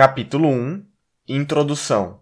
Capítulo 1 Introdução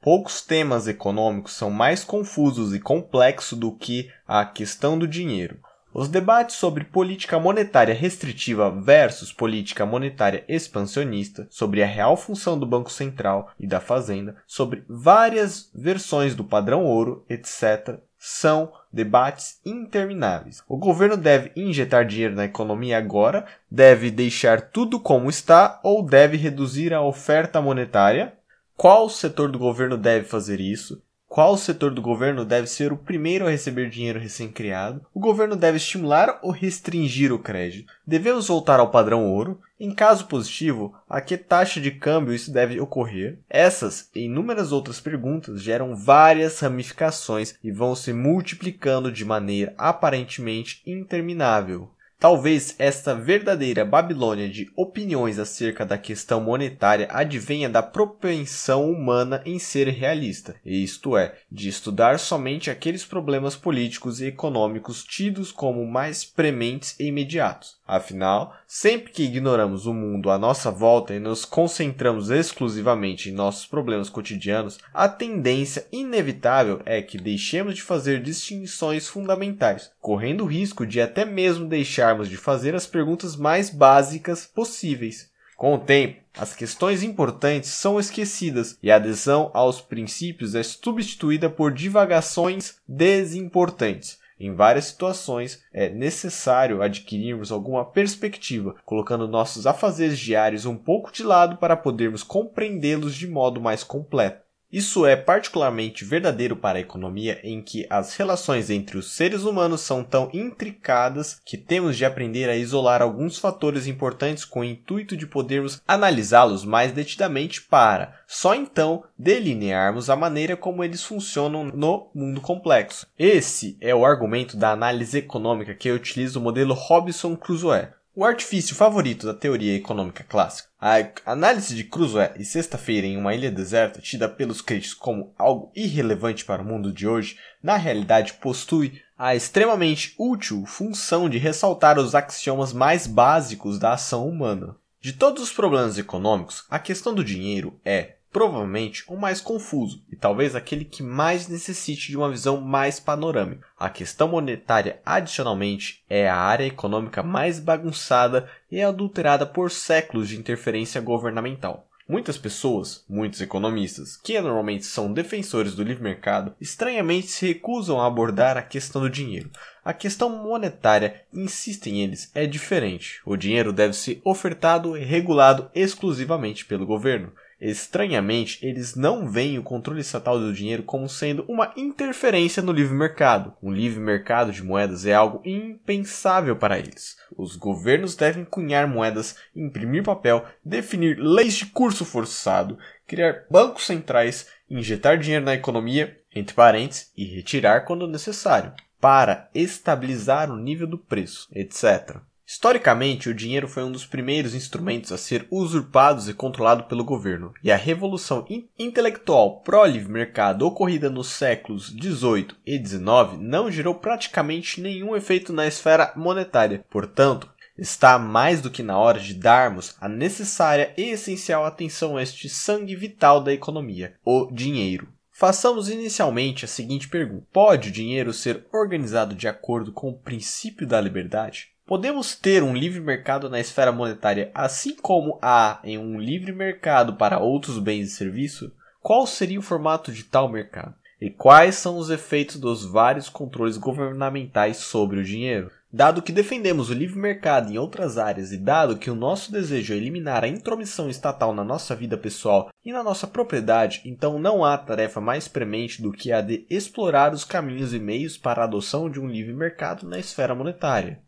Poucos temas econômicos são mais confusos e complexos do que a questão do dinheiro. Os debates sobre política monetária restritiva versus política monetária expansionista, sobre a real função do Banco Central e da Fazenda, sobre várias versões do padrão ouro, etc., são debates intermináveis. O governo deve injetar dinheiro na economia agora, deve deixar tudo como está ou deve reduzir a oferta monetária? Qual setor do governo deve fazer isso? Qual setor do governo deve ser o primeiro a receber dinheiro recém-criado? O governo deve estimular ou restringir o crédito? Devemos voltar ao padrão ouro? Em caso positivo, a que taxa de câmbio isso deve ocorrer? Essas e inúmeras outras perguntas geram várias ramificações e vão se multiplicando de maneira aparentemente interminável. Talvez esta verdadeira Babilônia de opiniões acerca da questão monetária advenha da propensão humana em ser realista, isto é, de estudar somente aqueles problemas políticos e econômicos tidos como mais prementes e imediatos. Afinal, sempre que ignoramos o mundo à nossa volta e nos concentramos exclusivamente em nossos problemas cotidianos, a tendência inevitável é que deixemos de fazer distinções fundamentais, correndo o risco de até mesmo deixarmos de fazer as perguntas mais básicas possíveis. Com o tempo, as questões importantes são esquecidas e a adesão aos princípios é substituída por divagações desimportantes em várias situações, é necessário adquirirmos alguma perspectiva, colocando nossos afazeres diários um pouco de lado para podermos compreendê-los de modo mais completo. Isso é particularmente verdadeiro para a economia, em que as relações entre os seres humanos são tão intricadas que temos de aprender a isolar alguns fatores importantes com o intuito de podermos analisá-los mais detidamente para, só então, delinearmos a maneira como eles funcionam no mundo complexo. Esse é o argumento da análise econômica que utiliza o modelo Robinson Crusoe. O artifício favorito da teoria econômica clássica. A análise de Crusoe e Sexta-feira em uma ilha deserta, tida pelos críticos como algo irrelevante para o mundo de hoje, na realidade possui a extremamente útil função de ressaltar os axiomas mais básicos da ação humana. De todos os problemas econômicos, a questão do dinheiro é, provavelmente o mais confuso e talvez aquele que mais necessite de uma visão mais panorâmica. A questão monetária, adicionalmente, é a área econômica mais bagunçada e adulterada por séculos de interferência governamental. Muitas pessoas, muitos economistas, que normalmente são defensores do livre mercado, estranhamente se recusam a abordar a questão do dinheiro. A questão monetária, insistem eles, é diferente. O dinheiro deve ser ofertado e regulado exclusivamente pelo governo. Estranhamente, eles não veem o controle estatal do dinheiro como sendo uma interferência no livre mercado. Um livre mercado de moedas é algo impensável para eles. Os governos devem cunhar moedas, imprimir papel, definir leis de curso forçado, criar bancos centrais, injetar dinheiro na economia, entre parênteses, e retirar quando necessário, para estabilizar o nível do preço, etc. Historicamente, o dinheiro foi um dos primeiros instrumentos a ser usurpados e controlado pelo governo, e a revolução in intelectual pró-livre mercado ocorrida nos séculos XVIII e XIX não gerou praticamente nenhum efeito na esfera monetária. Portanto, está mais do que na hora de darmos a necessária e essencial atenção a este sangue vital da economia, o dinheiro. Façamos inicialmente a seguinte pergunta: Pode o dinheiro ser organizado de acordo com o princípio da liberdade? Podemos ter um livre mercado na esfera monetária assim como há em um livre mercado para outros bens e serviços? Qual seria o formato de tal mercado? E quais são os efeitos dos vários controles governamentais sobre o dinheiro? Dado que defendemos o livre mercado em outras áreas e dado que o nosso desejo é eliminar a intromissão estatal na nossa vida pessoal e na nossa propriedade, então não há tarefa mais premente do que a de explorar os caminhos e meios para a adoção de um livre mercado na esfera monetária.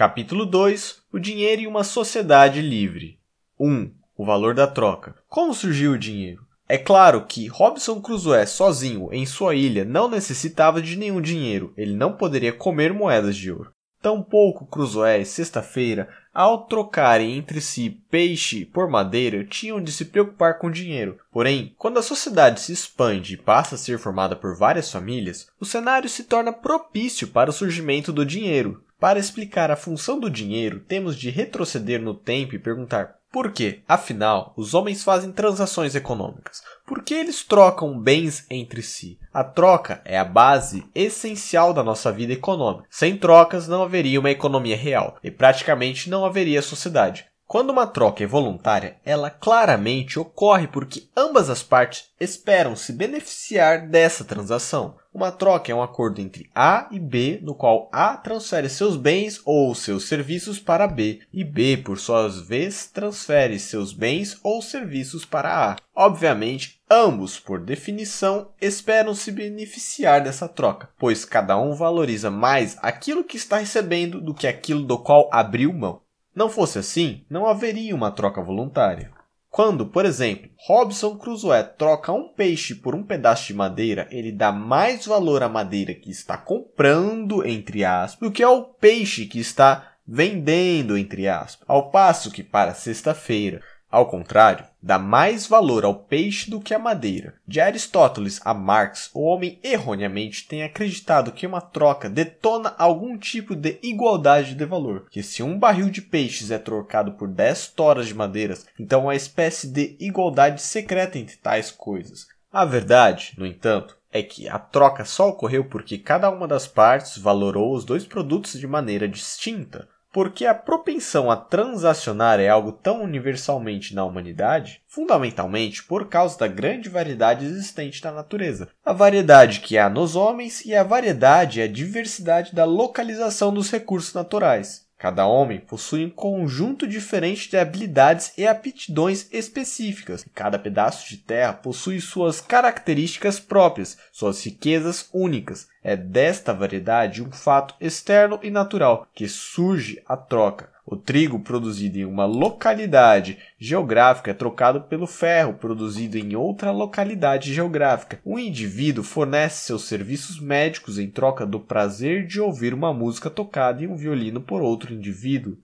Capítulo 2 O dinheiro e uma sociedade livre. 1. O valor da troca. Como surgiu o dinheiro? É claro que Robinson Crusoe sozinho em sua ilha não necessitava de nenhum dinheiro, ele não poderia comer moedas de ouro. Tampouco Crusoe Sexta-feira, ao trocarem entre si peixe por madeira, tinham de se preocupar com dinheiro. Porém, quando a sociedade se expande e passa a ser formada por várias famílias, o cenário se torna propício para o surgimento do dinheiro. Para explicar a função do dinheiro, temos de retroceder no tempo e perguntar Por quê? Afinal, os homens fazem transações econômicas. Porque eles trocam bens entre si. A troca é a base essencial da nossa vida econômica. Sem trocas não haveria uma economia real e praticamente não haveria sociedade. Quando uma troca é voluntária, ela claramente ocorre porque ambas as partes esperam se beneficiar dessa transação. Uma troca é um acordo entre A e B, no qual A transfere seus bens ou seus serviços para B, e B, por sua vez, transfere seus bens ou serviços para A. Obviamente, ambos, por definição, esperam se beneficiar dessa troca, pois cada um valoriza mais aquilo que está recebendo do que aquilo do qual abriu mão. Não fosse assim, não haveria uma troca voluntária. Quando, por exemplo, Robson Crusoe troca um peixe por um pedaço de madeira, ele dá mais valor à madeira que está comprando, entre aspas, do que ao peixe que está vendendo, entre aspas. Ao passo que, para sexta-feira, ao contrário, dá mais valor ao peixe do que à madeira. De Aristóteles a Marx, o homem erroneamente tem acreditado que uma troca detona algum tipo de igualdade de valor, que se um barril de peixes é trocado por 10 toras de madeiras, então há uma espécie de igualdade secreta entre tais coisas. A verdade, no entanto, é que a troca só ocorreu porque cada uma das partes valorou os dois produtos de maneira distinta. Porque a propensão a transacionar é algo tão universalmente na humanidade, fundamentalmente por causa da grande variedade existente na natureza. A variedade que há nos homens e a variedade e a diversidade da localização dos recursos naturais. Cada homem possui um conjunto diferente de habilidades e aptidões específicas. Cada pedaço de terra possui suas características próprias, suas riquezas únicas. É desta variedade um fato externo e natural que surge a troca. O trigo produzido em uma localidade geográfica é trocado pelo ferro produzido em outra localidade geográfica. Um indivíduo fornece seus serviços médicos em troca do prazer de ouvir uma música tocada em um violino por outro indivíduo.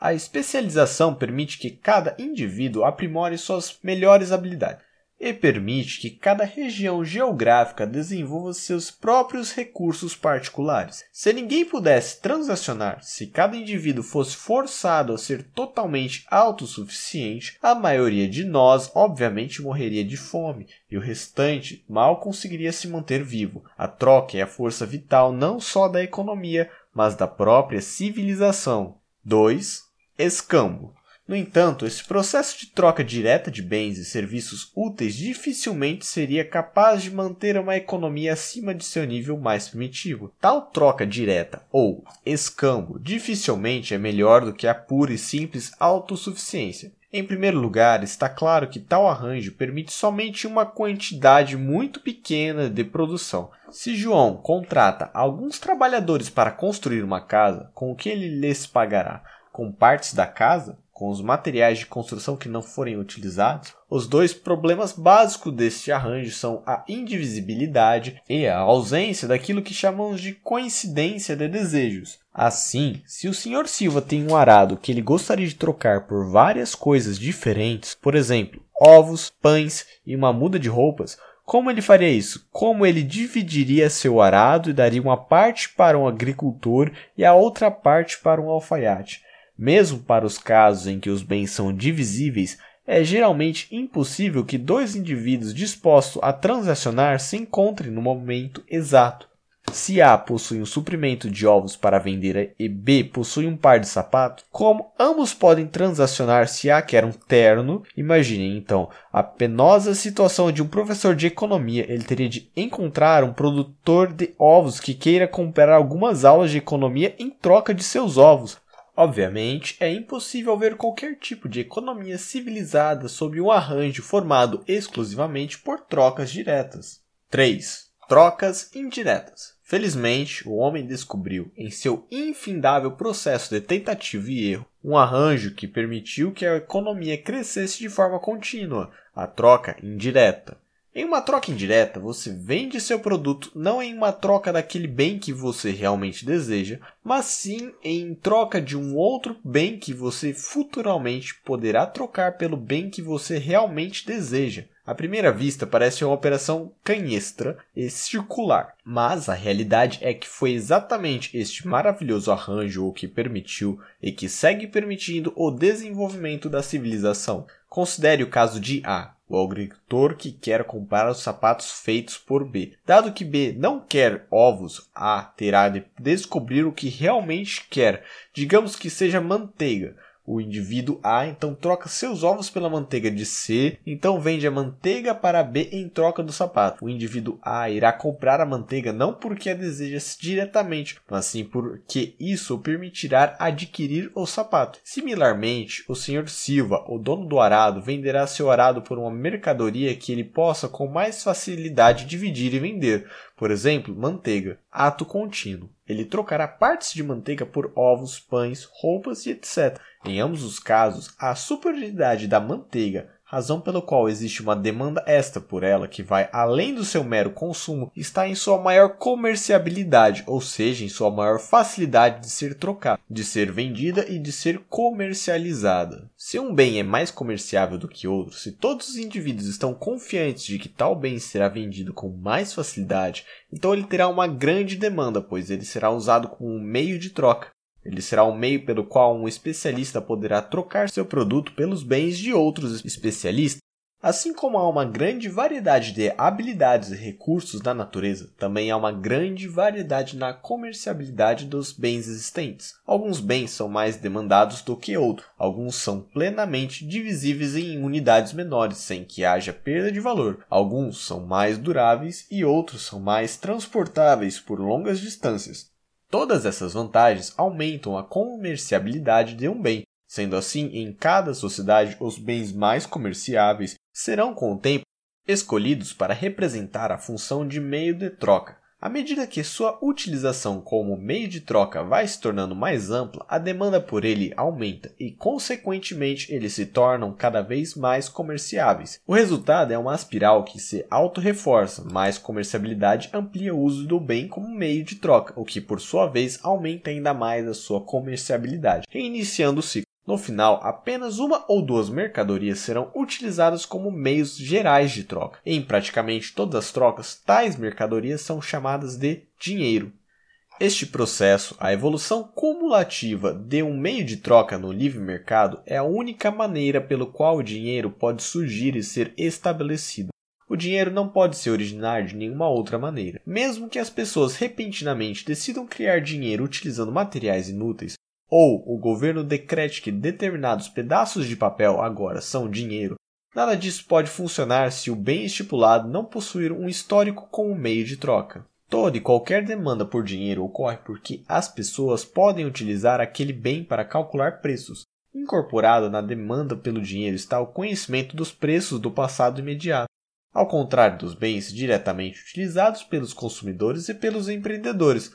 A especialização permite que cada indivíduo aprimore suas melhores habilidades e permite que cada região geográfica desenvolva seus próprios recursos particulares. Se ninguém pudesse transacionar, se cada indivíduo fosse forçado a ser totalmente autossuficiente, a maioria de nós obviamente morreria de fome e o restante mal conseguiria se manter vivo. A troca é a força vital não só da economia, mas da própria civilização. 2. Escambo. No entanto, esse processo de troca direta de bens e serviços úteis dificilmente seria capaz de manter uma economia acima de seu nível mais primitivo. Tal troca direta, ou escambo, dificilmente é melhor do que a pura e simples autossuficiência. Em primeiro lugar, está claro que tal arranjo permite somente uma quantidade muito pequena de produção. Se João contrata alguns trabalhadores para construir uma casa, com o que ele lhes pagará? Com partes da casa? Com os materiais de construção que não forem utilizados, os dois problemas básicos deste arranjo são a indivisibilidade e a ausência daquilo que chamamos de coincidência de desejos. Assim, se o Sr. Silva tem um arado que ele gostaria de trocar por várias coisas diferentes, por exemplo, ovos, pães e uma muda de roupas, como ele faria isso? Como ele dividiria seu arado e daria uma parte para um agricultor e a outra parte para um alfaiate? Mesmo para os casos em que os bens são divisíveis, é geralmente impossível que dois indivíduos dispostos a transacionar se encontrem no momento exato. Se A possui um suprimento de ovos para vender e B possui um par de sapatos, como ambos podem transacionar se A quer um terno, imaginem então a penosa situação de um professor de economia. Ele teria de encontrar um produtor de ovos que queira comprar algumas aulas de economia em troca de seus ovos. Obviamente, é impossível ver qualquer tipo de economia civilizada sob um arranjo formado exclusivamente por trocas diretas. 3. Trocas indiretas. Felizmente, o homem descobriu, em seu infindável processo de tentativa e erro, um arranjo que permitiu que a economia crescesse de forma contínua, a troca indireta. Em uma troca indireta, você vende seu produto não em uma troca daquele bem que você realmente deseja, mas sim em troca de um outro bem que você futuramente poderá trocar pelo bem que você realmente deseja. À primeira vista, parece uma operação canhestra e circular, mas a realidade é que foi exatamente este maravilhoso arranjo o que permitiu e que segue permitindo o desenvolvimento da civilização. Considere o caso de A, o agricultor que quer comprar os sapatos feitos por B. Dado que B não quer ovos, A terá de descobrir o que realmente quer, digamos que seja manteiga. O indivíduo A então troca seus ovos pela manteiga de C, então vende a manteiga para B em troca do sapato. O indivíduo A irá comprar a manteiga não porque a deseja diretamente, mas sim porque isso o permitirá adquirir o sapato. Similarmente, o Sr. Silva, o dono do arado, venderá seu arado por uma mercadoria que ele possa com mais facilidade dividir e vender, por exemplo, manteiga, ato contínuo. Ele trocará partes de manteiga por ovos, pães, roupas e etc. Em ambos os casos, a superioridade da manteiga razão pelo qual existe uma demanda extra por ela que vai além do seu mero consumo, está em sua maior comerciabilidade, ou seja, em sua maior facilidade de ser trocada, de ser vendida e de ser comercializada. Se um bem é mais comerciável do que outro, se todos os indivíduos estão confiantes de que tal bem será vendido com mais facilidade, então ele terá uma grande demanda, pois ele será usado como um meio de troca. Ele será um meio pelo qual um especialista poderá trocar seu produto pelos bens de outros especialistas. Assim como há uma grande variedade de habilidades e recursos na natureza, também há uma grande variedade na comerciabilidade dos bens existentes. Alguns bens são mais demandados do que outros, alguns são plenamente divisíveis em unidades menores sem que haja perda de valor, alguns são mais duráveis e outros são mais transportáveis por longas distâncias. Todas essas vantagens aumentam a comerciabilidade de um bem. Sendo assim, em cada sociedade, os bens mais comerciáveis serão, com o tempo, escolhidos para representar a função de meio de troca. À medida que sua utilização como meio de troca vai se tornando mais ampla, a demanda por ele aumenta e, consequentemente, eles se tornam cada vez mais comerciáveis. O resultado é uma espiral que se auto-reforça, mais comerciabilidade amplia o uso do bem como meio de troca, o que, por sua vez, aumenta ainda mais a sua comerciabilidade, reiniciando o ciclo. No final, apenas uma ou duas mercadorias serão utilizadas como meios gerais de troca. Em praticamente todas as trocas, tais mercadorias são chamadas de dinheiro. Este processo, a evolução cumulativa de um meio de troca no livre mercado, é a única maneira pelo qual o dinheiro pode surgir e ser estabelecido. O dinheiro não pode se originar de nenhuma outra maneira. Mesmo que as pessoas repentinamente decidam criar dinheiro utilizando materiais inúteis, ou o governo decrete que determinados pedaços de papel agora são dinheiro, nada disso pode funcionar se o bem estipulado não possuir um histórico como meio de troca. Toda e qualquer demanda por dinheiro ocorre porque as pessoas podem utilizar aquele bem para calcular preços. Incorporado na demanda pelo dinheiro está o conhecimento dos preços do passado imediato, ao contrário dos bens diretamente utilizados pelos consumidores e pelos empreendedores,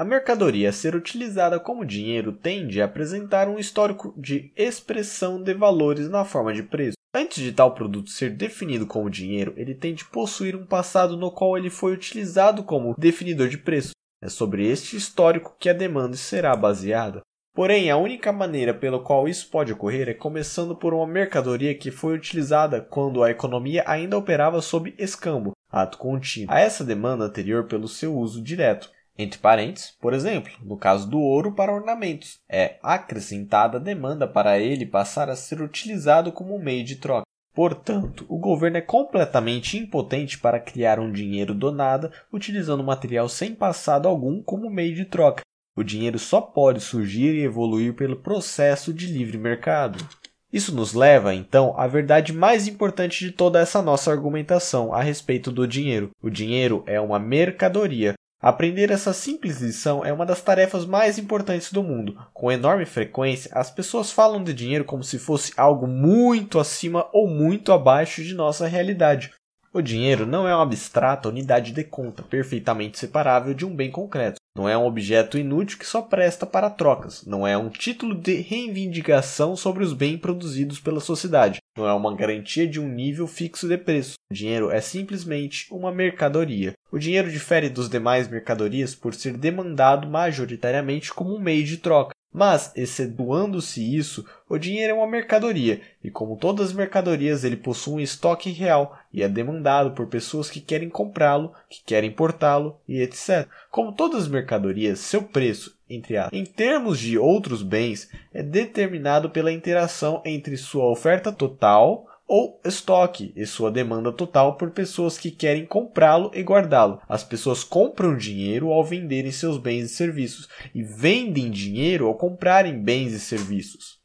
a mercadoria a ser utilizada como dinheiro tende a apresentar um histórico de expressão de valores na forma de preço. Antes de tal produto ser definido como dinheiro, ele tem de possuir um passado no qual ele foi utilizado como definidor de preço. É sobre este histórico que a demanda será baseada. Porém, a única maneira pela qual isso pode ocorrer é começando por uma mercadoria que foi utilizada quando a economia ainda operava sob escambo, ato contínuo, a essa demanda anterior pelo seu uso direto. Entre parênteses, por exemplo, no caso do ouro para ornamentos, é acrescentada a demanda para ele passar a ser utilizado como meio de troca. Portanto, o governo é completamente impotente para criar um dinheiro do nada utilizando material sem passado algum como meio de troca. O dinheiro só pode surgir e evoluir pelo processo de livre mercado. Isso nos leva, então, à verdade mais importante de toda essa nossa argumentação a respeito do dinheiro. O dinheiro é uma mercadoria, Aprender essa simples lição é uma das tarefas mais importantes do mundo. Com enorme frequência, as pessoas falam de dinheiro como se fosse algo muito acima ou muito abaixo de nossa realidade. O dinheiro não é uma abstrata unidade de conta perfeitamente separável de um bem concreto. Não é um objeto inútil que só presta para trocas, não é um título de reivindicação sobre os bens produzidos pela sociedade, não é uma garantia de um nível fixo de preço. O dinheiro é simplesmente uma mercadoria. O dinheiro difere dos demais mercadorias por ser demandado majoritariamente como um meio de troca. Mas, excetuando-se isso, o dinheiro é uma mercadoria, e como todas as mercadorias, ele possui um estoque real e é demandado por pessoas que querem comprá-lo, que querem importá-lo e etc. Como todas as mercadorias, seu preço, entre as, em termos de outros bens, é determinado pela interação entre sua oferta total ou estoque e sua demanda total por pessoas que querem comprá-lo e guardá-lo. As pessoas compram dinheiro ao venderem seus bens e serviços e vendem dinheiro ao comprarem bens e serviços.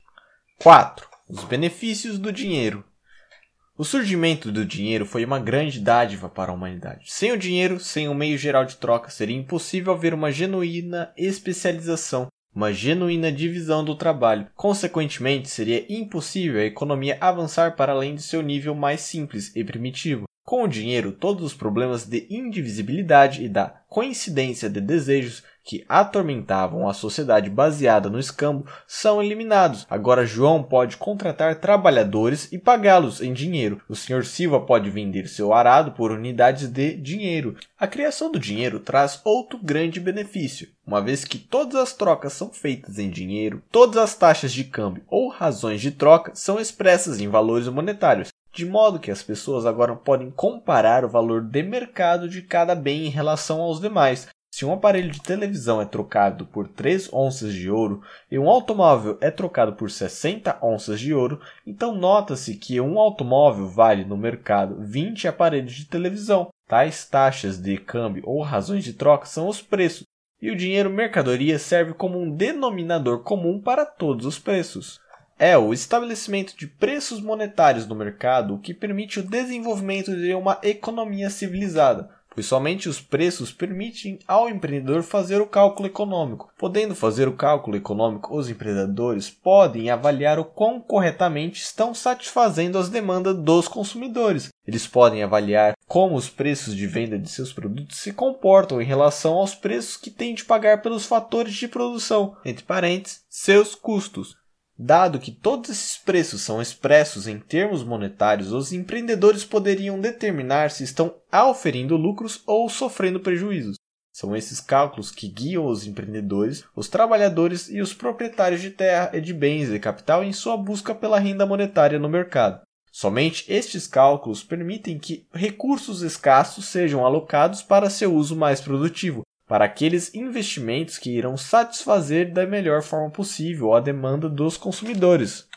4. Os benefícios do dinheiro. O surgimento do dinheiro foi uma grande dádiva para a humanidade. Sem o dinheiro, sem um meio geral de troca, seria impossível haver uma genuína especialização uma genuína divisão do trabalho. Consequentemente, seria impossível a economia avançar para além de seu nível mais simples e primitivo. Com o dinheiro, todos os problemas de indivisibilidade e da coincidência de desejos que atormentavam a sociedade baseada no escambo são eliminados. Agora João pode contratar trabalhadores e pagá-los em dinheiro. O Sr. Silva pode vender seu arado por unidades de dinheiro. A criação do dinheiro traz outro grande benefício. Uma vez que todas as trocas são feitas em dinheiro, todas as taxas de câmbio ou razões de troca são expressas em valores monetários de modo que as pessoas agora podem comparar o valor de mercado de cada bem em relação aos demais. Se um aparelho de televisão é trocado por 3 onças de ouro e um automóvel é trocado por 60 onças de ouro, então nota-se que um automóvel vale no mercado 20 aparelhos de televisão. Tais taxas de câmbio ou razões de troca são os preços, e o dinheiro mercadoria serve como um denominador comum para todos os preços é o estabelecimento de preços monetários no mercado o que permite o desenvolvimento de uma economia civilizada, pois somente os preços permitem ao empreendedor fazer o cálculo econômico. Podendo fazer o cálculo econômico, os empreendedores podem avaliar o quão corretamente estão satisfazendo as demandas dos consumidores. Eles podem avaliar como os preços de venda de seus produtos se comportam em relação aos preços que têm de pagar pelos fatores de produção, entre parênteses, seus custos. Dado que todos esses preços são expressos em termos monetários, os empreendedores poderiam determinar se estão auferindo lucros ou sofrendo prejuízos. São esses cálculos que guiam os empreendedores, os trabalhadores e os proprietários de terra e de bens e capital em sua busca pela renda monetária no mercado. Somente estes cálculos permitem que recursos escassos sejam alocados para seu uso mais produtivo, para aqueles investimentos que irão satisfazer da melhor forma possível a demanda dos consumidores.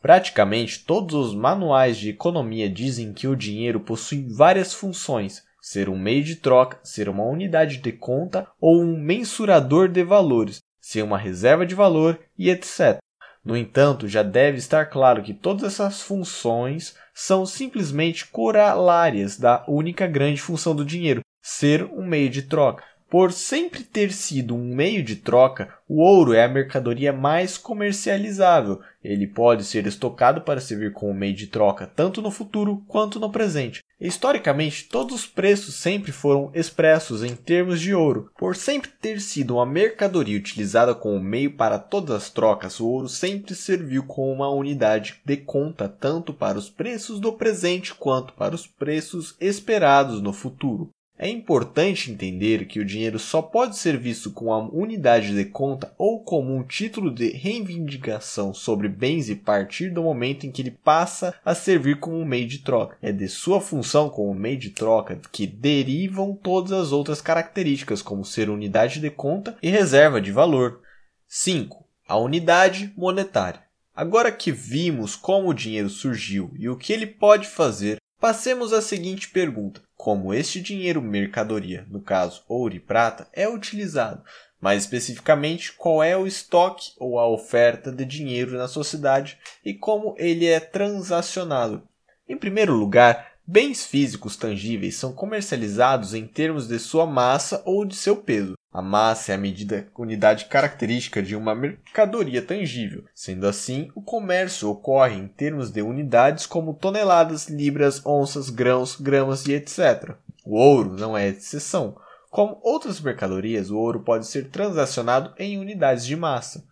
Praticamente todos os manuais de economia dizem que o dinheiro possui várias funções: ser um meio de troca, ser uma unidade de conta ou um mensurador de valores, ser uma reserva de valor e etc. No entanto, já deve estar claro que todas essas funções são simplesmente corolárias da única grande função do dinheiro, ser um meio de troca. Por sempre ter sido um meio de troca, o ouro é a mercadoria mais comercializável. Ele pode ser estocado para servir como meio de troca tanto no futuro quanto no presente. Historicamente, todos os preços sempre foram expressos em termos de ouro. Por sempre ter sido uma mercadoria utilizada como meio para todas as trocas, o ouro sempre serviu como uma unidade de conta tanto para os preços do presente quanto para os preços esperados no futuro. É importante entender que o dinheiro só pode ser visto como uma unidade de conta ou como um título de reivindicação sobre bens a partir do momento em que ele passa a servir como um meio de troca. É de sua função como meio de troca que derivam todas as outras características, como ser unidade de conta e reserva de valor. 5. A unidade monetária. Agora que vimos como o dinheiro surgiu e o que ele pode fazer, passemos à seguinte pergunta: como este dinheiro mercadoria, no caso ouro e prata, é utilizado. Mais especificamente, qual é o estoque ou a oferta de dinheiro na sociedade e como ele é transacionado. Em primeiro lugar, bens físicos tangíveis são comercializados em termos de sua massa ou de seu peso. A massa é a medida unidade característica de uma mercadoria tangível. Sendo assim, o comércio ocorre em termos de unidades como toneladas, libras, onças, grãos, gramas e etc. O ouro não é exceção. Como outras mercadorias, o ouro pode ser transacionado em unidades de massa.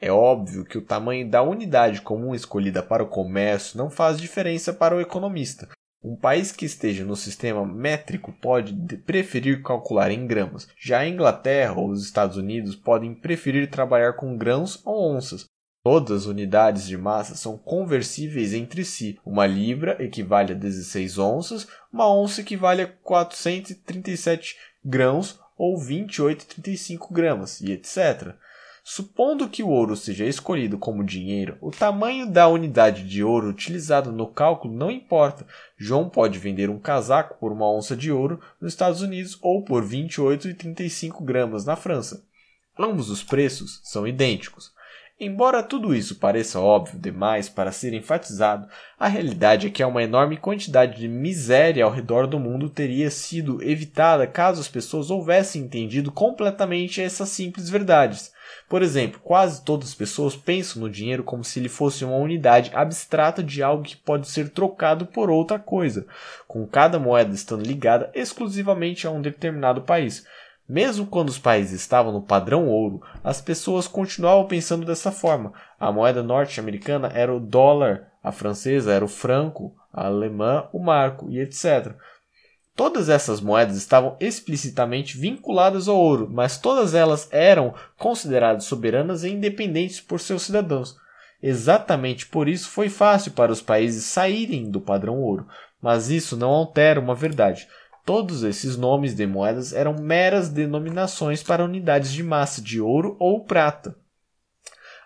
É óbvio que o tamanho da unidade comum escolhida para o comércio não faz diferença para o economista. Um país que esteja no sistema métrico pode preferir calcular em gramas. Já a Inglaterra ou os Estados Unidos podem preferir trabalhar com grãos ou onças. Todas as unidades de massa são conversíveis entre si. Uma libra equivale a 16 onças, uma onça equivale a 437 grãos ou 28,35 gramas, e etc. Supondo que o ouro seja escolhido como dinheiro, o tamanho da unidade de ouro utilizado no cálculo não importa. João pode vender um casaco por uma onça de ouro nos Estados Unidos ou por 28,35 gramas na França. Ambos os preços são idênticos. Embora tudo isso pareça óbvio demais para ser enfatizado, a realidade é que uma enorme quantidade de miséria ao redor do mundo teria sido evitada caso as pessoas houvessem entendido completamente essas simples verdades. Por exemplo, quase todas as pessoas pensam no dinheiro como se ele fosse uma unidade abstrata de algo que pode ser trocado por outra coisa, com cada moeda estando ligada exclusivamente a um determinado país. Mesmo quando os países estavam no padrão ouro, as pessoas continuavam pensando dessa forma. A moeda norte-americana era o dólar, a francesa era o franco, a alemã o marco e etc. Todas essas moedas estavam explicitamente vinculadas ao ouro, mas todas elas eram consideradas soberanas e independentes por seus cidadãos. Exatamente por isso foi fácil para os países saírem do padrão ouro, mas isso não altera uma verdade. Todos esses nomes de moedas eram meras denominações para unidades de massa de ouro ou prata.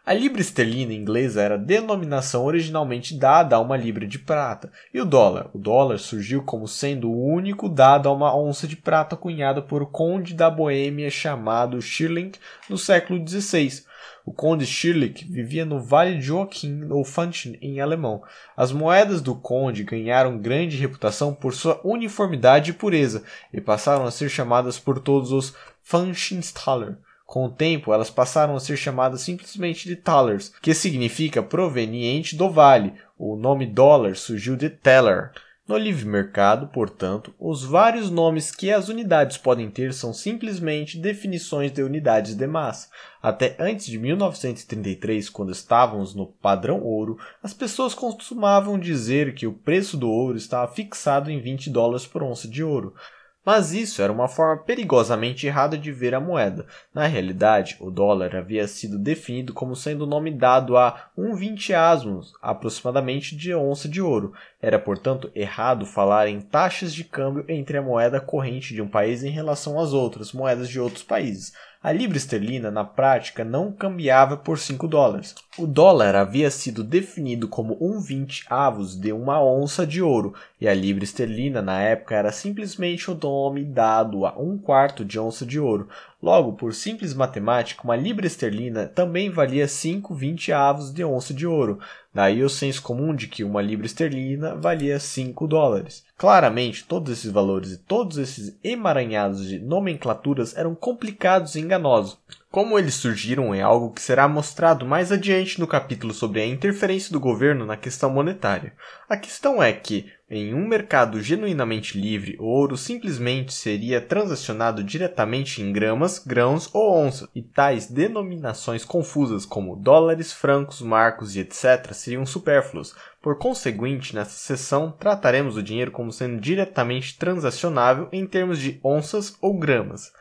A libra esterlina inglesa era a denominação originalmente dada a uma libra de prata, e o dólar. O dólar surgiu como sendo o único dado a uma onça de prata cunhada por conde da Boêmia chamado Schilling no século XVI. O conde Schilling vivia no Vale de Joachim ou Fanchen em alemão. As moedas do conde ganharam grande reputação por sua uniformidade e pureza e passaram a ser chamadas por todos os Fanchenstaler com o tempo, elas passaram a ser chamadas simplesmente de thalers, que significa proveniente do vale. O nome dólar surgiu de teller. No livre mercado, portanto, os vários nomes que as unidades podem ter são simplesmente definições de unidades de massa. Até antes de 1933, quando estávamos no padrão ouro, as pessoas costumavam dizer que o preço do ouro estava fixado em 20 dólares por onça de ouro. Mas isso era uma forma perigosamente errada de ver a moeda. Na realidade, o dólar havia sido definido como sendo o nome dado a um asmos, aproximadamente de onça de ouro. Era, portanto, errado falar em taxas de câmbio entre a moeda corrente de um país em relação às outras moedas de outros países. A libra esterlina, na prática, não cambiava por 5 dólares. O dólar havia sido definido como um 20 avos de uma onça de ouro, e a libra esterlina, na época, era simplesmente o nome dado a um quarto de onça de ouro. Logo, por simples matemática, uma libra esterlina também valia 5 20 avos de onça de ouro. Daí o senso comum de que uma libra esterlina valia 5 dólares. Claramente, todos esses valores e todos esses emaranhados de nomenclaturas eram complicados e enganosos. Como eles surgiram é algo que será mostrado mais adiante no capítulo sobre a interferência do governo na questão monetária. A questão é que, em um mercado genuinamente livre, o ouro simplesmente seria transacionado diretamente em gramas, grãos ou onças, e tais denominações confusas como dólares, francos, marcos e etc. seriam supérfluos. Por conseguinte, nesta seção trataremos o dinheiro como sendo diretamente transacionável em termos de onças ou gramas.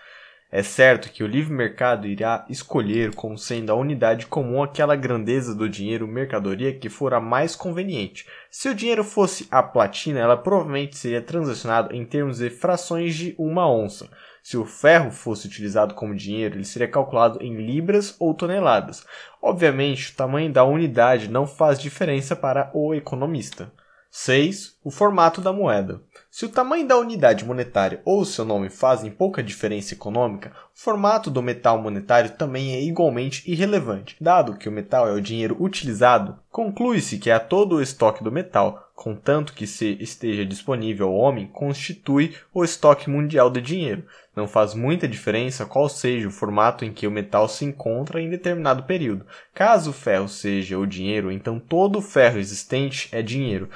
É certo que o livre mercado irá escolher como sendo a unidade comum aquela grandeza do dinheiro mercadoria que for a mais conveniente. Se o dinheiro fosse a platina, ela provavelmente seria transacionada em termos de frações de uma onça. Se o ferro fosse utilizado como dinheiro, ele seria calculado em libras ou toneladas. Obviamente, o tamanho da unidade não faz diferença para o economista. 6. O formato da moeda. Se o tamanho da unidade monetária ou seu nome fazem pouca diferença econômica, o formato do metal monetário também é igualmente irrelevante. Dado que o metal é o dinheiro utilizado, Conclui-se que a todo o estoque do metal, contanto que se esteja disponível ao homem, constitui o estoque mundial de dinheiro. Não faz muita diferença qual seja o formato em que o metal se encontra em determinado período. Caso o ferro seja o dinheiro, então todo o ferro existente é dinheiro,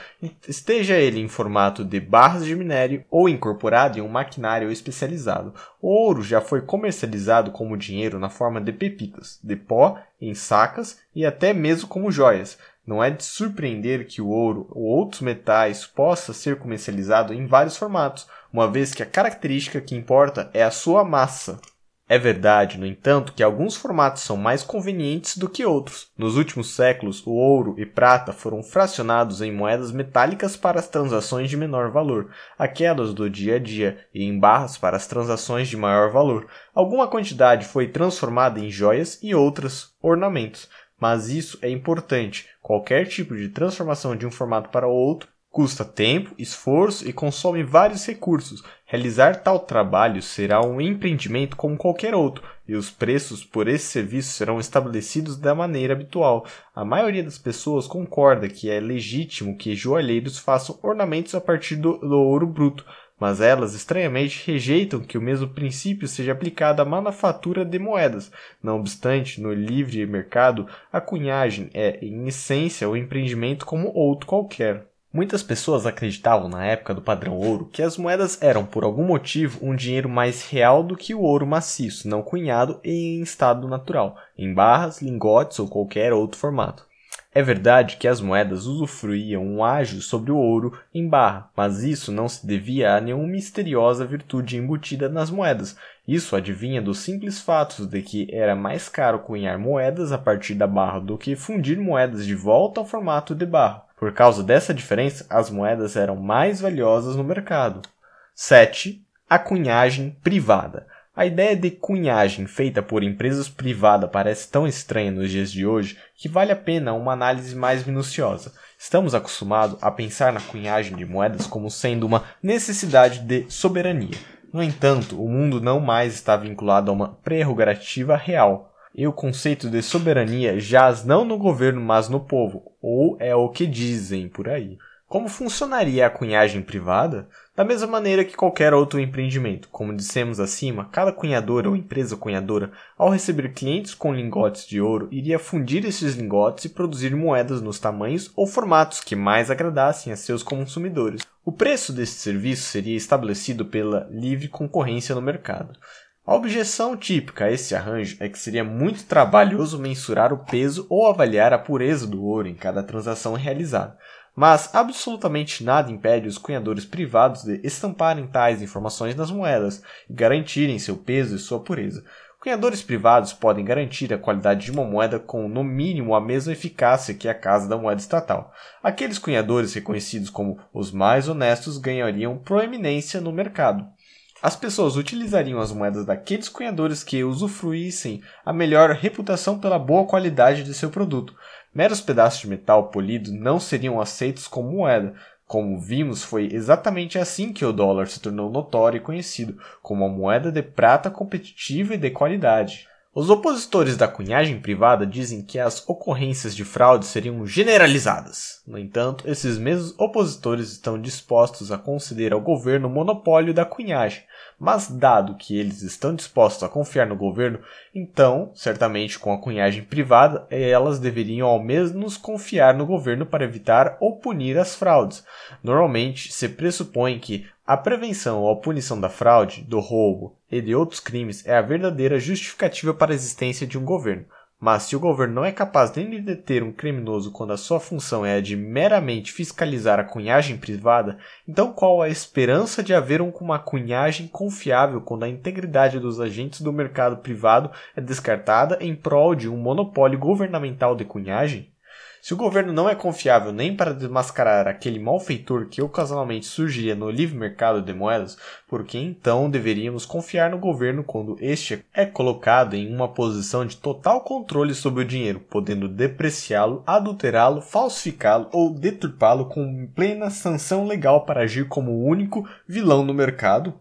esteja ele em formato de barras de minério ou incorporado em um maquinário especializado. O ouro já foi comercializado como dinheiro na forma de pepitas, de pó, em sacas e até mesmo como joias. Não é de surpreender que o ouro ou outros metais possa ser comercializado em vários formatos, uma vez que a característica que importa é a sua massa. É verdade, no entanto, que alguns formatos são mais convenientes do que outros. Nos últimos séculos, o ouro e prata foram fracionados em moedas metálicas para as transações de menor valor, aquelas do dia a dia, e em barras para as transações de maior valor. Alguma quantidade foi transformada em joias e outras ornamentos. Mas isso é importante. Qualquer tipo de transformação de um formato para outro custa tempo, esforço e consome vários recursos. Realizar tal trabalho será um empreendimento como qualquer outro, e os preços por esse serviço serão estabelecidos da maneira habitual. A maioria das pessoas concorda que é legítimo que joalheiros façam ornamentos a partir do, do ouro bruto, mas elas estranhamente rejeitam que o mesmo princípio seja aplicado à manufatura de moedas. Não obstante, no livre mercado, a cunhagem é, em essência, o empreendimento como outro qualquer. Muitas pessoas acreditavam na época do padrão ouro que as moedas eram, por algum motivo, um dinheiro mais real do que o ouro maciço, não cunhado e em estado natural, em barras, lingotes ou qualquer outro formato. É verdade que as moedas usufruíam um ágio sobre o ouro em barra, mas isso não se devia a nenhuma misteriosa virtude embutida nas moedas. Isso adivinha dos simples fatos de que era mais caro cunhar moedas a partir da barra do que fundir moedas de volta ao formato de barra. Por causa dessa diferença, as moedas eram mais valiosas no mercado. 7. A cunhagem privada. A ideia de cunhagem feita por empresas privadas parece tão estranha nos dias de hoje que vale a pena uma análise mais minuciosa. Estamos acostumados a pensar na cunhagem de moedas como sendo uma necessidade de soberania. No entanto, o mundo não mais está vinculado a uma prerrogativa real. E o conceito de soberania jaz não no governo, mas no povo, ou é o que dizem por aí. Como funcionaria a cunhagem privada? Da mesma maneira que qualquer outro empreendimento, como dissemos acima, cada cunhador ou empresa cunhadora, ao receber clientes com lingotes de ouro, iria fundir esses lingotes e produzir moedas nos tamanhos ou formatos que mais agradassem a seus consumidores. O preço desse serviço seria estabelecido pela livre concorrência no mercado. A objeção típica a esse arranjo é que seria muito trabalhoso mensurar o peso ou avaliar a pureza do ouro em cada transação realizada mas absolutamente nada impede os cunhadores privados de estamparem tais informações nas moedas e garantirem seu peso e sua pureza. Cunhadores privados podem garantir a qualidade de uma moeda com, no mínimo, a mesma eficácia que a casa da moeda estatal. Aqueles cunhadores reconhecidos como os mais honestos ganhariam proeminência no mercado. As pessoas utilizariam as moedas daqueles cunhadores que usufruíssem a melhor reputação pela boa qualidade de seu produto, Meros pedaços de metal polido não seriam aceitos como moeda. Como vimos, foi exatamente assim que o dólar se tornou notório e conhecido como uma moeda de prata competitiva e de qualidade. Os opositores da cunhagem privada dizem que as ocorrências de fraude seriam generalizadas. No entanto, esses mesmos opositores estão dispostos a conceder ao governo o monopólio da cunhagem, mas, dado que eles estão dispostos a confiar no governo, então, certamente com a cunhagem privada, elas deveriam ao menos confiar no governo para evitar ou punir as fraudes. Normalmente, se pressupõe que a prevenção ou a punição da fraude, do roubo e de outros crimes é a verdadeira justificativa para a existência de um governo. Mas se o governo não é capaz nem de deter um criminoso quando a sua função é a de meramente fiscalizar a cunhagem privada, então qual a esperança de haver uma cunhagem confiável quando a integridade dos agentes do mercado privado é descartada em prol de um monopólio governamental de cunhagem? Se o governo não é confiável nem para desmascarar aquele malfeitor que ocasionalmente surgiria no livre mercado de moedas, por que então deveríamos confiar no governo quando este é colocado em uma posição de total controle sobre o dinheiro, podendo depreciá-lo, adulterá-lo, falsificá-lo ou deturpá-lo com plena sanção legal para agir como o único vilão no mercado?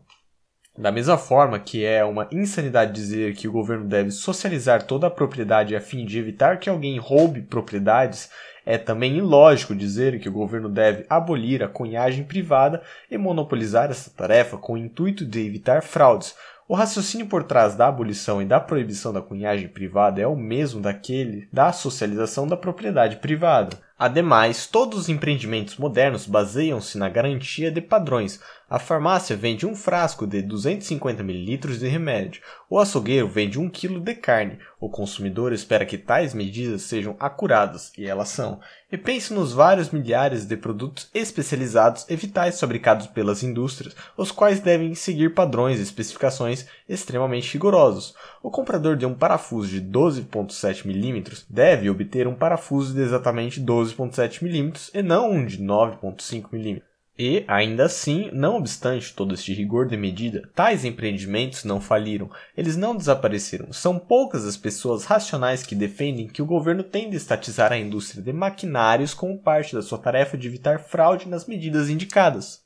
Da mesma forma que é uma insanidade dizer que o governo deve socializar toda a propriedade a fim de evitar que alguém roube propriedades, É também ilógico dizer que o governo deve abolir a cunhagem privada e monopolizar essa tarefa com o intuito de evitar fraudes, o raciocínio por trás da abolição e da proibição da cunhagem privada é o mesmo daquele da socialização da propriedade privada. Ademais, todos os empreendimentos modernos baseiam-se na garantia de padrões. A farmácia vende um frasco de 250 ml de remédio, o açougueiro vende um quilo de carne. O consumidor espera que tais medidas sejam acuradas, e elas são. E pense nos vários milhares de produtos especializados e vitais fabricados pelas indústrias, os quais devem seguir padrões e especificações extremamente rigorosos. O comprador de um parafuso de 12.7 mm deve obter um parafuso de exatamente 12.7 mm e não um de 9.5 mm. E, ainda assim, não obstante todo este rigor de medida, tais empreendimentos não faliram, eles não desapareceram. São poucas as pessoas racionais que defendem que o governo tem de estatizar a indústria de maquinários como parte da sua tarefa de evitar fraude nas medidas indicadas.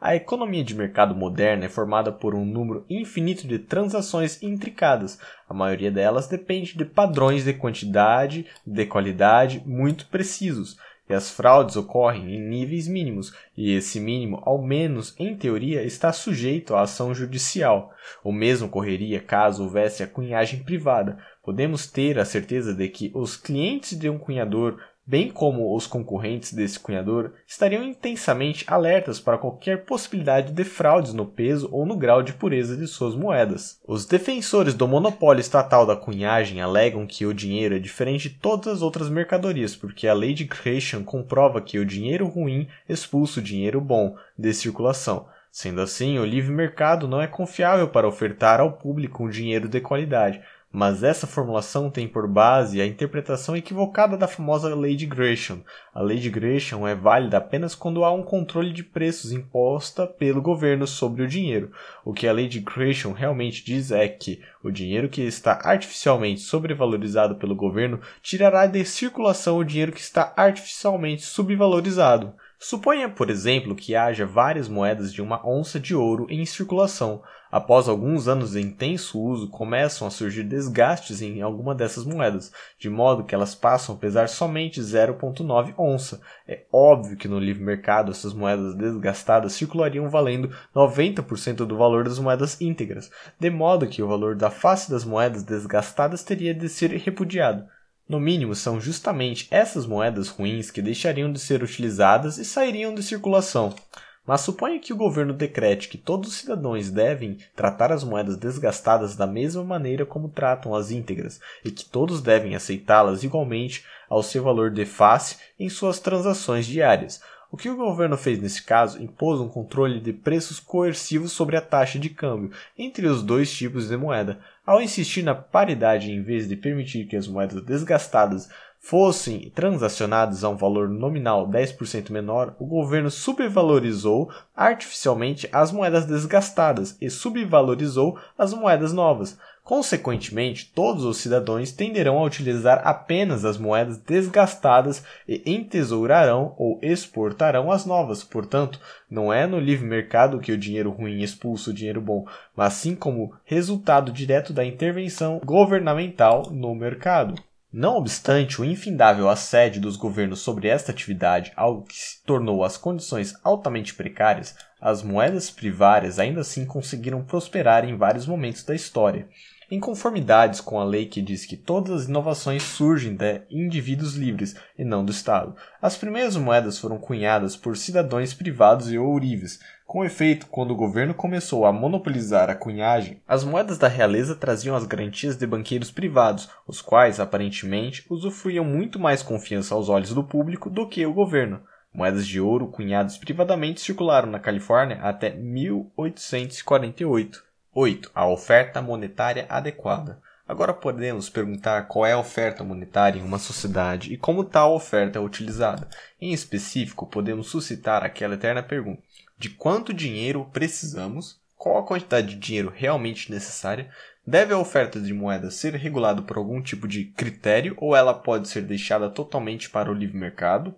A economia de mercado moderna é formada por um número infinito de transações intricadas. A maioria delas depende de padrões de quantidade, de qualidade muito precisos e as fraudes ocorrem em níveis mínimos, e esse mínimo, ao menos em teoria, está sujeito à ação judicial. O mesmo ocorreria caso houvesse a cunhagem privada. Podemos ter a certeza de que os clientes de um cunhador bem como os concorrentes desse cunhador, estariam intensamente alertas para qualquer possibilidade de fraudes no peso ou no grau de pureza de suas moedas. Os defensores do monopólio estatal da cunhagem alegam que o dinheiro é diferente de todas as outras mercadorias, porque a lei de Gresham comprova que o dinheiro ruim expulsa o dinheiro bom de circulação. Sendo assim, o livre mercado não é confiável para ofertar ao público um dinheiro de qualidade, mas essa formulação tem por base a interpretação equivocada da famosa Lei de Gresham. A Lei de Gresham é válida apenas quando há um controle de preços imposta pelo governo sobre o dinheiro. O que a Lei de Gresham realmente diz é que o dinheiro que está artificialmente sobrevalorizado pelo governo tirará de circulação o dinheiro que está artificialmente subvalorizado. Suponha, por exemplo, que haja várias moedas de uma onça de ouro em circulação. Após alguns anos de intenso uso, começam a surgir desgastes em alguma dessas moedas, de modo que elas passam a pesar somente 0,9 onça. É óbvio que no livre mercado essas moedas desgastadas circulariam valendo 90% do valor das moedas íntegras, de modo que o valor da face das moedas desgastadas teria de ser repudiado. No mínimo, são justamente essas moedas ruins que deixariam de ser utilizadas e sairiam de circulação. Mas suponha que o governo decrete que todos os cidadãos devem tratar as moedas desgastadas da mesma maneira como tratam as íntegras, e que todos devem aceitá-las igualmente ao seu valor de face em suas transações diárias. O que o governo fez nesse caso impôs um controle de preços coercivos sobre a taxa de câmbio entre os dois tipos de moeda. Ao insistir na paridade em vez de permitir que as moedas desgastadas fossem transacionados a um valor nominal 10% menor, o governo subvalorizou artificialmente as moedas desgastadas e subvalorizou as moedas novas. Consequentemente, todos os cidadãos tenderão a utilizar apenas as moedas desgastadas e entesourarão ou exportarão as novas. Portanto, não é no livre mercado que o dinheiro ruim expulsa o dinheiro bom, mas sim como resultado direto da intervenção governamental no mercado. Não obstante o infindável assédio dos governos sobre esta atividade, algo que se tornou as condições altamente precárias, as moedas privárias ainda assim conseguiram prosperar em vários momentos da história, em conformidades com a lei que diz que todas as inovações surgem de indivíduos livres e não do Estado. As primeiras moedas foram cunhadas por cidadãos privados e ourives, com efeito, quando o governo começou a monopolizar a cunhagem, as moedas da realeza traziam as garantias de banqueiros privados, os quais, aparentemente, usufruíam muito mais confiança aos olhos do público do que o governo. Moedas de ouro cunhadas privadamente circularam na Califórnia até 1848. 8. A oferta monetária adequada. Agora podemos perguntar qual é a oferta monetária em uma sociedade e como tal oferta é utilizada. Em específico, podemos suscitar aquela eterna pergunta: de quanto dinheiro precisamos, qual a quantidade de dinheiro realmente necessária, deve a oferta de moeda ser regulada por algum tipo de critério ou ela pode ser deixada totalmente para o livre mercado?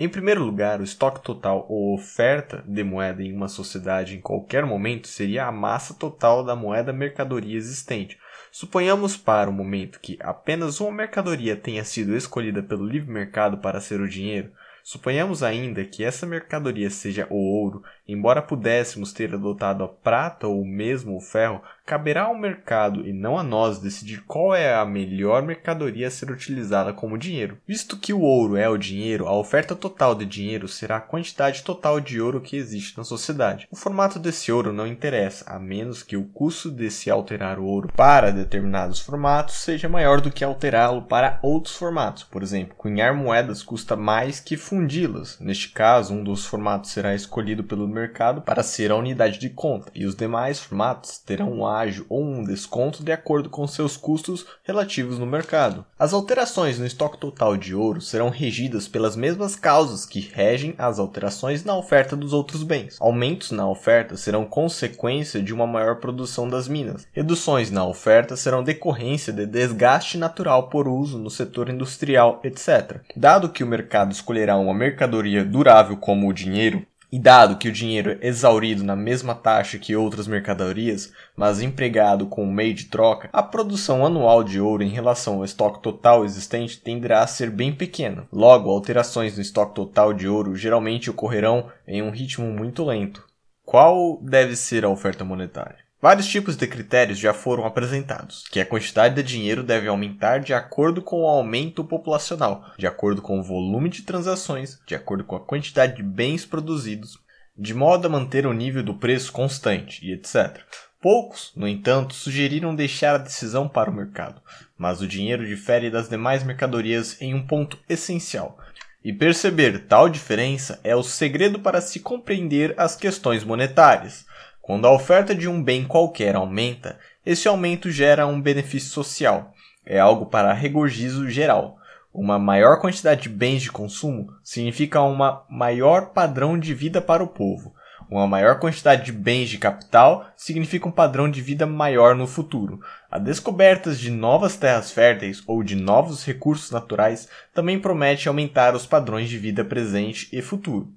Em primeiro lugar, o estoque total ou oferta de moeda em uma sociedade em qualquer momento seria a massa total da moeda mercadoria existente. Suponhamos para o momento que apenas uma mercadoria tenha sido escolhida pelo livre mercado para ser o dinheiro, Suponhamos ainda que essa mercadoria seja o ouro, embora pudéssemos ter adotado a prata ou mesmo o ferro, caberá ao mercado e não a nós decidir qual é a melhor mercadoria a ser utilizada como dinheiro. Visto que o ouro é o dinheiro, a oferta total de dinheiro será a quantidade total de ouro que existe na sociedade. O formato desse ouro não interessa, a menos que o custo de se alterar o ouro para determinados formatos seja maior do que alterá-lo para outros formatos. Por exemplo, cunhar moedas custa mais que fundi-las. Neste caso, um dos formatos será escolhido pelo mercado para ser a unidade de conta, e os demais formatos terão um ágio ou um desconto de acordo com seus custos relativos no mercado. As alterações no estoque total de ouro serão regidas pelas mesmas causas que regem as alterações na oferta dos outros bens. Aumentos na oferta serão consequência de uma maior produção das minas. Reduções na oferta serão decorrência de desgaste natural por uso no setor industrial, etc. Dado que o mercado escolherá uma mercadoria durável como o dinheiro, e dado que o dinheiro é exaurido na mesma taxa que outras mercadorias, mas empregado como meio de troca, a produção anual de ouro em relação ao estoque total existente tenderá a ser bem pequena. Logo, alterações no estoque total de ouro geralmente ocorrerão em um ritmo muito lento. Qual deve ser a oferta monetária? Vários tipos de critérios já foram apresentados, que a quantidade de dinheiro deve aumentar de acordo com o aumento populacional, de acordo com o volume de transações, de acordo com a quantidade de bens produzidos, de modo a manter o nível do preço constante e etc. Poucos, no entanto, sugeriram deixar a decisão para o mercado, mas o dinheiro difere das demais mercadorias em um ponto essencial. E perceber tal diferença é o segredo para se compreender as questões monetárias. Quando a oferta de um bem qualquer aumenta, esse aumento gera um benefício social. É algo para regozijo geral. Uma maior quantidade de bens de consumo significa uma maior padrão de vida para o povo. Uma maior quantidade de bens de capital significa um padrão de vida maior no futuro. A descoberta de novas terras férteis ou de novos recursos naturais também promete aumentar os padrões de vida presente e futuro.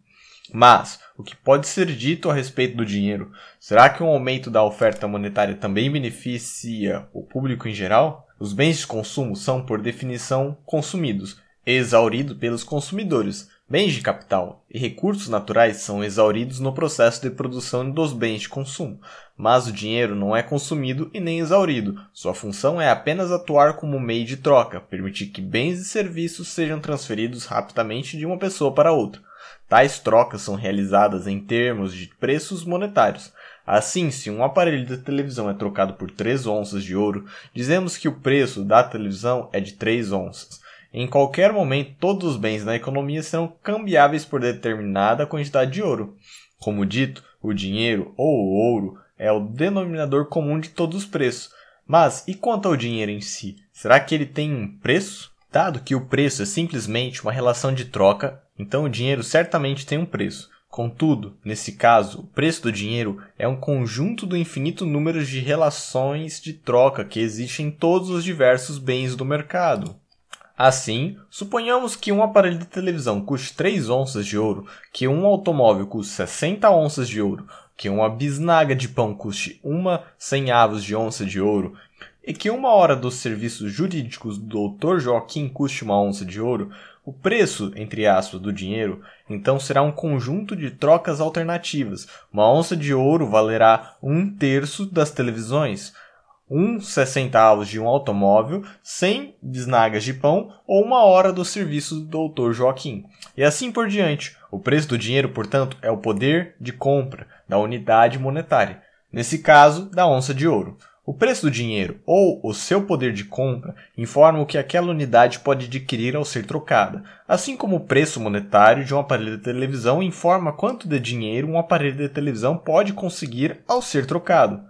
Mas, o que pode ser dito a respeito do dinheiro? Será que um aumento da oferta monetária também beneficia o público em geral? Os bens de consumo são, por definição, consumidos, exauridos pelos consumidores. Bens de capital e recursos naturais são exauridos no processo de produção dos bens de consumo, mas o dinheiro não é consumido e nem exaurido. Sua função é apenas atuar como meio de troca, permitir que bens e serviços sejam transferidos rapidamente de uma pessoa para outra. Tais trocas são realizadas em termos de preços monetários. Assim, se um aparelho de televisão é trocado por 3 onças de ouro, dizemos que o preço da televisão é de 3 onças. Em qualquer momento, todos os bens na economia serão cambiáveis por determinada quantidade de ouro. Como dito, o dinheiro ou o ouro é o denominador comum de todos os preços. Mas e quanto ao dinheiro em si? Será que ele tem um preço? Dado que o preço é simplesmente uma relação de troca, então o dinheiro certamente tem um preço. Contudo, nesse caso, o preço do dinheiro é um conjunto do infinito número de relações de troca que existem em todos os diversos bens do mercado. Assim, suponhamos que um aparelho de televisão custe 3 onças de ouro, que um automóvel custe 60 onças de ouro, que uma bisnaga de pão custe uma centavos de onça de ouro, e que uma hora dos serviços jurídicos do Dr. Joaquim custe uma onça de ouro, o preço, entre aspas, do dinheiro, então será um conjunto de trocas alternativas. Uma onça de ouro valerá um terço das televisões, um centavos de um automóvel, 100 bisnagas de pão ou uma hora do serviço do Dr. Joaquim. E assim por diante. O preço do dinheiro, portanto, é o poder de compra da unidade monetária, nesse caso, da onça de ouro. O preço do dinheiro ou o seu poder de compra informam o que aquela unidade pode adquirir ao ser trocada, assim como o preço monetário de um aparelho de televisão informa quanto de dinheiro um aparelho de televisão pode conseguir ao ser trocado.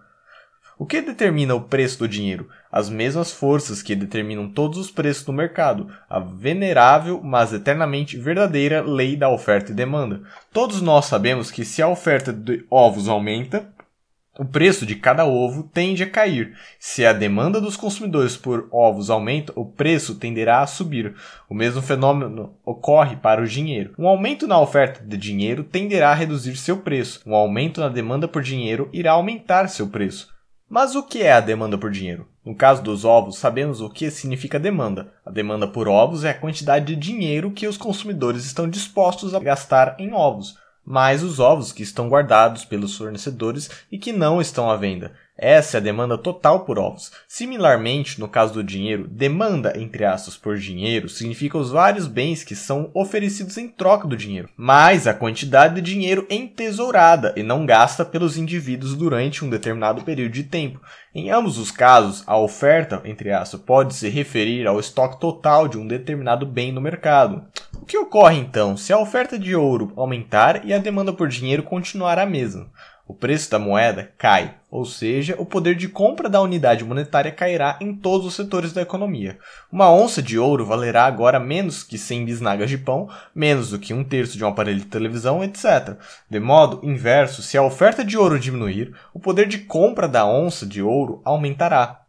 O que determina o preço do dinheiro? As mesmas forças que determinam todos os preços do mercado, a venerável, mas eternamente verdadeira lei da oferta e demanda. Todos nós sabemos que se a oferta de ovos aumenta, o preço de cada ovo tende a cair. Se a demanda dos consumidores por ovos aumenta, o preço tenderá a subir. O mesmo fenômeno ocorre para o dinheiro. Um aumento na oferta de dinheiro tenderá a reduzir seu preço. Um aumento na demanda por dinheiro irá aumentar seu preço. Mas o que é a demanda por dinheiro? No caso dos ovos, sabemos o que significa demanda. A demanda por ovos é a quantidade de dinheiro que os consumidores estão dispostos a gastar em ovos, mais os ovos que estão guardados pelos fornecedores e que não estão à venda. Essa é a demanda total por ovos. Similarmente, no caso do dinheiro, demanda entre aspas por dinheiro significa os vários bens que são oferecidos em troca do dinheiro, mais a quantidade de dinheiro entesourada e não gasta pelos indivíduos durante um determinado período de tempo. Em ambos os casos, a oferta, entre aspas, pode se referir ao estoque total de um determinado bem no mercado. O que ocorre então se a oferta de ouro aumentar e a demanda por dinheiro continuar a mesma? O preço da moeda cai, ou seja, o poder de compra da unidade monetária cairá em todos os setores da economia. Uma onça de ouro valerá agora menos que 100 bisnagas de pão, menos do que um terço de um aparelho de televisão, etc. De modo inverso, se a oferta de ouro diminuir, o poder de compra da onça de ouro aumentará.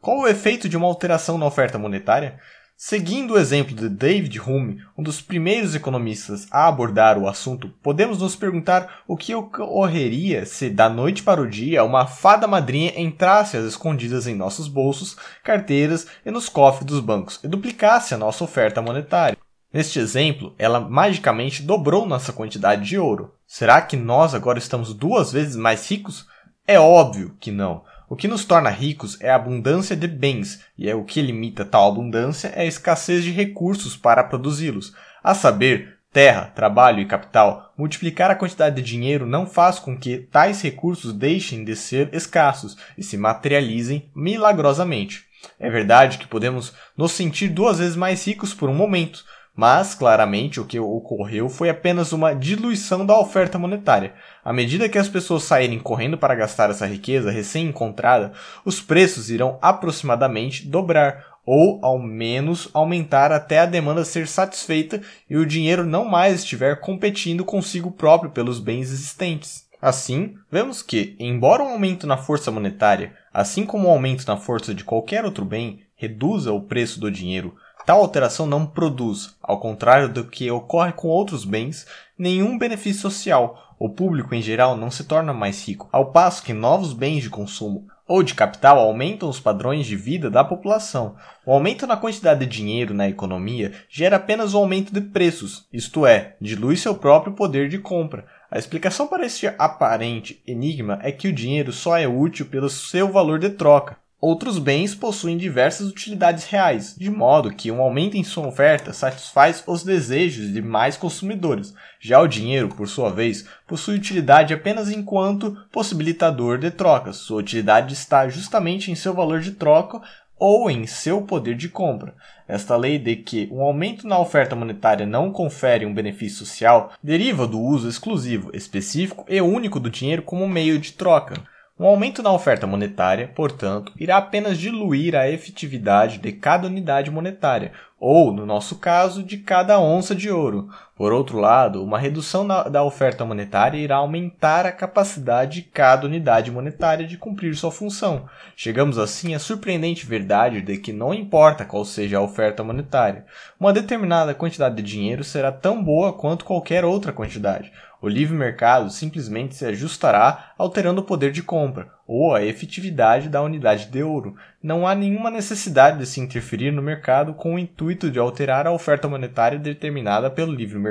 Qual o efeito de uma alteração na oferta monetária? Seguindo o exemplo de David Hume, um dos primeiros economistas a abordar o assunto, podemos nos perguntar o que ocorreria se, da noite para o dia, uma fada madrinha entrasse às escondidas em nossos bolsos, carteiras e nos cofres dos bancos e duplicasse a nossa oferta monetária. Neste exemplo, ela magicamente dobrou nossa quantidade de ouro. Será que nós agora estamos duas vezes mais ricos? É óbvio que não. O que nos torna ricos é a abundância de bens, e é o que limita tal abundância é a escassez de recursos para produzi-los. A saber, terra, trabalho e capital, multiplicar a quantidade de dinheiro não faz com que tais recursos deixem de ser escassos e se materializem milagrosamente. É verdade que podemos nos sentir duas vezes mais ricos por um momento, mas, claramente, o que ocorreu foi apenas uma diluição da oferta monetária. À medida que as pessoas saírem correndo para gastar essa riqueza recém-encontrada, os preços irão aproximadamente dobrar, ou ao menos aumentar até a demanda ser satisfeita e o dinheiro não mais estiver competindo consigo próprio pelos bens existentes. Assim, vemos que, embora um aumento na força monetária, assim como um aumento na força de qualquer outro bem, reduza o preço do dinheiro, Tal alteração não produz, ao contrário do que ocorre com outros bens, nenhum benefício social. O público em geral não se torna mais rico, ao passo que novos bens de consumo ou de capital aumentam os padrões de vida da população. O aumento na quantidade de dinheiro na economia gera apenas o um aumento de preços, isto é, dilui seu próprio poder de compra. A explicação para este aparente enigma é que o dinheiro só é útil pelo seu valor de troca. Outros bens possuem diversas utilidades reais, de modo que um aumento em sua oferta satisfaz os desejos de mais consumidores. Já o dinheiro, por sua vez, possui utilidade apenas enquanto possibilitador de trocas. Sua utilidade está justamente em seu valor de troca ou em seu poder de compra. Esta lei de que um aumento na oferta monetária não confere um benefício social deriva do uso exclusivo, específico e único do dinheiro como meio de troca. Um aumento na oferta monetária, portanto, irá apenas diluir a efetividade de cada unidade monetária, ou, no nosso caso, de cada onça de ouro. Por outro lado, uma redução na, da oferta monetária irá aumentar a capacidade de cada unidade monetária de cumprir sua função. Chegamos assim à surpreendente verdade de que não importa qual seja a oferta monetária, uma determinada quantidade de dinheiro será tão boa quanto qualquer outra quantidade. O livre mercado simplesmente se ajustará alterando o poder de compra ou a efetividade da unidade de ouro. Não há nenhuma necessidade de se interferir no mercado com o intuito de alterar a oferta monetária determinada pelo livre mercado.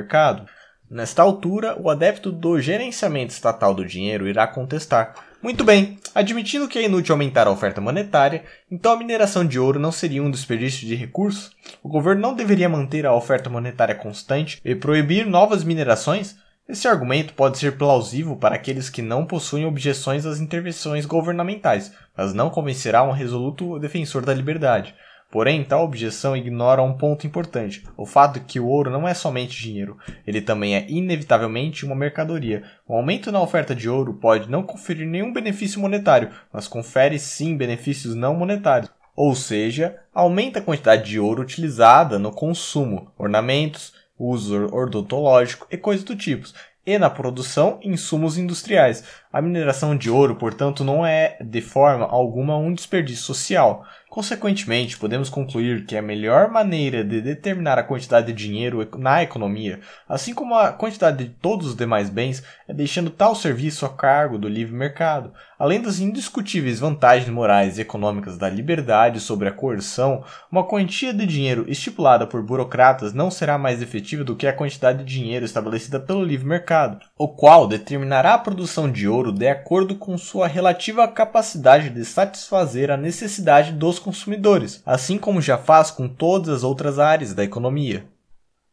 Nesta altura, o adepto do gerenciamento estatal do dinheiro irá contestar. Muito bem, admitindo que é inútil aumentar a oferta monetária, então a mineração de ouro não seria um desperdício de recursos? O governo não deveria manter a oferta monetária constante e proibir novas minerações? Esse argumento pode ser plausível para aqueles que não possuem objeções às intervenções governamentais, mas não convencerá um resoluto defensor da liberdade. Porém, tal objeção ignora um ponto importante: o fato de que o ouro não é somente dinheiro, ele também é inevitavelmente uma mercadoria. O aumento na oferta de ouro pode não conferir nenhum benefício monetário, mas confere sim benefícios não monetários. Ou seja, aumenta a quantidade de ouro utilizada no consumo, ornamentos, uso odontológico e coisas do tipo, e na produção insumos industriais. A mineração de ouro, portanto, não é de forma alguma um desperdício social, Consequentemente, podemos concluir que a melhor maneira de determinar a quantidade de dinheiro na economia, assim como a quantidade de todos os demais bens, é deixando tal serviço a cargo do livre mercado. Além das indiscutíveis vantagens morais e econômicas da liberdade sobre a coerção, uma quantia de dinheiro estipulada por burocratas não será mais efetiva do que a quantidade de dinheiro estabelecida pelo livre mercado, o qual determinará a produção de ouro de acordo com sua relativa capacidade de satisfazer a necessidade dos consumidores, assim como já faz com todas as outras áreas da economia.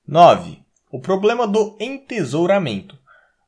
9. O problema do entesouramento.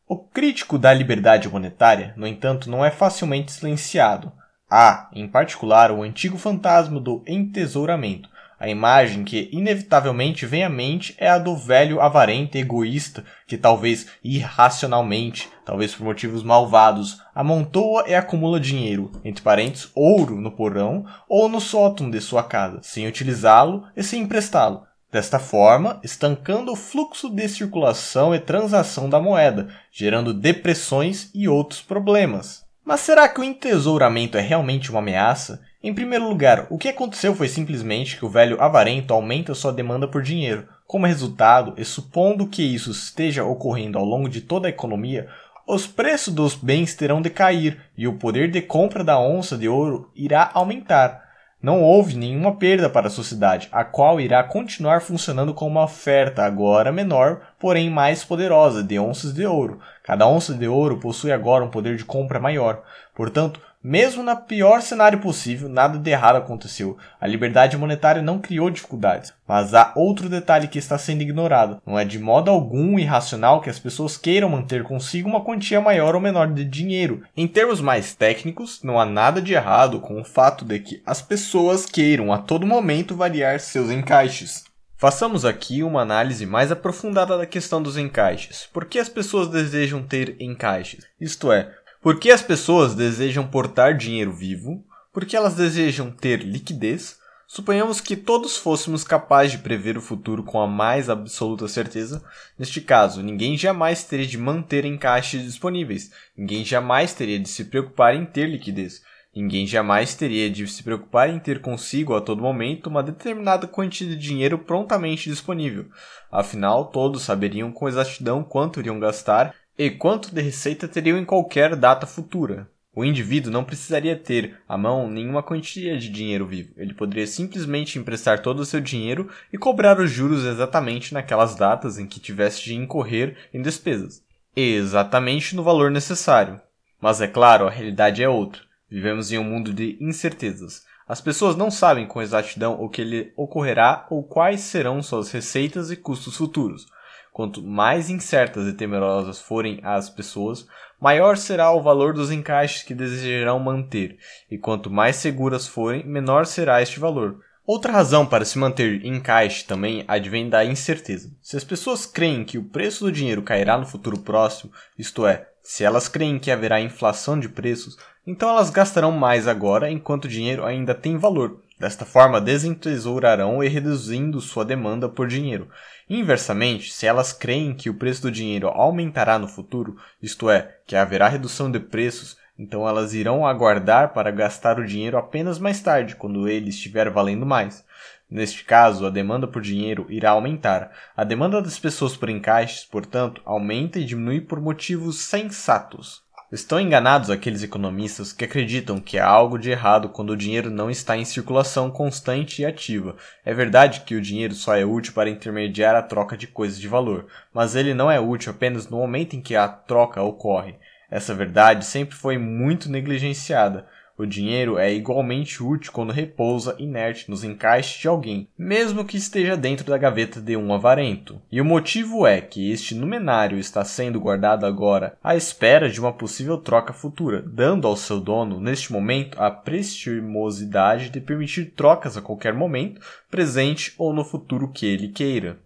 O crítico da liberdade monetária, no entanto, não é facilmente silenciado. Há, em particular, o antigo fantasma do entesouramento, a imagem que inevitavelmente vem à mente é a do velho avarento egoísta que talvez irracionalmente, talvez por motivos malvados, amontoa e acumula dinheiro, entre parentes, ouro no porão ou no sótão de sua casa, sem utilizá-lo e sem emprestá-lo. Desta forma, estancando o fluxo de circulação e transação da moeda, gerando depressões e outros problemas. Mas será que o entesouramento é realmente uma ameaça? Em primeiro lugar, o que aconteceu foi simplesmente que o velho avarento aumenta sua demanda por dinheiro. Como resultado, e supondo que isso esteja ocorrendo ao longo de toda a economia, os preços dos bens terão de cair e o poder de compra da onça de ouro irá aumentar. Não houve nenhuma perda para a sociedade, a qual irá continuar funcionando como uma oferta agora menor, porém mais poderosa, de onças de ouro. Cada onça de ouro possui agora um poder de compra maior. Portanto, mesmo no pior cenário possível, nada de errado aconteceu. A liberdade monetária não criou dificuldades. Mas há outro detalhe que está sendo ignorado. Não é de modo algum irracional que as pessoas queiram manter consigo uma quantia maior ou menor de dinheiro. Em termos mais técnicos, não há nada de errado com o fato de que as pessoas queiram a todo momento variar seus encaixes. Façamos aqui uma análise mais aprofundada da questão dos encaixes. Por que as pessoas desejam ter encaixes? Isto é, por que as pessoas desejam portar dinheiro vivo? Porque elas desejam ter liquidez? Suponhamos que todos fôssemos capazes de prever o futuro com a mais absoluta certeza. Neste caso, ninguém jamais teria de manter encaixes disponíveis. Ninguém jamais teria de se preocupar em ter liquidez. Ninguém jamais teria de se preocupar em ter consigo a todo momento uma determinada quantia de dinheiro prontamente disponível. Afinal, todos saberiam com exatidão quanto iriam gastar e quanto de receita teriam em qualquer data futura. O indivíduo não precisaria ter à mão nenhuma quantia de dinheiro vivo. Ele poderia simplesmente emprestar todo o seu dinheiro e cobrar os juros exatamente naquelas datas em que tivesse de incorrer em despesas. Exatamente no valor necessário. Mas é claro, a realidade é outra. Vivemos em um mundo de incertezas. As pessoas não sabem com exatidão o que lhe ocorrerá ou quais serão suas receitas e custos futuros. Quanto mais incertas e temerosas forem as pessoas, maior será o valor dos encaixes que desejarão manter, e quanto mais seguras forem, menor será este valor. Outra razão para se manter em encaixe também advém da incerteza. Se as pessoas creem que o preço do dinheiro cairá no futuro próximo, isto é, se elas creem que haverá inflação de preços, então elas gastarão mais agora enquanto o dinheiro ainda tem valor. Desta forma, desentesourarão e reduzindo sua demanda por dinheiro. Inversamente, se elas creem que o preço do dinheiro aumentará no futuro, isto é, que haverá redução de preços, então elas irão aguardar para gastar o dinheiro apenas mais tarde, quando ele estiver valendo mais. Neste caso, a demanda por dinheiro irá aumentar. A demanda das pessoas por encaixes, portanto, aumenta e diminui por motivos sensatos. Estão enganados aqueles economistas que acreditam que há algo de errado quando o dinheiro não está em circulação constante e ativa. É verdade que o dinheiro só é útil para intermediar a troca de coisas de valor, mas ele não é útil apenas no momento em que a troca ocorre. Essa verdade sempre foi muito negligenciada. O dinheiro é igualmente útil quando repousa inerte nos encaixes de alguém, mesmo que esteja dentro da gaveta de um avarento. E o motivo é que este numenário está sendo guardado agora à espera de uma possível troca futura, dando ao seu dono, neste momento, a prestimosidade de permitir trocas a qualquer momento, presente ou no futuro que ele queira.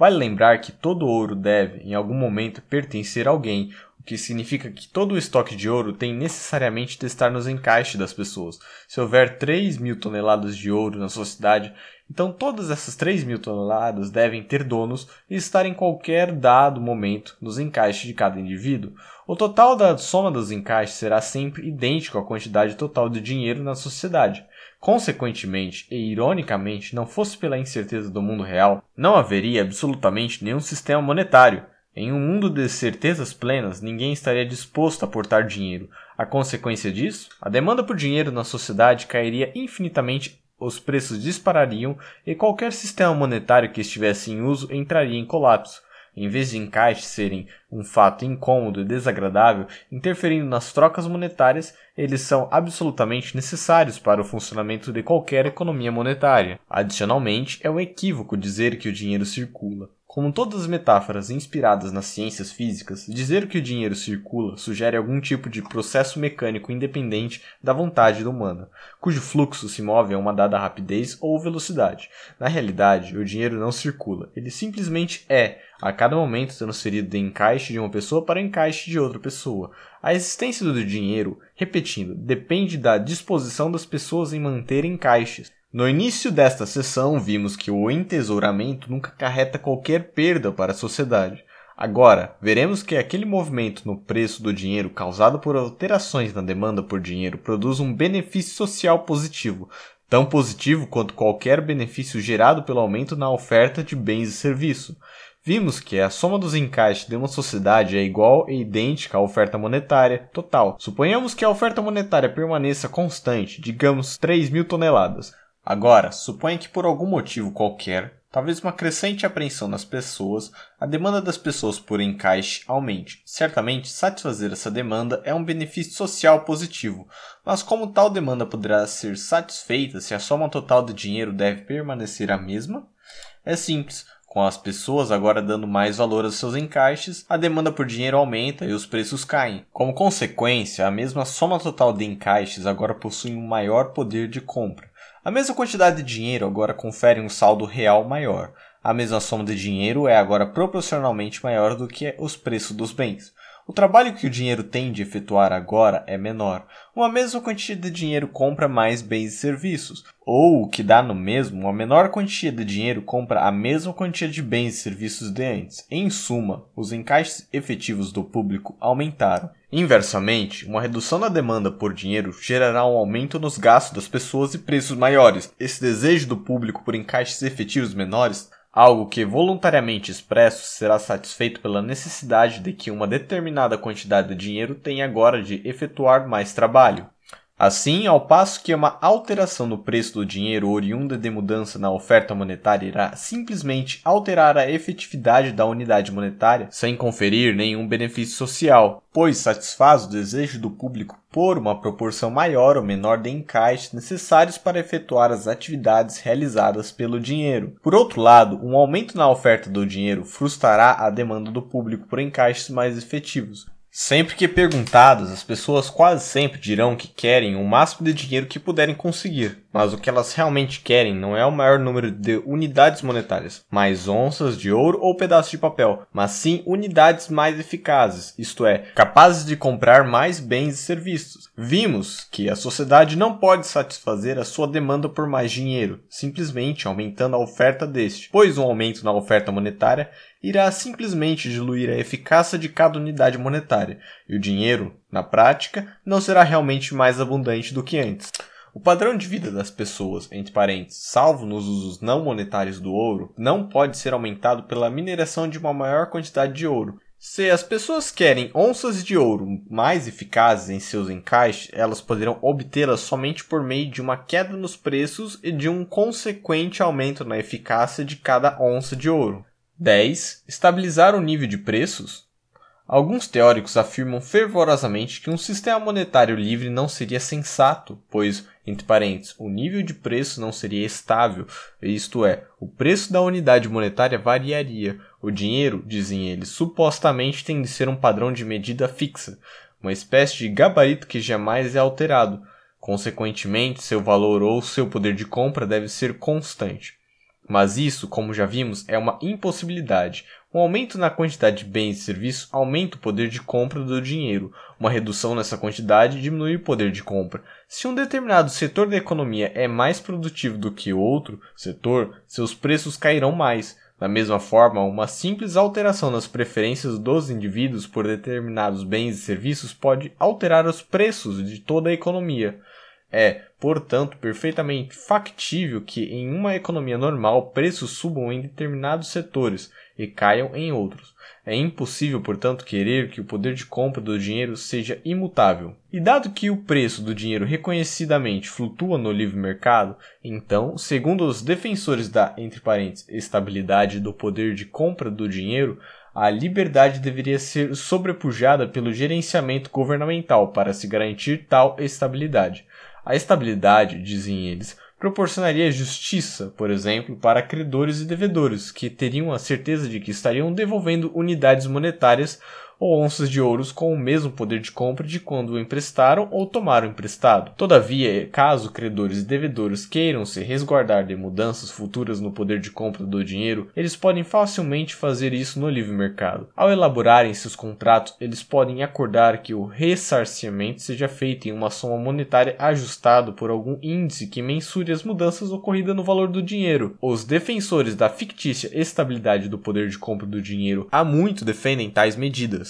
Vale lembrar que todo ouro deve, em algum momento, pertencer a alguém, o que significa que todo o estoque de ouro tem necessariamente de estar nos encaixes das pessoas. Se houver 3 mil toneladas de ouro na sociedade, então todas essas 3 mil toneladas devem ter donos e estar em qualquer dado momento nos encaixes de cada indivíduo. O total da soma dos encaixes será sempre idêntico à quantidade total de dinheiro na sociedade. Consequentemente, e ironicamente, não fosse pela incerteza do mundo real, não haveria absolutamente nenhum sistema monetário. Em um mundo de certezas plenas, ninguém estaria disposto a aportar dinheiro. A consequência disso, a demanda por dinheiro na sociedade cairia infinitamente, os preços disparariam e qualquer sistema monetário que estivesse em uso entraria em colapso em vez de encaixes serem um fato incômodo e desagradável, interferindo nas trocas monetárias, eles são absolutamente necessários para o funcionamento de qualquer economia monetária. Adicionalmente, é um equívoco dizer que o dinheiro circula. Como todas as metáforas inspiradas nas ciências físicas, dizer que o dinheiro circula sugere algum tipo de processo mecânico independente da vontade humana, cujo fluxo se move a uma dada rapidez ou velocidade. Na realidade, o dinheiro não circula, ele simplesmente é, a cada momento transferido de encaixe de uma pessoa para encaixe de outra pessoa. A existência do dinheiro, repetindo, depende da disposição das pessoas em manter encaixes. No início desta sessão, vimos que o entesouramento nunca carreta qualquer perda para a sociedade. Agora, veremos que aquele movimento no preço do dinheiro causado por alterações na demanda por dinheiro produz um benefício social positivo, tão positivo quanto qualquer benefício gerado pelo aumento na oferta de bens e serviços. Vimos que a soma dos encaixes de uma sociedade é igual e idêntica à oferta monetária total. Suponhamos que a oferta monetária permaneça constante, digamos 3 mil toneladas. Agora, suponha que por algum motivo qualquer, talvez uma crescente apreensão nas pessoas, a demanda das pessoas por encaixe aumente. Certamente, satisfazer essa demanda é um benefício social positivo, mas como tal demanda poderá ser satisfeita se a soma total de dinheiro deve permanecer a mesma? É simples. Com as pessoas agora dando mais valor aos seus encaixes, a demanda por dinheiro aumenta e os preços caem. Como consequência, a mesma soma total de encaixes agora possui um maior poder de compra. A mesma quantidade de dinheiro agora confere um saldo real maior. A mesma soma de dinheiro é agora proporcionalmente maior do que os preços dos bens. O trabalho que o dinheiro tem de efetuar agora é menor. Uma mesma quantia de dinheiro compra mais bens e serviços, ou o que dá no mesmo, uma menor quantia de dinheiro compra a mesma quantia de bens e serviços de antes. Em suma, os encaixes efetivos do público aumentaram. Inversamente, uma redução na demanda por dinheiro gerará um aumento nos gastos das pessoas e preços maiores. Esse desejo do público por encaixes efetivos menores algo que voluntariamente expresso será satisfeito pela necessidade de que uma determinada quantidade de dinheiro tenha agora de efetuar mais trabalho. Assim, ao passo que uma alteração no preço do dinheiro oriunda de mudança na oferta monetária irá simplesmente alterar a efetividade da unidade monetária sem conferir nenhum benefício social, pois satisfaz o desejo do público por uma proporção maior ou menor de encaixes necessários para efetuar as atividades realizadas pelo dinheiro. Por outro lado, um aumento na oferta do dinheiro frustrará a demanda do público por encaixes mais efetivos, Sempre que perguntadas, as pessoas quase sempre dirão que querem o máximo de dinheiro que puderem conseguir, mas o que elas realmente querem não é o maior número de unidades monetárias, mais onças de ouro ou pedaços de papel, mas sim unidades mais eficazes, isto é, capazes de comprar mais bens e serviços. Vimos que a sociedade não pode satisfazer a sua demanda por mais dinheiro, simplesmente aumentando a oferta deste, pois um aumento na oferta monetária irá simplesmente diluir a eficácia de cada unidade monetária, e o dinheiro, na prática, não será realmente mais abundante do que antes. O padrão de vida das pessoas, entre parênteses, salvo nos usos não monetários do ouro, não pode ser aumentado pela mineração de uma maior quantidade de ouro. Se as pessoas querem onças de ouro mais eficazes em seus encaixes, elas poderão obtê-las somente por meio de uma queda nos preços e de um consequente aumento na eficácia de cada onça de ouro. 10. Estabilizar o nível de preços? Alguns teóricos afirmam fervorosamente que um sistema monetário livre não seria sensato, pois, entre parênteses, o nível de preço não seria estável, isto é, o preço da unidade monetária variaria. O dinheiro, dizem eles, supostamente tem de ser um padrão de medida fixa, uma espécie de gabarito que jamais é alterado. Consequentemente, seu valor ou seu poder de compra deve ser constante. Mas isso, como já vimos, é uma impossibilidade. Um aumento na quantidade de bens e serviços aumenta o poder de compra do dinheiro. Uma redução nessa quantidade diminui o poder de compra. Se um determinado setor da economia é mais produtivo do que outro setor, seus preços cairão mais. Da mesma forma, uma simples alteração nas preferências dos indivíduos por determinados bens e serviços pode alterar os preços de toda a economia. É, portanto, perfeitamente factível que em uma economia normal preços subam em determinados setores e caiam em outros. É impossível, portanto, querer que o poder de compra do dinheiro seja imutável. E dado que o preço do dinheiro reconhecidamente flutua no livre mercado, então, segundo os defensores da, entre parênteses, estabilidade do poder de compra do dinheiro, a liberdade deveria ser sobrepujada pelo gerenciamento governamental para se garantir tal estabilidade. A estabilidade, dizem eles, proporcionaria justiça, por exemplo, para credores e devedores, que teriam a certeza de que estariam devolvendo unidades monetárias ou onças de ouros com o mesmo poder de compra de quando o emprestaram ou tomaram emprestado. Todavia, caso credores e devedores queiram se resguardar de mudanças futuras no poder de compra do dinheiro, eles podem facilmente fazer isso no livre mercado. Ao elaborarem seus contratos, eles podem acordar que o ressarcimento seja feito em uma soma monetária ajustado por algum índice que mensure as mudanças ocorridas no valor do dinheiro. Os defensores da fictícia estabilidade do poder de compra do dinheiro há muito defendem tais medidas.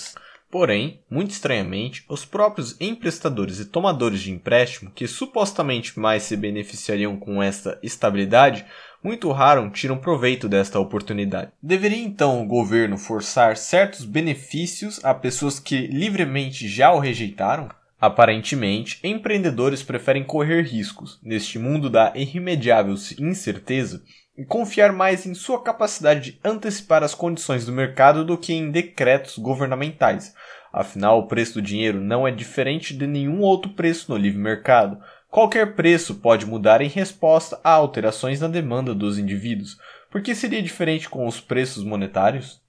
Porém, muito estranhamente, os próprios emprestadores e tomadores de empréstimo, que supostamente mais se beneficiariam com esta estabilidade, muito raro tiram proveito desta oportunidade. Deveria então o governo forçar certos benefícios a pessoas que livremente já o rejeitaram? Aparentemente, empreendedores preferem correr riscos neste mundo da irremediável incerteza e confiar mais em sua capacidade de antecipar as condições do mercado do que em decretos governamentais. Afinal, o preço do dinheiro não é diferente de nenhum outro preço no livre mercado. Qualquer preço pode mudar em resposta a alterações na demanda dos indivíduos. Por que seria diferente com os preços monetários?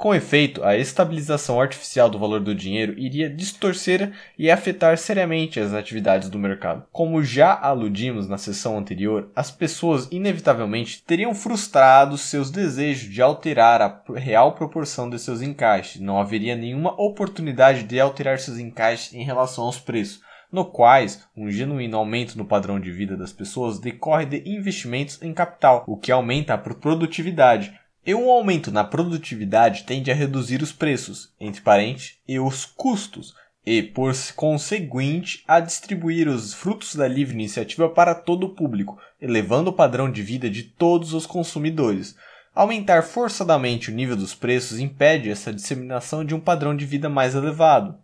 Com efeito, a estabilização artificial do valor do dinheiro iria distorcer e afetar seriamente as atividades do mercado. Como já aludimos na sessão anterior, as pessoas inevitavelmente teriam frustrado seus desejos de alterar a real proporção de seus encaixes. Não haveria nenhuma oportunidade de alterar seus encaixes em relação aos preços no quais um genuíno aumento no padrão de vida das pessoas decorre de investimentos em capital, o que aumenta a produtividade, e um aumento na produtividade tende a reduzir os preços, entre parênteses, e os custos, e, por conseguinte, a distribuir os frutos da livre iniciativa para todo o público, elevando o padrão de vida de todos os consumidores. Aumentar forçadamente o nível dos preços impede essa disseminação de um padrão de vida mais elevado.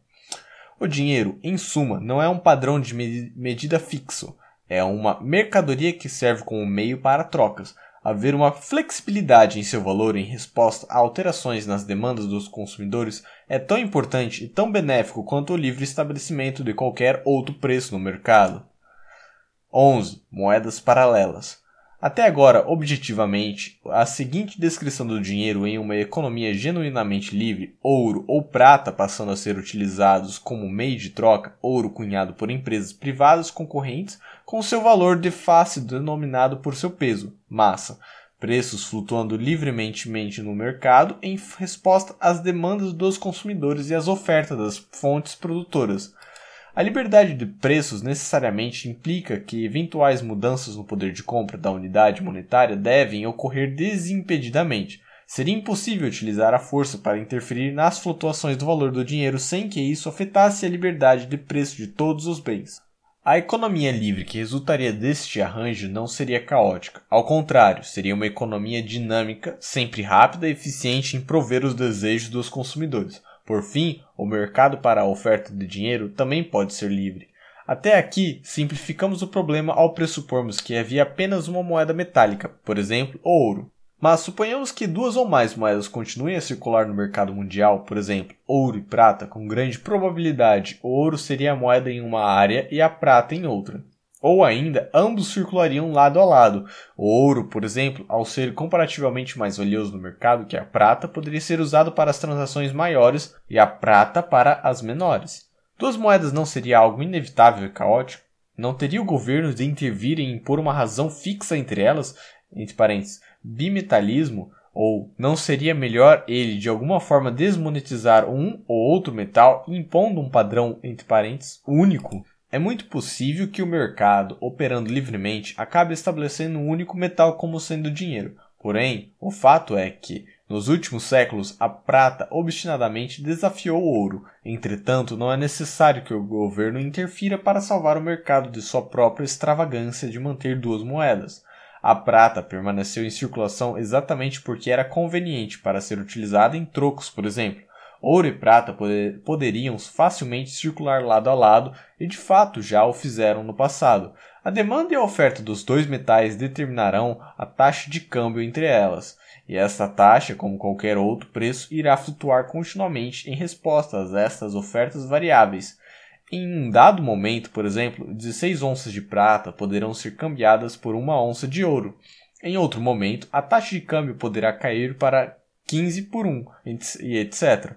O dinheiro, em suma, não é um padrão de medida fixo, é uma mercadoria que serve como meio para trocas haver uma flexibilidade em seu valor em resposta a alterações nas demandas dos consumidores é tão importante e tão benéfico quanto o livre estabelecimento de qualquer outro preço no mercado. 11. Moedas paralelas. Até agora, objetivamente, a seguinte descrição do dinheiro em uma economia genuinamente livre, ouro ou prata passando a ser utilizados como meio de troca, ouro cunhado por empresas privadas concorrentes, com seu valor de face denominado por seu peso, massa, preços flutuando livremente no mercado em resposta às demandas dos consumidores e às ofertas das fontes produtoras. A liberdade de preços necessariamente implica que eventuais mudanças no poder de compra da unidade monetária devem ocorrer desimpedidamente. Seria impossível utilizar a força para interferir nas flutuações do valor do dinheiro sem que isso afetasse a liberdade de preço de todos os bens. A economia livre que resultaria deste arranjo não seria caótica. Ao contrário, seria uma economia dinâmica, sempre rápida e eficiente em prover os desejos dos consumidores. Por fim, o mercado para a oferta de dinheiro também pode ser livre. Até aqui, simplificamos o problema ao pressupormos que havia apenas uma moeda metálica, por exemplo, ouro. Mas suponhamos que duas ou mais moedas continuem a circular no mercado mundial, por exemplo, ouro e prata, com grande probabilidade o ouro seria a moeda em uma área e a prata em outra. Ou ainda, ambos circulariam lado a lado. O ouro, por exemplo, ao ser comparativamente mais valioso no mercado que a prata, poderia ser usado para as transações maiores e a prata para as menores. Duas moedas não seria algo inevitável e caótico? Não teria o governo de intervir e impor uma razão fixa entre elas? entre parênteses, bimetalismo, ou não seria melhor ele de alguma forma desmonetizar um ou outro metal impondo um padrão entre parênteses único? É muito possível que o mercado, operando livremente, acabe estabelecendo um único metal como sendo dinheiro. Porém, o fato é que, nos últimos séculos, a prata obstinadamente desafiou o ouro. Entretanto, não é necessário que o governo interfira para salvar o mercado de sua própria extravagância de manter duas moedas. A prata permaneceu em circulação exatamente porque era conveniente para ser utilizada em trocos, por exemplo. Ouro e prata poder, poderiam facilmente circular lado a lado e de fato já o fizeram no passado. A demanda e a oferta dos dois metais determinarão a taxa de câmbio entre elas, e esta taxa, como qualquer outro preço, irá flutuar continuamente em resposta a estas ofertas variáveis. Em um dado momento, por exemplo, 16 onças de prata poderão ser cambiadas por uma onça de ouro. Em outro momento, a taxa de câmbio poderá cair para 15 por 1, e etc.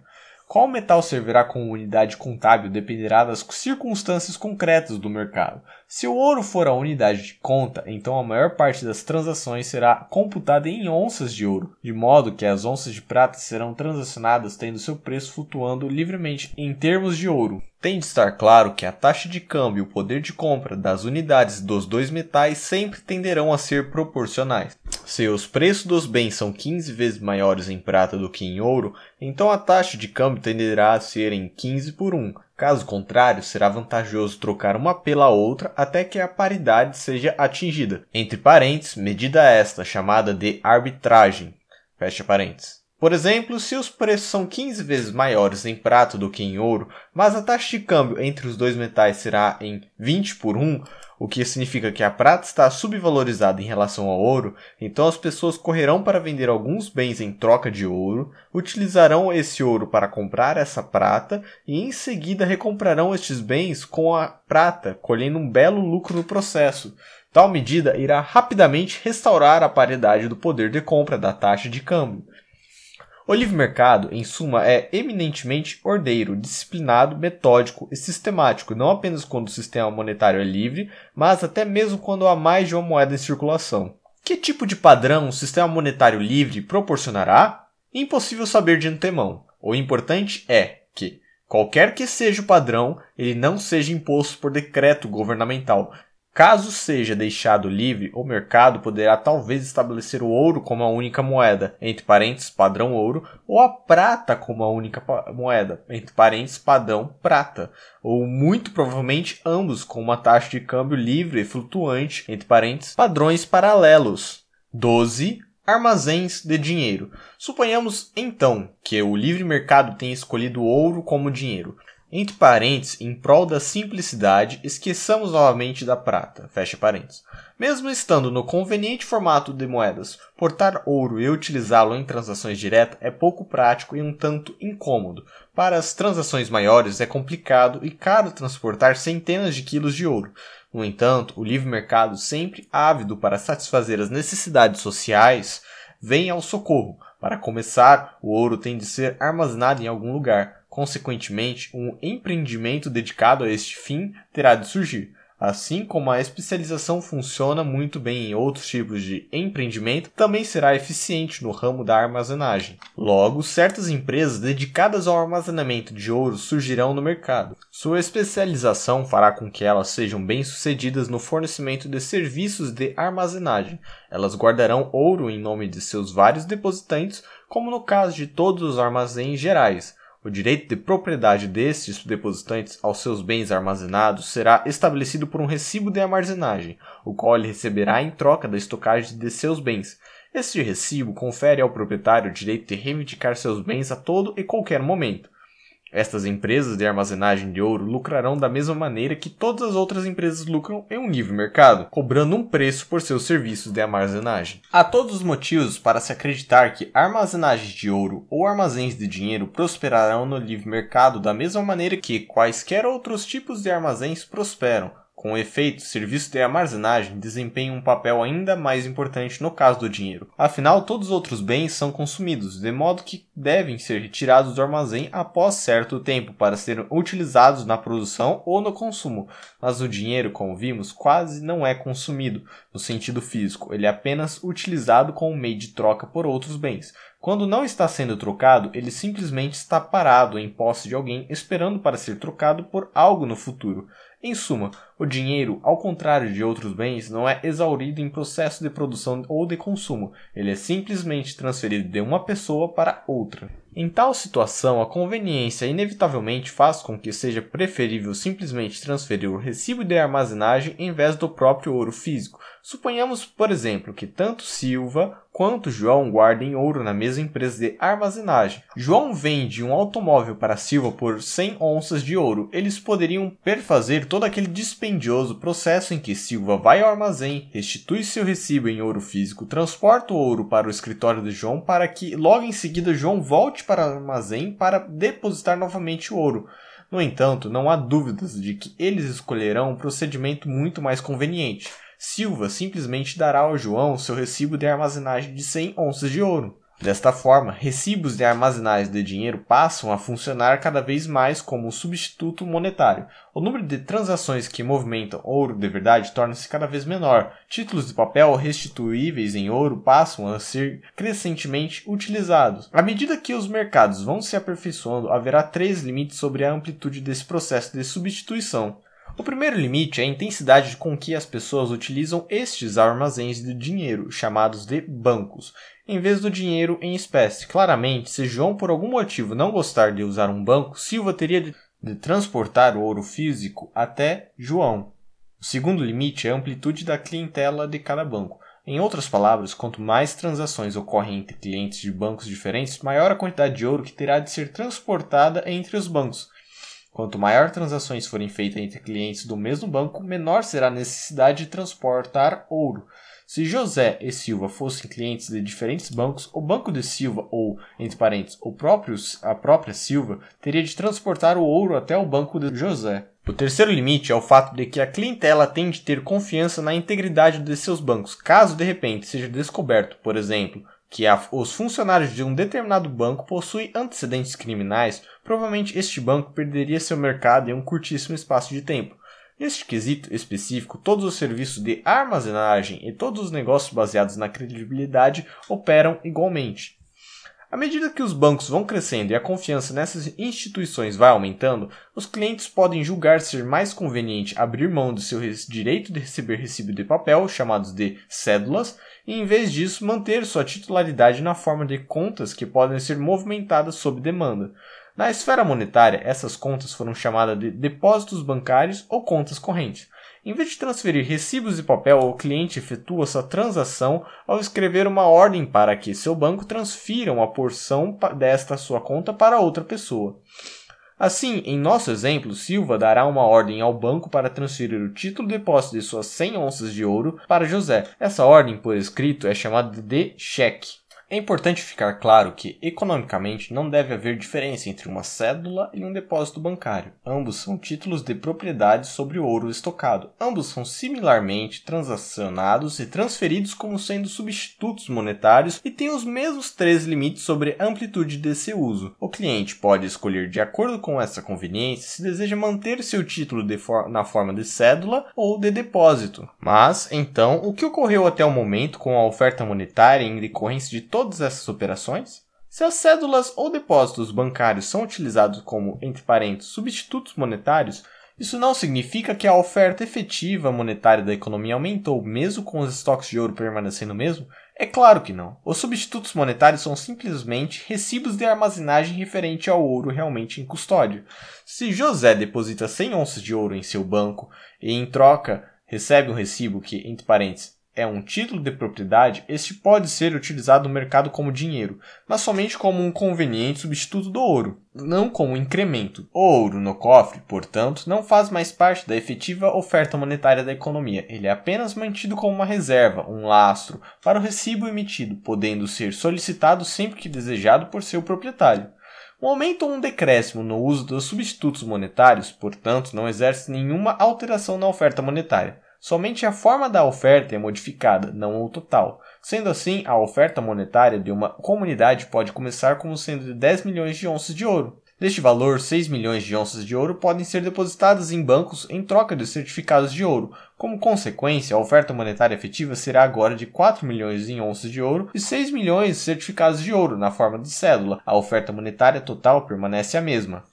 Qual metal servirá como unidade contábil dependerá das circunstâncias concretas do mercado. Se o ouro for a unidade de conta, então a maior parte das transações será computada em onças de ouro, de modo que as onças de prata serão transacionadas tendo seu preço flutuando livremente em termos de ouro. Tem de estar claro que a taxa de câmbio e o poder de compra das unidades dos dois metais sempre tenderão a ser proporcionais. Se os preços dos bens são 15 vezes maiores em prata do que em ouro, então a taxa de câmbio tenderá a ser em 15 por 1. Caso contrário, será vantajoso trocar uma pela outra até que a paridade seja atingida. Entre parênteses, medida esta chamada de arbitragem. Fecha parênteses. Por exemplo, se os preços são 15 vezes maiores em prata do que em ouro, mas a taxa de câmbio entre os dois metais será em 20 por 1, o que significa que a prata está subvalorizada em relação ao ouro, então as pessoas correrão para vender alguns bens em troca de ouro, utilizarão esse ouro para comprar essa prata e em seguida recomprarão estes bens com a prata, colhendo um belo lucro no processo. Tal medida irá rapidamente restaurar a paridade do poder de compra da taxa de câmbio. O livre mercado, em suma, é eminentemente ordeiro, disciplinado, metódico e sistemático, não apenas quando o sistema monetário é livre, mas até mesmo quando há mais de uma moeda em circulação. Que tipo de padrão o sistema monetário livre proporcionará? Impossível saber de antemão. O importante é que, qualquer que seja o padrão, ele não seja imposto por decreto governamental, Caso seja deixado livre, o mercado poderá talvez estabelecer o ouro como a única moeda, entre parênteses padrão ouro, ou a prata como a única moeda, entre parênteses padrão prata, ou muito provavelmente ambos com uma taxa de câmbio livre e flutuante, entre parênteses padrões paralelos. 12 armazéns de dinheiro. Suponhamos então que o livre mercado tenha escolhido ouro como dinheiro. Entre parênteses, em prol da simplicidade, esqueçamos novamente da prata. Fecha parênteses. Mesmo estando no conveniente formato de moedas, portar ouro e utilizá-lo em transações diretas é pouco prático e um tanto incômodo. Para as transações maiores é complicado e caro transportar centenas de quilos de ouro. No entanto, o livre mercado, sempre ávido para satisfazer as necessidades sociais, vem ao socorro. Para começar, o ouro tem de ser armazenado em algum lugar Consequentemente, um empreendimento dedicado a este fim terá de surgir. Assim como a especialização funciona muito bem em outros tipos de empreendimento, também será eficiente no ramo da armazenagem. Logo, certas empresas dedicadas ao armazenamento de ouro surgirão no mercado. Sua especialização fará com que elas sejam bem-sucedidas no fornecimento de serviços de armazenagem. Elas guardarão ouro em nome de seus vários depositantes, como no caso de todos os armazéns gerais. O direito de propriedade destes depositantes aos seus bens armazenados será estabelecido por um recibo de armazenagem, o qual ele receberá em troca da estocagem de seus bens. Este recibo confere ao proprietário o direito de reivindicar seus bens a todo e qualquer momento. Estas empresas de armazenagem de ouro lucrarão da mesma maneira que todas as outras empresas lucram em um livre mercado, cobrando um preço por seus serviços de armazenagem. Há todos os motivos para se acreditar que armazenagens de ouro ou armazéns de dinheiro prosperarão no livre mercado da mesma maneira que quaisquer outros tipos de armazéns prosperam, Com efeito, serviços de armazenagem desempenham um papel ainda mais importante no caso do dinheiro. Afinal, todos os outros bens são consumidos, de modo que devem ser retirados do armazém após certo tempo para serem utilizados na produção ou no consumo. Mas o dinheiro, como vimos, quase não é consumido no sentido físico, ele é apenas utilizado como meio de troca por outros bens. Quando não está sendo trocado, ele simplesmente está parado em posse de alguém esperando para ser trocado por algo no futuro. Em suma, o dinheiro, ao contrário de outros bens, não é exaurido em processo de produção ou de consumo, ele é simplesmente transferido de uma pessoa para outra. Em tal situação, a conveniência inevitavelmente faz com que seja preferível simplesmente transferir o recibo de armazenagem em vez do próprio ouro físico. Suponhamos, por exemplo, que tanto Silva quanto João guardem ouro na mesma empresa de armazenagem. João vende um automóvel para Silva por 100 onças de ouro. Eles poderiam perfazer todo aquele dispendioso processo em que Silva vai ao armazém, restitui seu recibo em ouro físico, transporta o ouro para o escritório de João para que logo em seguida João volte para o armazém para depositar novamente o ouro. No entanto, não há dúvidas de que eles escolherão um procedimento muito mais conveniente. Silva simplesmente dará ao João seu recibo de armazenagem de 100 onças de ouro. Desta forma, recibos de armazenagem de dinheiro passam a funcionar cada vez mais como um substituto monetário. O número de transações que movimentam ouro de verdade torna-se cada vez menor. Títulos de papel restituíveis em ouro passam a ser crescentemente utilizados. À medida que os mercados vão se aperfeiçoando, haverá três limites sobre a amplitude desse processo de substituição. O primeiro limite é a intensidade com que as pessoas utilizam estes armazéns de dinheiro, chamados de bancos, em vez do dinheiro em espécie. Claramente, se João por algum motivo não gostar de usar um banco, Silva teria de, transportar o ouro físico até João. O segundo limite é a amplitude da clientela de cada banco. Em outras palavras, quanto mais transações ocorrem entre clientes de bancos diferentes, maior a quantidade de ouro que terá de ser transportada entre os bancos. Quanto maior transações forem feitas entre clientes do mesmo banco, menor será a necessidade de transportar ouro. Se José e Silva fossem clientes de diferentes bancos, o banco de Silva ou, entre parênteses, o próprio, a própria Silva teria de transportar o ouro até o banco de José. O terceiro limite é o fato de que a clientela tem de ter confiança na integridade de seus bancos, caso de repente seja descoberto, por exemplo, que a, os funcionários de um determinado banco possuem antecedentes criminais, provavelmente este banco perderia seu mercado em um curtíssimo espaço de tempo. Neste quesito específico, todos os serviços de armazenagem e todos os negócios baseados na credibilidade operam igualmente. À medida que os bancos vão crescendo e a confiança nessas instituições vai aumentando, os clientes podem julgar ser mais conveniente abrir mão do seu direito de receber recibo de papel, chamados de cédulas, e em vez disso manter sua titularidade na forma de contas que podem ser movimentadas sob demanda. Na esfera monetária, essas contas foram chamadas de depósitos bancários ou contas correntes. Em vez de transferir recibos de papel, o cliente efetua sua transação ao escrever uma ordem para que seu banco transfira uma porção desta sua conta para outra pessoa. Assim, em nosso exemplo, Silva dará uma ordem ao banco para transferir o título de depósito de suas 100 onças de ouro para José. Essa ordem, por escrito, é chamada de cheque. É importante ficar claro que, economicamente, não deve haver diferença entre uma cédula e um depósito bancário. Ambos são títulos de propriedade sobre o ouro estocado. Ambos são similarmente transacionados e transferidos como sendo substitutos monetários e têm os mesmos três limites sobre a amplitude desse uso. O cliente pode escolher, de acordo com essa conveniência, se deseja manter seu título for na forma de cédula ou de depósito. Mas, então, o que ocorreu até o momento com a oferta monetária em decorrência de todas essas operações? Se as cédulas ou depósitos bancários são utilizados como, entre parênteses, substitutos monetários, isso não significa que a oferta efetiva monetária da economia aumentou, mesmo com os estoques de ouro permanecendo o mesmo? É claro que não. Os substitutos monetários são simplesmente recibos de armazenagem referente ao ouro realmente em custódia. Se José deposita 100 onças de ouro em seu banco e, em troca, recebe um recibo que, entre parênteses, é um título de propriedade, este pode ser utilizado no mercado como dinheiro, mas somente como um conveniente substituto do ouro, não como incremento. O ouro no cofre, portanto, não faz mais parte da efetiva oferta monetária da economia, ele é apenas mantido como uma reserva, um lastro, para o recibo emitido, podendo ser solicitado sempre que desejado por seu proprietário. Um aumento ou um decréscimo no uso dos substitutos monetários, portanto, não exerce nenhuma alteração na oferta monetária. Somente a forma da oferta é modificada, não o total. Sendo assim, a oferta monetária de uma comunidade pode começar como sendo de 10 milhões de onças de ouro. Deste valor, 6 milhões de onças de ouro podem ser depositadas em bancos em troca de certificados de ouro. Como consequência, a oferta monetária efetiva será agora de 4 milhões em onças de ouro e 6 milhões de certificados de ouro na forma de cédula. A oferta monetária total permanece a mesma.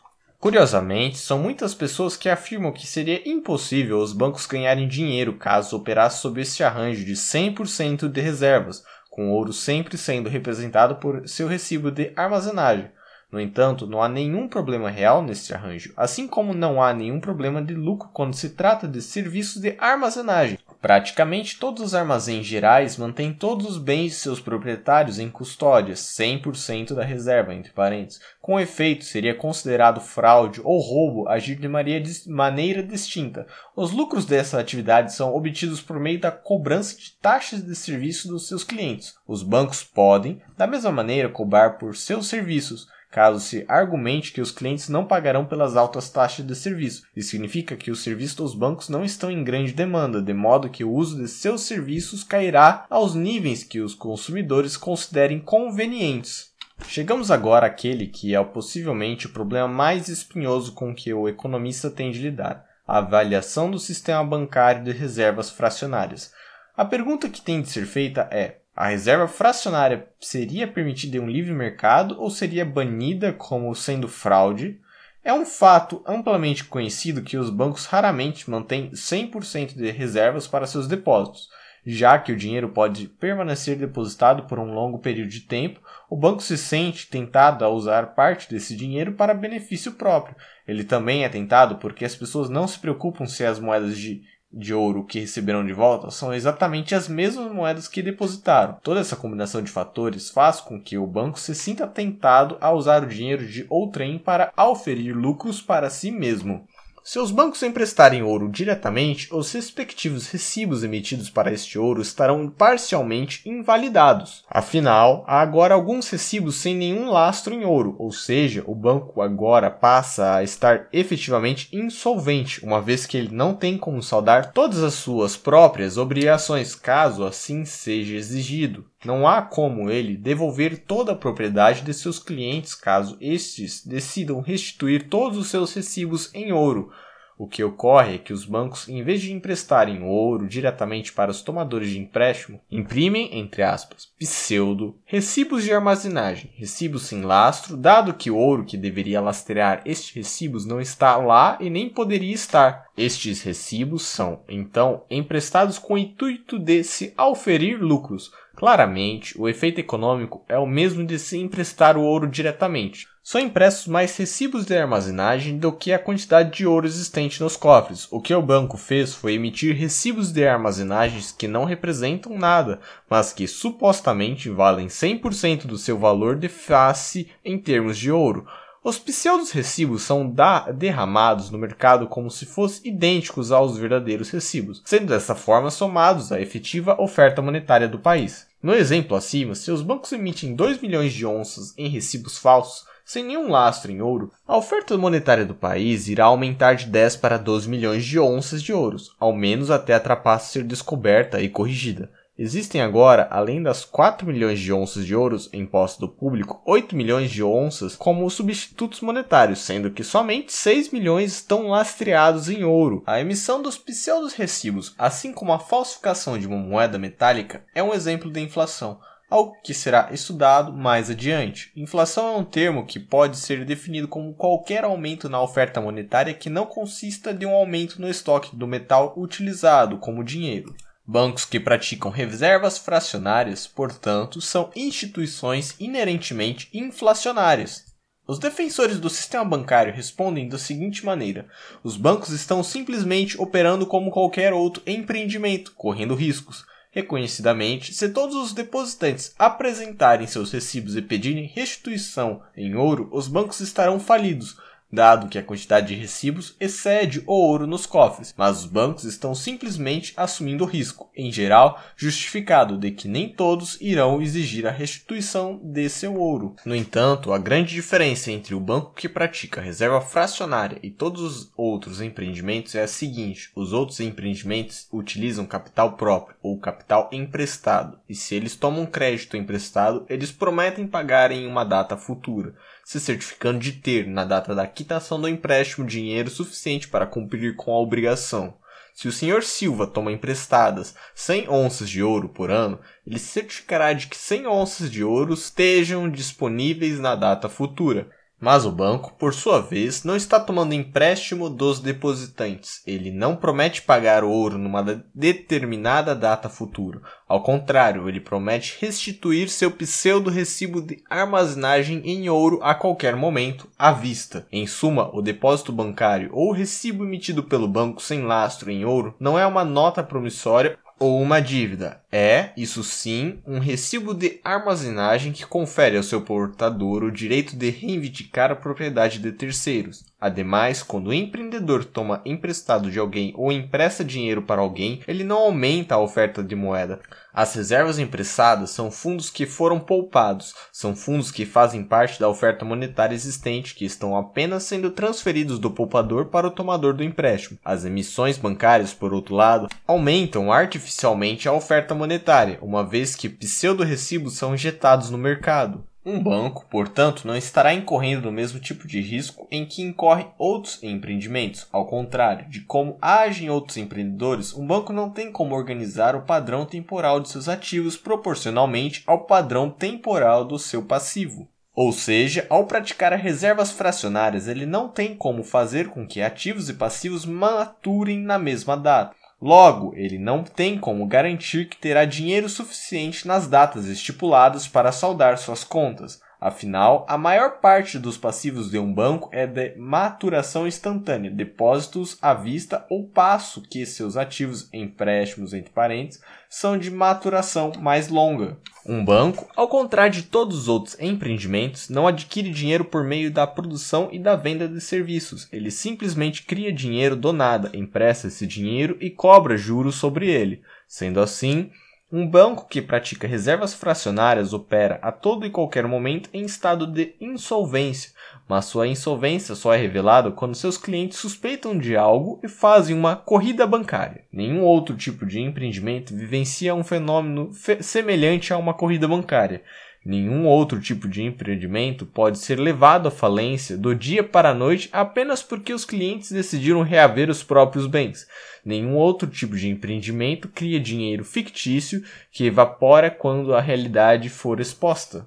Curiosamente, são muitas pessoas que afirmam que seria impossível os bancos ganharem dinheiro caso operasse sob este arranjo de 100% de reservas, com ouro sempre sendo representado por seu recibo de armazenagem. No entanto, não há nenhum problema real neste arranjo, assim como não há nenhum problema de lucro quando se trata de serviços de armazenagem. Praticamente todos os armazéns gerais mantêm todos os bens de seus proprietários em custódia, 100% da reserva, entre parênteses. Com efeito, seria considerado fraude ou roubo agir de maneira distinta. Os lucros dessa atividade são obtidos por meio da cobrança de taxas de serviço dos seus clientes. Os bancos podem, da mesma maneira, cobrar por seus serviços caso se argumente que os clientes não pagarão pelas altas taxas de serviço. Isso significa que os serviços dos bancos não estão em grande demanda, de modo que o uso de seus serviços cairá aos níveis que os consumidores considerem convenientes. Chegamos agora àquele que é possivelmente o problema mais espinhoso com que o economista tem de lidar: a avaliação do sistema bancário de reservas fracionárias. A pergunta que tem de ser feita é: a reserva fracionária seria permitida em um livre mercado ou seria banida como sendo fraude? É um fato amplamente conhecido que os bancos raramente mantêm 100% de reservas para seus depósitos. Já que o dinheiro pode permanecer depositado por um longo período de tempo, o banco se sente tentado a usar parte desse dinheiro para benefício próprio. Ele também é tentado porque as pessoas não se preocupam se as moedas de de ouro que receberão de volta são exatamente as mesmas moedas que depositaram. Toda essa combinação de fatores faz com que o banco se sinta tentado a usar o dinheiro de outrem para auferir lucros para si mesmo. Se os bancos emprestarem ouro diretamente, os respectivos recibos emitidos para este ouro estarão parcialmente invalidados. Afinal, há agora alguns recibos sem nenhum lastro em ouro, ou seja, o banco agora passa a estar efetivamente insolvente, uma vez que ele não tem como saldar todas as suas próprias obrigações, caso assim seja exigido. Não há como ele devolver toda a propriedade de seus clientes caso estes decidam restituir todos os seus recibos em ouro. O que ocorre é que os bancos, em vez de emprestarem ouro diretamente para os tomadores de empréstimo, imprimem, entre aspas, pseudo recibos de armazenagem, recibos sem lastro, dado que o ouro que deveria lastrear estes recibos não está lá e nem poderia estar. Estes recibos são, então, emprestados com o intuito de se auferir lucros, Claramente, o efeito econômico é o mesmo de se emprestar o ouro diretamente. São impressos mais recibos de armazenagem do que a quantidade de ouro existente nos cofres. O que o banco fez foi emitir recibos de armazenagens que não representam nada, mas que supostamente valem 100% do seu valor de face em termos de ouro. Os pseudos recibos são derramados no mercado como se fossem idênticos aos verdadeiros recibos, sendo dessa forma somados à efetiva oferta monetária do país. No exemplo acima, se os bancos emitem 2 milhões de onças em recibos falsos, sem nenhum lastro em ouro, a oferta monetária do país irá aumentar de 10 para 12 milhões de onças de ouros, ao menos até a trapaça ser descoberta e corrigida. Existem agora, além das 4 milhões de onças de ouro em posse do público, 8 milhões de onças como substitutos monetários, sendo que somente 6 milhões estão lastreados em ouro. A emissão dos pseudos recibos, assim como a falsificação de uma moeda metálica, é um exemplo de inflação, algo que será estudado mais adiante. Inflação é um termo que pode ser definido como qualquer aumento na oferta monetária que não consista de um aumento no estoque do metal utilizado como dinheiro. Bancos que praticam reservas fracionárias, portanto, são instituições inerentemente inflacionárias. Os defensores do sistema bancário respondem da seguinte maneira: os bancos estão simplesmente operando como qualquer outro empreendimento, correndo riscos. Reconhecidamente, se todos os depositantes apresentarem seus recibos e pedirem restituição em ouro, os bancos estarão falidos, dado que a quantidade de recibos excede o ouro nos cofres, mas os bancos estão simplesmente assumindo o risco, em geral justificado de que nem todos irão exigir a restituição de seu ouro. No entanto, a grande diferença entre o banco que pratica reserva fracionária e todos os outros empreendimentos é a seguinte: os outros empreendimentos utilizam capital próprio ou capital emprestado, e se eles tomam crédito emprestado, eles prometem pagar em uma data futura se certificando de ter, na data da quitação do empréstimo, dinheiro suficiente para cumprir com a obrigação. Se o Sr. Silva toma emprestadas 100 onças de ouro por ano, ele certificará de que 100 onças de ouro estejam disponíveis na data futura. Mas o banco, por sua vez, não está tomando empréstimo dos depositantes. Ele não promete pagar o ouro numa determinada data futura. Ao contrário, ele promete restituir seu pseudo recibo de armazenagem em ouro a qualquer momento, à vista. Em suma, o depósito bancário ou recibo emitido pelo banco sem lastro em ouro não é uma nota promissória ou uma dívida. É, isso sim, um recibo de armazenagem que confere ao seu portador o direito de reivindicar a propriedade de terceiros. Ademais, quando o empreendedor toma emprestado de alguém ou empresta dinheiro para alguém, ele não aumenta a oferta de moeda. As reservas emprestadas são fundos que foram poupados, são fundos que fazem parte da oferta monetária existente, que estão apenas sendo transferidos do poupador para o tomador do empréstimo. As emissões bancárias, por outro lado, aumentam artificialmente a oferta monetária, uma vez que pseudo-recibos são injetados no mercado. Um banco, portanto, não estará incorrendo no mesmo tipo de risco em que incorrem outros empreendimentos. Ao contrário de como agem outros empreendedores, um banco não tem como organizar o padrão temporal de seus ativos proporcionalmente ao padrão temporal do seu passivo. Ou seja, ao praticar reservas fracionárias, ele não tem como fazer com que ativos e passivos maturem na mesma data. Logo, ele não tem como garantir que terá dinheiro suficiente nas datas estipuladas para saldar suas contas. Afinal, a maior parte dos passivos de um banco é de maturação instantânea, depósitos à vista ou passo que seus ativos, empréstimos entre parênteses, são de maturação mais longa. Um banco, ao contrário de todos os outros empreendimentos, não adquire dinheiro por meio da produção e da venda de serviços. Ele simplesmente cria dinheiro do nada, empresta esse dinheiro e cobra juros sobre ele. Sendo assim, um banco que pratica reservas fracionárias opera a todo e qualquer momento em estado de insolvência, mas sua insolvência só é revelada quando seus clientes suspeitam de algo e fazem uma corrida bancária. Nenhum outro tipo de empreendimento vivencia um fenômeno fe semelhante a uma corrida bancária. Nenhum outro tipo de empreendimento pode ser levado à falência do dia para a noite apenas porque os clientes decidiram reaver os próprios bens. Nenhum outro tipo de empreendimento cria dinheiro fictício que evapora quando a realidade for exposta.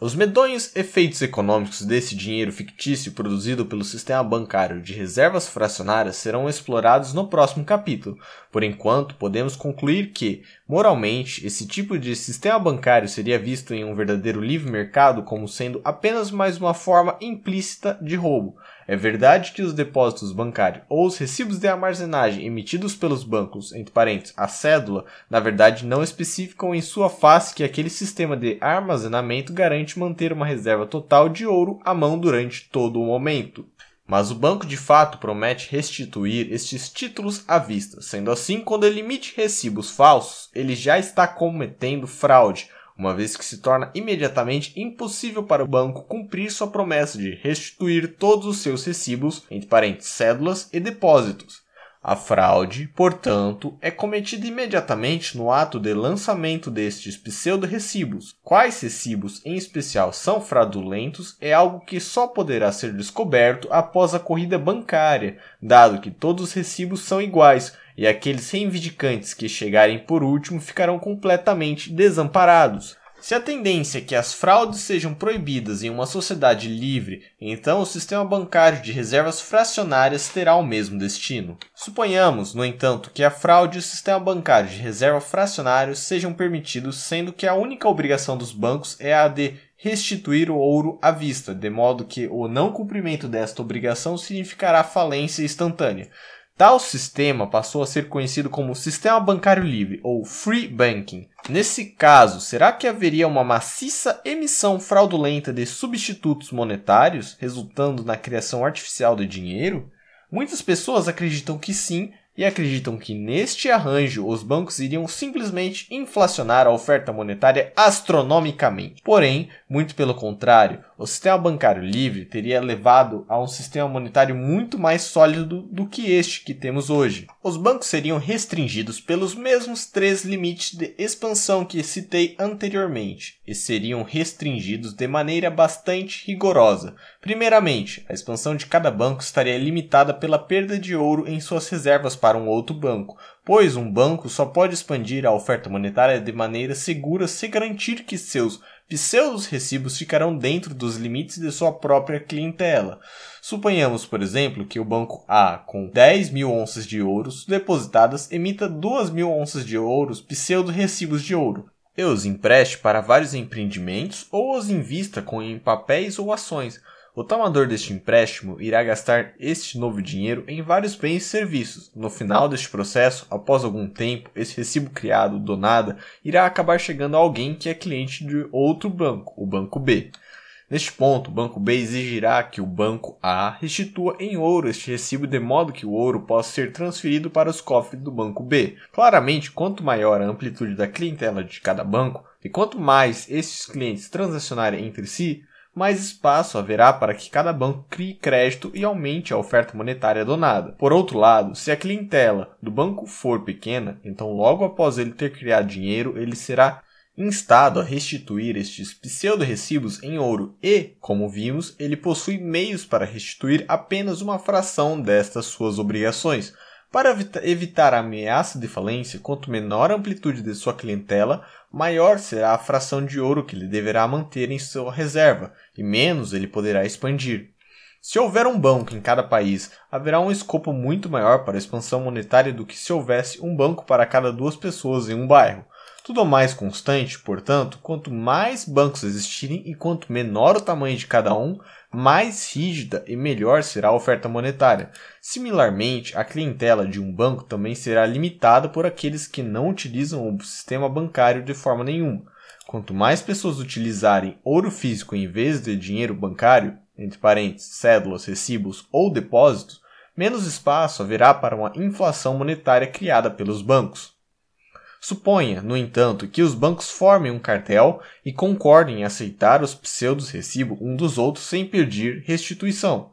Os medonhos efeitos econômicos desse dinheiro fictício produzido pelo sistema bancário de reservas fracionárias serão explorados no próximo capítulo. Por enquanto, podemos concluir que, moralmente, esse tipo de sistema bancário seria visto em um verdadeiro livre mercado como sendo apenas mais uma forma implícita de roubo. É verdade que os depósitos bancários ou os recibos de armazenagem emitidos pelos bancos, entre parênteses, a cédula, na verdade não especificam em sua face que aquele sistema de armazenamento garante manter uma reserva total de ouro à mão durante todo o momento. Mas o banco de fato promete restituir estes títulos à vista. Sendo assim, quando ele emite recibos falsos, ele já está cometendo fraude, uma vez que se torna imediatamente impossível para o banco cumprir sua promessa de restituir todos os seus recibos, entre parênteses, cédulas e depósitos. A fraude, portanto, é cometida imediatamente no ato de lançamento destes pseudo-recibos. Quais recibos, em especial, são fraudulentos é algo que só poderá ser descoberto após a corrida bancária, dado que todos os recibos são iguais e aqueles reivindicantes que chegarem por último ficarão completamente desamparados. Se a tendência é que as fraudes sejam proibidas em uma sociedade livre, então o sistema bancário de reservas fracionárias terá o mesmo destino. Suponhamos, no entanto, que a fraude e o sistema bancário de reserva fracionários sejam permitidos, sendo que a única obrigação dos bancos é a de restituir o ouro à vista, de modo que o não cumprimento desta obrigação significará falência instantânea. Tal sistema passou a ser conhecido como Sistema Bancário Livre ou Free Banking. Nesse caso, será que haveria uma maciça emissão fraudulenta de substitutos monetários, resultando na criação artificial de dinheiro? Muitas pessoas acreditam que sim, e acreditam que neste arranjo os bancos iriam simplesmente inflacionar a oferta monetária astronomicamente. Porém, muito pelo contrário, o sistema bancário livre teria levado a um sistema monetário muito mais sólido do que este que temos hoje. Os bancos seriam restringidos pelos mesmos três limites de expansão que citei anteriormente, e seriam restringidos de maneira bastante rigorosa. Primeiramente, a expansão de cada banco estaria limitada pela perda de ouro em suas reservas para um outro banco, pois um banco só pode expandir a oferta monetária de maneira segura se garantir que seus pseudos recibos ficarão dentro dos limites de sua própria clientela. Suponhamos, por exemplo, que o banco A, com 10 mil onças de ouros depositadas, emita 2 mil onças de ouros pseudo recibos de ouro e os empreste para vários empreendimentos ou os invista com em papéis ou ações, o tomador deste empréstimo irá gastar este novo dinheiro em vários bens e serviços. No final deste processo, após algum tempo, esse recibo criado do nada irá acabar chegando a alguém que é cliente de outro banco, o banco B. Neste ponto, o banco B exigirá que o banco A restitua em ouro este recibo de modo que o ouro possa ser transferido para os cofres do banco B. Claramente, quanto maior a amplitude da clientela de cada banco e quanto mais estes clientes transacionarem entre si, mais espaço haverá para que cada banco crie crédito e aumente a oferta monetária donada. Por outro lado, se a clientela do banco for pequena, então logo após ele ter criado dinheiro, ele será instado a restituir estes pseudo-recibos em ouro e, como vimos, ele possui meios para restituir apenas uma fração destas suas obrigações. Para evitar a ameaça de falência, quanto menor a amplitude de sua clientela, maior será a fração de ouro que ele deverá manter em sua reserva, e menos ele poderá expandir. Se houver um banco em cada país, haverá um escopo muito maior para a expansão monetária do que se houvesse um banco para cada duas pessoas em um bairro. Tudo mais constante, portanto, quanto mais bancos existirem e quanto menor o tamanho de cada um, mais rígida e melhor será a oferta monetária. Similarmente, a clientela de um banco também será limitada por aqueles que não utilizam o sistema bancário de forma nenhuma. Quanto mais pessoas utilizarem ouro físico em vez de dinheiro bancário, entre parênteses, cédulas, recibos ou depósitos, menos espaço haverá para uma inflação monetária criada pelos bancos. Suponha, no entanto, que os bancos formem um cartel e concordem em aceitar os pseudos recibos um dos outros sem pedir restituição.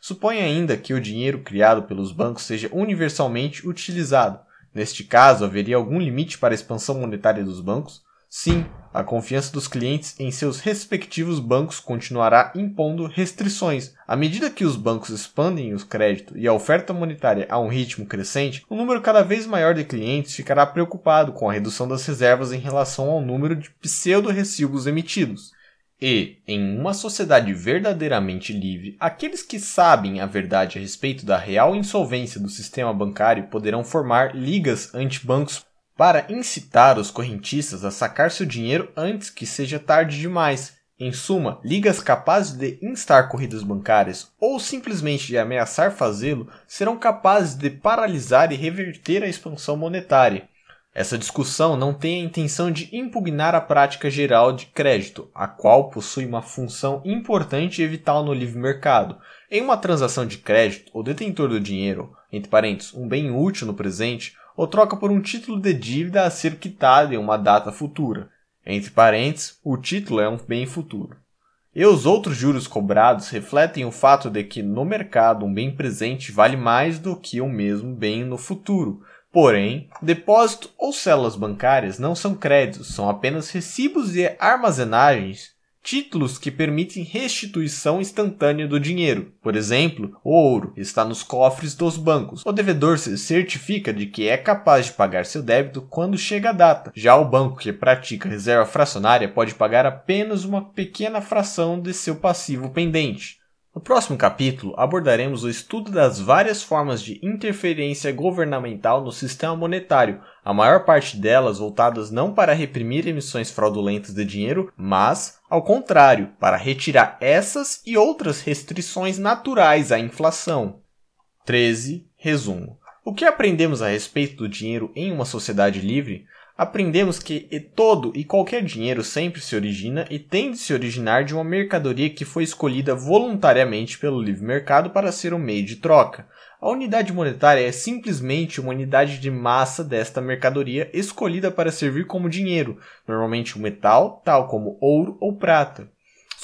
Suponha ainda que o dinheiro criado pelos bancos seja universalmente utilizado. Neste caso, haveria algum limite para a expansão monetária dos bancos? Sim, a confiança dos clientes em seus respectivos bancos continuará impondo restrições. À medida que os bancos expandem o crédito e a oferta monetária a um ritmo crescente, um número cada vez maior de clientes ficará preocupado com a redução das reservas em relação ao número de pseudo-recibos emitidos. E, em uma sociedade verdadeiramente livre, aqueles que sabem a verdade a respeito da real insolvência do sistema bancário poderão formar ligas anti-bancos para incitar os correntistas a sacar seu dinheiro antes que seja tarde demais. Em suma, ligas capazes de instar corridas bancárias ou simplesmente de ameaçar fazê-lo serão capazes de paralisar e reverter a expansão monetária. Essa discussão não tem a intenção de impugnar a prática geral de crédito, a qual possui uma função importante e vital no livre mercado. Em uma transação de crédito, o detentor do dinheiro, entre parênteses, um bem útil no presente, ou troca por um título de dívida a ser quitado em uma data futura. Entre parênteses, o título é um bem futuro. E os outros juros cobrados refletem o fato de que no mercado um bem presente vale mais do que o mesmo bem no futuro. Porém, depósito ou células bancárias não são créditos, são apenas recibos e armazenagens títulos que permitem restituição instantânea do dinheiro. Por exemplo, o ouro está nos cofres dos bancos. O devedor se certifica de que é capaz de pagar seu débito quando chega a data. Já o banco que pratica reserva fracionária pode pagar apenas uma pequena fração de seu passivo pendente. No próximo capítulo, abordaremos o estudo das várias formas de interferência governamental no sistema monetário, a maior parte delas voltadas não para reprimir emissões fraudulentas de dinheiro, mas, ao contrário, para retirar essas e outras restrições naturais à inflação. 13. Resumo. O que aprendemos a respeito do dinheiro em uma sociedade livre? Aprendemos que todo e qualquer dinheiro sempre se origina e tem de se originar de uma mercadoria que foi escolhida voluntariamente pelo livre mercado para ser um meio de troca. A unidade monetária é simplesmente uma unidade de massa desta mercadoria escolhida para servir como dinheiro, normalmente um metal, tal como ouro ou prata.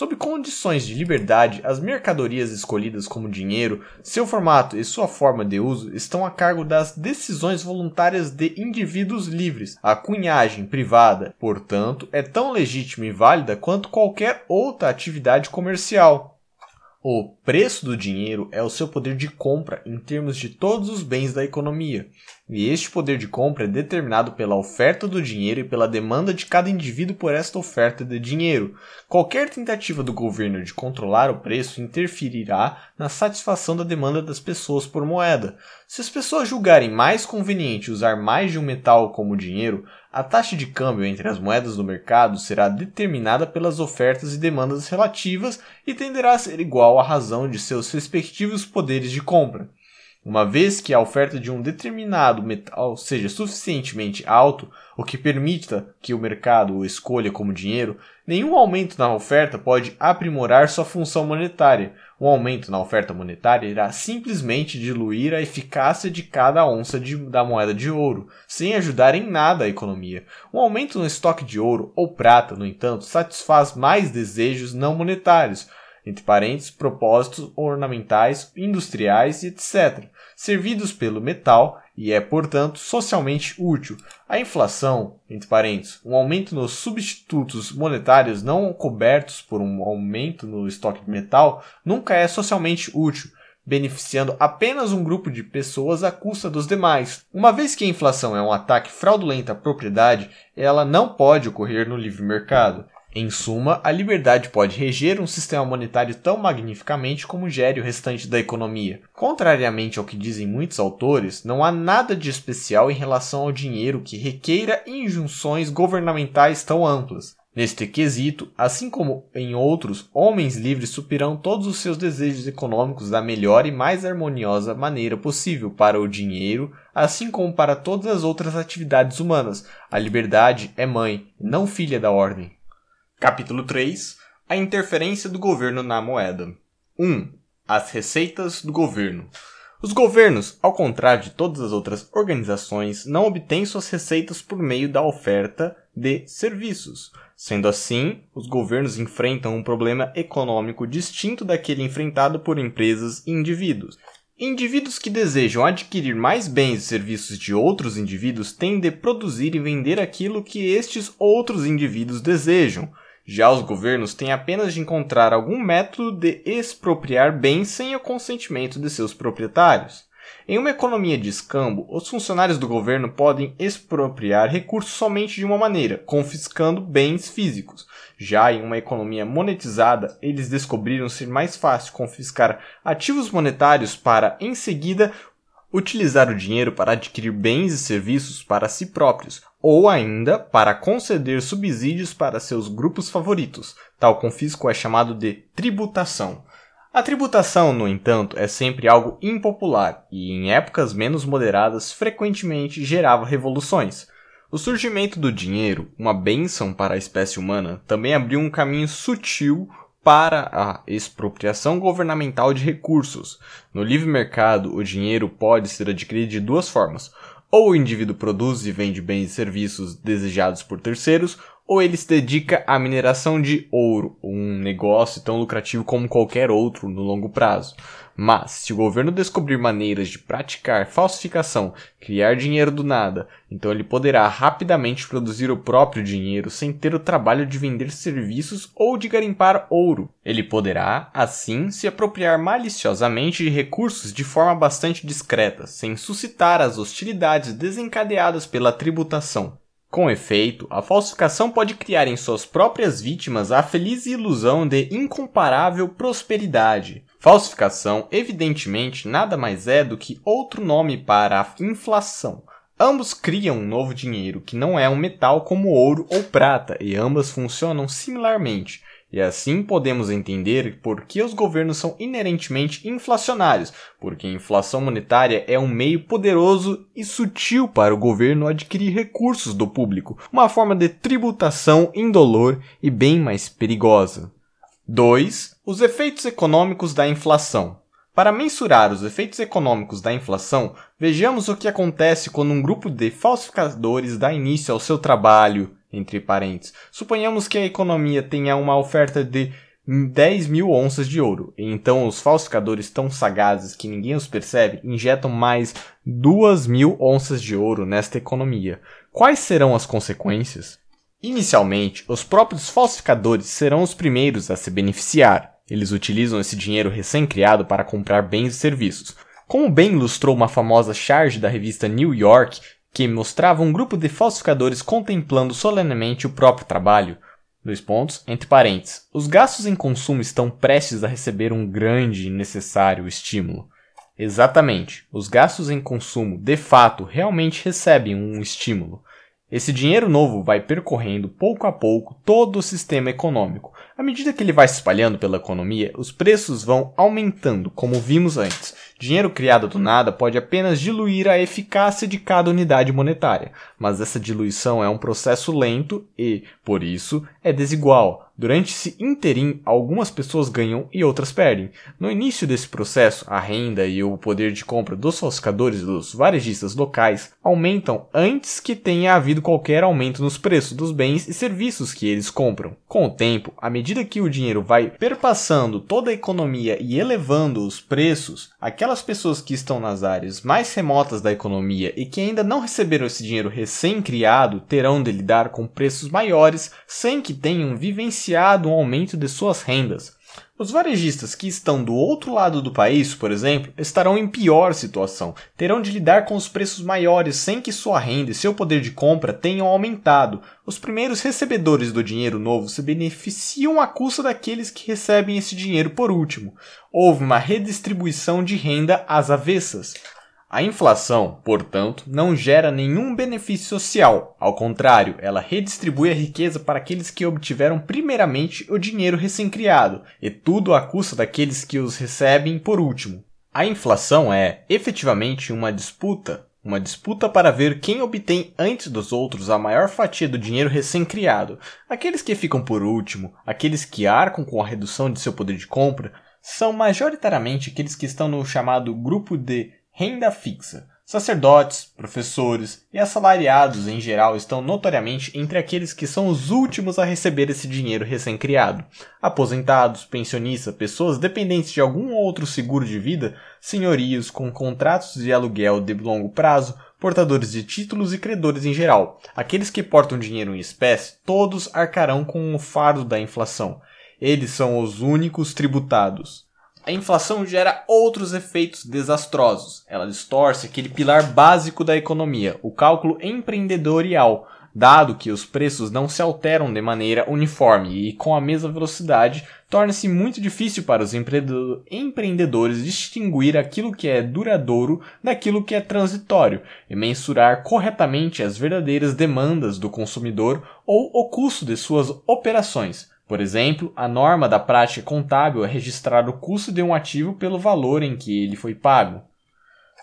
Sob condições de liberdade, as mercadorias escolhidas como dinheiro, seu formato e sua forma de uso estão a cargo das decisões voluntárias de indivíduos livres. A cunhagem privada, portanto, é tão legítima e válida quanto qualquer outra atividade comercial. O preço do dinheiro é o seu poder de compra em termos de todos os bens da economia, e este poder de compra é determinado pela oferta do dinheiro e pela demanda de cada indivíduo por esta oferta de dinheiro. Qualquer tentativa do governo de controlar o preço interferirá na satisfação da demanda das pessoas por moeda. Se as pessoas julgarem mais conveniente usar mais de um metal como dinheiro, a taxa de câmbio entre as moedas do mercado será determinada pelas ofertas e demandas relativas e tenderá a ser igual à razão de seus respectivos poderes de compra. Uma vez que a oferta de um determinado metal seja suficientemente alto, o que permita que o mercado o escolha como dinheiro, nenhum aumento na oferta pode aprimorar sua função monetária, um aumento na oferta monetária irá simplesmente diluir a eficácia de cada onça de, da moeda de ouro, sem ajudar em nada a economia. Um aumento no estoque de ouro ou prata, no entanto, satisfaz mais desejos não monetários, entre parênteses, propósitos ornamentais, industriais e etc., servidos pelo metal e é, portanto, socialmente útil. A inflação, entre parênteses, um aumento nos substitutos monetários não cobertos por um aumento no estoque de metal, nunca é socialmente útil, beneficiando apenas um grupo de pessoas à custa dos demais. Uma vez que a inflação é um ataque fraudulento à propriedade, ela não pode ocorrer no livre mercado. Em suma, a liberdade pode reger um sistema monetário tão magnificamente como gere o restante da economia. Contrariamente ao que dizem muitos autores, não há nada de especial em relação ao dinheiro que requeira injunções governamentais tão amplas. Neste quesito, assim como em outros, homens livres suprirão todos os seus desejos econômicos da melhor e mais harmoniosa maneira possível para o dinheiro, assim como para todas as outras atividades humanas. A liberdade é mãe, não filha da ordem. Capítulo 3 A interferência do governo na moeda. 1. As receitas do governo. Os governos, ao contrário de todas as outras organizações, não obtêm suas receitas por meio da oferta de serviços. Sendo assim, os governos enfrentam um problema econômico distinto daquele enfrentado por empresas e indivíduos. Indivíduos que desejam adquirir mais bens e serviços de outros indivíduos têm de produzir e vender aquilo que estes outros indivíduos desejam, já os governos têm apenas de encontrar algum método de expropriar bens sem o consentimento de seus proprietários. Em uma economia de escambo, os funcionários do governo podem expropriar recursos somente de uma maneira, confiscando bens físicos. Já em uma economia monetizada, eles descobriram ser mais fácil confiscar ativos monetários para, em seguida, utilizar o dinheiro para adquirir bens e serviços para si próprios, ou ainda para conceder subsídios para seus grupos favoritos. Tal confisco é chamado de tributação. A tributação, no entanto, é sempre algo impopular e, em épocas menos moderadas, frequentemente gerava revoluções. O surgimento do dinheiro, uma bênção para a espécie humana, também abriu um caminho sutil para a expropriação governamental de recursos. No livre mercado, o dinheiro pode ser adquirido de duas formas: ou o indivíduo produz e vende bens e serviços desejados por terceiros, ou ele se dedica à mineração de ouro, um negócio tão lucrativo como qualquer outro no longo prazo. Mas, se o governo descobrir maneiras de praticar falsificação, criar dinheiro do nada, então ele poderá rapidamente produzir o próprio dinheiro sem ter o trabalho de vender serviços ou de garimpar ouro. Ele poderá, assim, se apropriar maliciosamente de recursos de forma bastante discreta, sem suscitar as hostilidades desencadeadas pela tributação. Com efeito, a falsificação pode criar em suas próprias vítimas a feliz ilusão de incomparável prosperidade. Falsificação, evidentemente, nada mais é do que outro nome para a inflação. Ambos criam um novo dinheiro que não é um metal como ouro ou prata, e ambas funcionam similarmente. E assim podemos entender por que os governos são inerentemente inflacionários, porque a inflação monetária é um meio poderoso e sutil para o governo adquirir recursos do público, uma forma de tributação indolor e bem mais perigosa. 2. Os efeitos econômicos da inflação. Para mensurar os efeitos econômicos da inflação, vejamos o que acontece quando um grupo de falsificadores dá início ao seu trabalho, entre parênteses. Suponhamos que a economia tenha uma oferta de 10 mil onças de ouro. E então os falsificadores tão sagazes que ninguém os percebe injetam mais 2 mil onças de ouro nesta economia. Quais serão as consequências? Inicialmente, os próprios falsificadores serão os primeiros a se beneficiar. Eles utilizam esse dinheiro recém-criado para comprar bens e serviços. Como bem ilustrou uma famosa charge da revista New York, que mostrava um grupo de falsificadores contemplando solenemente o próprio trabalho. Dois pontos, entre parênteses. Os gastos em consumo estão prestes a receber um grande e necessário estímulo. Exatamente, os gastos em consumo de fato realmente recebem um estímulo. Esse dinheiro novo vai percorrendo pouco a pouco todo o sistema econômico. À medida que ele vai se espalhando pela economia, os preços vão aumentando, como vimos antes. Dinheiro criado do nada pode apenas diluir a eficácia de cada unidade monetária, mas essa diluição é um processo lento e, por isso, é desigual, Durante esse interim, algumas pessoas ganham e outras perdem. No início desse processo, a renda e o poder de compra dos falsificadores e dos varejistas locais aumentam antes que tenha havido qualquer aumento nos preços dos bens e serviços que eles compram. Com o tempo, à medida que o dinheiro vai perpassando toda a economia e elevando os preços, aquelas pessoas que estão nas áreas mais remotas da economia e que ainda não receberam esse dinheiro recém-criado terão de lidar com preços maiores sem que tenham vivenciado um aumento de suas rendas. Os varejistas que estão do outro lado do país, por exemplo, estarão em pior situação. Terão de lidar com os preços maiores sem que sua renda e seu poder de compra tenham aumentado. Os primeiros recebedores do dinheiro novo se beneficiam à custa daqueles que recebem esse dinheiro por último. Houve uma redistribuição de renda às avessas. A inflação, portanto, não gera nenhum benefício social. Ao contrário, ela redistribui a riqueza para aqueles que obtiveram primeiramente o dinheiro recém-criado, e tudo à custa daqueles que os recebem por último. A inflação é, efetivamente, uma disputa. Uma disputa para ver quem obtém antes dos outros a maior fatia do dinheiro recém-criado. Aqueles que ficam por último, aqueles que arcam com a redução de seu poder de compra, são majoritariamente aqueles que estão no chamado grupo de Renda fixa. Sacerdotes, professores e assalariados em geral estão notoriamente entre aqueles que são os últimos a receber esse dinheiro recém-criado. Aposentados, pensionistas, pessoas dependentes de algum outro seguro de vida, senhorios com contratos de aluguel de longo prazo, portadores de títulos e credores em geral. Aqueles que portam dinheiro em espécie, todos arcarão com o fardo da inflação. Eles são os únicos tributados. A inflação gera outros efeitos desastrosos. Ela distorce aquele pilar básico da economia, o cálculo empreendedorial, dado que os preços não se alteram de maneira uniforme e com a mesma velocidade, torna-se muito difícil para os empreendedores distinguir aquilo que é duradouro daquilo que é transitório e mensurar corretamente as verdadeiras demandas do consumidor ou o custo de suas operações. Por exemplo, a norma da prática contábil é registrar o custo de um ativo pelo valor em que ele foi pago.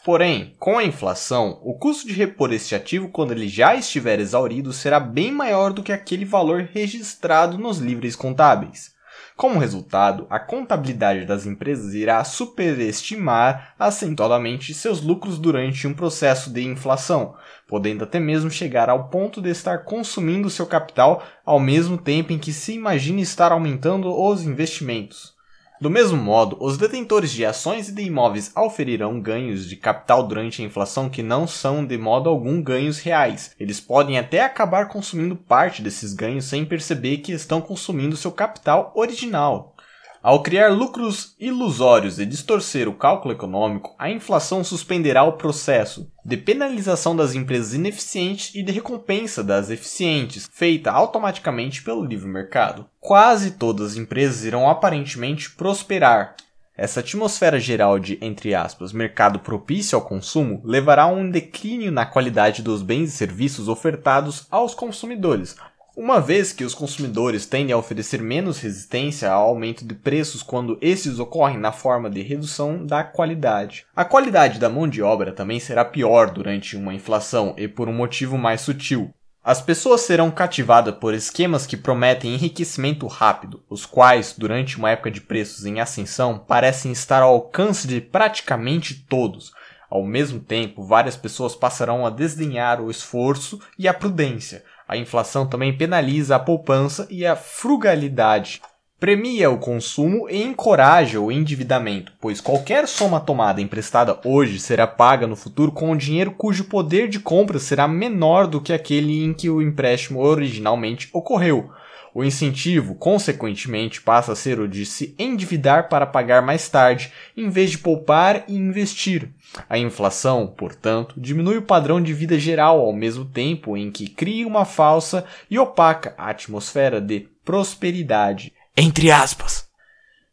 Porém, com a inflação, o custo de repor este ativo quando ele já estiver exaurido será bem maior do que aquele valor registrado nos livros contábeis. Como resultado, a contabilidade das empresas irá superestimar acentuadamente seus lucros durante um processo de inflação, podendo até mesmo chegar ao ponto de estar consumindo seu capital ao mesmo tempo em que se imagina estar aumentando os investimentos. Do mesmo modo, os detentores de ações e de imóveis auferirão ganhos de capital durante a inflação que não são de modo algum ganhos reais. Eles podem até acabar consumindo parte desses ganhos sem perceber que estão consumindo seu capital original. Ao criar lucros ilusórios e distorcer o cálculo econômico, a inflação suspenderá o processo de penalização das empresas ineficientes e de recompensa das eficientes, feita automaticamente pelo livre mercado. Quase todas as empresas irão aparentemente prosperar. Essa atmosfera geral de, entre aspas, mercado propício ao consumo levará a um declínio na qualidade dos bens e serviços ofertados aos consumidores, Uma vez que os consumidores tendem a oferecer menos resistência ao aumento de preços quando esses ocorrem na forma de redução da qualidade. A qualidade da mão de obra também será pior durante uma inflação e por um motivo mais sutil. As pessoas serão cativadas por esquemas que prometem enriquecimento rápido, os quais, durante uma época de preços em ascensão, parecem estar ao alcance de praticamente todos. Ao mesmo tempo, várias pessoas passarão a desdenhar o esforço e a prudência, a inflação também penaliza a poupança e a frugalidade. Premia o consumo e encoraja o endividamento, pois qualquer soma tomada emprestada hoje será paga no futuro com o dinheiro cujo poder de compra será menor do que aquele em que o empréstimo originalmente ocorreu. O incentivo, consequentemente, passa a ser o de se endividar para pagar mais tarde, em vez de poupar e investir. A inflação, portanto, diminui o padrão de vida geral ao mesmo tempo em que cria uma falsa e opaca atmosfera de prosperidade. Entre aspas.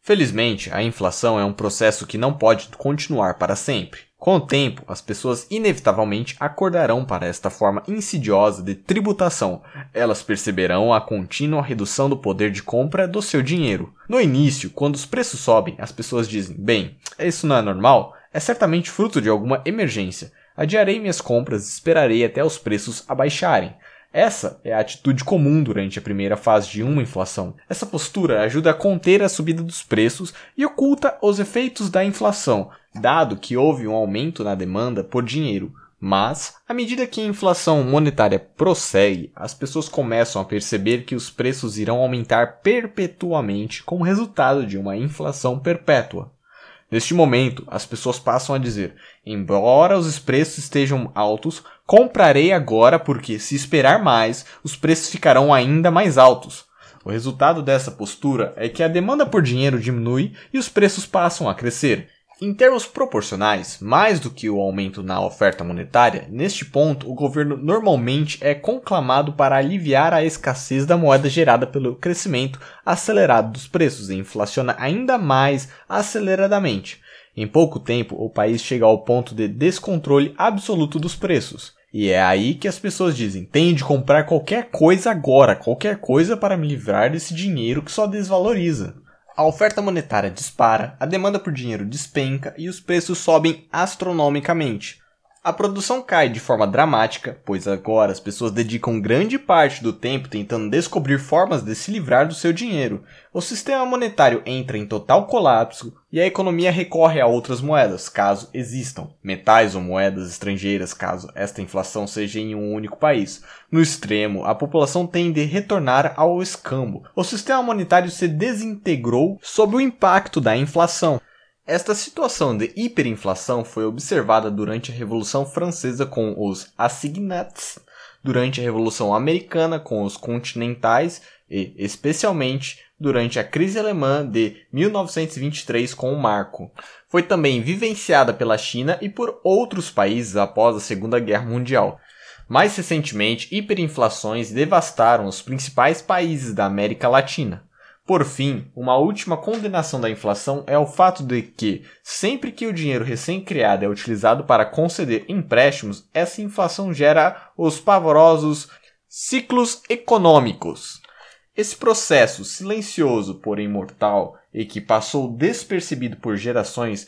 Felizmente, a inflação é um processo que não pode continuar para sempre. Com o tempo, as pessoas inevitavelmente acordarão para esta forma insidiosa de tributação. Elas perceberão a contínua redução do poder de compra do seu dinheiro. No início, quando os preços sobem, as pessoas dizem: bem, isso não é normal? É certamente fruto de alguma emergência. Adiarei minhas compras e esperarei até os preços abaixarem. Essa é a atitude comum durante a primeira fase de uma inflação. Essa postura ajuda a conter a subida dos preços e oculta os efeitos da inflação, dado que houve um aumento na demanda por dinheiro. Mas, à medida que a inflação monetária prossegue, as pessoas começam a perceber que os preços irão aumentar perpetuamente como resultado de uma inflação perpétua. Neste momento, as pessoas passam a dizer: embora os preços estejam altos, comprarei agora porque, se esperar mais, os preços ficarão ainda mais altos. O resultado dessa postura é que a demanda por dinheiro diminui e os preços passam a crescer. Em termos proporcionais, mais do que o aumento na oferta monetária, neste ponto o governo normalmente é conclamado para aliviar a escassez da moeda gerada pelo crescimento acelerado dos preços e inflaciona ainda mais aceleradamente. Em pouco tempo, o país chega ao ponto de descontrole absoluto dos preços. E é aí que as pessoas dizem: tenho de comprar qualquer coisa agora, qualquer coisa para me livrar desse dinheiro que só desvaloriza. A oferta monetária dispara, a demanda por dinheiro despenca e os preços sobem astronomicamente. A produção cai de forma dramática, pois agora as pessoas dedicam grande parte do tempo tentando descobrir formas de se livrar do seu dinheiro. O sistema monetário entra em total colapso e a economia recorre a outras moedas, caso existam, metais ou moedas estrangeiras, caso esta inflação seja em um único país. No extremo, a população tende a retornar ao escambo. O sistema monetário se desintegrou sob o impacto da inflação. Esta situação de hiperinflação foi observada durante a Revolução Francesa com os assignats, durante a Revolução Americana com os continentais e, especialmente, durante a crise alemã de 1923 com o marco. Foi também vivenciada pela China e por outros países após a Segunda Guerra Mundial. Mais recentemente, hiperinflações devastaram os principais países da América Latina. Por fim, uma última condenação da inflação é o fato de que, sempre que o dinheiro recém-criado é utilizado para conceder empréstimos, essa inflação gera os pavorosos ciclos econômicos. Esse processo silencioso, porém mortal, e que passou despercebido por gerações,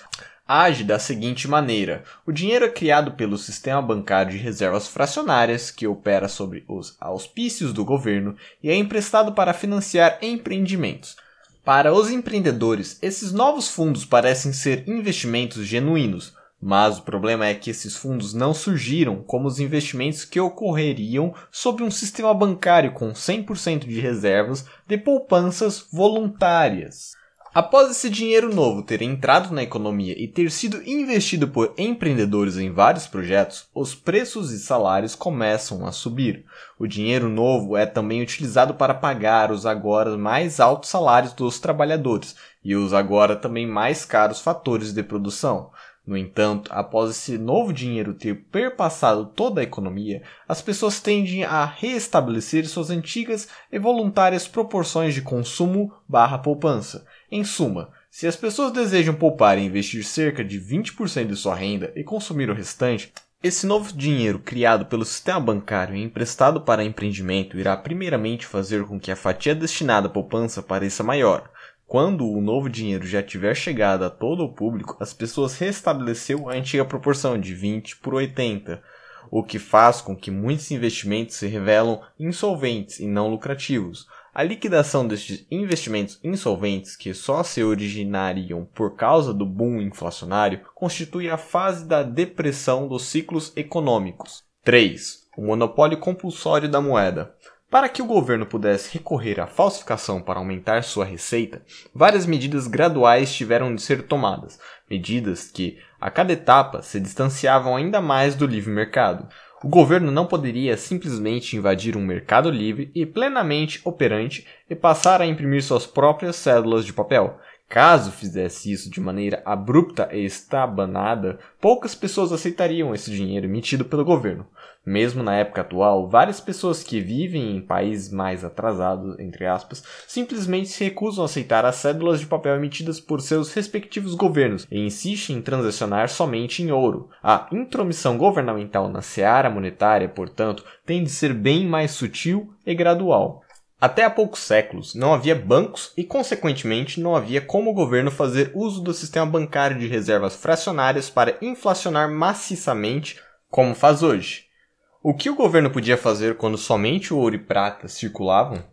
age da seguinte maneira: o dinheiro é criado pelo sistema bancário de reservas fracionárias, que opera sobre os auspícios do governo, e é emprestado para financiar empreendimentos. Para os empreendedores, esses novos fundos parecem ser investimentos genuínos, mas o problema é que esses fundos não surgiram como os investimentos que ocorreriam sob um sistema bancário com 100% de reservas de poupanças voluntárias. Após esse dinheiro novo ter entrado na economia e ter sido investido por empreendedores em vários projetos, os preços e salários começam a subir. O dinheiro novo é também utilizado para pagar os agora mais altos salários dos trabalhadores e os agora também mais caros fatores de produção. No entanto, após esse novo dinheiro ter perpassado toda a economia, as pessoas tendem a reestabelecer suas antigas e voluntárias proporções de consumo barra poupança. Em suma, se as pessoas desejam poupar e investir cerca de 20% de sua renda e consumir o restante, Esse novo dinheiro criado pelo sistema bancário e emprestado para empreendimento irá primeiramente fazer com que a fatia destinada à poupança pareça maior. Quando o novo dinheiro já tiver chegado a todo o público, as pessoas restabeleceu a antiga proporção de 20 por 80, o que faz com que muitos investimentos se revelam insolventes e não lucrativos. A liquidação destes investimentos insolventes, que só se originariam por causa do boom inflacionário, constitui a fase da depressão dos ciclos econômicos. 3. O monopólio compulsório da moeda. Para que o governo pudesse recorrer à falsificação para aumentar sua receita, várias medidas graduais tiveram de ser tomadas, medidas que, a cada etapa, se distanciavam ainda mais do livre mercado. O governo não poderia simplesmente invadir um mercado livre e plenamente operante e passar a imprimir suas próprias cédulas de papel. Caso fizesse isso de maneira abrupta e estabanada, poucas pessoas aceitariam esse dinheiro emitido pelo governo. Mesmo na época atual, várias pessoas que vivem em países mais atrasados, entre aspas, simplesmente se recusam a aceitar as cédulas de papel emitidas por seus respectivos governos e insistem em transacionar somente em ouro. A intromissão governamental na seara monetária, portanto, tem de ser bem mais sutil e gradual. Até há poucos séculos, não havia bancos e, consequentemente, não havia como o governo fazer uso do sistema bancário de reservas fracionárias para inflacionar maciçamente como faz hoje. O que o governo podia fazer quando somente o ouro e prata circulavam?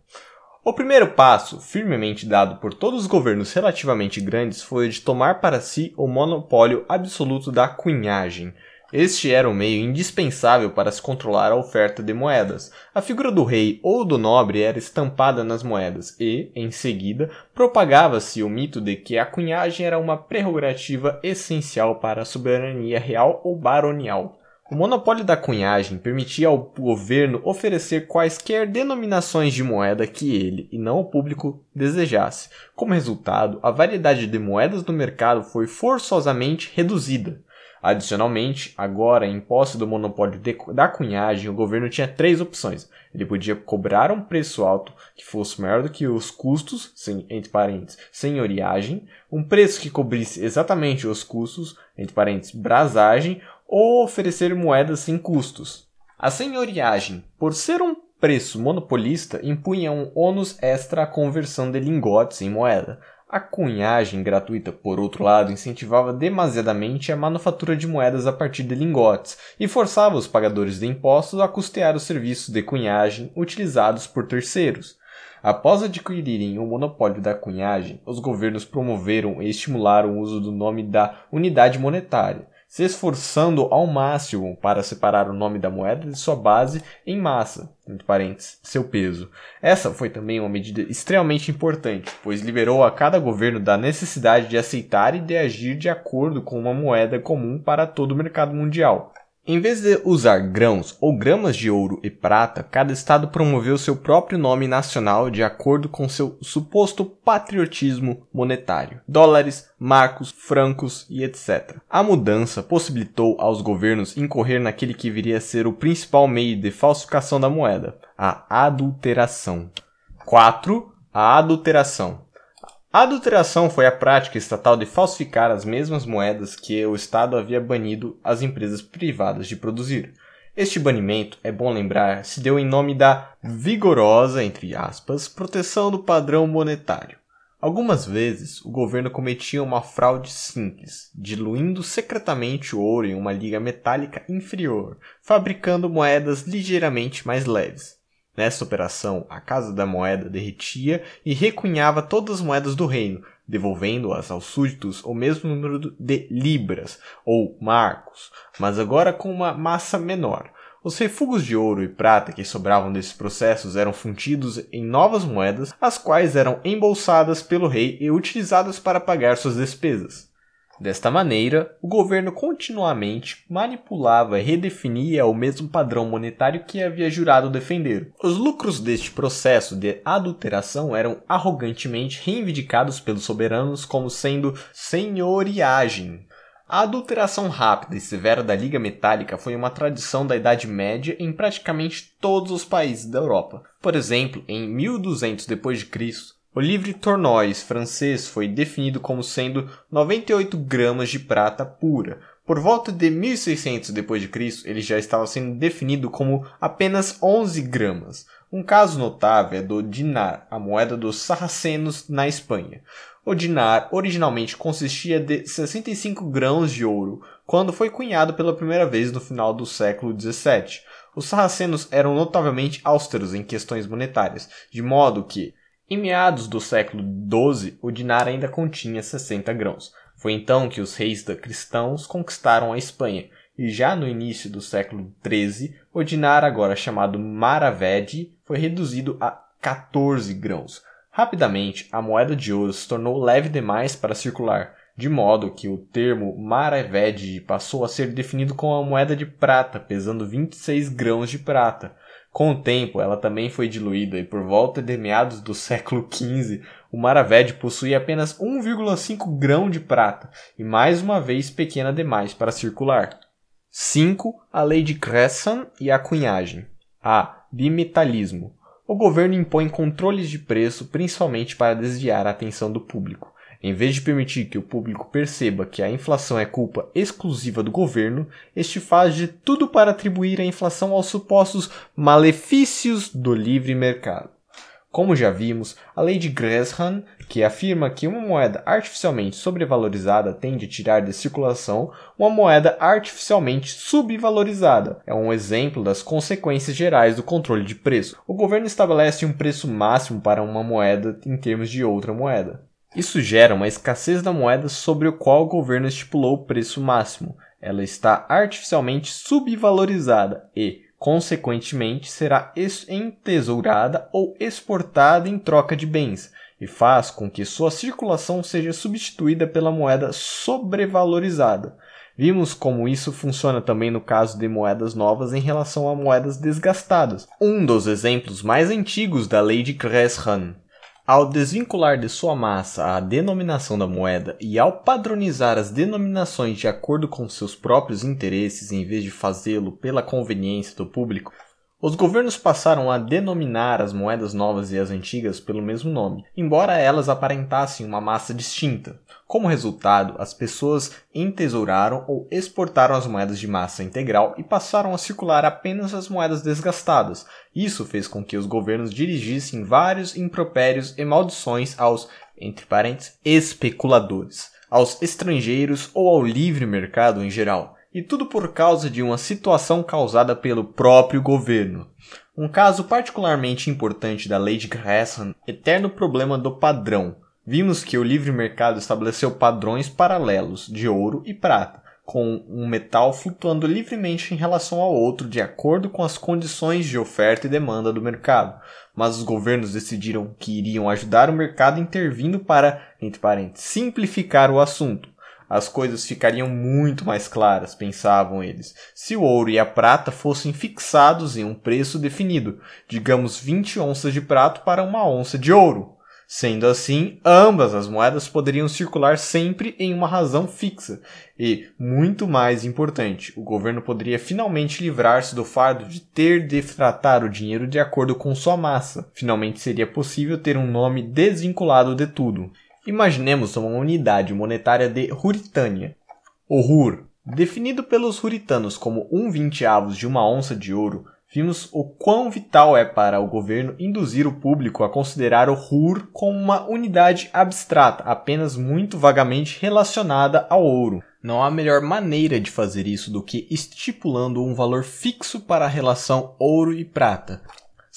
O primeiro passo, firmemente dado por todos os governos relativamente grandes, foi o de tomar para si o monopólio absoluto da cunhagem, este era o meio indispensável para se controlar a oferta de moedas. A figura do rei ou do nobre era estampada nas moedas e, em seguida, propagava-se o mito de que a cunhagem era uma prerrogativa essencial para a soberania real ou baronial. O monopólio da cunhagem permitia ao governo oferecer quaisquer denominações de moeda que ele, e não o público, desejasse. Como resultado, a variedade de moedas no mercado foi forçosamente reduzida. Adicionalmente, agora em posse do monopólio de, da cunhagem, o governo tinha três opções. Ele podia cobrar um preço alto que fosse maior do que os custos, sem, entre parênteses, senhoriagem, um preço que cobrisse exatamente os custos, entre parênteses, brasagem, ou oferecer moedas sem custos. A senhoriagem, por ser um preço monopolista, impunha um ônus extra à conversão de lingotes em moeda. A cunhagem gratuita, por outro lado, incentivava demasiadamente a manufatura de moedas a partir de lingotes e forçava os pagadores de impostos a custear os serviços de cunhagem utilizados por terceiros. Após adquirirem o monopólio da cunhagem, os governos promoveram e estimularam o uso do nome da unidade monetária, se esforçando ao máximo para separar o nome da moeda de sua base em massa, entre parênteses, seu peso. Essa foi também uma medida extremamente importante, pois liberou a cada governo da necessidade de aceitar e de agir de acordo com uma moeda comum para todo o mercado mundial. Em vez de usar grãos ou gramas de ouro e prata, cada estado promoveu seu próprio nome nacional de acordo com seu suposto patriotismo monetário. Dólares, marcos, francos e etc. A mudança possibilitou aos governos incorrer naquele que viria a ser o principal meio de falsificação da moeda, a adulteração. 4. A adulteração. A adulteração foi a prática estatal de falsificar as mesmas moedas que o Estado havia banido as empresas privadas de produzir. Este banimento, é bom lembrar, se deu em nome da vigorosa, entre aspas, proteção do padrão monetário. Algumas vezes, o governo cometia uma fraude simples, diluindo secretamente o ouro em uma liga metálica inferior, fabricando moedas ligeiramente mais leves. Nessa operação, a Casa da Moeda derretia e recunhava todas as moedas do reino, devolvendo-as aos súditos o mesmo número de libras ou marcos, mas agora com uma massa menor. Os refugos de ouro e prata que sobravam desses processos eram fundidos em novas moedas, as quais eram embolsadas pelo rei e utilizadas para pagar suas despesas. Desta maneira, o governo continuamente manipulava e redefinia o mesmo padrão monetário que havia jurado defender. Os lucros deste processo de adulteração eram arrogantemente reivindicados pelos soberanos como sendo senhoriagem. A adulteração rápida e severa da Liga Metálica foi uma tradição da Idade Média em praticamente todos os países da Europa. Por exemplo, em 1200 d.C., o livre tournois francês foi definido como sendo 98 gramas de prata pura, Por volta de 1600 d.C., ele já estava sendo definido como apenas 11 gramas. Um caso notável é do dinar, a moeda dos sarracenos na Espanha. O dinar originalmente consistia de 65 grãos de ouro, quando foi cunhado pela primeira vez no final do século 17. Os sarracenos eram notavelmente austeros em questões monetárias, de modo que, em meados do século XII, o dinar ainda continha 60 grãos. Foi então que os reis da cristãos conquistaram a Espanha, e já no início do século XIII, o dinar, agora chamado maravedi, foi reduzido a 14 grãos. Rapidamente, a moeda de ouro se tornou leve demais para circular, de modo que o termo maravedi passou a ser definido como a moeda de prata, pesando 26 grãos de prata. Com o tempo, ela também foi diluída e por volta de meados do século XV, o Maraved possuía apenas 1,5 grão de prata e mais uma vez pequena demais para circular. 5. A lei de Cresson e a cunhagem. A. Bimetalismo. O governo impõe controles de preço principalmente para desviar a atenção do público. Em vez de permitir que o público perceba que a inflação é culpa exclusiva do governo, este faz de tudo para atribuir a inflação aos supostos malefícios do livre mercado. Como já vimos, a lei de Gresham, que afirma que uma moeda artificialmente sobrevalorizada tende a tirar de circulação uma moeda artificialmente subvalorizada, é um exemplo das consequências gerais do controle de preço. O governo estabelece um preço máximo para uma moeda em termos de outra moeda. Isso gera uma escassez da moeda sobre o qual o governo estipulou o preço máximo. Ela está artificialmente subvalorizada e, consequentemente, será entesourada ou exportada em troca de bens, e faz com que sua circulação seja substituída pela moeda sobrevalorizada. Vimos como isso funciona também no caso de moedas novas em relação a moedas desgastadas. Um dos exemplos mais antigos da lei de Gresham ao desvincular de sua massa a denominação da moeda e ao padronizar as denominações de acordo com seus próprios interesses em vez de fazê-lo pela conveniência do público, os governos passaram a denominar as moedas novas e as antigas pelo mesmo nome, embora elas aparentassem uma massa distinta. Como resultado, as pessoas entesouraram ou exportaram as moedas de massa integral e passaram a circular apenas as moedas desgastadas. Isso fez com que os governos dirigissem vários impropérios e maldições aos, entre parênteses, especuladores, aos estrangeiros ou ao livre mercado em geral. E tudo por causa de uma situação causada pelo próprio governo. Um caso particularmente importante da lei de Gresham, eterno problema do padrão, Vimos que o livre mercado estabeleceu padrões paralelos de ouro e prata, com um metal flutuando livremente em relação ao outro de acordo com as condições de oferta e demanda do mercado. Mas os governos decidiram que iriam ajudar o mercado intervindo para, entre parênteses, simplificar o assunto. As coisas ficariam muito mais claras, pensavam eles, se o ouro e a prata fossem fixados em um preço definido, digamos 20 onças de prata para uma onça de ouro. Sendo assim, ambas as moedas poderiam circular sempre em uma razão fixa. E, muito mais importante, o governo poderia finalmente livrar-se do fardo de ter de tratar o dinheiro de acordo com sua massa. Finalmente seria possível ter um nome desvinculado de tudo. Imaginemos uma unidade monetária de Ruritânia. O Rur, definido pelos ruritanos como um vinteavos de uma onça de ouro, vimos o quão vital é para o governo induzir o público a considerar o RUR como uma unidade abstrata, apenas muito vagamente relacionada ao ouro. Não há melhor maneira de fazer isso do que estipulando um valor fixo para a relação ouro e prata.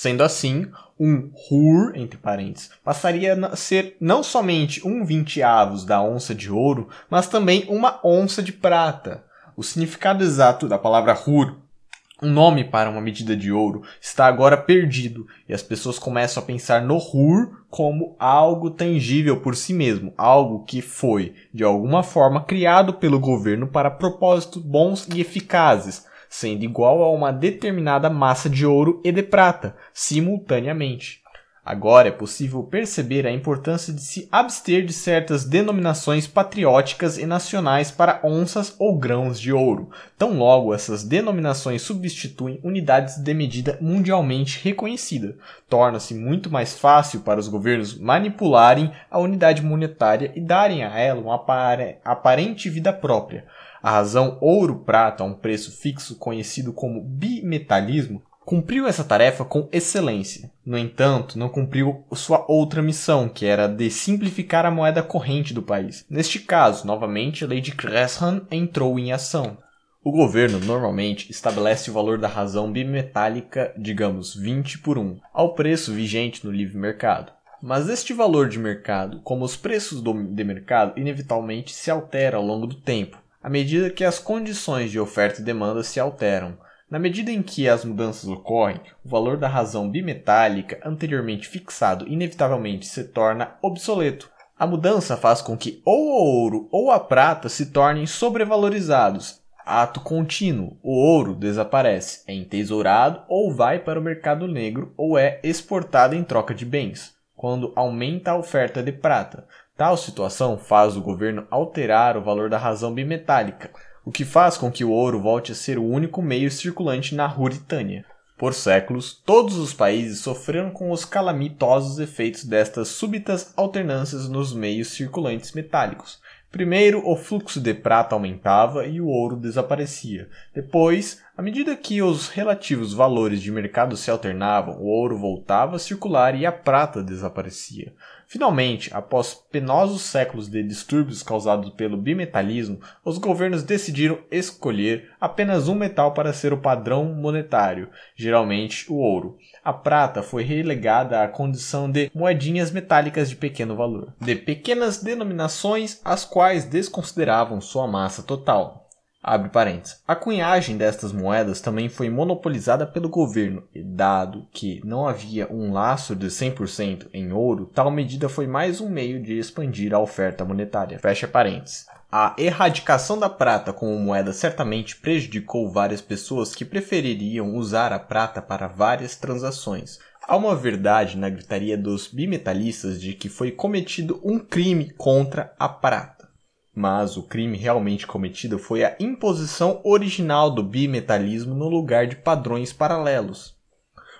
Sendo assim, um RUR, entre parênteses, passaria a ser não somente um vinteavos da onça de ouro, mas também uma onça de prata. O significado exato da palavra RUR um nome para uma medida de ouro está agora perdido e as pessoas começam a pensar no RUR como algo tangível por si mesmo, algo que foi, de alguma forma, criado pelo governo para propósitos bons e eficazes, sendo igual a uma determinada massa de ouro e de prata, simultaneamente. Agora é possível perceber a importância de se abster de certas denominações patrióticas e nacionais para onças ou grãos de ouro, tão logo essas denominações substituem unidades de medida mundialmente reconhecida. Torna-se muito mais fácil para os governos manipularem a unidade monetária e darem a ela uma aparente vida própria. A razão ouro-prata a um preço fixo conhecido como bimetalismo cumpriu essa tarefa com excelência. No entanto, não cumpriu sua outra missão, que era de simplificar a moeda corrente do país. Neste caso, novamente, a lei de Gresham entrou em ação. O governo normalmente estabelece o valor da razão bimetálica, digamos 20 por 1, ao preço vigente no livre mercado. Mas este valor de mercado, como os preços de mercado, inevitavelmente se altera ao longo do tempo, à medida que as condições de oferta e demanda se alteram. Na medida em que as mudanças ocorrem, o valor da razão bimetálica anteriormente fixado inevitavelmente se torna obsoleto. A mudança faz com que ou o ouro ou a prata se tornem sobrevalorizados. Ato contínuo, o ouro desaparece, é entesourado ou vai para o mercado negro ou é exportado em troca de bens, quando aumenta a oferta de prata. Tal situação faz o governo alterar o valor da razão bimetálica, o que faz com que o ouro volte a ser o único meio circulante na Ruritânia. Por séculos, todos os países sofreram com os calamitosos efeitos destas súbitas alternâncias nos meios circulantes metálicos. Primeiro, o fluxo de prata aumentava e o ouro desaparecia. Depois, à medida que os relativos valores de mercado se alternavam, o ouro voltava a circular e a prata desaparecia. Finalmente, após penosos séculos de distúrbios causados pelo bimetalismo, os governos decidiram escolher apenas um metal para ser o padrão monetário, geralmente o ouro. A prata foi relegada à condição de moedinhas metálicas de pequeno valor, de pequenas denominações as quais desconsideravam sua massa total. Abre parênteses. A cunhagem destas moedas também foi monopolizada pelo governo, e dado que não havia um laço de 100% em ouro, tal medida foi mais um meio de expandir a oferta monetária. Fecha parênteses. A erradicação da prata como moeda certamente prejudicou várias pessoas que prefeririam usar a prata para várias transações. Há uma verdade na gritaria dos bimetalistas de que foi cometido um crime contra a prata mas o crime realmente cometido foi a imposição original do bimetalismo no lugar de padrões paralelos.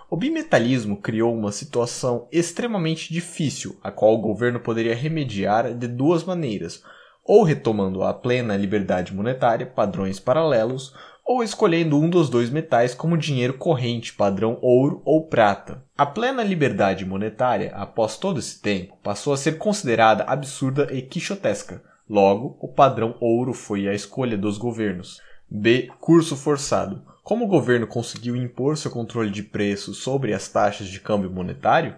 O bimetalismo criou uma situação extremamente difícil, a qual o governo poderia remediar de duas maneiras, ou retomando a plena liberdade monetária, padrões paralelos, ou escolhendo um dos dois metais como dinheiro corrente, padrão ouro ou prata. A plena liberdade monetária, após todo esse tempo, passou a ser considerada absurda e quixotesca, Logo, o padrão ouro foi a escolha dos governos. B. Curso forçado. Como o governo conseguiu impor seu controle de preços sobre as taxas de câmbio monetário?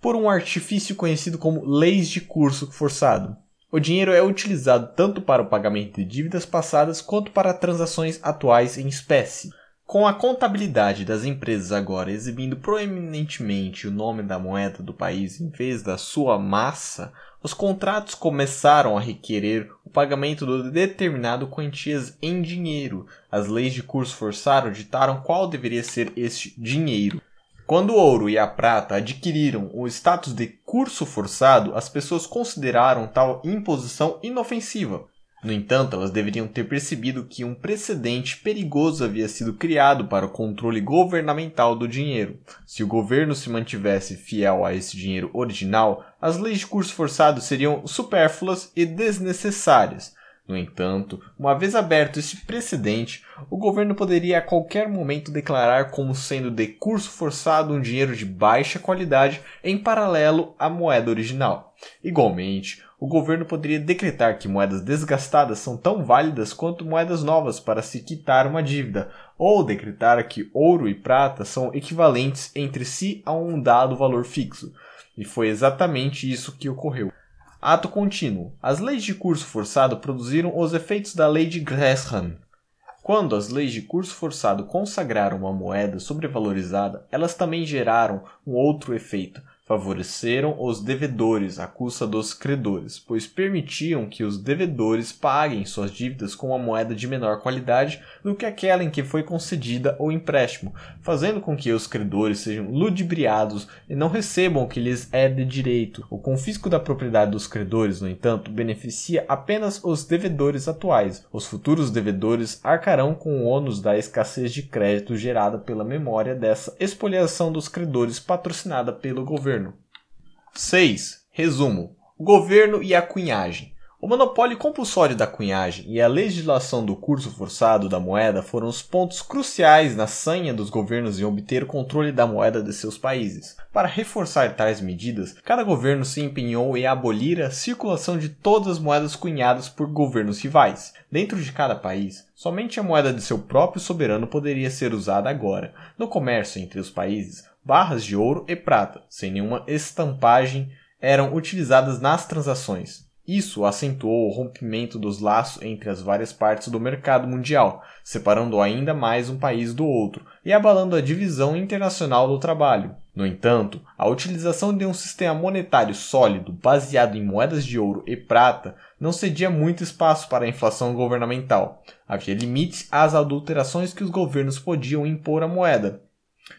Por um artifício conhecido como leis de curso forçado. O dinheiro é utilizado tanto para o pagamento de dívidas passadas quanto para transações atuais em espécie. Com a contabilidade das empresas agora exibindo proeminentemente o nome da moeda do país em vez da sua massa, os contratos começaram a requerer o pagamento de determinado quantias em dinheiro. As leis de curso forçado ditaram qual deveria ser este dinheiro. Quando o ouro e a prata adquiriram o status de curso forçado, as pessoas consideraram tal imposição inofensiva, no entanto, elas deveriam ter percebido que um precedente perigoso havia sido criado para o controle governamental do dinheiro. Se o governo se mantivesse fiel a esse dinheiro original, as leis de curso forçado seriam supérfluas e desnecessárias. No entanto, uma vez aberto esse precedente, o governo poderia a qualquer momento declarar como sendo de curso forçado um dinheiro de baixa qualidade em paralelo à moeda original. Igualmente, o governo poderia decretar que moedas desgastadas são tão válidas quanto moedas novas para se quitar uma dívida, ou decretar que ouro e prata são equivalentes entre si a um dado valor fixo. E foi exatamente isso que ocorreu. Ato contínuo. As leis de curso forçado produziram os efeitos da lei de Gresham. Quando as leis de curso forçado consagraram uma moeda sobrevalorizada, elas também geraram um outro efeito, favoreceram os devedores à custa dos credores, pois permitiam que os devedores paguem suas dívidas com uma moeda de menor qualidade do que aquela em que foi concedida o empréstimo, fazendo com que os credores sejam ludibriados e não recebam o que lhes é de direito. O confisco da propriedade dos credores, no entanto, beneficia apenas os devedores atuais. Os futuros devedores arcarão com o ônus da escassez de crédito gerada pela memória dessa expoliação dos credores patrocinada pelo governo governo. 6. Resumo: o governo e a cunhagem. O monopólio compulsório da cunhagem e a legislação do curso forçado da moeda foram os pontos cruciais na sanha dos governos em obter o controle da moeda de seus países. Para reforçar tais medidas, cada governo se empenhou em abolir a circulação de todas as moedas cunhadas por governos rivais. Dentro de cada país, somente a moeda de seu próprio soberano poderia ser usada agora. No comércio entre os países, barras de ouro e prata, sem nenhuma estampagem, eram utilizadas nas transações. Isso acentuou o rompimento dos laços entre as várias partes do mercado mundial, separando ainda mais um país do outro e abalando a divisão internacional do trabalho. No entanto, a utilização de um sistema monetário sólido baseado em moedas de ouro e prata não cedia muito espaço para a inflação governamental. Havia limites às adulterações que os governos podiam impor à moeda,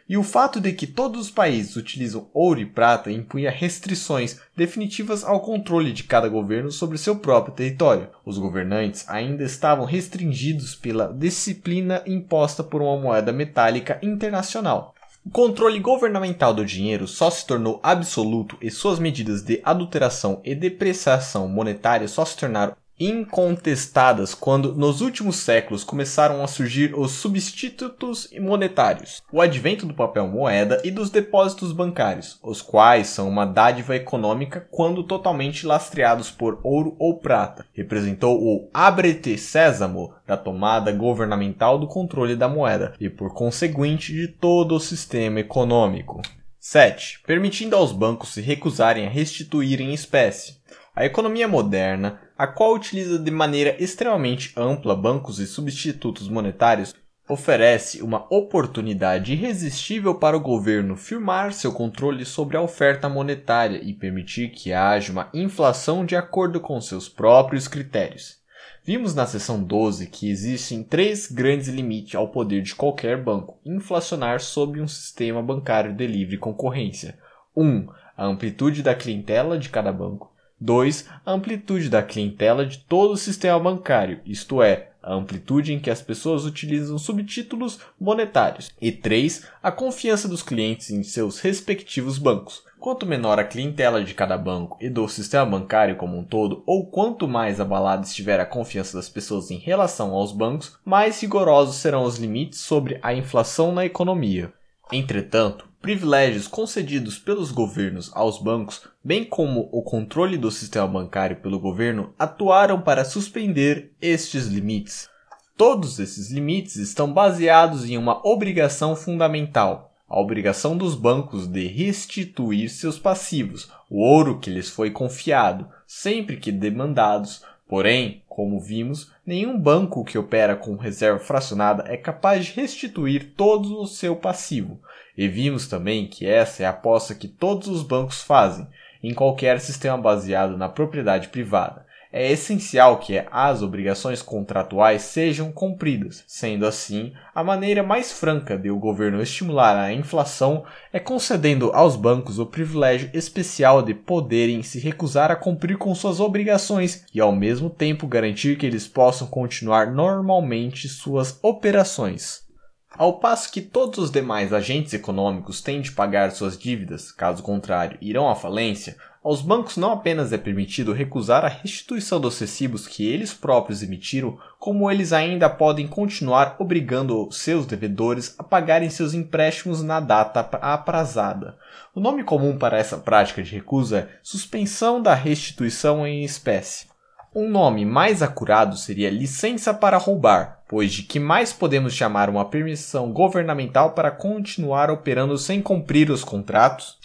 e o fato de que todos os países utilizam ouro e prata impunha restrições definitivas ao controle de cada governo sobre seu próprio território. Os governantes ainda estavam restringidos pela disciplina imposta por uma moeda metálica internacional. O controle governamental do dinheiro só se tornou absoluto e suas medidas de adulteração e depreciação monetária só se tornaram incontestadas quando nos últimos séculos começaram a surgir os substitutos monetários, o advento do papel moeda e dos depósitos bancários, os quais são uma dádiva econômica quando totalmente lastreados por ouro ou prata. Representou o abrete sésamo da tomada governamental do controle da moeda e por conseguinte de todo o sistema econômico. 7. Permitindo aos bancos se recusarem a restituir em espécie. A economia moderna, a qual utiliza de maneira extremamente ampla bancos e substitutos monetários, oferece uma oportunidade irresistível para o governo firmar seu controle sobre a oferta monetária e permitir que haja uma inflação de acordo com seus próprios critérios. Vimos na seção 12 que existem três grandes limites ao poder de qualquer banco inflacionar sob um sistema bancário de livre concorrência. 1. Um, a amplitude da clientela de cada banco. 2. A amplitude da clientela de todo o sistema bancário, isto é, a amplitude em que as pessoas utilizam subtítulos monetários. E 3. A confiança dos clientes em seus respectivos bancos. Quanto menor a clientela de cada banco e do sistema bancário como um todo, ou quanto mais abalada estiver a confiança das pessoas em relação aos bancos, mais rigorosos serão os limites sobre a inflação na economia. Entretanto, privilégios concedidos pelos governos aos bancos, bem como o controle do sistema bancário pelo governo, atuaram para suspender estes limites. Todos esses limites estão baseados em uma obrigação fundamental, a obrigação dos bancos de restituir seus passivos, o ouro que lhes foi confiado, sempre que demandados. Porém, como vimos, nenhum banco que opera com reserva fracionada é capaz de restituir todo o seu passivo. E vimos também que essa é a aposta que todos os bancos fazem em qualquer sistema baseado na propriedade privada. É essencial que as obrigações contratuais sejam cumpridas. Sendo assim, a maneira mais franca de o governo estimular a inflação é concedendo aos bancos o privilégio especial de poderem se recusar a cumprir com suas obrigações e ao mesmo tempo garantir que eles possam continuar normalmente suas operações. Ao passo que todos os demais agentes econômicos têm de pagar suas dívidas, caso contrário, irão à falência, aos bancos não apenas é permitido recusar a restituição dos recibos que eles próprios emitiram, como eles ainda podem continuar obrigando seus devedores a pagarem seus empréstimos na data aprazada. O nome comum para essa prática de recusa é suspensão da restituição em espécie. Um nome mais acurado seria licença para roubar, pois de que mais podemos chamar uma permissão governamental para continuar operando sem cumprir os contratos?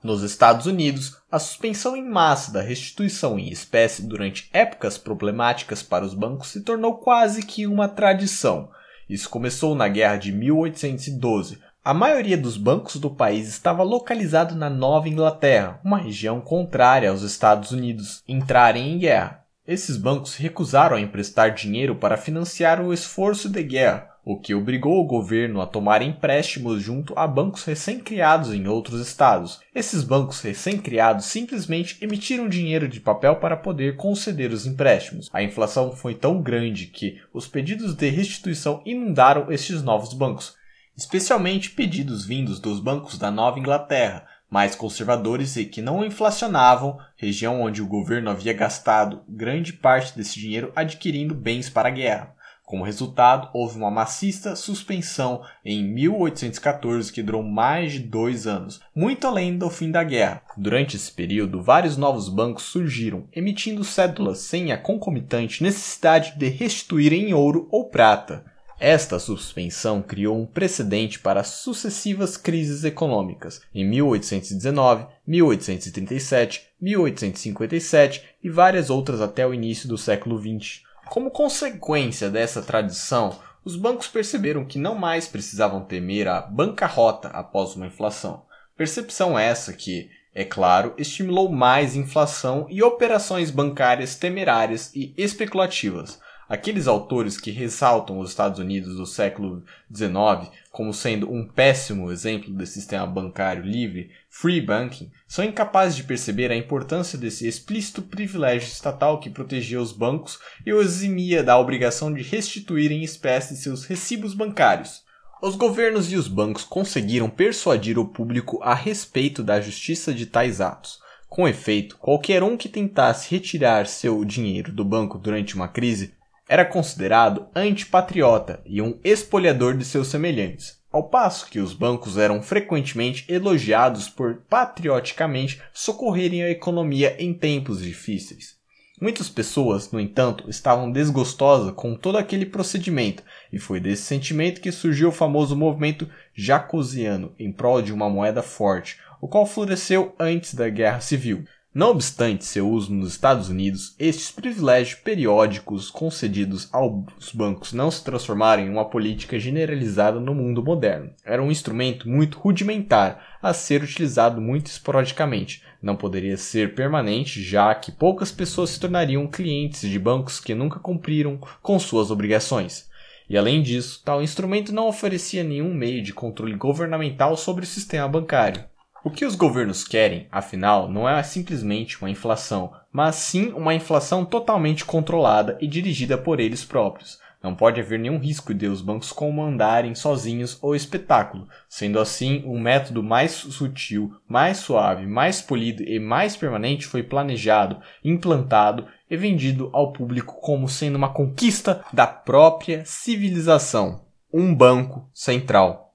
Nos Estados Unidos, a suspensão em massa da restituição em espécie durante épocas problemáticas para os bancos se tornou quase que uma tradição. Isso começou na Guerra de 1812. A maioria dos bancos do país estava localizado na Nova Inglaterra, uma região contrária aos Estados Unidos entrarem em guerra. Esses bancos recusaram a emprestar dinheiro para financiar o esforço de guerra, o que obrigou o governo a tomar empréstimos junto a bancos recém-criados em outros estados. Esses bancos recém-criados simplesmente emitiram dinheiro de papel para poder conceder os empréstimos. A inflação foi tão grande que os pedidos de restituição inundaram estes novos bancos, especialmente pedidos vindos dos bancos da Nova Inglaterra, mais conservadores e que não inflacionavam, região onde o governo havia gastado grande parte desse dinheiro adquirindo bens para a guerra. Como resultado, houve uma maciça suspensão em 1814 que durou mais de dois anos, muito além do fim da guerra. Durante esse período, vários novos bancos surgiram, emitindo cédulas sem a concomitante necessidade de restituir em ouro ou prata. Esta suspensão criou um precedente para sucessivas crises econômicas em 1819, 1837, 1857 e várias outras até o início do século XX. Como consequência dessa tradição, os bancos perceberam que não mais precisavam temer a bancarrota após uma inflação. Percepção essa que, é claro, estimulou mais inflação e operações bancárias temerárias e especulativas, Aqueles autores que ressaltam os Estados Unidos do século XIX como sendo um péssimo exemplo de sistema bancário livre, free banking, são incapazes de perceber a importância desse explícito privilégio estatal que protegia os bancos e os eximia da obrigação de restituir em espécie seus recibos bancários. Os governos e os bancos conseguiram persuadir o público a respeito da justiça de tais atos. Com efeito, qualquer um que tentasse retirar seu dinheiro do banco durante uma crise era considerado antipatriota e um espoliador de seus semelhantes, ao passo que os bancos eram frequentemente elogiados por patrioticamente socorrerem a economia em tempos difíceis. Muitas pessoas, no entanto, estavam desgostosas com todo aquele procedimento, e foi desse sentimento que surgiu o famoso movimento jacosiano em prol de uma moeda forte, o qual floresceu antes da Guerra Civil. Não obstante seu uso nos Estados Unidos, estes privilégios periódicos concedidos aos bancos não se transformaram em uma política generalizada no mundo moderno. Era um instrumento muito rudimentar, a ser utilizado muito esporadicamente. Não poderia ser permanente, já que poucas pessoas se tornariam clientes de bancos que nunca cumpriram com suas obrigações. E além disso, tal instrumento não oferecia nenhum meio de controle governamental sobre o sistema bancário. O que os governos querem, afinal, não é simplesmente uma inflação, mas sim uma inflação totalmente controlada e dirigida por eles próprios. Não pode haver nenhum risco de os bancos comandarem sozinhos o espetáculo. Sendo assim, um método mais sutil, mais suave, mais polido e mais permanente foi planejado, implantado e vendido ao público como sendo uma conquista da própria civilização. Um banco central.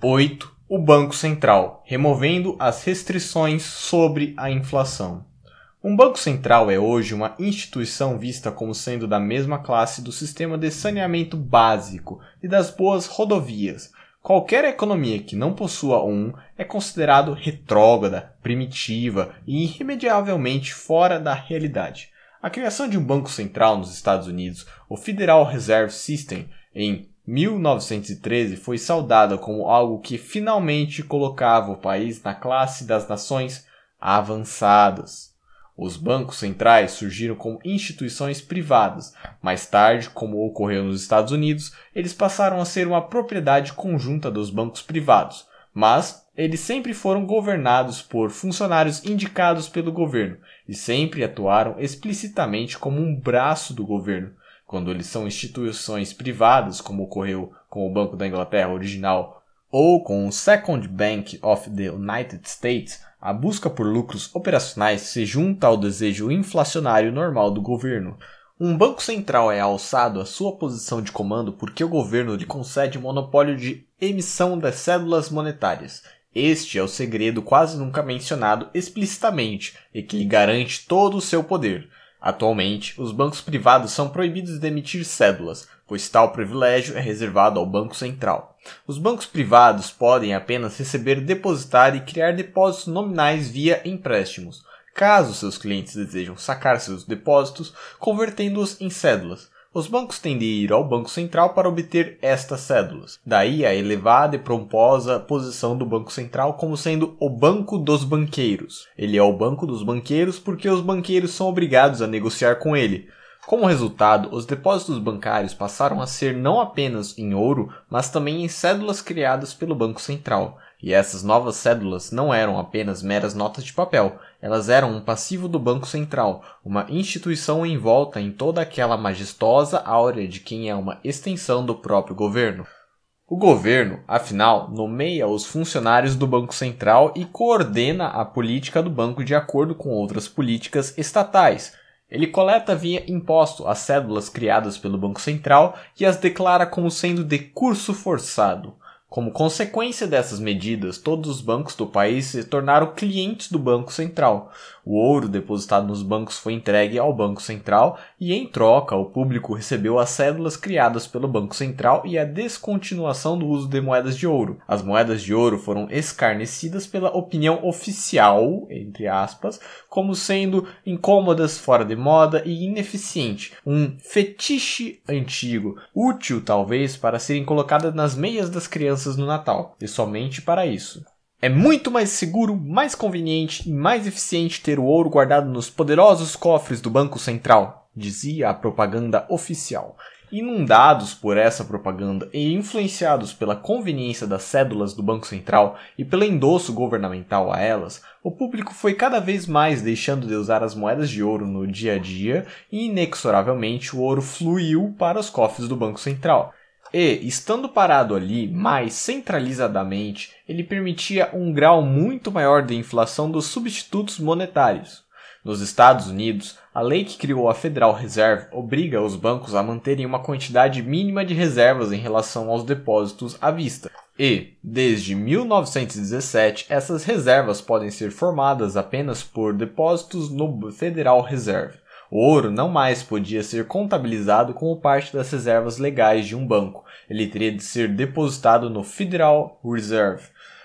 8 o Banco Central, removendo as restrições sobre a inflação. Um banco central é hoje uma instituição vista como sendo da mesma classe do sistema de saneamento básico e das boas rodovias. Qualquer economia que não possua um é considerado retrógrada, primitiva e irremediavelmente fora da realidade. A criação de um banco central nos Estados Unidos, o Federal Reserve System, em 1913 foi saudada como algo que finalmente colocava o país na classe das nações avançadas. Os bancos centrais surgiram como instituições privadas. Mais tarde, como ocorreu nos Estados Unidos, eles passaram a ser uma propriedade conjunta dos bancos privados, mas eles sempre foram governados por funcionários indicados pelo governo e sempre atuaram explicitamente como um braço do governo, quando eles são instituições privadas, como ocorreu com o Banco da Inglaterra original, ou com o Second Bank of the United States, a busca por lucros operacionais se junta ao desejo inflacionário normal do governo. Um banco central é alçado à sua posição de comando porque o governo lhe concede monopólio de emissão das cédulas monetárias. Este é o segredo quase nunca mencionado explicitamente e que lhe garante todo o seu poder. Atualmente, os bancos privados são proibidos de emitir cédulas, pois tal privilégio é reservado ao Banco Central. Os bancos privados podem apenas receber, depositar e criar depósitos nominais via empréstimos, caso seus clientes desejam sacar seus depósitos, convertendo-os em cédulas. Os bancos têm de ir ao Banco Central para obter estas cédulas. Daí a elevada e pomposa posição do Banco Central como sendo o Banco dos Banqueiros. Ele é o Banco dos Banqueiros porque os banqueiros são obrigados a negociar com ele. Como resultado, os depósitos bancários passaram a ser não apenas em ouro, mas também em cédulas criadas pelo Banco Central. E essas novas cédulas não eram apenas meras notas de papel, elas eram um passivo do Banco Central, uma instituição envolta em toda aquela majestosa áurea de quem é uma extensão do próprio governo. O governo, afinal, nomeia os funcionários do Banco Central e coordena a política do banco de acordo com outras políticas estatais. Ele coleta via imposto as cédulas criadas pelo Banco Central e as declara como sendo de curso forçado. Como consequência dessas medidas, todos os bancos do país se tornaram clientes do Banco Central. O ouro depositado nos bancos foi entregue ao Banco Central e, em troca, o público recebeu as cédulas criadas pelo Banco Central e a descontinuação do uso de moedas de ouro. As moedas de ouro foram escarnecidas pela opinião oficial, entre aspas, como sendo incômodas, fora de moda e ineficiente. Um fetiche antigo, útil talvez para serem colocadas nas meias das crianças no Natal, e somente para isso. É muito mais seguro, mais conveniente e mais eficiente ter o ouro guardado nos poderosos cofres do Banco Central, dizia a propaganda oficial. Inundados por essa propaganda e influenciados pela conveniência das cédulas do Banco Central e pelo endosso governamental a elas, o público foi cada vez mais deixando de usar as moedas de ouro no dia a dia e, inexoravelmente, o ouro fluiu para os cofres do Banco Central. E, estando parado ali, mais centralizadamente, ele permitia um grau muito maior de inflação dos substitutos monetários. Nos Estados Unidos, a lei que criou a Federal Reserve obriga os bancos a manterem uma quantidade mínima de reservas em relação aos depósitos à vista. E, desde 1917, essas reservas podem ser formadas apenas por depósitos no Federal Reserve. O ouro não mais podia ser contabilizado como parte das reservas legais de um banco. Ele teria de ser depositado no Federal Reserve.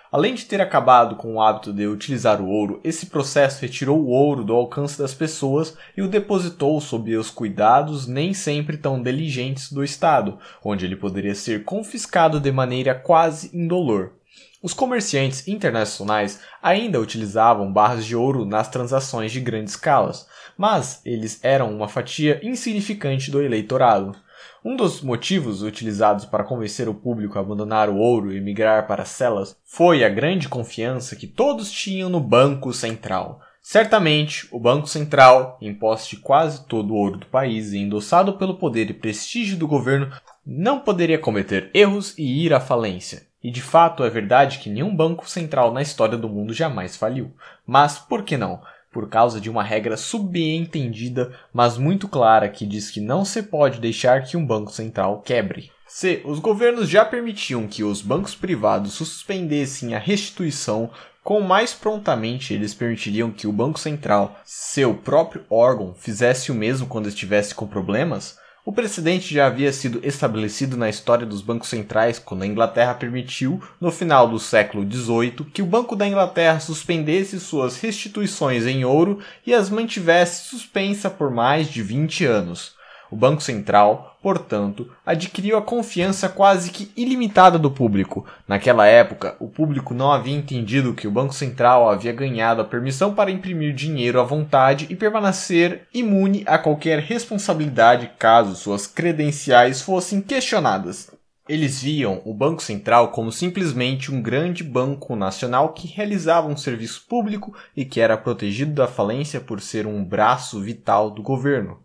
Além de ter acabado com o hábito de utilizar o ouro, esse processo retirou o ouro do alcance das pessoas e o depositou sob os cuidados nem sempre tão diligentes do Estado, onde ele poderia ser confiscado de maneira quase indolor. Os comerciantes internacionais ainda utilizavam barras de ouro nas transações de grandes escalas, mas eles eram uma fatia insignificante do eleitorado. Um dos motivos utilizados para convencer o público a abandonar o ouro e migrar para as celas foi a grande confiança que todos tinham no Banco Central. Certamente, o Banco Central, em posse de quase todo o ouro do país e endossado pelo poder e prestígio do governo, não poderia cometer erros e ir à falência. E de fato é verdade que nenhum banco central na história do mundo jamais faliu. Mas por que não? Por causa de uma regra subentendida, mas muito clara, que diz que não se pode deixar que um banco central quebre. Se os governos já permitiam que os bancos privados suspendessem a restituição, com mais prontamente eles permitiriam que o Banco Central, seu próprio órgão, fizesse o mesmo quando estivesse com problemas? O precedente já havia sido estabelecido na história dos bancos centrais quando a Inglaterra permitiu, no final do século XVIII, que o Banco da Inglaterra suspendesse suas restituições em ouro e as mantivesse suspensa por mais de 20 anos. O Banco Central, portanto, adquiriu a confiança quase que ilimitada do público. Naquela época, o público não havia entendido que o Banco Central havia ganhado a permissão para imprimir dinheiro à vontade e permanecer imune a qualquer responsabilidade caso suas credenciais fossem questionadas. Eles viam o Banco Central como simplesmente um grande banco nacional que realizava um serviço público e que era protegido da falência por ser um braço vital do governo.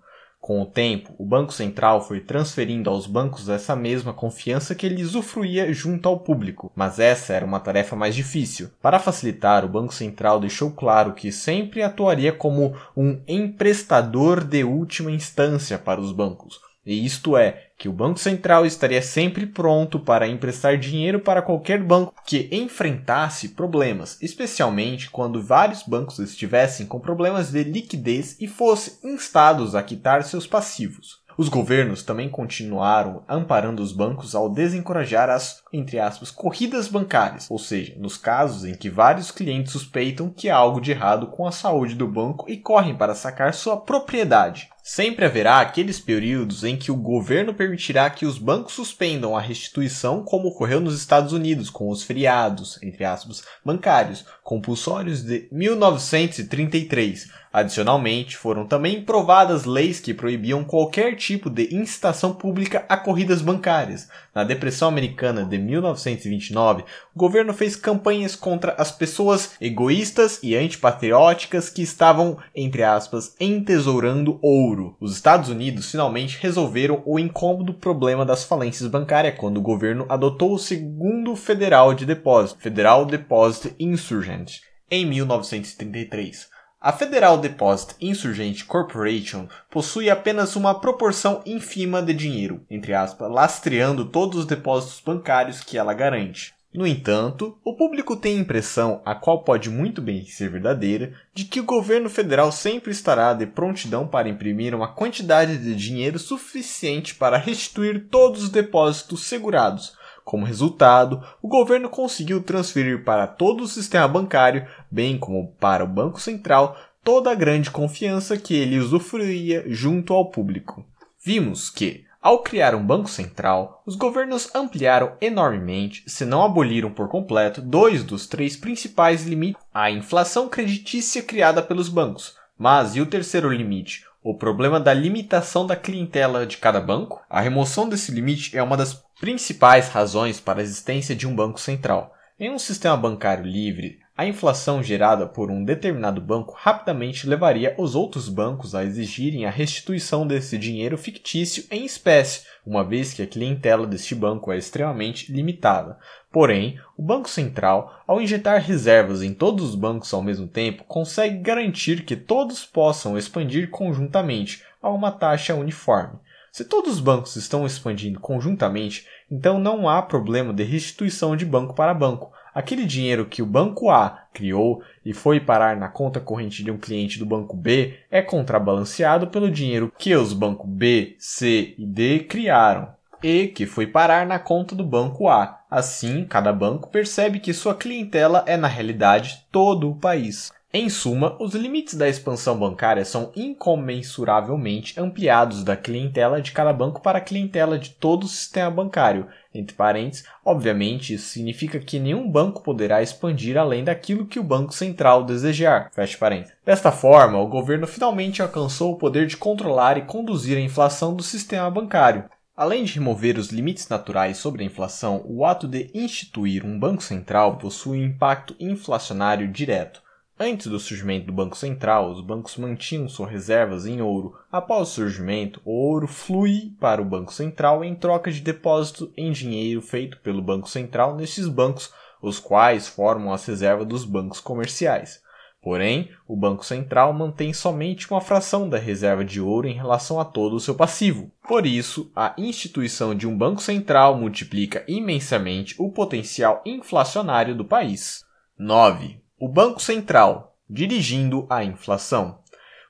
Com o tempo, o Banco Central foi transferindo aos bancos essa mesma confiança que ele usufruía junto ao público, mas essa era uma tarefa mais difícil. Para facilitar, o Banco Central deixou claro que sempre atuaria como um emprestador de última instância para os bancos, e isto é, que o Banco Central estaria sempre pronto para emprestar dinheiro para qualquer banco que enfrentasse problemas, especialmente quando vários bancos estivessem com problemas de liquidez e fossem instados a quitar seus passivos. Os governos também continuaram amparando os bancos ao desencorajar as, entre aspas, corridas bancárias, ou seja, nos casos em que vários clientes suspeitam que há algo de errado com a saúde do banco e correm para sacar sua propriedade. Sempre haverá aqueles períodos em que o governo permitirá que os bancos suspendam a restituição, como ocorreu nos Estados Unidos com os feriados, entre aspas, bancários, compulsórios de 1933. Adicionalmente, foram também provadas leis que proibiam qualquer tipo de incitação pública a corridas bancárias. Na Depressão Americana de 1929, o governo fez campanhas contra as pessoas egoístas e antipatrióticas que estavam, entre aspas, entesourando ouro. Os Estados Unidos finalmente resolveram o incômodo problema das falências bancárias quando o governo adotou o segundo Federal de Depósito, Federal Deposit Insurgent, em 1933. A Federal Deposit Insurgent Corporation possui apenas uma proporção ínfima de dinheiro, entre aspas, lastreando todos os depósitos bancários que ela garante. No entanto, o público tem a impressão, a qual pode muito bem ser verdadeira, de que o governo federal sempre estará de prontidão para imprimir uma quantidade de dinheiro suficiente para restituir todos os depósitos segurados, como resultado, o governo conseguiu transferir para todo o sistema bancário, bem como para o Banco Central, toda a grande confiança que ele usufruía junto ao público. Vimos que, ao criar um banco central, os governos ampliaram enormemente, se não aboliram por completo, dois dos três principais limites à inflação creditícia criada pelos bancos. Mas e o terceiro limite, o problema da limitação da clientela de cada banco? A remoção desse limite é uma das principais razões para a existência de um banco central. Em um sistema bancário livre, a inflação gerada por um determinado banco rapidamente levaria os outros bancos a exigirem a restituição desse dinheiro fictício em espécie, uma vez que a clientela deste banco é extremamente limitada. Porém, o Banco Central, ao injetar reservas em todos os bancos ao mesmo tempo, consegue garantir que todos possam expandir conjuntamente a uma taxa uniforme. Se todos os bancos estão expandindo conjuntamente, então não há problema de restituição de banco para banco. Aquele dinheiro que o banco A criou e foi parar na conta corrente de um cliente do banco B é contrabalanceado pelo dinheiro que os bancos B, C e D criaram e que foi parar na conta do banco A. Assim, cada banco percebe que sua clientela é na realidade todo o país. Em suma, os limites da expansão bancária são incomensuravelmente ampliados da clientela de cada banco para a clientela de todo o sistema bancário. Entre parênteses, obviamente, isso significa que nenhum banco poderá expandir além daquilo que o Banco Central desejar. Fecha parênteses. Desta forma, o governo finalmente alcançou o poder de controlar e conduzir a inflação do sistema bancário. Além de remover os limites naturais sobre a inflação, o ato de instituir um banco central possui um impacto inflacionário direto. Antes do surgimento do Banco Central, os bancos mantinham suas reservas em ouro. Após o surgimento, o ouro flui para o Banco Central em troca de depósito em dinheiro feito pelo Banco Central nesses bancos, os quais formam as reservas dos bancos comerciais. Porém, o Banco Central mantém somente uma fração da reserva de ouro em relação a todo o seu passivo. Por isso, a instituição de um Banco Central multiplica imensamente o potencial inflacionário do país. 9. O Banco Central, dirigindo a inflação.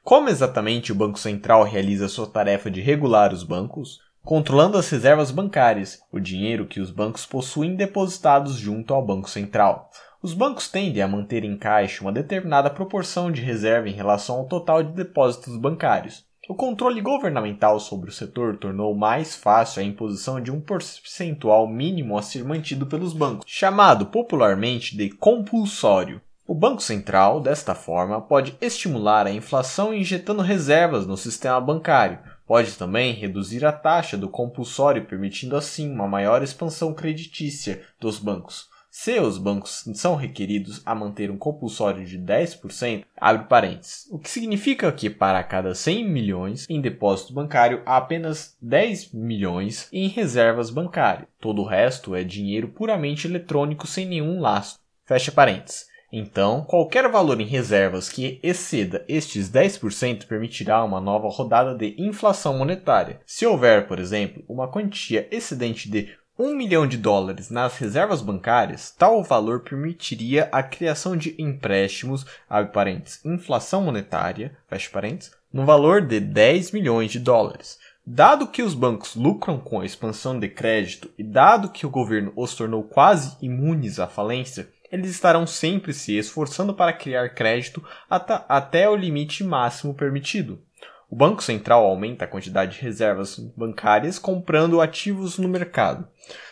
Como exatamente o Banco Central realiza sua tarefa de regular os bancos? Controlando as reservas bancárias, o dinheiro que os bancos possuem depositados junto ao Banco Central. Os bancos tendem a manter em caixa uma determinada proporção de reserva em relação ao total de depósitos bancários. O controle governamental sobre o setor tornou mais fácil a imposição de um percentual mínimo a ser mantido pelos bancos, chamado popularmente de compulsório. O Banco Central, desta forma, pode estimular a inflação injetando reservas no sistema bancário. Pode também reduzir a taxa do compulsório, permitindo assim uma maior expansão creditícia dos bancos. Se os bancos são requeridos a manter um compulsório de 10%, abre parênteses, o que significa que para cada 100 milhões em depósito bancário há apenas 10 milhões em reservas bancárias. Todo o resto é dinheiro puramente eletrônico sem nenhum laço. Fecha parênteses. Então, qualquer valor em reservas que exceda estes 10% permitirá uma nova rodada de inflação monetária. Se houver, por exemplo, uma quantia excedente de 1 milhão de dólares nas reservas bancárias, tal valor permitiria a criação de empréstimos, abre inflação monetária, fecha no valor de 10 milhões de dólares. Dado que os bancos lucram com a expansão de crédito e dado que o governo os tornou quase imunes à falência, eles estarão sempre se esforçando para criar crédito até o limite máximo permitido. O Banco Central aumenta a quantidade de reservas bancárias comprando ativos no mercado.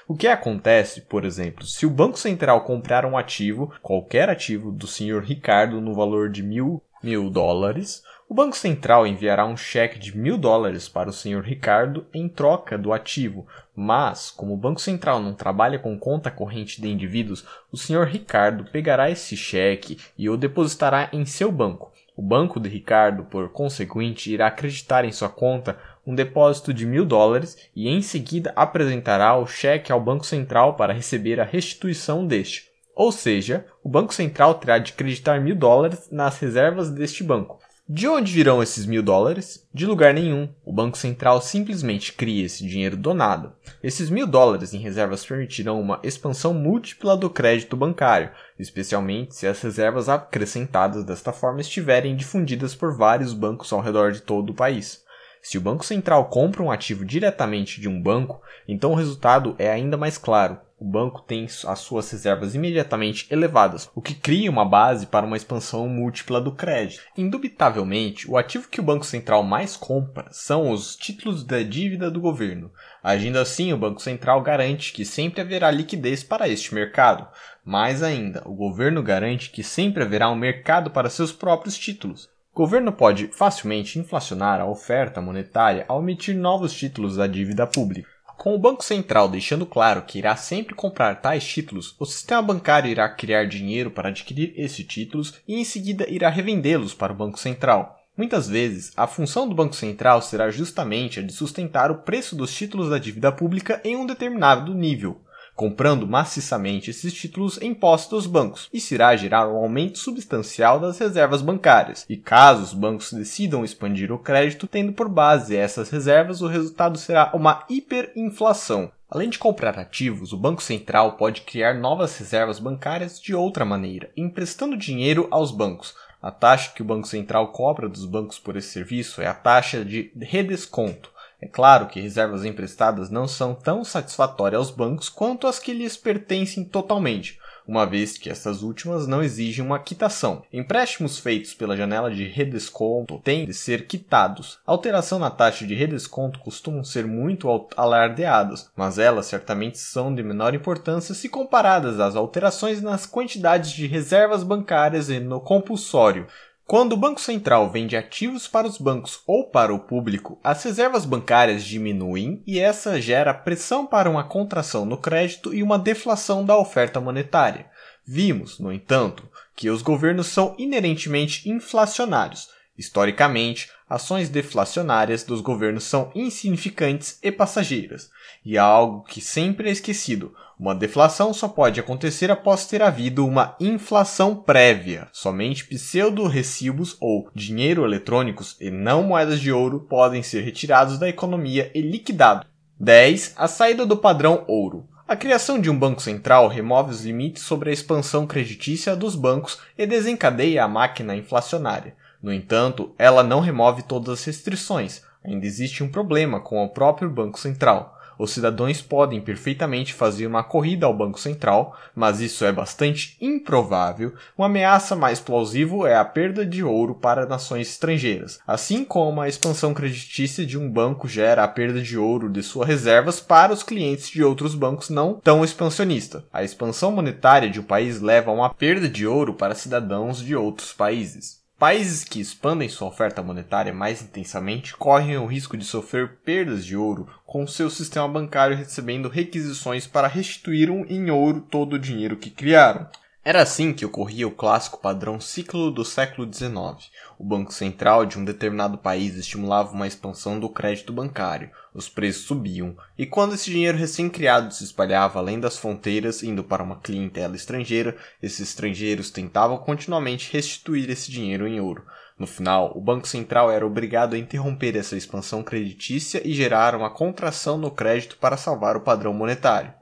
O que acontece, por exemplo, se o Banco Central comprar um ativo, qualquer ativo do Sr. Ricardo, no valor de mil, mil dólares, O Banco Central enviará um cheque de mil dólares para o Sr. Ricardo em troca do ativo, mas, como o Banco Central não trabalha com conta corrente de indivíduos, o Sr. Ricardo pegará esse cheque e o depositará em seu banco. O banco de Ricardo, por conseguinte, irá acreditar em sua conta um depósito de mil dólares e em seguida apresentará o cheque ao Banco Central para receber a restituição deste. Ou seja, o Banco Central terá de acreditar mil dólares nas reservas deste banco. De onde virão esses mil dólares? De lugar nenhum. O Banco Central simplesmente cria esse dinheiro do nada. Esses mil dólares em reservas permitirão uma expansão múltipla do crédito bancário, especialmente se as reservas acrescentadas desta forma estiverem difundidas por vários bancos ao redor de todo o país. Se o Banco Central compra um ativo diretamente de um banco, então o resultado é ainda mais claro o banco tem as suas reservas imediatamente elevadas, o que cria uma base para uma expansão múltipla do crédito. Indubitavelmente, o ativo que o Banco Central mais compra são os títulos da dívida do governo. Agindo assim, o Banco Central garante que sempre haverá liquidez para este mercado. Mais ainda, o governo garante que sempre haverá um mercado para seus próprios títulos. O governo pode facilmente inflacionar a oferta monetária ao emitir novos títulos da dívida pública. Com o Banco Central deixando claro que irá sempre comprar tais títulos, o sistema bancário irá criar dinheiro para adquirir esses títulos e em seguida irá revendê-los para o Banco Central. Muitas vezes, a função do Banco Central será justamente a de sustentar o preço dos títulos da dívida pública em um determinado nível, comprando maciçamente esses títulos em posse dos bancos. Isso irá gerar um aumento substancial das reservas bancárias. E caso os bancos decidam expandir o crédito, tendo por base essas reservas, o resultado será uma hiperinflação. Além de comprar ativos, o Banco Central pode criar novas reservas bancárias de outra maneira, emprestando dinheiro aos bancos. A taxa que o Banco Central cobra dos bancos por esse serviço é a taxa de redesconto. É claro que reservas emprestadas não são tão satisfatórias aos bancos quanto as que lhes pertencem totalmente, uma vez que essas últimas não exigem uma quitação. Empréstimos feitos pela janela de redesconto têm de ser quitados. Alteração na taxa de redesconto costumam ser muito alardeadas, mas elas certamente são de menor importância se comparadas às alterações nas quantidades de reservas bancárias e no compulsório. Quando o Banco Central vende ativos para os bancos ou para o público, as reservas bancárias diminuem e essa gera pressão para uma contração no crédito e uma deflação da oferta monetária. Vimos, no entanto, que os governos são inerentemente inflacionários. Historicamente, ações deflacionárias dos governos são insignificantes e passageiras, e há algo que sempre é esquecido: uma deflação só pode acontecer após ter havido uma inflação prévia. Somente pseudo-recibos ou dinheiro eletrônicos e não moedas de ouro podem ser retirados da economia e liquidados. 10. A saída do padrão ouro. A criação de um banco central remove os limites sobre a expansão creditícia dos bancos e desencadeia a máquina inflacionária. No entanto, ela não remove todas as restrições. Ainda existe um problema com o próprio Banco Central os cidadãos podem perfeitamente fazer uma corrida ao Banco Central, mas isso é bastante improvável. Uma ameaça mais plausível é a perda de ouro para nações estrangeiras, assim como a expansão creditícia de um banco gera a perda de ouro de suas reservas para os clientes de outros bancos não tão expansionistas. A expansão monetária de um país leva a uma perda de ouro para cidadãos de outros países. Países que expandem sua oferta monetária mais intensamente correm o risco de sofrer perdas de ouro, com seu sistema bancário recebendo requisições para restituir em ouro todo o dinheiro que criaram. Era assim que ocorria o clássico padrão ciclo do século XIX. O Banco Central de um determinado país estimulava uma expansão do crédito bancário, os preços subiam, e quando esse dinheiro recém-criado se espalhava além das fronteiras, indo para uma clientela estrangeira, esses estrangeiros tentavam continuamente restituir esse dinheiro em ouro. No final, o Banco Central era obrigado a interromper essa expansão creditícia e gerar uma contração no crédito para salvar o padrão monetário.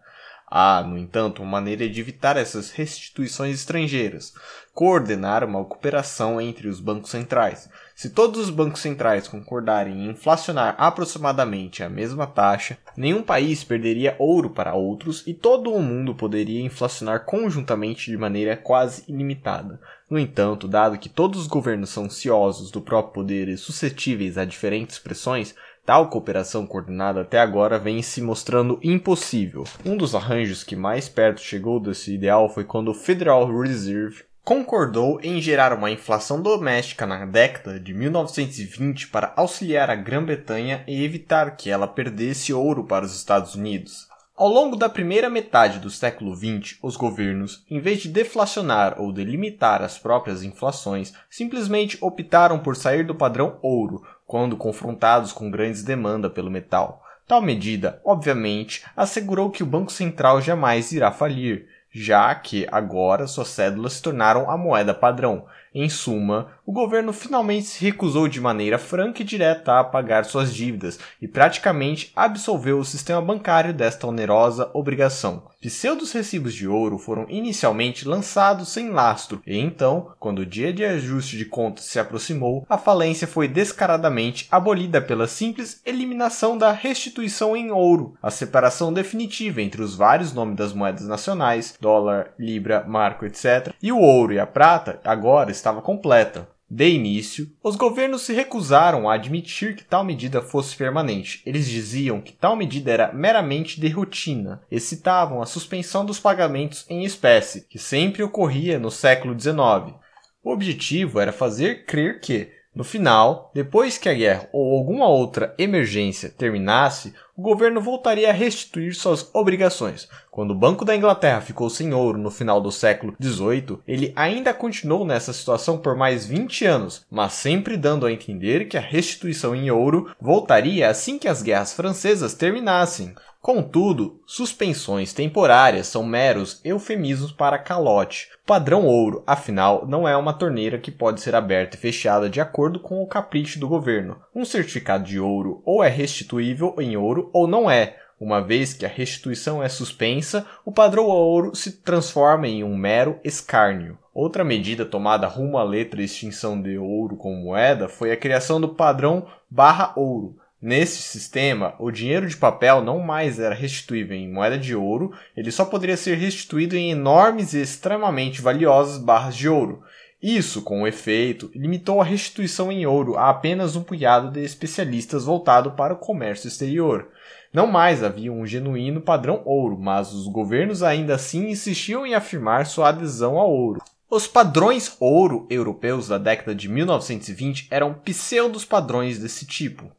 Há, no entanto, uma maneira de evitar essas restituições estrangeiras: coordenar uma cooperação entre os bancos centrais. Se todos os bancos centrais concordarem em inflacionar aproximadamente a mesma taxa, nenhum país perderia ouro para outros e todo o mundo poderia inflacionar conjuntamente de maneira quase ilimitada. No entanto, dado que todos os governos são ciosos do próprio poder e suscetíveis a diferentes pressões, Tal cooperação coordenada até agora vem se mostrando impossível. Um dos arranjos que mais perto chegou desse ideal foi quando o Federal Reserve concordou em gerar uma inflação doméstica na década de 1920 para auxiliar a Grã-Bretanha e evitar que ela perdesse ouro para os Estados Unidos. Ao longo da primeira metade do século XX, os governos, em vez de deflacionar ou delimitar as próprias inflações, simplesmente optaram por sair do padrão ouro quando confrontados com grandes demanda pelo metal. Tal medida, obviamente, assegurou que o Banco Central jamais irá falir, já que agora suas cédulas se tornaram a moeda padrão. Em suma, o governo finalmente se recusou de maneira franca e direta a pagar suas dívidas e praticamente absolveu o sistema bancário desta onerosa obrigação. Pseudos recibos de ouro foram inicialmente lançados sem lastro, e então, quando o dia de ajuste de contas se aproximou, a falência foi descaradamente abolida pela simples eliminação da restituição em ouro, a separação definitiva entre os vários nomes das moedas nacionais, dólar, libra, marco, etc., e o ouro e a prata agora estava completa. De início, os governos se recusaram a admitir que tal medida fosse permanente. Eles diziam que tal medida era meramente de rotina e citavam a suspensão dos pagamentos em espécie, que sempre ocorria no século XIX. O objetivo era fazer crer que, no final, depois que a guerra ou alguma outra emergência terminasse, o governo voltaria a restituir suas obrigações. Quando o Banco da Inglaterra ficou sem ouro no final do século XVIII, ele ainda continuou nessa situação por mais 20 anos, mas sempre dando a entender que a restituição em ouro voltaria assim que as guerras francesas terminassem. Contudo, suspensões temporárias são meros eufemismos para calote. Padrão ouro, afinal, não é uma torneira que pode ser aberta e fechada de acordo com o capricho do governo. Um certificado de ouro ou é restituível em ouro ou não é. Uma vez que a restituição é suspensa, o padrão ouro se transforma em um mero escárnio. Outra medida tomada rumo à letra extinção de ouro como moeda foi a criação do padrão barra ouro Nesse sistema, o dinheiro de papel não mais era restituível em moeda de ouro, ele só poderia ser restituído em enormes e extremamente valiosas barras de ouro. Isso, com o efeito, limitou a restituição em ouro a apenas um punhado de especialistas voltado para o comércio exterior. Não mais havia um genuíno padrão ouro, mas os governos ainda assim insistiam em afirmar sua adesão ao ouro. Os padrões ouro europeus da década de 1920 eram pseudos padrões desse tipo.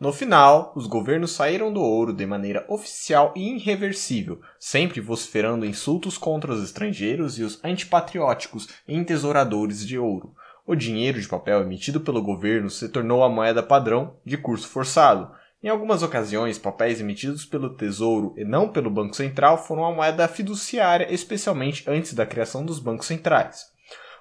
No final, os governos saíram do ouro de maneira oficial e irreversível, sempre vociferando insultos contra os estrangeiros e os antipatrióticos entesouradores de ouro. O dinheiro de papel emitido pelo governo se tornou a moeda padrão de curso forçado. Em algumas ocasiões, papéis emitidos pelo Tesouro e não pelo Banco Central foram a moeda fiduciária, especialmente antes da criação dos bancos centrais.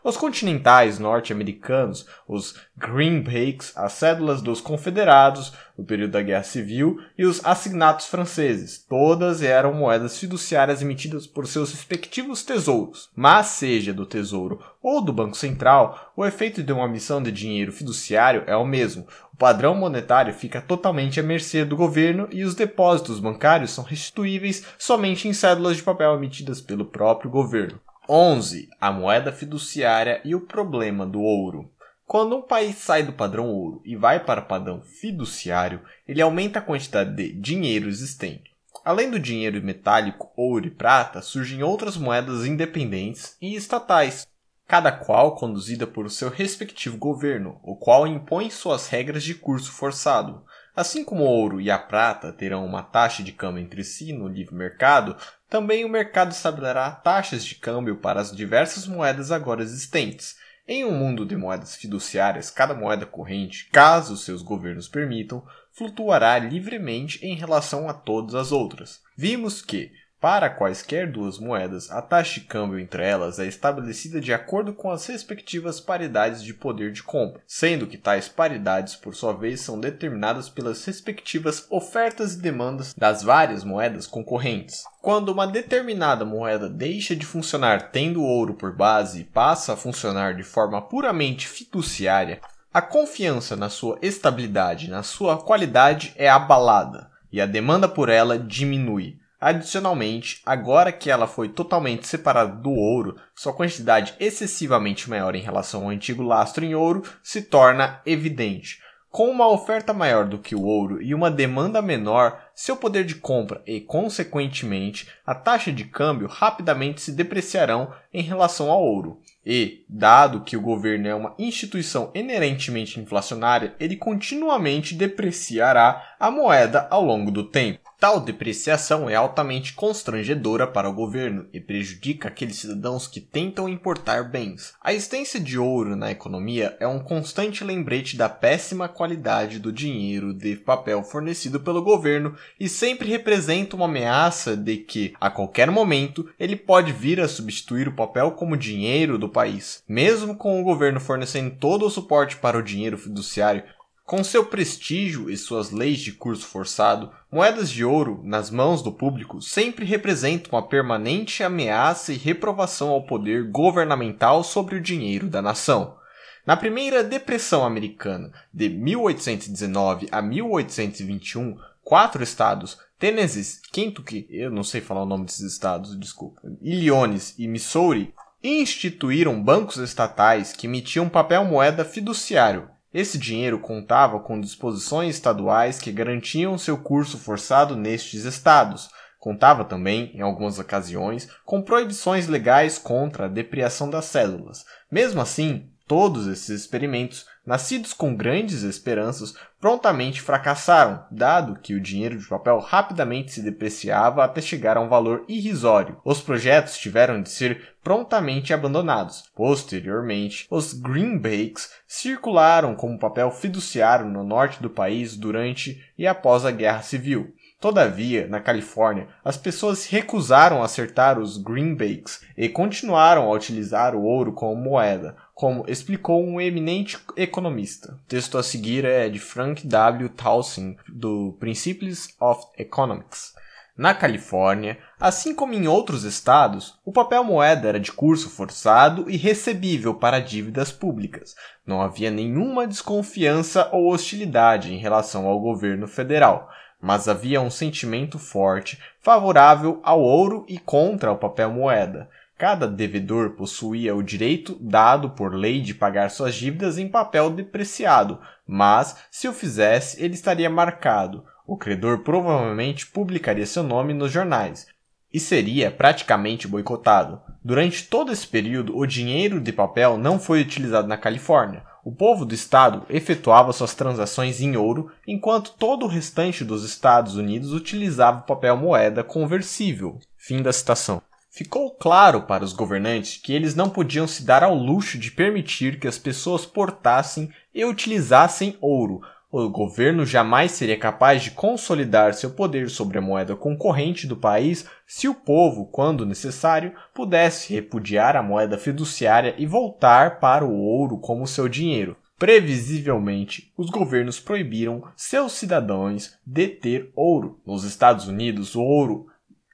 Os continentais norte-americanos, os greenbacks, as cédulas dos confederados, no período da Guerra Civil, e os assignatos franceses, todas eram moedas fiduciárias emitidas por seus respectivos tesouros. Mas seja do tesouro ou do Banco Central, o efeito de uma missão de dinheiro fiduciário é o mesmo. O padrão monetário fica totalmente à mercê do governo e os depósitos bancários são restituíveis somente em cédulas de papel emitidas pelo próprio governo. 11. A moeda fiduciária e o problema do ouro. Quando um país sai do padrão ouro e vai para o padrão fiduciário, ele aumenta a quantidade de dinheiro existente. Além do dinheiro metálico, ouro e prata, surgem outras moedas independentes e estatais, cada qual conduzida por seu respectivo governo, o qual impõe suas regras de curso forçado. Assim como o ouro e a prata terão uma taxa de câmbio entre si no livre mercado, também o mercado estabelecerá taxas de câmbio para as diversas moedas agora existentes. Em um mundo de moedas fiduciárias, cada moeda corrente, caso seus governos permitam, flutuará livremente em relação a todas as outras. Vimos que, para quaisquer duas moedas, a taxa de câmbio entre elas é estabelecida de acordo com as respectivas paridades de poder de compra, sendo que tais paridades, por sua vez, são determinadas pelas respectivas ofertas e demandas das várias moedas concorrentes. Quando uma determinada moeda deixa de funcionar tendo ouro por base e passa a funcionar de forma puramente fiduciária, a confiança na sua estabilidade e na sua qualidade é abalada e a demanda por ela diminui Adicionalmente, agora que ela foi totalmente separada do ouro, sua quantidade excessivamente maior em relação ao antigo lastro em ouro se torna evidente. Com uma oferta maior do que o ouro e uma demanda menor, seu poder de compra e, consequentemente, a taxa de câmbio rapidamente se depreciarão em relação ao ouro. E, dado que o governo é uma instituição inerentemente inflacionária, ele continuamente depreciará a moeda ao longo do tempo. Tal depreciação é altamente constrangedora para o governo e prejudica aqueles cidadãos que tentam importar bens. A existência de ouro na economia é um constante lembrete da péssima qualidade do dinheiro de papel fornecido pelo governo e sempre representa uma ameaça de que, a qualquer momento, ele pode vir a substituir o papel como dinheiro do país. Mesmo com o governo fornecendo todo o suporte para o dinheiro fiduciário, com seu prestígio e suas leis de curso forçado, moedas de ouro nas mãos do público sempre representam uma permanente ameaça e reprovação ao poder governamental sobre o dinheiro da nação. Na primeira depressão americana, de 1819 a 1821, quatro estados, Tennessee, Kentucky, eu não sei falar o nome desses estados, desculpa, Illinois e Missouri, instituíram bancos estatais que emitiam papel moeda fiduciário esse dinheiro contava com disposições estaduais que garantiam seu curso forçado nestes estados. Contava também, em algumas ocasiões, com proibições legais contra a depreação das cédulas. Mesmo assim, todos esses experimentos nascidos com grandes esperanças, prontamente fracassaram, dado que o dinheiro de papel rapidamente se depreciava até chegar a um valor irrisório. Os projetos tiveram de ser prontamente abandonados. Posteriormente, os greenbacks circularam como papel fiduciário no norte do país durante e após a Guerra Civil. Todavia, na Califórnia, as pessoas recusaram acertar os greenbacks e continuaram a utilizar o ouro como moeda, como explicou um eminente economista. O texto a seguir é de Frank W. Towson, do Principles of Economics. Na Califórnia, assim como em outros estados, o papel moeda era de curso forçado e recebível para dívidas públicas. Não havia nenhuma desconfiança ou hostilidade em relação ao governo federal mas havia um sentimento forte favorável ao ouro e contra o papel moeda. Cada devedor possuía o direito dado por lei de pagar suas dívidas em papel depreciado, mas, se o fizesse, ele estaria marcado. O credor provavelmente publicaria seu nome nos jornais e seria praticamente boicotado. Durante todo esse período, o dinheiro de papel não foi utilizado na Califórnia. O povo do estado efetuava suas transações em ouro, enquanto todo o restante dos Estados Unidos utilizava papel moeda conversível. Fim da citação. Ficou claro para os governantes que eles não podiam se dar ao luxo de permitir que as pessoas portassem e utilizassem ouro, o governo jamais seria capaz de consolidar seu poder sobre a moeda concorrente do país se o povo, quando necessário, pudesse repudiar a moeda fiduciária e voltar para o ouro como seu dinheiro. Previsivelmente, os governos proibiram seus cidadãos de ter ouro. Nos Estados Unidos, o ouro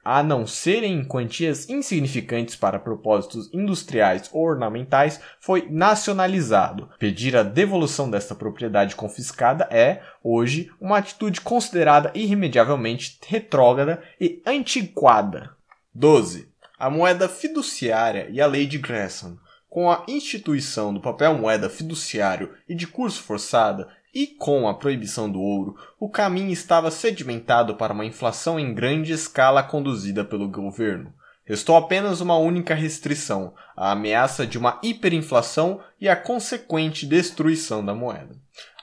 a não serem quantias insignificantes para propósitos industriais ou ornamentais, foi nacionalizado. Pedir a devolução desta propriedade confiscada é, hoje, uma atitude considerada irremediavelmente retrógrada e antiquada. 12. A moeda fiduciária e a lei de Gresham. Com a instituição do papel moeda fiduciário e de curso forçada, e com a proibição do ouro, o caminho estava sedimentado para uma inflação em grande escala conduzida pelo governo. Restou apenas uma única restrição, a ameaça de uma hiperinflação e a consequente destruição da moeda.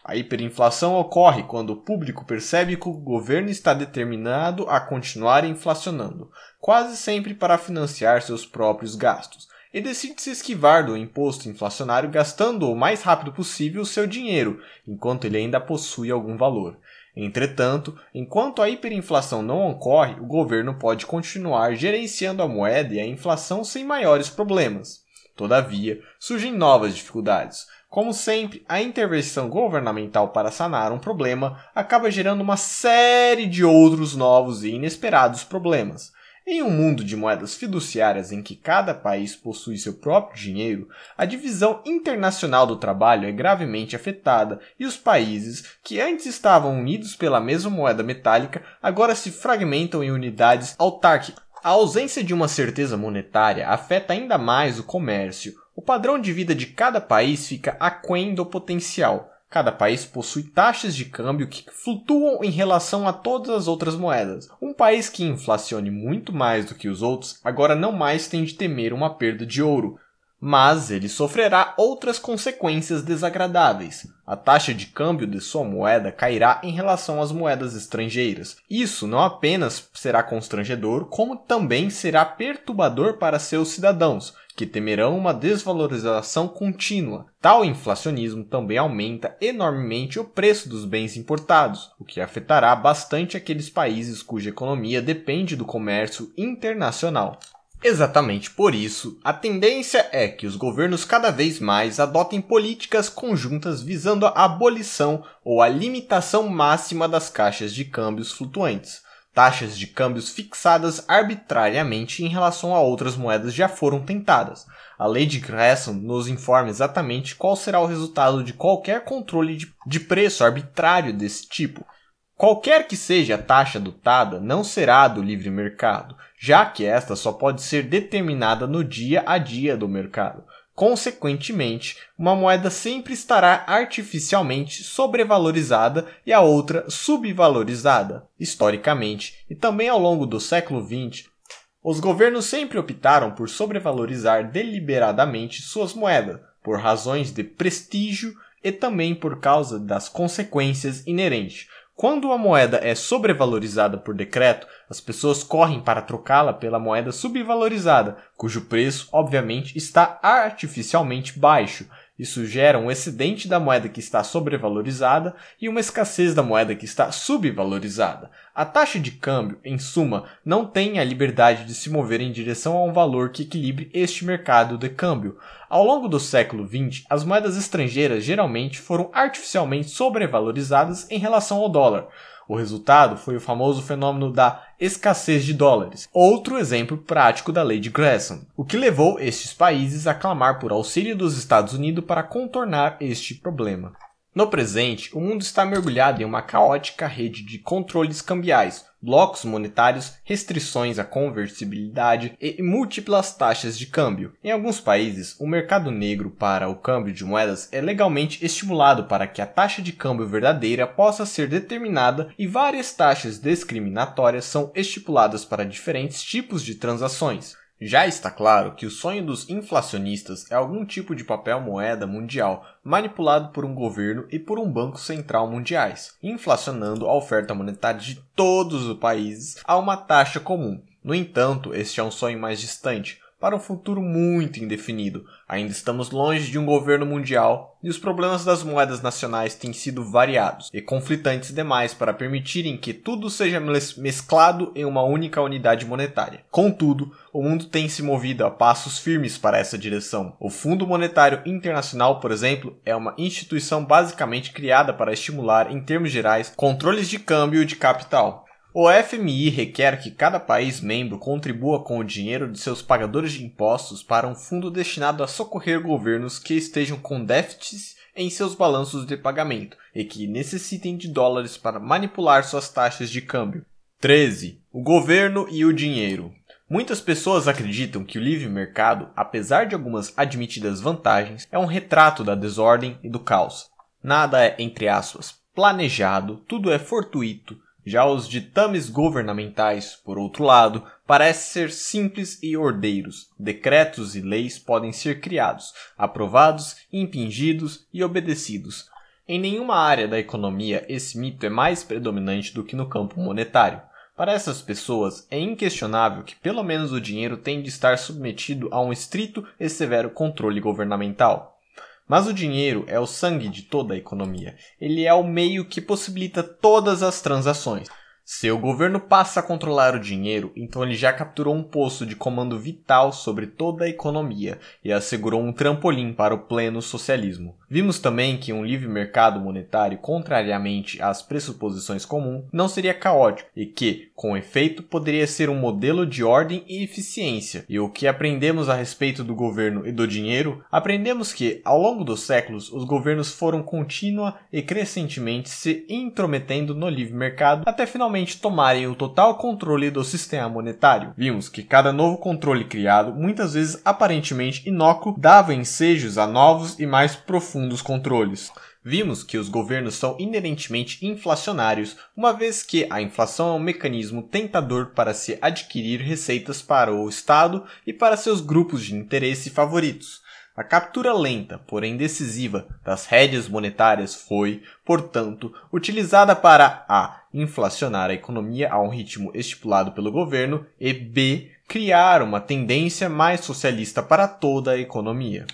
A hiperinflação ocorre quando o público percebe que o governo está determinado a continuar inflacionando, quase sempre para financiar seus próprios gastos, e decide se esquivar do imposto inflacionário gastando o mais rápido possível o seu dinheiro, enquanto ele ainda possui algum valor. Entretanto, enquanto a hiperinflação não ocorre, o governo pode continuar gerenciando a moeda e a inflação sem maiores problemas. Todavia, surgem novas dificuldades. Como sempre, a intervenção governamental para sanar um problema acaba gerando uma série de outros novos e inesperados problemas. Em um mundo de moedas fiduciárias em que cada país possui seu próprio dinheiro, a divisão internacional do trabalho é gravemente afetada e os países, que antes estavam unidos pela mesma moeda metálica, agora se fragmentam em unidades autárquicas. A ausência de uma certeza monetária afeta ainda mais o comércio. O padrão de vida de cada país fica aquém do potencial. Cada país possui taxas de câmbio que flutuam em relação a todas as outras moedas. Um país que inflacione muito mais do que os outros agora não mais tem de temer uma perda de ouro, mas ele sofrerá outras consequências desagradáveis. A taxa de câmbio de sua moeda cairá em relação às moedas estrangeiras. Isso não apenas será constrangedor, como também será perturbador para seus cidadãos, que temerão uma desvalorização contínua. Tal inflacionismo também aumenta enormemente o preço dos bens importados, o que afetará bastante aqueles países cuja economia depende do comércio internacional. Exatamente por isso, a tendência é que os governos cada vez mais adotem políticas conjuntas visando a abolição ou a limitação máxima das caixas de câmbios flutuantes. Taxas de câmbios fixadas arbitrariamente em relação a outras moedas já foram tentadas. A lei de Gresham nos informa exatamente qual será o resultado de qualquer controle de preço arbitrário desse tipo. Qualquer que seja a taxa adotada, não será do livre mercado, já que esta só pode ser determinada no dia a dia do mercado. Consequentemente, uma moeda sempre estará artificialmente sobrevalorizada e a outra subvalorizada. Historicamente, e também ao longo do século XX, os governos sempre optaram por sobrevalorizar deliberadamente suas moedas, por razões de prestígio e também por causa das consequências inerentes. Quando a moeda é sobrevalorizada por decreto, as pessoas correm para trocá-la pela moeda subvalorizada, cujo preço, obviamente, está artificialmente baixo. Isso gera um excedente da moeda que está sobrevalorizada e uma escassez da moeda que está subvalorizada. A taxa de câmbio, em suma, não tem a liberdade de se mover em direção a um valor que equilibre este mercado de câmbio. Ao longo do século XX, as moedas estrangeiras geralmente foram artificialmente sobrevalorizadas em relação ao dólar. O resultado foi o famoso fenômeno da escassez de dólares, outro exemplo prático da lei de Gresham, o que levou estes países a clamar por auxílio dos Estados Unidos para contornar este problema. No presente, o mundo está mergulhado em uma caótica rede de controles cambiais, blocos monetários, restrições à conversibilidade e múltiplas taxas de câmbio. Em alguns países, o mercado negro para o câmbio de moedas é legalmente estimulado para que a taxa de câmbio verdadeira possa ser determinada e várias taxas discriminatórias são estipuladas para diferentes tipos de transações. Já está claro que o sonho dos inflacionistas é algum tipo de papel moeda mundial manipulado por um governo e por um banco central mundiais, inflacionando a oferta monetária de todos os países a uma taxa comum. No entanto, este é um sonho mais distante, para um futuro muito indefinido. Ainda estamos longe de um governo mundial e os problemas das moedas nacionais têm sido variados e conflitantes demais para permitirem que tudo seja mesclado em uma única unidade monetária. Contudo, o mundo tem se movido a passos firmes para essa direção. O Fundo Monetário Internacional, por exemplo, é uma instituição basicamente criada para estimular, em termos gerais, controles de câmbio de capital. O FMI requer que cada país membro contribua com o dinheiro de seus pagadores de impostos para um fundo destinado a socorrer governos que estejam com déficits em seus balanços de pagamento e que necessitem de dólares para manipular suas taxas de câmbio. 13. O governo e o dinheiro. Muitas pessoas acreditam que o livre mercado, apesar de algumas admitidas vantagens, é um retrato da desordem e do caos. Nada é, entre aspas, planejado, tudo é fortuito, já os ditames governamentais, por outro lado, parecem ser simples e ordeiros. Decretos e leis podem ser criados, aprovados, impingidos e obedecidos. Em nenhuma área da economia esse mito é mais predominante do que no campo monetário. Para essas pessoas, é inquestionável que pelo menos o dinheiro tem de estar submetido a um estrito e severo controle governamental. Mas o dinheiro é o sangue de toda a economia. Ele é o meio que possibilita todas as transações. Se o governo passa a controlar o dinheiro, então ele já capturou um posto de comando vital sobre toda a economia e assegurou um trampolim para o pleno socialismo. Vimos também que um livre mercado monetário, contrariamente às pressuposições comuns, não seria caótico e que, com efeito, poderia ser um modelo de ordem e eficiência. E o que aprendemos a respeito do governo e do dinheiro? Aprendemos que, ao longo dos séculos, os governos foram contínua e crescentemente se intrometendo no livre mercado até finalmente tomarem o total controle do sistema monetário. Vimos que cada novo controle criado, muitas vezes aparentemente inócuo, dava ensejos a novos e mais profundos controles. Vimos que os governos são inerentemente inflacionários, uma vez que a inflação é um mecanismo tentador para se adquirir receitas para o Estado e para seus grupos de interesse favoritos. A captura lenta, porém decisiva, das rédeas monetárias foi, portanto, utilizada para a. inflacionar a economia a um ritmo estipulado pelo governo e b. criar uma tendência mais socialista para toda a economia.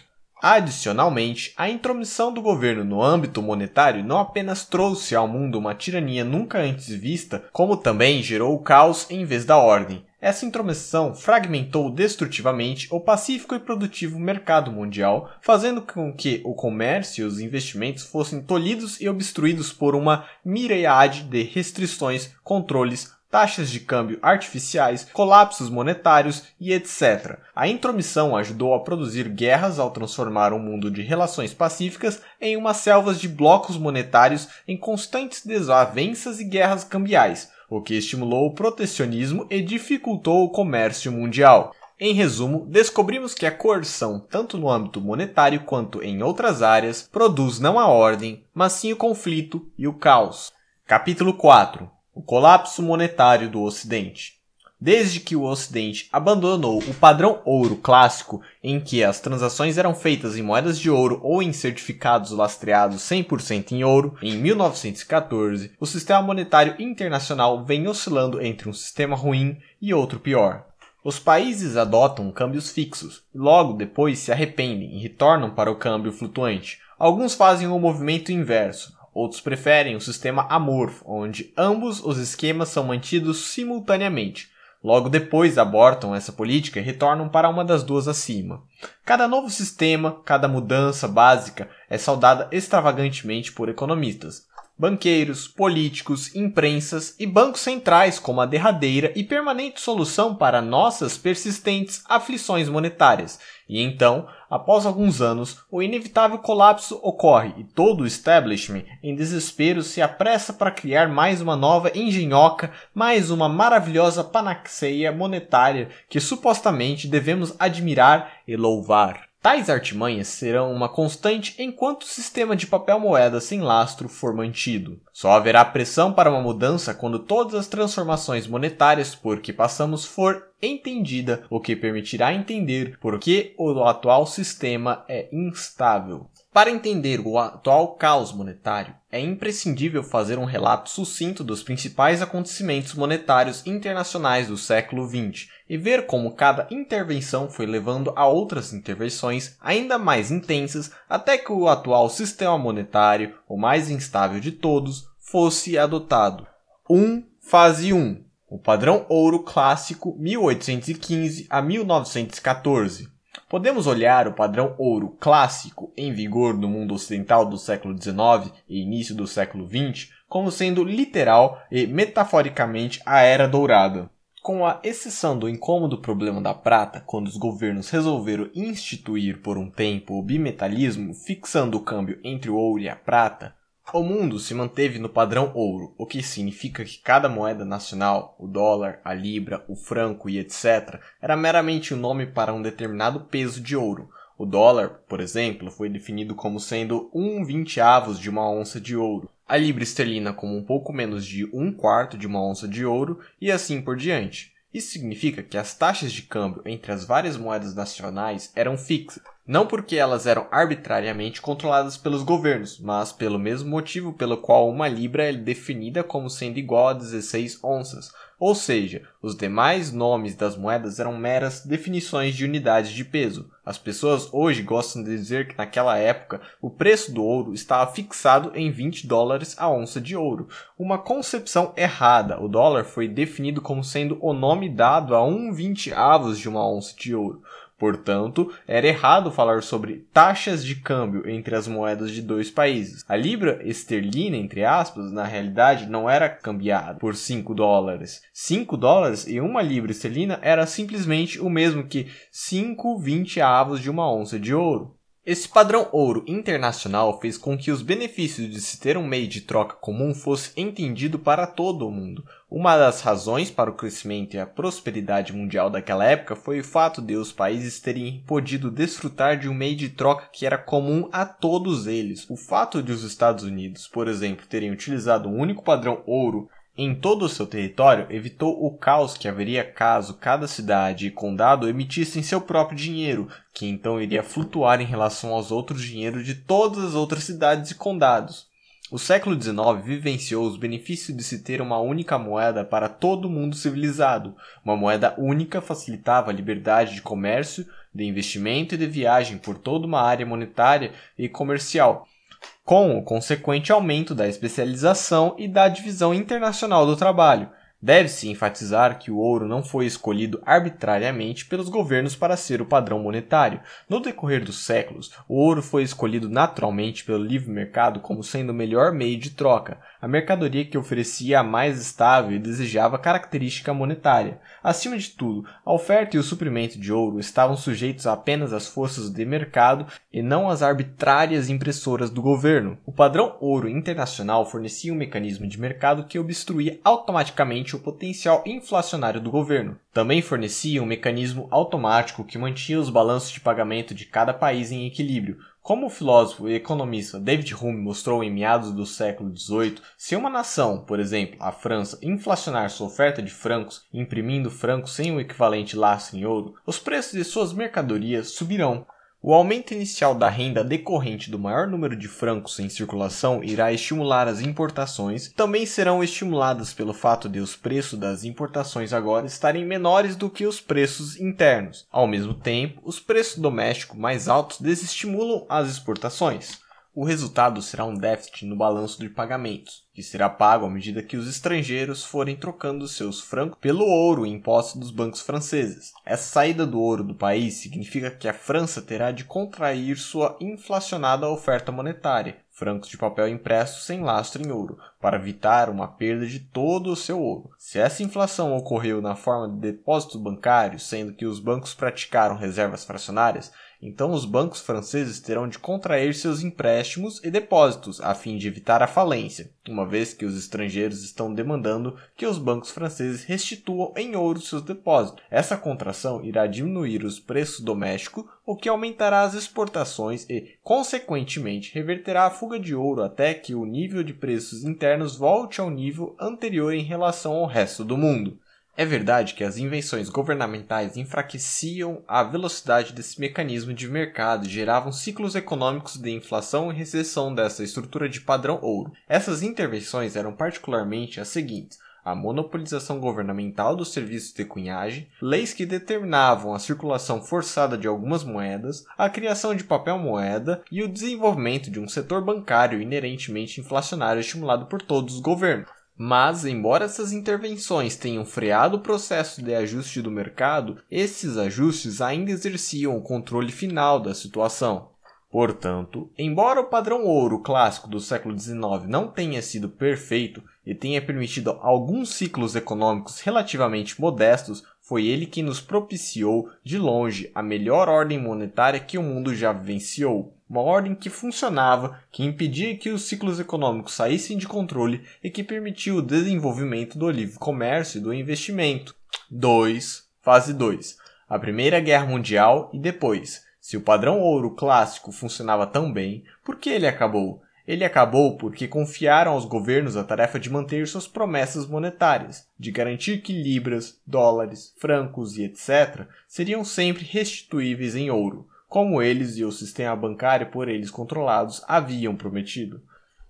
Adicionalmente, a intromissão do governo no âmbito monetário não apenas trouxe ao mundo uma tirania nunca antes vista, como também gerou o caos em vez da ordem. Essa intromissão fragmentou destrutivamente o pacífico e produtivo mercado mundial, fazendo com que o comércio e os investimentos fossem tolhidos e obstruídos por uma miríade de restrições, controles, taxas de câmbio artificiais, colapsos monetários e etc. A intromissão ajudou a produzir guerras ao transformar um mundo de relações pacíficas em uma selva de blocos monetários em constantes desavenças e guerras cambiais, o que estimulou o protecionismo e dificultou o comércio mundial. Em resumo, descobrimos que a coerção, tanto no âmbito monetário quanto em outras áreas, produz não a ordem, mas sim o conflito e o caos. Capítulo 4 o colapso monetário do Ocidente. Desde que o Ocidente abandonou o padrão ouro clássico, em que as transações eram feitas em moedas de ouro ou em certificados lastreados 100% em ouro, em 1914, o sistema monetário internacional vem oscilando entre um sistema ruim e outro pior. Os países adotam câmbios fixos e logo depois se arrependem e retornam para o câmbio flutuante. Alguns fazem o movimento inverso, Outros preferem o sistema amorfo, onde ambos os esquemas são mantidos simultaneamente. Logo depois abortam essa política e retornam para uma das duas acima. Cada novo sistema, cada mudança básica é saudada extravagantemente por economistas, banqueiros, políticos, imprensas e bancos centrais como a derradeira e permanente solução para nossas persistentes aflições monetárias. E então, após alguns anos, o inevitável colapso ocorre e todo o establishment, em desespero, se apressa para criar mais uma nova engenhoca, mais uma maravilhosa panaceia monetária que supostamente devemos admirar e louvar. Tais artimanhas serão uma constante enquanto o sistema de papel-moeda sem lastro for mantido. Só haverá pressão para uma mudança quando todas as transformações monetárias por que passamos for entendida, o que permitirá entender por que o atual sistema é instável. Para entender o atual caos monetário, é imprescindível fazer um relato sucinto dos principais acontecimentos monetários internacionais do século XX e ver como cada intervenção foi levando a outras intervenções ainda mais intensas até que o atual sistema monetário, o mais instável de todos, fosse adotado. 1. Fase 1. O padrão ouro clássico 1815 a 1914 Podemos olhar o padrão ouro clássico em vigor no mundo ocidental do século XIX e início do século XX como sendo literal e metaforicamente a Era Dourada. Com a exceção do incômodo problema da prata, quando os governos resolveram instituir por um tempo o bimetalismo, fixando o câmbio entre o ouro e a prata, o mundo se manteve no padrão ouro, o que significa que cada moeda nacional, o dólar, a libra, o franco e etc., era meramente um nome para um determinado peso de ouro. O dólar, por exemplo, foi definido como sendo um vinteavos de uma onça de ouro, a libra esterlina como um pouco menos de um quarto de uma onça de ouro e assim por diante. Isso significa que as taxas de câmbio entre as várias moedas nacionais eram fixas, não porque elas eram arbitrariamente controladas pelos governos, mas pelo mesmo motivo pelo qual uma libra é definida como sendo igual a 16 onças, ou seja, os demais nomes das moedas eram meras definições de unidades de peso. As pessoas hoje gostam de dizer que naquela época o preço do ouro estava fixado em 20 dólares a onça de ouro. Uma concepção errada. O dólar foi definido como sendo o nome dado a um vinteavos de uma onça de ouro. Portanto, era errado falar sobre taxas de câmbio entre as moedas de dois países. A libra esterlina, entre aspas, na realidade não era cambiada por 5 dólares. 5 dólares e uma libra esterlina era simplesmente o mesmo que 5 20 avos de uma onça de ouro. Esse padrão ouro internacional fez com que os benefícios de se ter um meio de troca comum fosse entendido para todo o mundo. Uma das razões para o crescimento e a prosperidade mundial daquela época foi o fato de os países terem podido desfrutar de um meio de troca que era comum a todos eles. O fato de os Estados Unidos, por exemplo, terem utilizado um único padrão ouro em todo o seu território evitou o caos que haveria caso cada cidade e condado emitissem seu próprio dinheiro, que então iria flutuar em relação aos outros dinheiros de todas as outras cidades e condados. O século XIX vivenciou os benefícios de se ter uma única moeda para todo o mundo civilizado. Uma moeda única facilitava a liberdade de comércio, de investimento e de viagem por toda uma área monetária e comercial, com o consequente aumento da especialização e da divisão internacional do trabalho. Deve-se enfatizar que o ouro não foi escolhido arbitrariamente pelos governos para ser o padrão monetário. No decorrer dos séculos, o ouro foi escolhido naturalmente pelo livre mercado como sendo o melhor meio de troca, a mercadoria que oferecia a mais estável e desejava característica monetária. Acima de tudo, a oferta e o suprimento de ouro estavam sujeitos apenas às forças de mercado e não às arbitrárias impressoras do governo. O padrão ouro internacional fornecia um mecanismo de mercado que obstruía automaticamente o potencial inflacionário do governo. Também fornecia um mecanismo automático que mantinha os balanços de pagamento de cada país em equilíbrio. Como o filósofo e economista David Hume mostrou em meados do século XVIII, se uma nação, por exemplo, a França, inflacionar sua oferta de francos, imprimindo francos sem o equivalente lastro em ouro, os preços de suas mercadorias subirão. O aumento inicial da renda decorrente do maior número de francos em circulação irá estimular as importações, também serão estimuladas pelo fato de os preços das importações agora estarem menores do que os preços internos. Ao mesmo tempo, os preços domésticos mais altos desestimulam as exportações. O resultado será um déficit no balanço de pagamentos, que será pago à medida que os estrangeiros forem trocando seus francos pelo ouro imposto dos bancos franceses. Essa saída do ouro do país significa que a França terá de contrair sua inflacionada oferta monetária, francos de papel impresso sem lastro em ouro, para evitar uma perda de todo o seu ouro. Se essa inflação ocorreu na forma de depósitos bancários, sendo que os bancos praticaram reservas fracionárias, então os bancos franceses terão de contrair seus empréstimos e depósitos a fim de evitar a falência, uma vez que os estrangeiros estão demandando que os bancos franceses restituam em ouro seus depósitos. Essa contração irá diminuir os preços domésticos, o que aumentará as exportações e, consequentemente, reverterá a fuga de ouro até que o nível de preços internos volte ao nível anterior em relação ao resto do mundo. É verdade que as invenções governamentais enfraqueciam a velocidade desse mecanismo de mercado e geravam ciclos econômicos de inflação e recessão dessa estrutura de padrão ouro. Essas intervenções eram particularmente as seguintes: a monopolização governamental dos serviços de cunhagem, leis que determinavam a circulação forçada de algumas moedas, a criação de papel moeda e o desenvolvimento de um setor bancário inerentemente inflacionário estimulado por todos os governos. Mas, embora essas intervenções tenham freado o processo de ajuste do mercado, esses ajustes ainda exerciam o controle final da situação. Portanto, embora o padrão ouro clássico do século XIX não tenha sido perfeito e tenha permitido alguns ciclos econômicos relativamente modestos, foi ele que nos propiciou, de longe, a melhor ordem monetária que o mundo já vivenciou. Uma ordem que funcionava, que impedia que os ciclos econômicos saíssem de controle e que permitiu o desenvolvimento do livre comércio e do investimento. 2. Fase 2. A Primeira Guerra Mundial e depois. Se o padrão ouro clássico funcionava tão bem, por que ele acabou? Ele acabou porque confiaram aos governos a tarefa de manter suas promessas monetárias, de garantir que libras, dólares, francos e etc. seriam sempre restituíveis em ouro, como eles e o sistema bancário por eles controlados haviam prometido.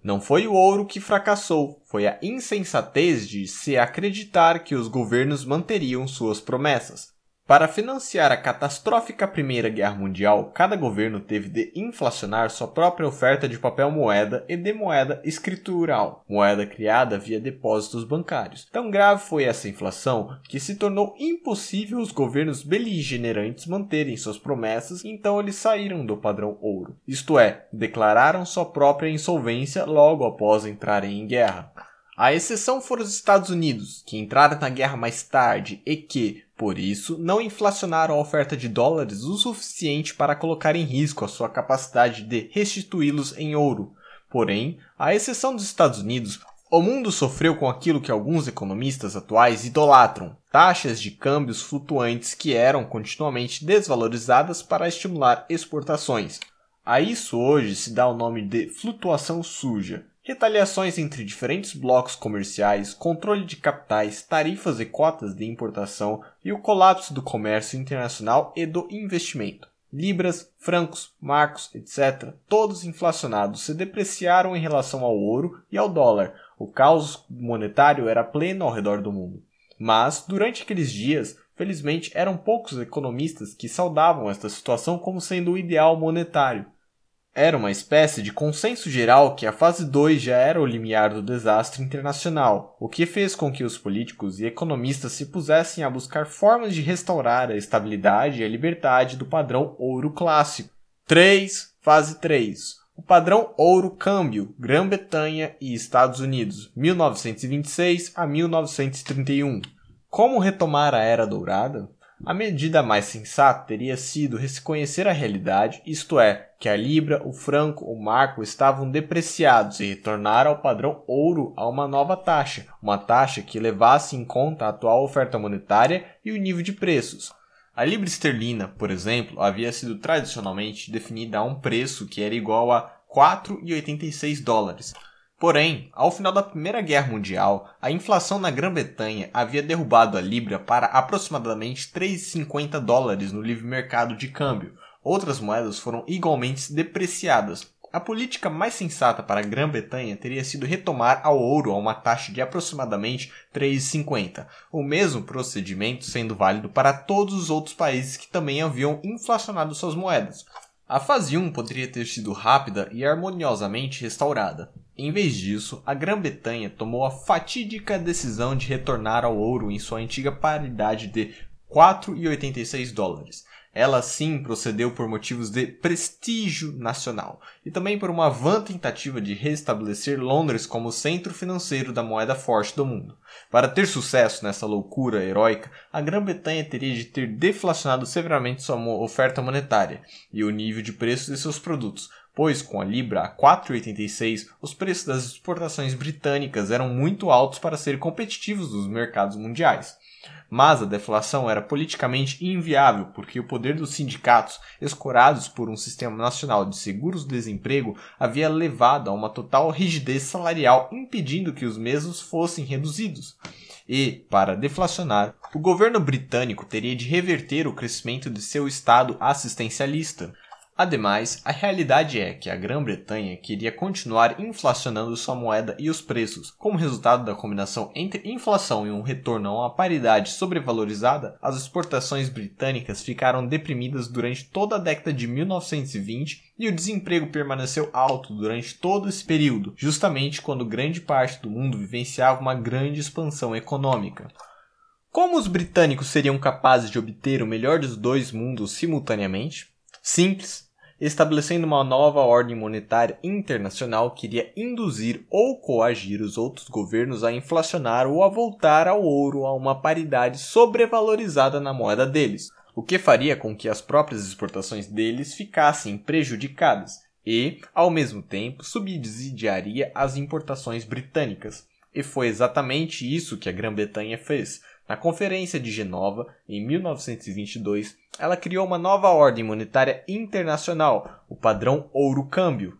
Não foi o ouro que fracassou, foi a insensatez de se acreditar que os governos manteriam suas promessas. Para financiar a catastrófica Primeira Guerra Mundial, cada governo teve de inflacionar sua própria oferta de papel moeda e de moeda escritural, moeda criada via depósitos bancários. Tão grave foi essa inflação que se tornou impossível os governos beligerantes manterem suas promessas, então eles saíram do padrão ouro. Isto é, declararam sua própria insolvência logo após entrarem em guerra. A exceção foram os Estados Unidos, que entraram na guerra mais tarde e que, por isso, não inflacionaram a oferta de dólares o suficiente para colocar em risco a sua capacidade de restituí-los em ouro. Porém, à exceção dos Estados Unidos, O mundo sofreu com aquilo que alguns economistas atuais idolatram: taxas de câmbios flutuantes que eram continuamente desvalorizadas para estimular exportações. A isso hoje se dá o nome de flutuação suja. Retaliações entre diferentes blocos comerciais, controle de capitais, tarifas e cotas de importação e o colapso do comércio internacional e do investimento. Libras, francos, marcos, etc., todos inflacionados, se depreciaram em relação ao ouro e ao dólar, o caos monetário era pleno ao redor do mundo. Mas, durante aqueles dias, felizmente eram poucos economistas que saudavam esta situação como sendo o ideal monetário. Era uma espécie de consenso geral que a fase 2 já era o limiar do desastre internacional, o que fez com que os políticos e economistas se pusessem a buscar formas de restaurar a estabilidade e a liberdade do padrão ouro clássico. 3. Fase 3 o padrão ouro-câmbio, Grã-Bretanha e Estados Unidos, 1926 a 1931. Como retomar a Era Dourada? A medida mais sensata teria sido reconhecer a realidade, isto é, que a libra, o franco, o marco estavam depreciados e retornar ao padrão ouro a uma nova taxa, uma taxa que levasse em conta a atual oferta monetária e o nível de preços. A libra esterlina, por exemplo, havia sido tradicionalmente definida a um preço que era igual a 4,86 dólares. Porém, ao final da Primeira Guerra Mundial, a inflação na Grã-Bretanha havia derrubado a libra para aproximadamente 3,50 dólares no livre mercado de câmbio. Outras moedas foram igualmente depreciadas, a política mais sensata para a Grã-Bretanha teria sido retomar ao ouro a uma taxa de aproximadamente 3,50, o mesmo procedimento sendo válido para todos os outros países que também haviam inflacionado suas moedas. A fase 1 poderia ter sido rápida e harmoniosamente restaurada. Em vez disso, a Grã-Bretanha tomou a fatídica decisão de retornar ao ouro em sua antiga paridade de 4,86 dólares, ela sim procedeu por motivos de prestígio nacional e também por uma vã tentativa de restabelecer Londres como centro financeiro da moeda forte do mundo. Para ter sucesso nessa loucura heróica, a Grã-Bretanha teria de ter deflacionado severamente sua oferta monetária e o nível de preços de seus produtos, pois com a libra a 4,86 os preços das exportações britânicas eram muito altos para serem competitivos nos mercados mundiais. Mas a deflação era politicamente inviável porque o poder dos sindicatos, escorados por um sistema nacional de seguros-desemprego, havia levado a uma total rigidez salarial, impedindo que os mesmos fossem reduzidos. E, para deflacionar, o governo britânico teria de reverter o crescimento de seu Estado assistencialista. Ademais, a realidade é que a Grã-Bretanha queria continuar inflacionando sua moeda e os preços. Como resultado da combinação entre inflação e um retorno a uma paridade sobrevalorizada, as exportações britânicas ficaram deprimidas durante toda a década de 1920 e o desemprego permaneceu alto durante todo esse período, justamente quando grande parte do mundo vivenciava uma grande expansão econômica. Como os britânicos seriam capazes de obter o melhor dos dois mundos simultaneamente? Simples, estabelecendo uma nova ordem monetária internacional que iria induzir ou coagir os outros governos a inflacionar ou a voltar ao ouro a uma paridade sobrevalorizada na moeda deles, o que faria com que as próprias exportações deles ficassem prejudicadas e, ao mesmo tempo, subsidiaria as importações britânicas. E foi exatamente isso que a Grã-Bretanha fez, na Conferência de Genova, em 1922, ela criou uma nova ordem monetária internacional, o padrão ouro-câmbio.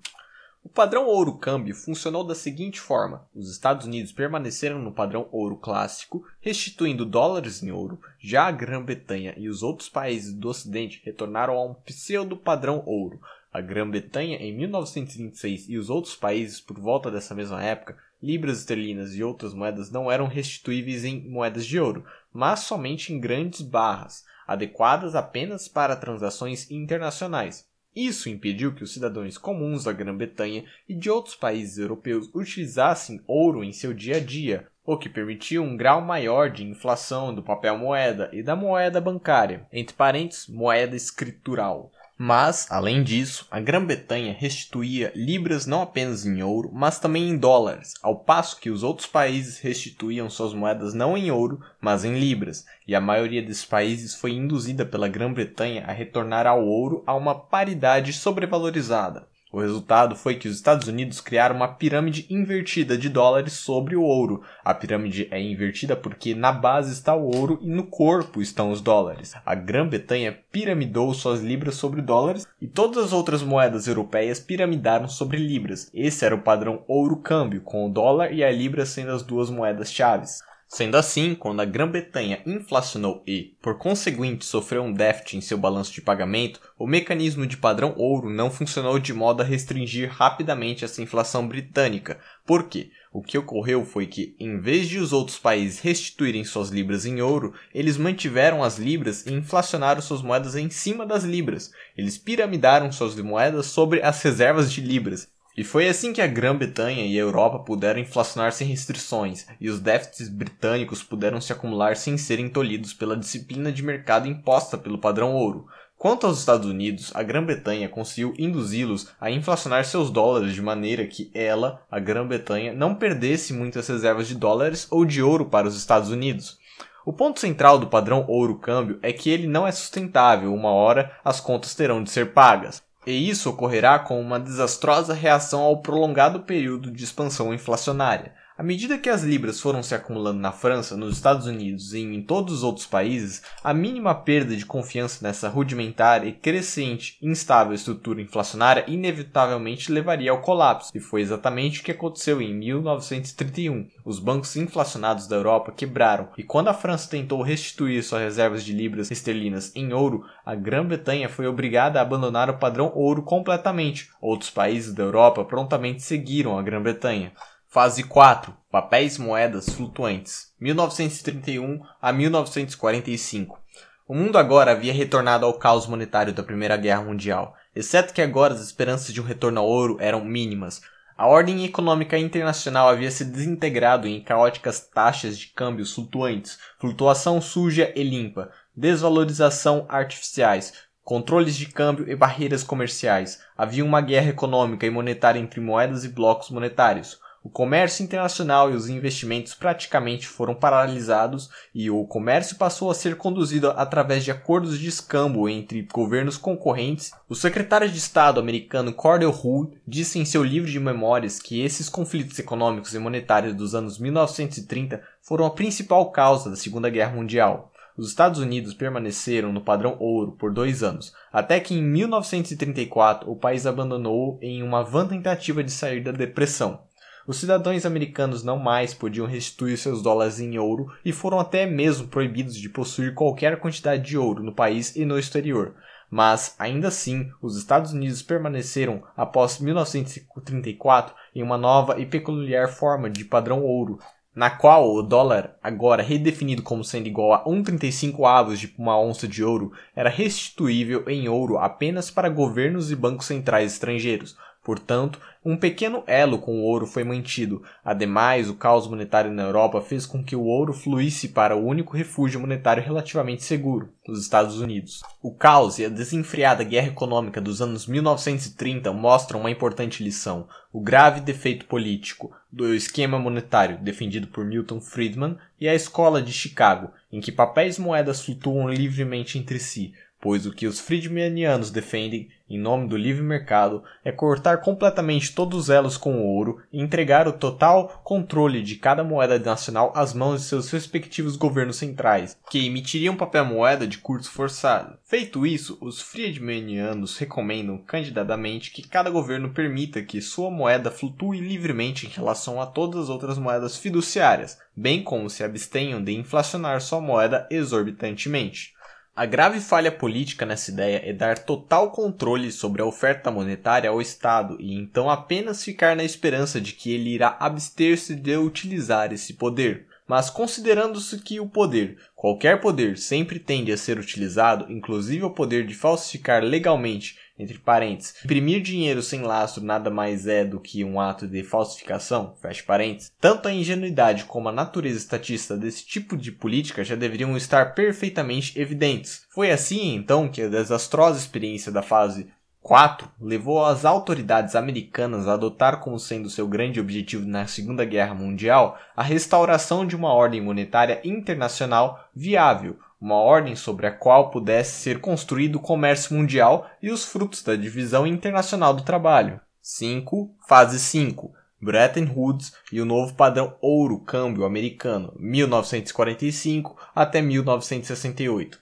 O padrão ouro-câmbio funcionou da seguinte forma: os Estados Unidos permaneceram no padrão ouro clássico, restituindo dólares em ouro, já a Grã-Bretanha e os outros países do Ocidente retornaram a um pseudo-padrão ouro. A Grã-Bretanha, em 1926, e os outros países por volta dessa mesma época libras esterlinas e outras moedas não eram restituíveis em moedas de ouro, mas somente em grandes barras, adequadas apenas para transações internacionais. Isso impediu que os cidadãos comuns da Grã-Bretanha e de outros países europeus utilizassem ouro em seu dia a dia, o que permitiu um grau maior de inflação do papel moeda e da moeda bancária, entre parênteses, moeda escritural. Mas, além disso, a Grã-Bretanha restituía libras não apenas em ouro, mas também em dólares, ao passo que os outros países restituíam suas moedas não em ouro, mas em libras, e a maioria desses países foi induzida pela Grã-Bretanha a retornar ao ouro a uma paridade sobrevalorizada. O resultado foi que os Estados Unidos criaram uma pirâmide invertida de dólares sobre o ouro. A pirâmide é invertida porque na base está o ouro e no corpo estão os dólares. A Grã-Bretanha piramidou suas libras sobre dólares e todas as outras moedas europeias piramidaram sobre libras. Esse era o padrão ouro-câmbio, com o dólar e a libra sendo as duas moedas chaves. Sendo assim, quando a Grã-Bretanha inflacionou e, por conseguinte, sofreu um déficit em seu balanço de pagamento, o mecanismo de padrão ouro não funcionou de modo a restringir rapidamente essa inflação britânica. Por quê? O que ocorreu foi que, em vez de os outros países restituírem suas libras em ouro, eles mantiveram as libras e inflacionaram suas moedas em cima das libras. Eles piramidaram suas moedas sobre as reservas de libras e foi assim que a Grã-Bretanha e a Europa puderam inflacionar sem restrições, e os déficits britânicos puderam se acumular sem serem tolhidos pela disciplina de mercado imposta pelo padrão ouro. Quanto aos Estados Unidos, a Grã-Bretanha conseguiu induzi-los a inflacionar seus dólares de maneira que ela, a Grã-Bretanha, não perdesse muitas reservas de dólares ou de ouro para os Estados Unidos. O ponto central do padrão ouro-câmbio é que ele não é sustentável, uma hora as contas terão de ser pagas e isso ocorrerá com uma desastrosa reação ao prolongado período de expansão inflacionária. À medida que as libras foram se acumulando na França, nos Estados Unidos e em todos os outros países, a mínima perda de confiança nessa rudimentar e crescente instável estrutura inflacionária inevitavelmente levaria ao colapso, e foi exatamente o que aconteceu em 1931. Os bancos inflacionados da Europa quebraram, e quando a França tentou restituir suas reservas de libras esterlinas em ouro, a Grã-Bretanha foi obrigada a abandonar o padrão ouro completamente. Outros países da Europa prontamente seguiram a Grã-Bretanha. Fase 4 Papéis moedas flutuantes 1931 a 1945 O mundo agora havia retornado ao caos monetário da Primeira Guerra Mundial, exceto que agora as esperanças de um retorno ao ouro eram mínimas. A ordem econômica internacional havia se desintegrado em caóticas taxas de câmbios flutuantes, flutuação suja e limpa, desvalorização artificiais, controles de câmbio e barreiras comerciais. Havia uma guerra econômica e monetária entre moedas e blocos monetários. O comércio internacional e os investimentos praticamente foram paralisados e o comércio passou a ser conduzido através de acordos de escambo entre governos concorrentes. O secretário de Estado americano Cordell Hull disse em seu livro de memórias que esses conflitos econômicos e monetários dos anos 1930 foram a principal causa da Segunda Guerra Mundial. Os Estados Unidos permaneceram no padrão ouro por dois anos, até que em 1934 o país abandonou em uma vã tentativa de sair da depressão. Os cidadãos americanos não mais podiam restituir seus dólares em ouro e foram até mesmo proibidos de possuir qualquer quantidade de ouro no país e no exterior. Mas, ainda assim, os Estados Unidos permaneceram, após 1934, em uma nova e peculiar forma de padrão ouro, na qual o dólar, agora redefinido como sendo igual a 1,35 avos de uma onça de ouro, era restituível em ouro apenas para governos e bancos centrais estrangeiros, Portanto, um pequeno elo com o ouro foi mantido. Ademais, o caos monetário na Europa fez com que o ouro fluísse para o único refúgio monetário relativamente seguro, os Estados Unidos. O caos e a desenfreada guerra econômica dos anos 1930 mostram uma importante lição: o grave defeito político do esquema monetário defendido por Milton Friedman e a escola de Chicago, em que papéis e moedas flutuam livremente entre si, pois o que os Friedmanianos defendem, em nome do livre mercado, é cortar completamente todos os elos com o ouro e entregar o total controle de cada moeda nacional às mãos de seus respectivos governos centrais, que emitiriam papel moeda de curso forçado. Feito isso, os Friedmanianos recomendam candidadamente que cada governo permita que sua moeda flutue livremente em relação a todas as outras moedas fiduciárias, bem como se abstenham de inflacionar sua moeda exorbitantemente. A grave falha política nessa ideia é dar total controle sobre a oferta monetária ao Estado e então apenas ficar na esperança de que ele irá abster-se de utilizar esse poder. Mas considerando-se que o poder, qualquer poder, sempre tende a ser utilizado, inclusive o poder de falsificar legalmente entre parênteses, imprimir dinheiro sem lastro nada mais é do que um ato de falsificação, fecha parênteses, tanto a ingenuidade como a natureza estatista desse tipo de política já deveriam estar perfeitamente evidentes. Foi assim, então, que a desastrosa experiência da fase 4 levou as autoridades americanas a adotar como sendo seu grande objetivo na Segunda Guerra Mundial a restauração de uma ordem monetária internacional viável, uma ordem sobre a qual pudesse ser construído o comércio mundial e os frutos da divisão internacional do trabalho. 5. Fase 5. Bretton Woods e o novo padrão ouro câmbio americano, 1945 até 1968.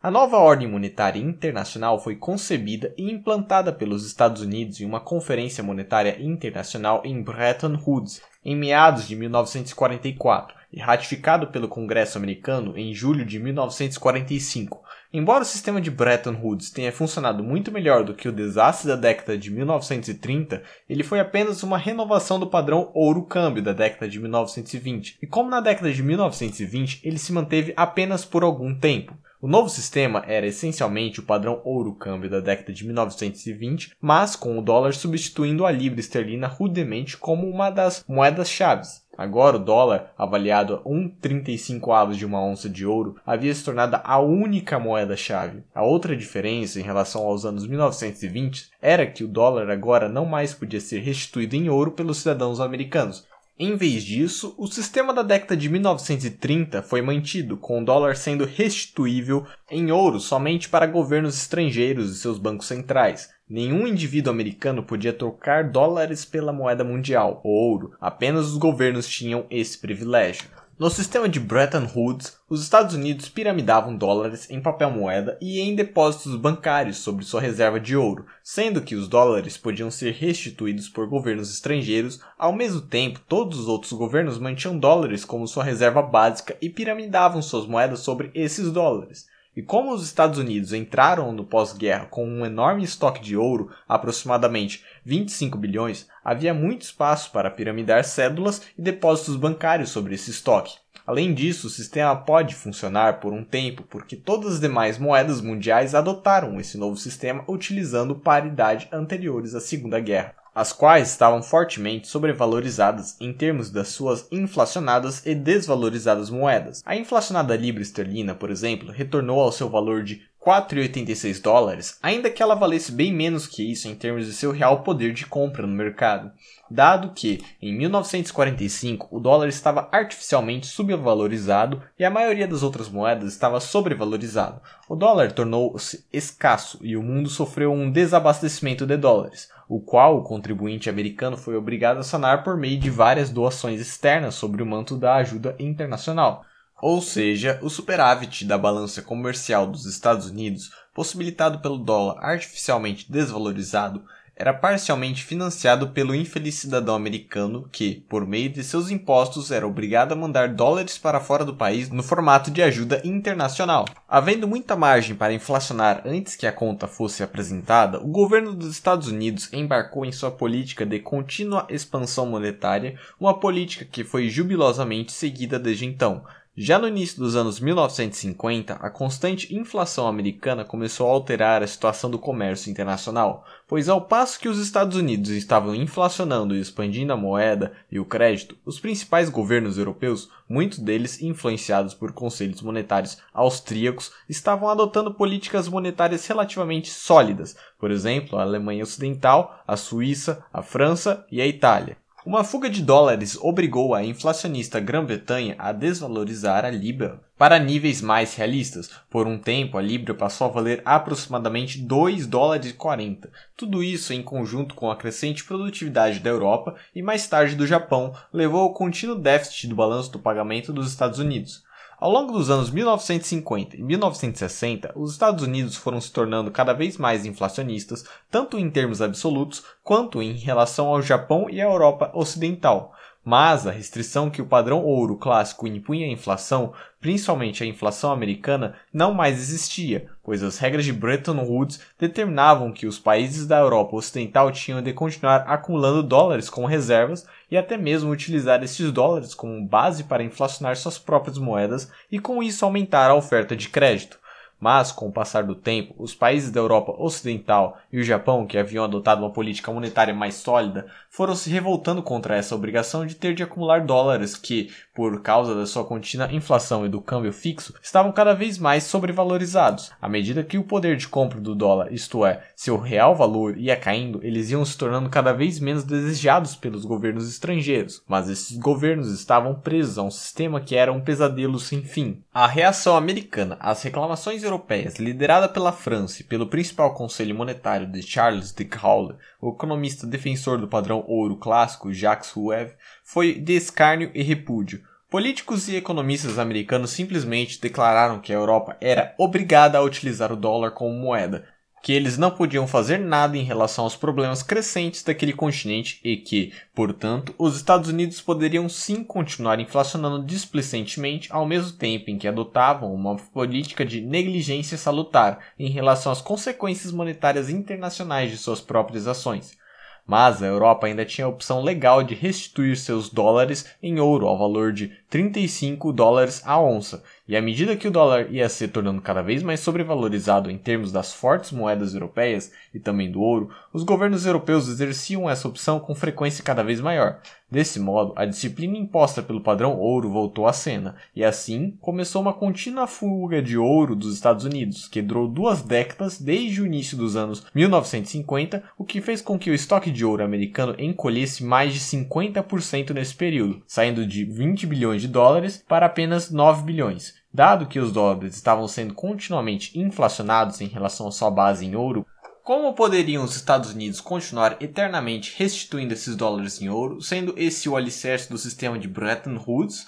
A nova ordem monetária internacional foi concebida e implantada pelos Estados Unidos em uma conferência monetária internacional em Bretton Woods em meados de 1944 e ratificado pelo Congresso americano em julho de 1945. Embora o sistema de Bretton Woods tenha funcionado muito melhor do que o desastre da década de 1930, ele foi apenas uma renovação do padrão ouro-câmbio da década de 1920. E como na década de 1920 ele se manteve apenas por algum tempo. O novo sistema era essencialmente o padrão ouro-câmbio da década de 1920, mas com o dólar substituindo a libra esterlina rudemente como uma das moedas-chaves. Agora o dólar, avaliado a 1,35 avos de uma onça de ouro, havia se tornado a única moeda-chave. A outra diferença em relação aos anos 1920 era que o dólar agora não mais podia ser restituído em ouro pelos cidadãos americanos, em vez disso, o sistema da década de 1930 foi mantido, com o dólar sendo restituível em ouro somente para governos estrangeiros e seus bancos centrais. Nenhum indivíduo americano podia trocar dólares pela moeda mundial, ouro, apenas os governos tinham esse privilégio. No sistema de Bretton Woods, os Estados Unidos piramidavam dólares em papel moeda e em depósitos bancários sobre sua reserva de ouro, sendo que os dólares podiam ser restituídos por governos estrangeiros, ao mesmo tempo todos os outros governos mantinham dólares como sua reserva básica e piramidavam suas moedas sobre esses dólares. E como os Estados Unidos entraram no pós-guerra com um enorme estoque de ouro, aproximadamente 25 bilhões, havia muito espaço para piramidar cédulas e depósitos bancários sobre esse estoque. Além disso, o sistema pode funcionar por um tempo porque todas as demais moedas mundiais adotaram esse novo sistema utilizando paridade anteriores à Segunda Guerra as quais estavam fortemente sobrevalorizadas em termos das suas inflacionadas e desvalorizadas moedas. A inflacionada libra esterlina, por exemplo, retornou ao seu valor de 4,86 dólares, ainda que ela valesse bem menos que isso em termos de seu real poder de compra no mercado, dado que, em 1945, o dólar estava artificialmente subvalorizado e a maioria das outras moedas estava sobrevalorizado. O dólar tornou-se escasso e o mundo sofreu um desabastecimento de dólares, o qual o contribuinte americano foi obrigado a sanar por meio de várias doações externas sobre o manto da ajuda internacional. Ou seja, o superávit da balança comercial dos Estados Unidos, possibilitado pelo dólar artificialmente desvalorizado, era parcialmente financiado pelo infeliz cidadão americano que, por meio de seus impostos, era obrigado a mandar dólares para fora do país no formato de ajuda internacional. Havendo muita margem para inflacionar antes que a conta fosse apresentada, o governo dos Estados Unidos embarcou em sua política de contínua expansão monetária, uma política que foi jubilosamente seguida desde então, já no início dos anos 1950, a constante inflação americana começou a alterar a situação do comércio internacional, pois ao passo que os Estados Unidos estavam inflacionando e expandindo a moeda e o crédito, os principais governos europeus, muitos deles influenciados por conselhos monetários austríacos, estavam adotando políticas monetárias relativamente sólidas, por exemplo, a Alemanha Ocidental, a Suíça, a França e a Itália. Uma fuga de dólares obrigou a inflacionista Grã-Bretanha a desvalorizar a libra para níveis mais realistas. Por um tempo, a libra passou a valer aproximadamente 2 dólares e 40. Tudo isso, em conjunto com a crescente produtividade da Europa e mais tarde do Japão, levou ao contínuo déficit do balanço do pagamento dos Estados Unidos. Ao longo dos anos 1950 e 1960, os Estados Unidos foram se tornando cada vez mais inflacionistas, tanto em termos absolutos quanto em relação ao Japão e à Europa Ocidental. Mas a restrição que o padrão ouro clássico impunha à inflação, principalmente a inflação americana, não mais existia, pois as regras de Bretton Woods determinavam que os países da Europa Ocidental tinham de continuar acumulando dólares como reservas e até mesmo utilizar esses dólares como base para inflacionar suas próprias moedas e com isso aumentar a oferta de crédito. Mas, com o passar do tempo, os países da Europa Ocidental e o Japão, que haviam adotado uma política monetária mais sólida, foram se revoltando contra essa obrigação de ter de acumular dólares que, por causa da sua contínua inflação e do câmbio fixo, estavam cada vez mais sobrevalorizados. À medida que o poder de compra do dólar, isto é, seu real valor, ia caindo, eles iam se tornando cada vez menos desejados pelos governos estrangeiros, mas esses governos estavam presos a um sistema que era um pesadelo sem fim. A reação americana às reclamações europeias, liderada pela França e pelo principal conselho monetário de Charles de Gaulle, o economista defensor do padrão ouro clássico Jacques Rueff, foi de escárnio e repúdio. Políticos e economistas americanos simplesmente declararam que a Europa era obrigada a utilizar o dólar como moeda, que eles não podiam fazer nada em relação aos problemas crescentes daquele continente e que, portanto, os Estados Unidos poderiam sim continuar inflacionando displicentemente ao mesmo tempo em que adotavam uma política de negligência salutar em relação às consequências monetárias internacionais de suas próprias ações. Mas a Europa ainda tinha a opção legal de restituir seus dólares em ouro ao valor de 35 dólares a onça, e à medida que o dólar ia se tornando cada vez mais sobrevalorizado em termos das fortes moedas europeias e também do ouro, os governos europeus exerciam essa opção com frequência cada vez maior. Desse modo, a disciplina imposta pelo padrão ouro voltou à cena, e assim começou uma contínua fuga de ouro dos Estados Unidos, que durou duas décadas desde o início dos anos 1950, o que fez com que o estoque de ouro americano encolhesse mais de 50% nesse período, saindo de 20 bilhões de dólares para apenas 9 bilhões. Dado que os dólares estavam sendo continuamente inflacionados em relação à sua base em ouro, como poderiam os Estados Unidos continuar eternamente restituindo esses dólares em ouro, sendo esse o alicerce do sistema de Bretton Woods?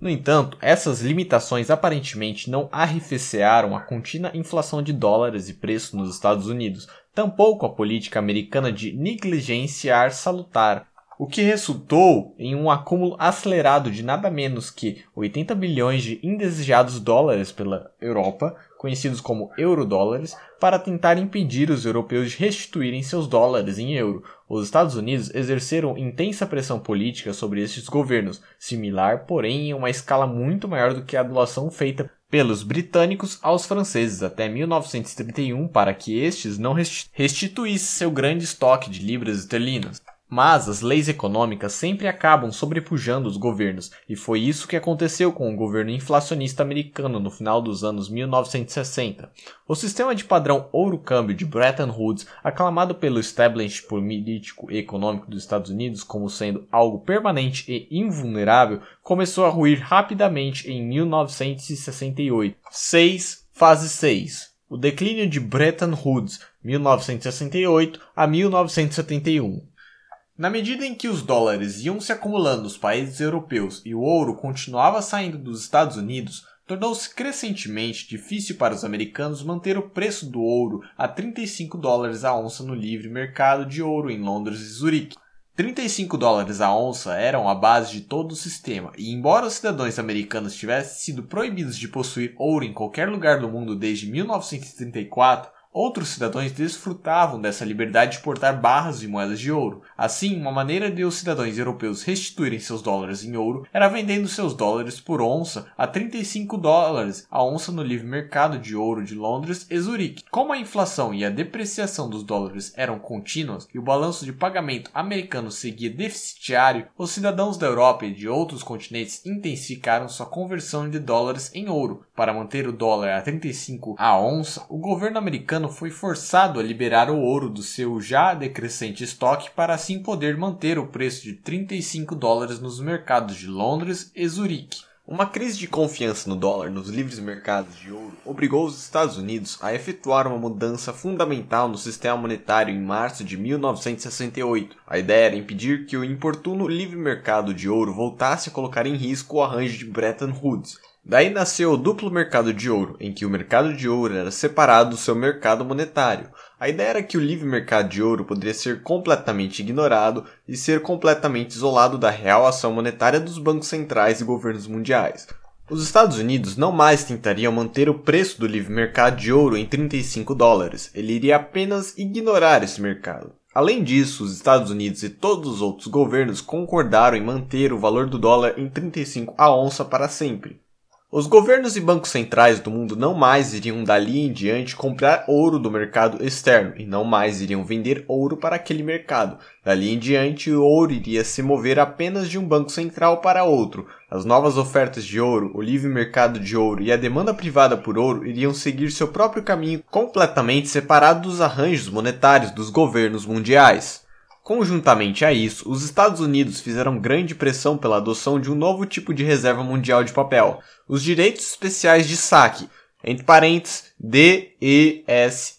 No entanto, essas limitações aparentemente não arrefecearam a contínua inflação de dólares e preços nos Estados Unidos, tampouco a política americana de negligenciar salutar o que resultou em um acúmulo acelerado de nada menos que 80 bilhões de indesejados dólares pela Europa, conhecidos como eurodólares, para tentar impedir os europeus de restituírem seus dólares em euro. Os Estados Unidos exerceram intensa pressão política sobre estes governos, similar, porém, em uma escala muito maior do que a adulação feita pelos britânicos aos franceses até 1931 para que estes não restituíssem seu grande estoque de libras esterlinas. Mas as leis econômicas sempre acabam sobrepujando os governos, e foi isso que aconteceu com o governo inflacionista americano no final dos anos 1960. O sistema de padrão ouro-câmbio de Bretton Woods, aclamado pelo establishment político e econômico dos Estados Unidos como sendo algo permanente e invulnerável, começou a ruir rapidamente em 1968. 6. Fase 6. O declínio de Bretton Woods, 1968 a 1971. Na medida em que os dólares iam se acumulando nos países europeus e o ouro continuava saindo dos Estados Unidos, tornou-se crescentemente difícil para os americanos manter o preço do ouro a 35 dólares a onça no livre mercado de ouro em Londres e Zurique. 35 dólares a onça eram a base de todo o sistema, e embora os cidadãos americanos tivessem sido proibidos de possuir ouro em qualquer lugar do mundo desde 1934, Outros cidadãos desfrutavam dessa liberdade de portar barras de moedas de ouro. Assim, uma maneira de os cidadãos europeus restituírem seus dólares em ouro era vendendo seus dólares por onça a 35 dólares a onça no livre mercado de ouro de Londres e Zurique. Como a inflação e a depreciação dos dólares eram contínuas e o balanço de pagamento americano seguia deficitário, os cidadãos da Europa e de outros continentes intensificaram sua conversão de dólares em ouro. Para manter o dólar a 35 a onça, o governo americano foi forçado a liberar o ouro do seu já decrescente estoque para assim poder manter o preço de 35 dólares nos mercados de Londres e Zurique. Uma crise de confiança no dólar nos livres mercados de ouro obrigou os Estados Unidos a efetuar uma mudança fundamental no sistema monetário em março de 1968. A ideia era impedir que o importuno livre mercado de ouro voltasse a colocar em risco o arranjo de Bretton Woods, Daí nasceu o duplo mercado de ouro, em que o mercado de ouro era separado do seu mercado monetário. A ideia era que o livre mercado de ouro poderia ser completamente ignorado e ser completamente isolado da real ação monetária dos bancos centrais e governos mundiais. Os Estados Unidos não mais tentariam manter o preço do livre mercado de ouro em 35 dólares, ele iria apenas ignorar esse mercado. Além disso, os Estados Unidos e todos os outros governos concordaram em manter o valor do dólar em 35 a onça para sempre. Os governos e bancos centrais do mundo não mais iriam dali em diante comprar ouro do mercado externo e não mais iriam vender ouro para aquele mercado. Dali em diante, o ouro iria se mover apenas de um banco central para outro. As novas ofertas de ouro, o livre mercado de ouro e a demanda privada por ouro iriam seguir seu próprio caminho completamente separado dos arranjos monetários dos governos mundiais. Conjuntamente a isso, os Estados Unidos fizeram grande pressão pela adoção de um novo tipo de reserva mundial de papel, os direitos especiais de saque, entre parênteses DESS,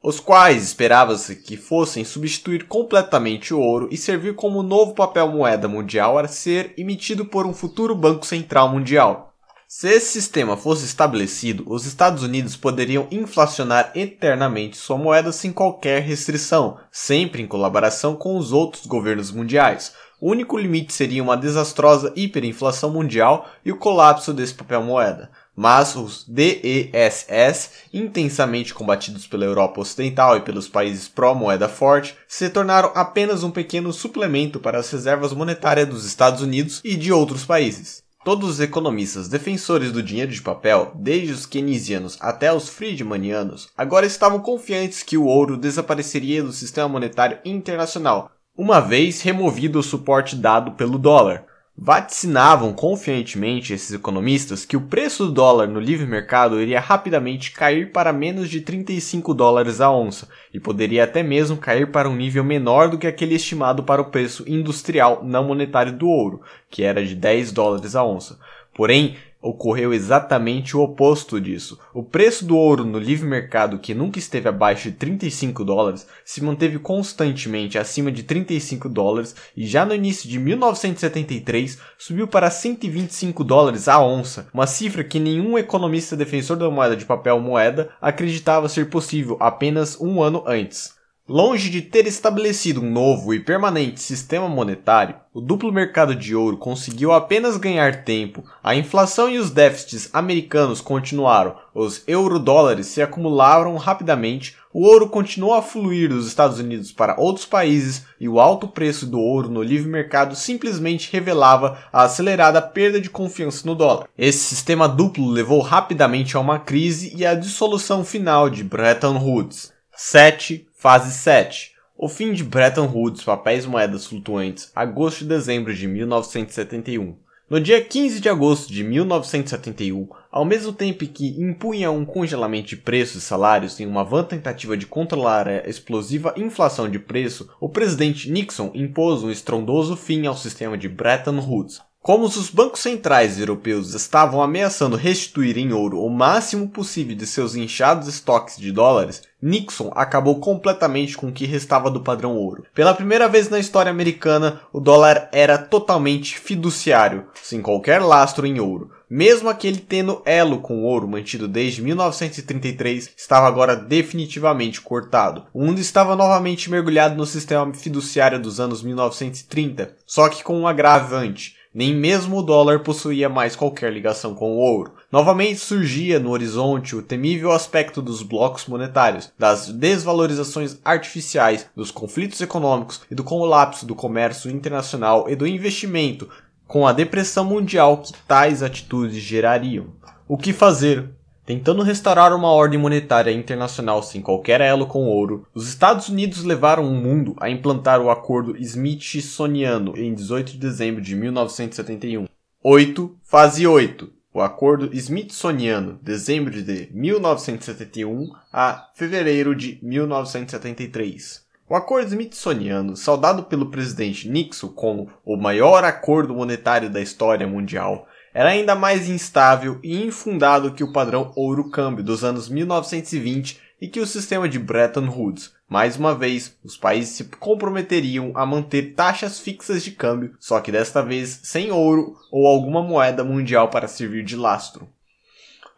os quais esperava-se que fossem substituir completamente o ouro e servir como novo papel moeda mundial a ser emitido por um futuro Banco Central Mundial. Se esse sistema fosse estabelecido, os Estados Unidos poderiam inflacionar eternamente sua moeda sem qualquer restrição, sempre em colaboração com os outros governos mundiais. O único limite seria uma desastrosa hiperinflação mundial e o colapso desse papel moeda mas os DESS, intensamente combatidos pela Europa Ocidental e pelos países pró-moeda forte, se tornaram apenas um pequeno suplemento para as reservas monetárias dos Estados Unidos e de outros países. Todos os economistas defensores do dinheiro de papel, desde os keynesianos até os friedmanianos, agora estavam confiantes que o ouro desapareceria do sistema monetário internacional, uma vez removido o suporte dado pelo dólar. Vaticinavam confiantemente esses economistas que o preço do dólar no livre mercado iria rapidamente cair para menos de 35 dólares a onça e poderia até mesmo cair para um nível menor do que aquele estimado para o preço industrial não monetário do ouro, que era de 10 dólares a onça. Porém, ocorreu exatamente o oposto disso. O preço do ouro no livre mercado, que nunca esteve abaixo de 35 dólares, se manteve constantemente acima de 35 dólares e já no início de 1973 subiu para 125 dólares a onça, uma cifra que nenhum economista defensor da moeda de papel moeda acreditava ser possível apenas um ano antes. Longe de ter estabelecido um novo e permanente sistema monetário, o duplo mercado de ouro conseguiu apenas ganhar tempo. A inflação e os déficits americanos continuaram, os eurodólares se acumularam rapidamente, o ouro continuou a fluir dos Estados Unidos para outros países e o alto preço do ouro no livre mercado simplesmente revelava a acelerada perda de confiança no dólar. Esse sistema duplo levou rapidamente a uma crise e à dissolução final de Bretton Woods. 7. Fase 7. O fim de Bretton Woods, papéis moedas flutuantes, agosto e dezembro de 1971. No dia 15 de agosto de 1971, ao mesmo tempo que impunha um congelamento de preços e salários em uma vã tentativa de controlar a explosiva inflação de preço, o presidente Nixon impôs um estrondoso fim ao sistema de Bretton Woods, como os bancos centrais europeus estavam ameaçando restituir em ouro o máximo possível de seus inchados estoques de dólares, Nixon acabou completamente com o que restava do padrão ouro. Pela primeira vez na história americana, o dólar era totalmente fiduciário, sem qualquer lastro em ouro. Mesmo aquele tendo elo com ouro mantido desde 1933 estava agora definitivamente cortado. O mundo estava novamente mergulhado no sistema fiduciário dos anos 1930, só que com um agravante nem mesmo o dólar possuía mais qualquer ligação com o ouro. Novamente surgia no horizonte o temível aspecto dos blocos monetários, das desvalorizações artificiais, dos conflitos econômicos e do colapso do comércio internacional e do investimento, com a depressão mundial que tais atitudes gerariam. O que fazer? Tentando restaurar uma ordem monetária internacional sem qualquer elo com ouro, os Estados Unidos levaram o mundo a implantar o Acordo Smithsoniano em 18 de dezembro de 1971. 8. Fase 8. O Acordo Smithsoniano, dezembro de 1971 a fevereiro de 1973. O Acordo Smithsoniano, saudado pelo presidente Nixon como o maior acordo monetário da história mundial, era ainda mais instável e infundado que o padrão ouro-câmbio dos anos 1920 e que o sistema de Bretton Woods. Mais uma vez, os países se comprometeriam a manter taxas fixas de câmbio, só que desta vez sem ouro ou alguma moeda mundial para servir de lastro.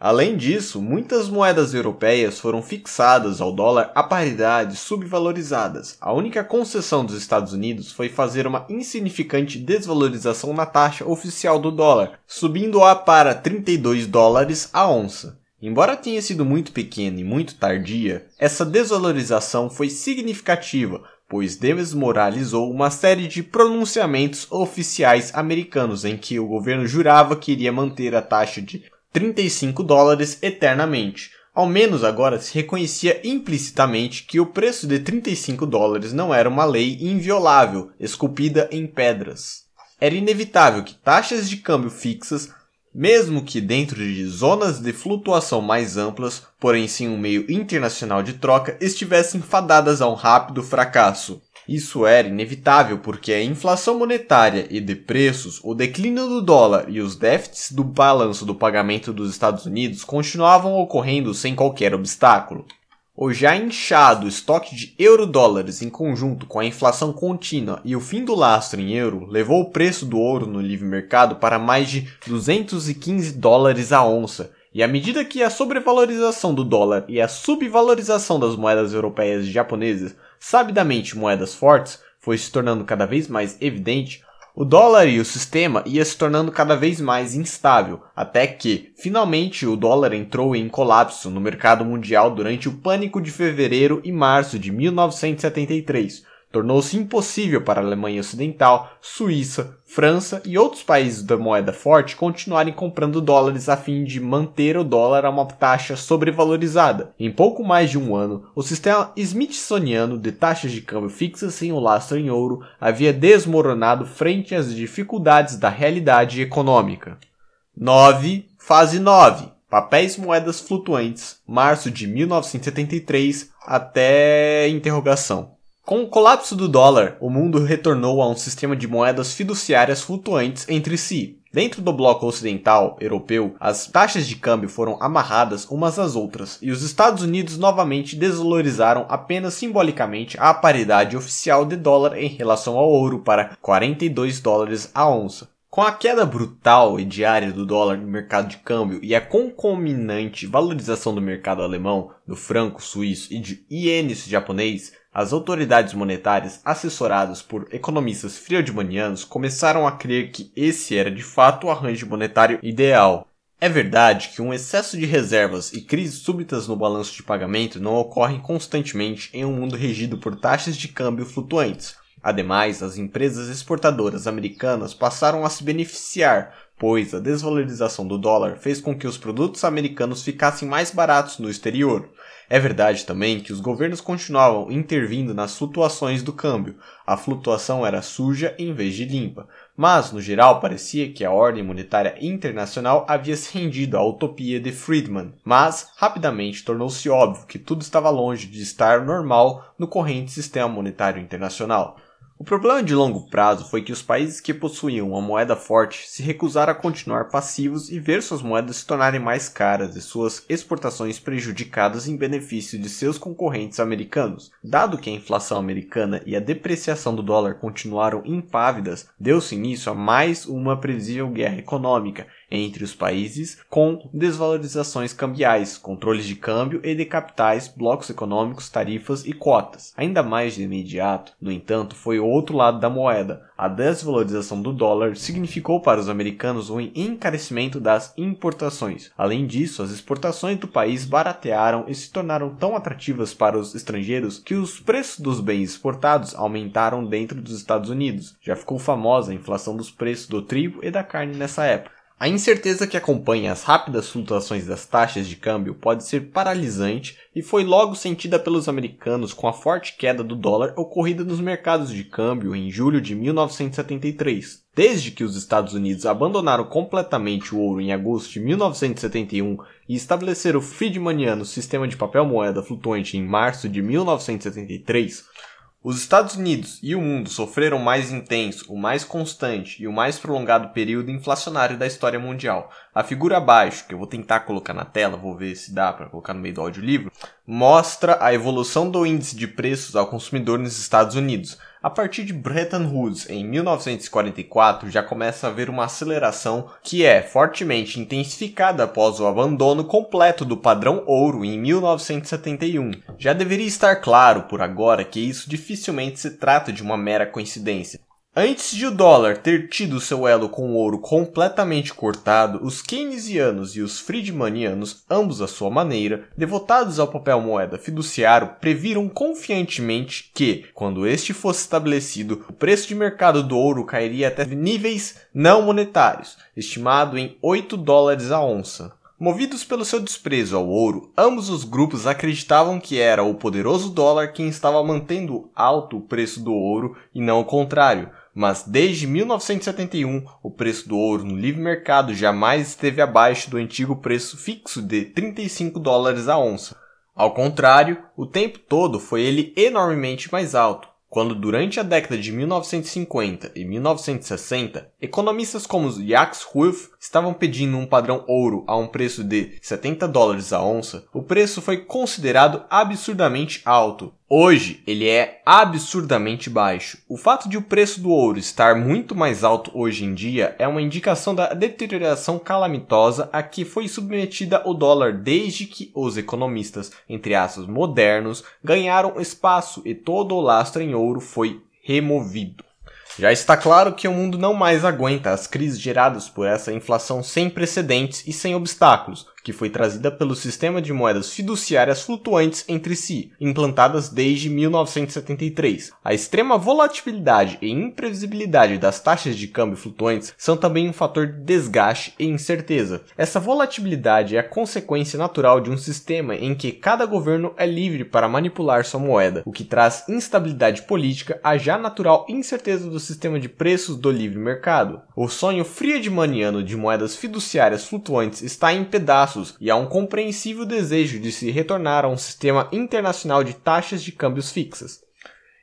Além disso, muitas moedas europeias foram fixadas ao dólar a paridades subvalorizadas. A única concessão dos Estados Unidos foi fazer uma insignificante desvalorização na taxa oficial do dólar, subindo-a para 32 dólares a onça. Embora tenha sido muito pequena e muito tardia, essa desvalorização foi significativa, pois desmoralizou uma série de pronunciamentos oficiais americanos em que o governo jurava que iria manter a taxa de 35 dólares eternamente. Ao menos agora se reconhecia implicitamente que o preço de 35 dólares não era uma lei inviolável, esculpida em pedras. Era inevitável que taxas de câmbio fixas, mesmo que dentro de zonas de flutuação mais amplas, porém sem um meio internacional de troca, estivessem fadadas a um rápido fracasso. Isso era inevitável porque a inflação monetária e de preços, o declínio do dólar e os déficits do balanço do pagamento dos Estados Unidos continuavam ocorrendo sem qualquer obstáculo. O já inchado estoque de euro-dólares em conjunto com a inflação contínua e o fim do lastro em euro levou o preço do ouro no livre mercado para mais de 215 dólares a onça. E à medida que a sobrevalorização do dólar e a subvalorização das moedas europeias e japonesas, sabidamente moedas fortes, foi se tornando cada vez mais evidente, o dólar e o sistema ia se tornando cada vez mais instável, até que, finalmente, o dólar entrou em colapso no mercado mundial durante o pânico de fevereiro e março de 1973, tornou-se impossível para a Alemanha Ocidental, Suíça, França e outros países da moeda forte continuarem comprando dólares a fim de manter o dólar a uma taxa sobrevalorizada. Em pouco mais de um ano, o sistema smithsoniano de taxas de câmbio fixas sem o lastro em ouro havia desmoronado frente às dificuldades da realidade econômica. 9. Fase 9. Papéis moedas flutuantes, março de 1973 até interrogação. Com o colapso do dólar, o mundo retornou a um sistema de moedas fiduciárias flutuantes entre si. Dentro do bloco ocidental europeu, as taxas de câmbio foram amarradas umas às outras e os Estados Unidos novamente desvalorizaram apenas simbolicamente a paridade oficial de dólar em relação ao ouro para 42 dólares a onça. Com a queda brutal e diária do dólar no mercado de câmbio e a concominante valorização do mercado alemão, do franco suíço e de ienes japonês, as autoridades monetárias, assessoradas por economistas friedmanianos, começaram a crer que esse era de fato o arranjo monetário ideal. É verdade que um excesso de reservas e crises súbitas no balanço de pagamento não ocorrem constantemente em um mundo regido por taxas de câmbio flutuantes. Ademais, as empresas exportadoras americanas passaram a se beneficiar, pois a desvalorização do dólar fez com que os produtos americanos ficassem mais baratos no exterior. É verdade também que os governos continuavam intervindo nas flutuações do câmbio. A flutuação era suja em vez de limpa, mas no geral parecia que a ordem monetária internacional havia se rendido à utopia de Friedman. Mas rapidamente tornou-se óbvio que tudo estava longe de estar normal no corrente sistema monetário internacional. O problema de longo prazo foi que os países que possuíam uma moeda forte se recusaram a continuar passivos e ver suas moedas se tornarem mais caras e suas exportações prejudicadas em benefício de seus concorrentes americanos. Dado que a inflação americana e a depreciação do dólar continuaram impávidas, deu-se início a mais uma previsível guerra econômica entre os países com desvalorizações cambiais, controles de câmbio e de capitais, blocos econômicos, tarifas e cotas. Ainda mais de imediato, no entanto, foi o outro lado da moeda. A desvalorização do dólar significou para os americanos um encarecimento das importações. Além disso, as exportações do país baratearam e se tornaram tão atrativas para os estrangeiros que os preços dos bens exportados aumentaram dentro dos Estados Unidos. Já ficou famosa a inflação dos preços do trigo e da carne nessa época. A incerteza que acompanha as rápidas flutuações das taxas de câmbio pode ser paralisante e foi logo sentida pelos americanos com a forte queda do dólar ocorrida nos mercados de câmbio em julho de 1973. Desde que os Estados Unidos abandonaram completamente o ouro em agosto de 1971 e estabeleceram o Friedmaniano sistema de papel moeda flutuante em março de 1973, os Estados Unidos e o mundo sofreram o mais intenso, o mais constante e o mais prolongado período inflacionário da história mundial. A figura abaixo, que eu vou tentar colocar na tela, vou ver se dá para colocar no meio do audiolivro, mostra a evolução do índice de preços ao consumidor nos Estados Unidos. A partir de Bretton Woods, em 1944, já começa a haver uma aceleração que é fortemente intensificada após o abandono completo do padrão ouro em 1971. Já deveria estar claro por agora que isso dificilmente se trata de uma mera coincidência. Antes de o dólar ter tido seu elo com o ouro completamente cortado, os keynesianos e os friedmanianos, ambos à sua maneira, devotados ao papel moeda fiduciário, previram confiantemente que, quando este fosse estabelecido, o preço de mercado do ouro cairia até níveis não monetários, estimado em 8 dólares a onça. Movidos pelo seu desprezo ao ouro, ambos os grupos acreditavam que era o poderoso dólar quem estava mantendo alto o preço do ouro e não o contrário, mas desde 1971 o preço do ouro no livre mercado jamais esteve abaixo do antigo preço fixo de 35 dólares a onça. Ao contrário, o tempo todo foi ele enormemente mais alto. quando durante a década de 1950 e 1960, economistas como Jacques Rueff estavam pedindo um padrão ouro a um preço de 70 dólares a onça, o preço foi considerado absurdamente alto. Hoje, ele é absurdamente baixo. O fato de o preço do ouro estar muito mais alto hoje em dia é uma indicação da deterioração calamitosa a que foi submetida o dólar desde que os economistas, entre aspas, modernos, ganharam espaço e todo o lastro em ouro foi removido. Já está claro que o mundo não mais aguenta as crises geradas por essa inflação sem precedentes e sem obstáculos, que foi trazida pelo sistema de moedas fiduciárias flutuantes entre si, implantadas desde 1973. A extrema volatilidade e imprevisibilidade das taxas de câmbio flutuantes são também um fator de desgaste e incerteza. Essa volatilidade é a consequência natural de um sistema em que cada governo é livre para manipular sua moeda, o que traz instabilidade política à já natural incerteza do sistema de preços do livre mercado. O sonho friedmaniano de moedas fiduciárias flutuantes está em pedaços e há um compreensível desejo de se retornar a um sistema internacional de taxas de câmbios fixas.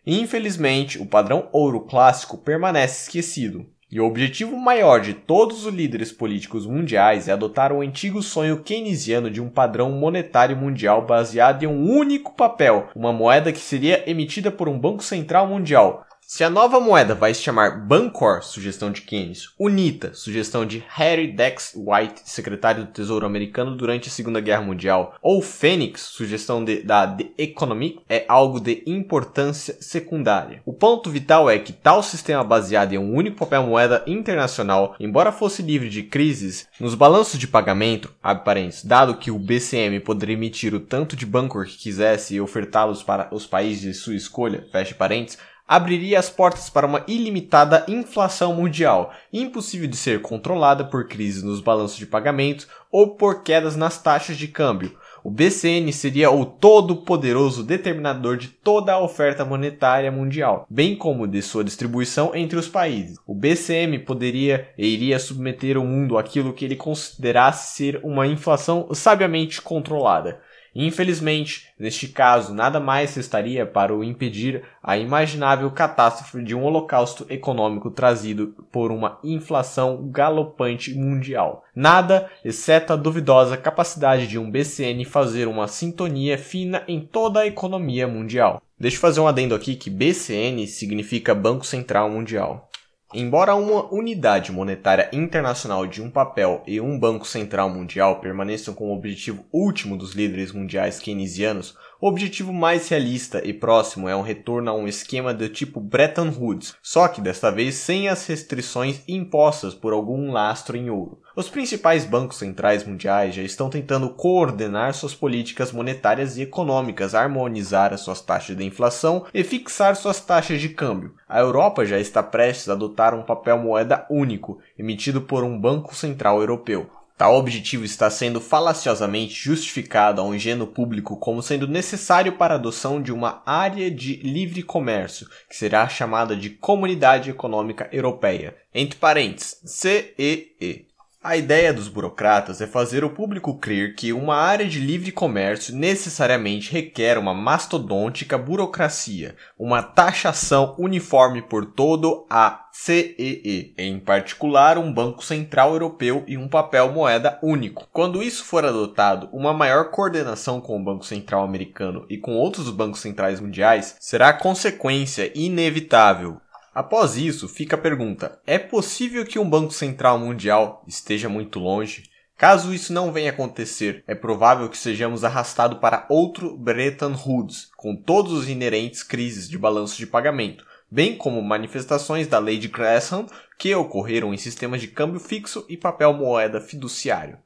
Infelizmente, o padrão ouro clássico permanece esquecido, e o objetivo maior de todos os líderes políticos mundiais é adotar o antigo sonho keynesiano de um padrão monetário mundial baseado em um único papel, uma moeda que seria emitida por um banco central mundial, se a nova moeda vai se chamar Bancor, sugestão de Keynes, UNITA, sugestão de Harry Dex White, secretário do Tesouro americano durante a Segunda Guerra Mundial, ou Fênix, sugestão de, da The Economic, é algo de importância secundária. O ponto vital é que tal sistema baseado em um único papel moeda internacional, embora fosse livre de crises, nos balanços de pagamento, abre parênteses, dado que o BCM poderia emitir o tanto de Bancor que quisesse e ofertá-los para os países de sua escolha, fecha parênteses, abriria as portas para uma ilimitada inflação mundial, impossível de ser controlada por crises nos balanços de pagamento ou por quedas nas taxas de câmbio. O BCN seria o todo-poderoso determinador de toda a oferta monetária mundial, bem como de sua distribuição entre os países. O BCM poderia e iria submeter o mundo àquilo que ele considerasse ser uma inflação sabiamente controlada. Infelizmente, neste caso, nada mais estaria para o impedir a imaginável catástrofe de um holocausto econômico trazido por uma inflação galopante mundial. Nada, exceto a duvidosa capacidade de um BCN fazer uma sintonia fina em toda a economia mundial. Deixa eu fazer um adendo aqui que BCN significa Banco Central Mundial. Embora uma unidade monetária internacional de um papel e um banco central mundial permaneçam como objetivo último dos líderes mundiais keynesianos, o objetivo mais realista e próximo é um retorno a um esquema do tipo Bretton Woods, só que desta vez sem as restrições impostas por algum lastro em ouro. Os principais bancos centrais mundiais já estão tentando coordenar suas políticas monetárias e econômicas, harmonizar as suas taxas de inflação e fixar suas taxas de câmbio. A Europa já está prestes a adotar um papel moeda único, emitido por um banco central europeu. Tal objetivo está sendo falaciosamente justificado ao ingênuo público como sendo necessário para a adoção de uma área de livre comércio, que será chamada de Comunidade Econômica Europeia, entre parênteses, CEE. A ideia dos burocratas é fazer o público crer que uma área de livre comércio necessariamente requer uma mastodôntica burocracia, uma taxação uniforme por todo a CEE, em particular um Banco Central Europeu e um papel moeda único. Quando isso for adotado, uma maior coordenação com o Banco Central americano e com outros bancos centrais mundiais será consequência inevitável Após isso, fica a pergunta: é possível que um Banco Central Mundial esteja muito longe? Caso isso não venha acontecer, é provável que sejamos arrastados para outro Bretton Woods, com todos os inerentes crises de balanço de pagamento, bem como manifestações da lei de Gresham que ocorreram em sistemas de câmbio fixo e papel moeda fiduciário.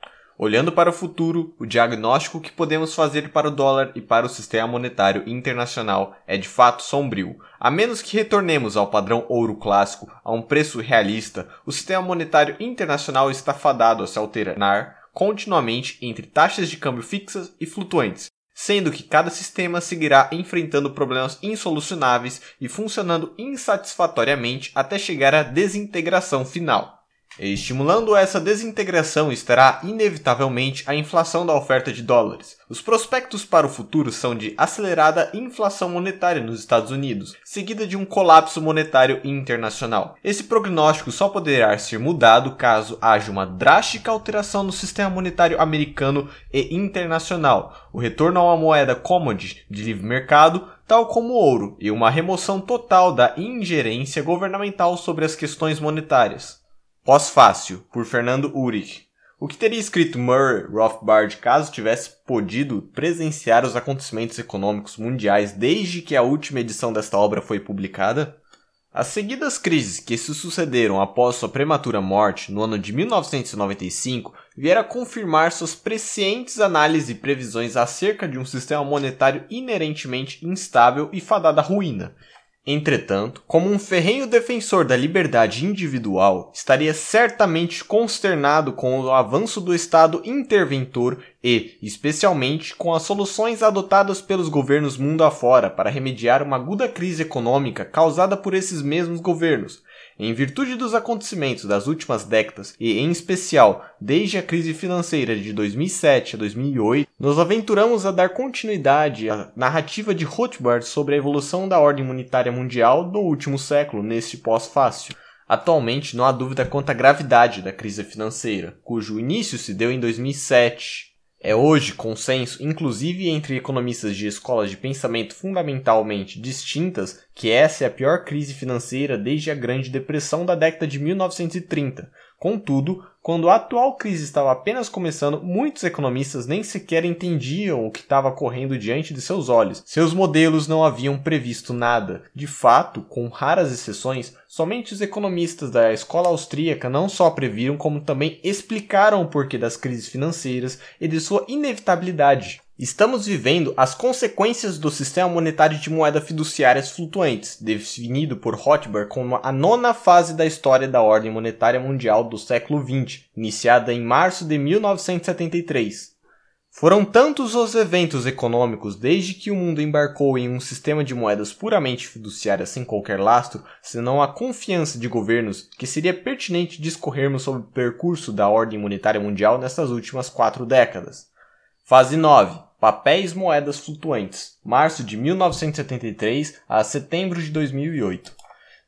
Olhando para o futuro, o diagnóstico que podemos fazer para o dólar e para o sistema monetário internacional é de fato sombrio. A menos que retornemos ao padrão ouro clássico a um preço realista, o sistema monetário internacional está fadado a se alternar continuamente entre taxas de câmbio fixas e flutuantes, sendo que cada sistema seguirá enfrentando problemas insolucionáveis e funcionando insatisfatoriamente até chegar à desintegração final. Estimulando essa desintegração estará inevitavelmente a inflação da oferta de dólares. Os prospectos para o futuro são de acelerada inflação monetária nos Estados Unidos, seguida de um colapso monetário internacional. Esse prognóstico só poderá ser mudado caso haja uma drástica alteração no sistema monetário americano e internacional, o retorno a uma moeda commodity de livre mercado, tal como ouro, e uma remoção total da ingerência governamental sobre as questões monetárias. Pós-fácil, por Fernando Urich. O que teria escrito Murray Rothbard caso tivesse podido presenciar os acontecimentos econômicos mundiais desde que a última edição desta obra foi publicada? As seguidas crises que se sucederam após sua prematura morte no ano de 1995 vieram a confirmar suas prescientes análises e previsões acerca de um sistema monetário inerentemente instável e fadado à ruína, Entretanto, como um ferrenho defensor da liberdade individual, estaria certamente consternado com o avanço do Estado interventor e, especialmente, com as soluções adotadas pelos governos mundo afora para remediar uma aguda crise econômica causada por esses mesmos governos, em virtude dos acontecimentos das últimas décadas e, em especial, desde a crise financeira de 2007 a 2008, nos aventuramos a dar continuidade à narrativa de Rothbard sobre a evolução da ordem monetária mundial no último século neste pós-fácil. Atualmente não há dúvida quanto à gravidade da crise financeira, cujo início se deu em 2007 é hoje consenso, inclusive entre economistas de escolas de pensamento fundamentalmente distintas, que essa é a pior crise financeira desde a Grande Depressão da década de 1930. Contudo, quando a atual crise estava apenas começando, muitos economistas nem sequer entendiam o que estava correndo diante de seus olhos. Seus modelos não haviam previsto nada. De fato, com raras exceções, somente os economistas da escola austríaca não só previram, como também explicaram o porquê das crises financeiras e de sua inevitabilidade. Estamos vivendo as consequências do sistema monetário de moedas fiduciárias flutuantes, definido por Rothbard como a nona fase da história da ordem monetária mundial do século XX, iniciada em março de 1973. Foram tantos os eventos econômicos desde que o mundo embarcou em um sistema de moedas puramente fiduciárias sem qualquer lastro, senão a confiança de governos, que seria pertinente discorrermos sobre o percurso da ordem monetária mundial nessas últimas quatro décadas. Fase 9 Papéis Moedas Flutuantes, março de 1973 a setembro de 2008.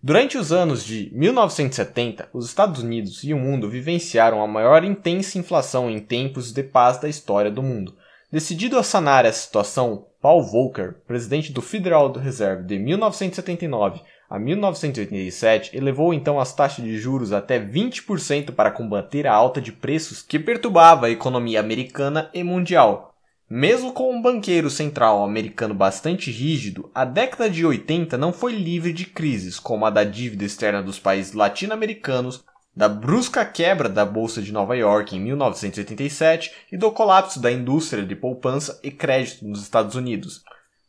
Durante os anos de 1970, os Estados Unidos e o mundo vivenciaram a maior intensa inflação em tempos de paz da história do mundo. Decidido a sanar essa situação, Paul Volcker, presidente do Federal Reserve de 1979 a 1987, elevou então as taxas de juros até 20% para combater a alta de preços que perturbava a economia americana e mundial, mesmo com um banqueiro central americano bastante rígido, a década de 80 não foi livre de crises, como a da dívida externa dos países latino-americanos, da brusca quebra da Bolsa de Nova York em 1987 e do colapso da indústria de poupança e crédito nos Estados Unidos.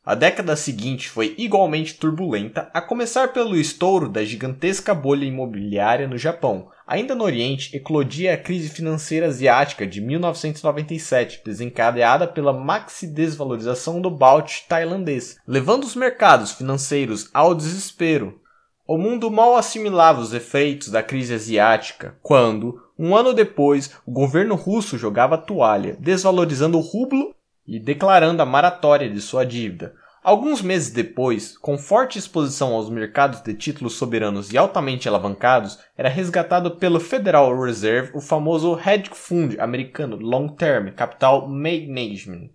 A década seguinte foi igualmente turbulenta, a começar pelo estouro da gigantesca bolha imobiliária no Japão. Ainda no Oriente, eclodia a crise financeira asiática de 1997, desencadeada pela maxi-desvalorização do baht tailandês, levando os mercados financeiros ao desespero. O mundo mal assimilava os efeitos da crise asiática, quando, um ano depois, o governo russo jogava a toalha, desvalorizando o rublo e declarando a maratória de sua dívida. Alguns meses depois, com forte exposição aos mercados de títulos soberanos e altamente alavancados, era resgatado pelo Federal Reserve o famoso hedge fund americano Long Term Capital Management.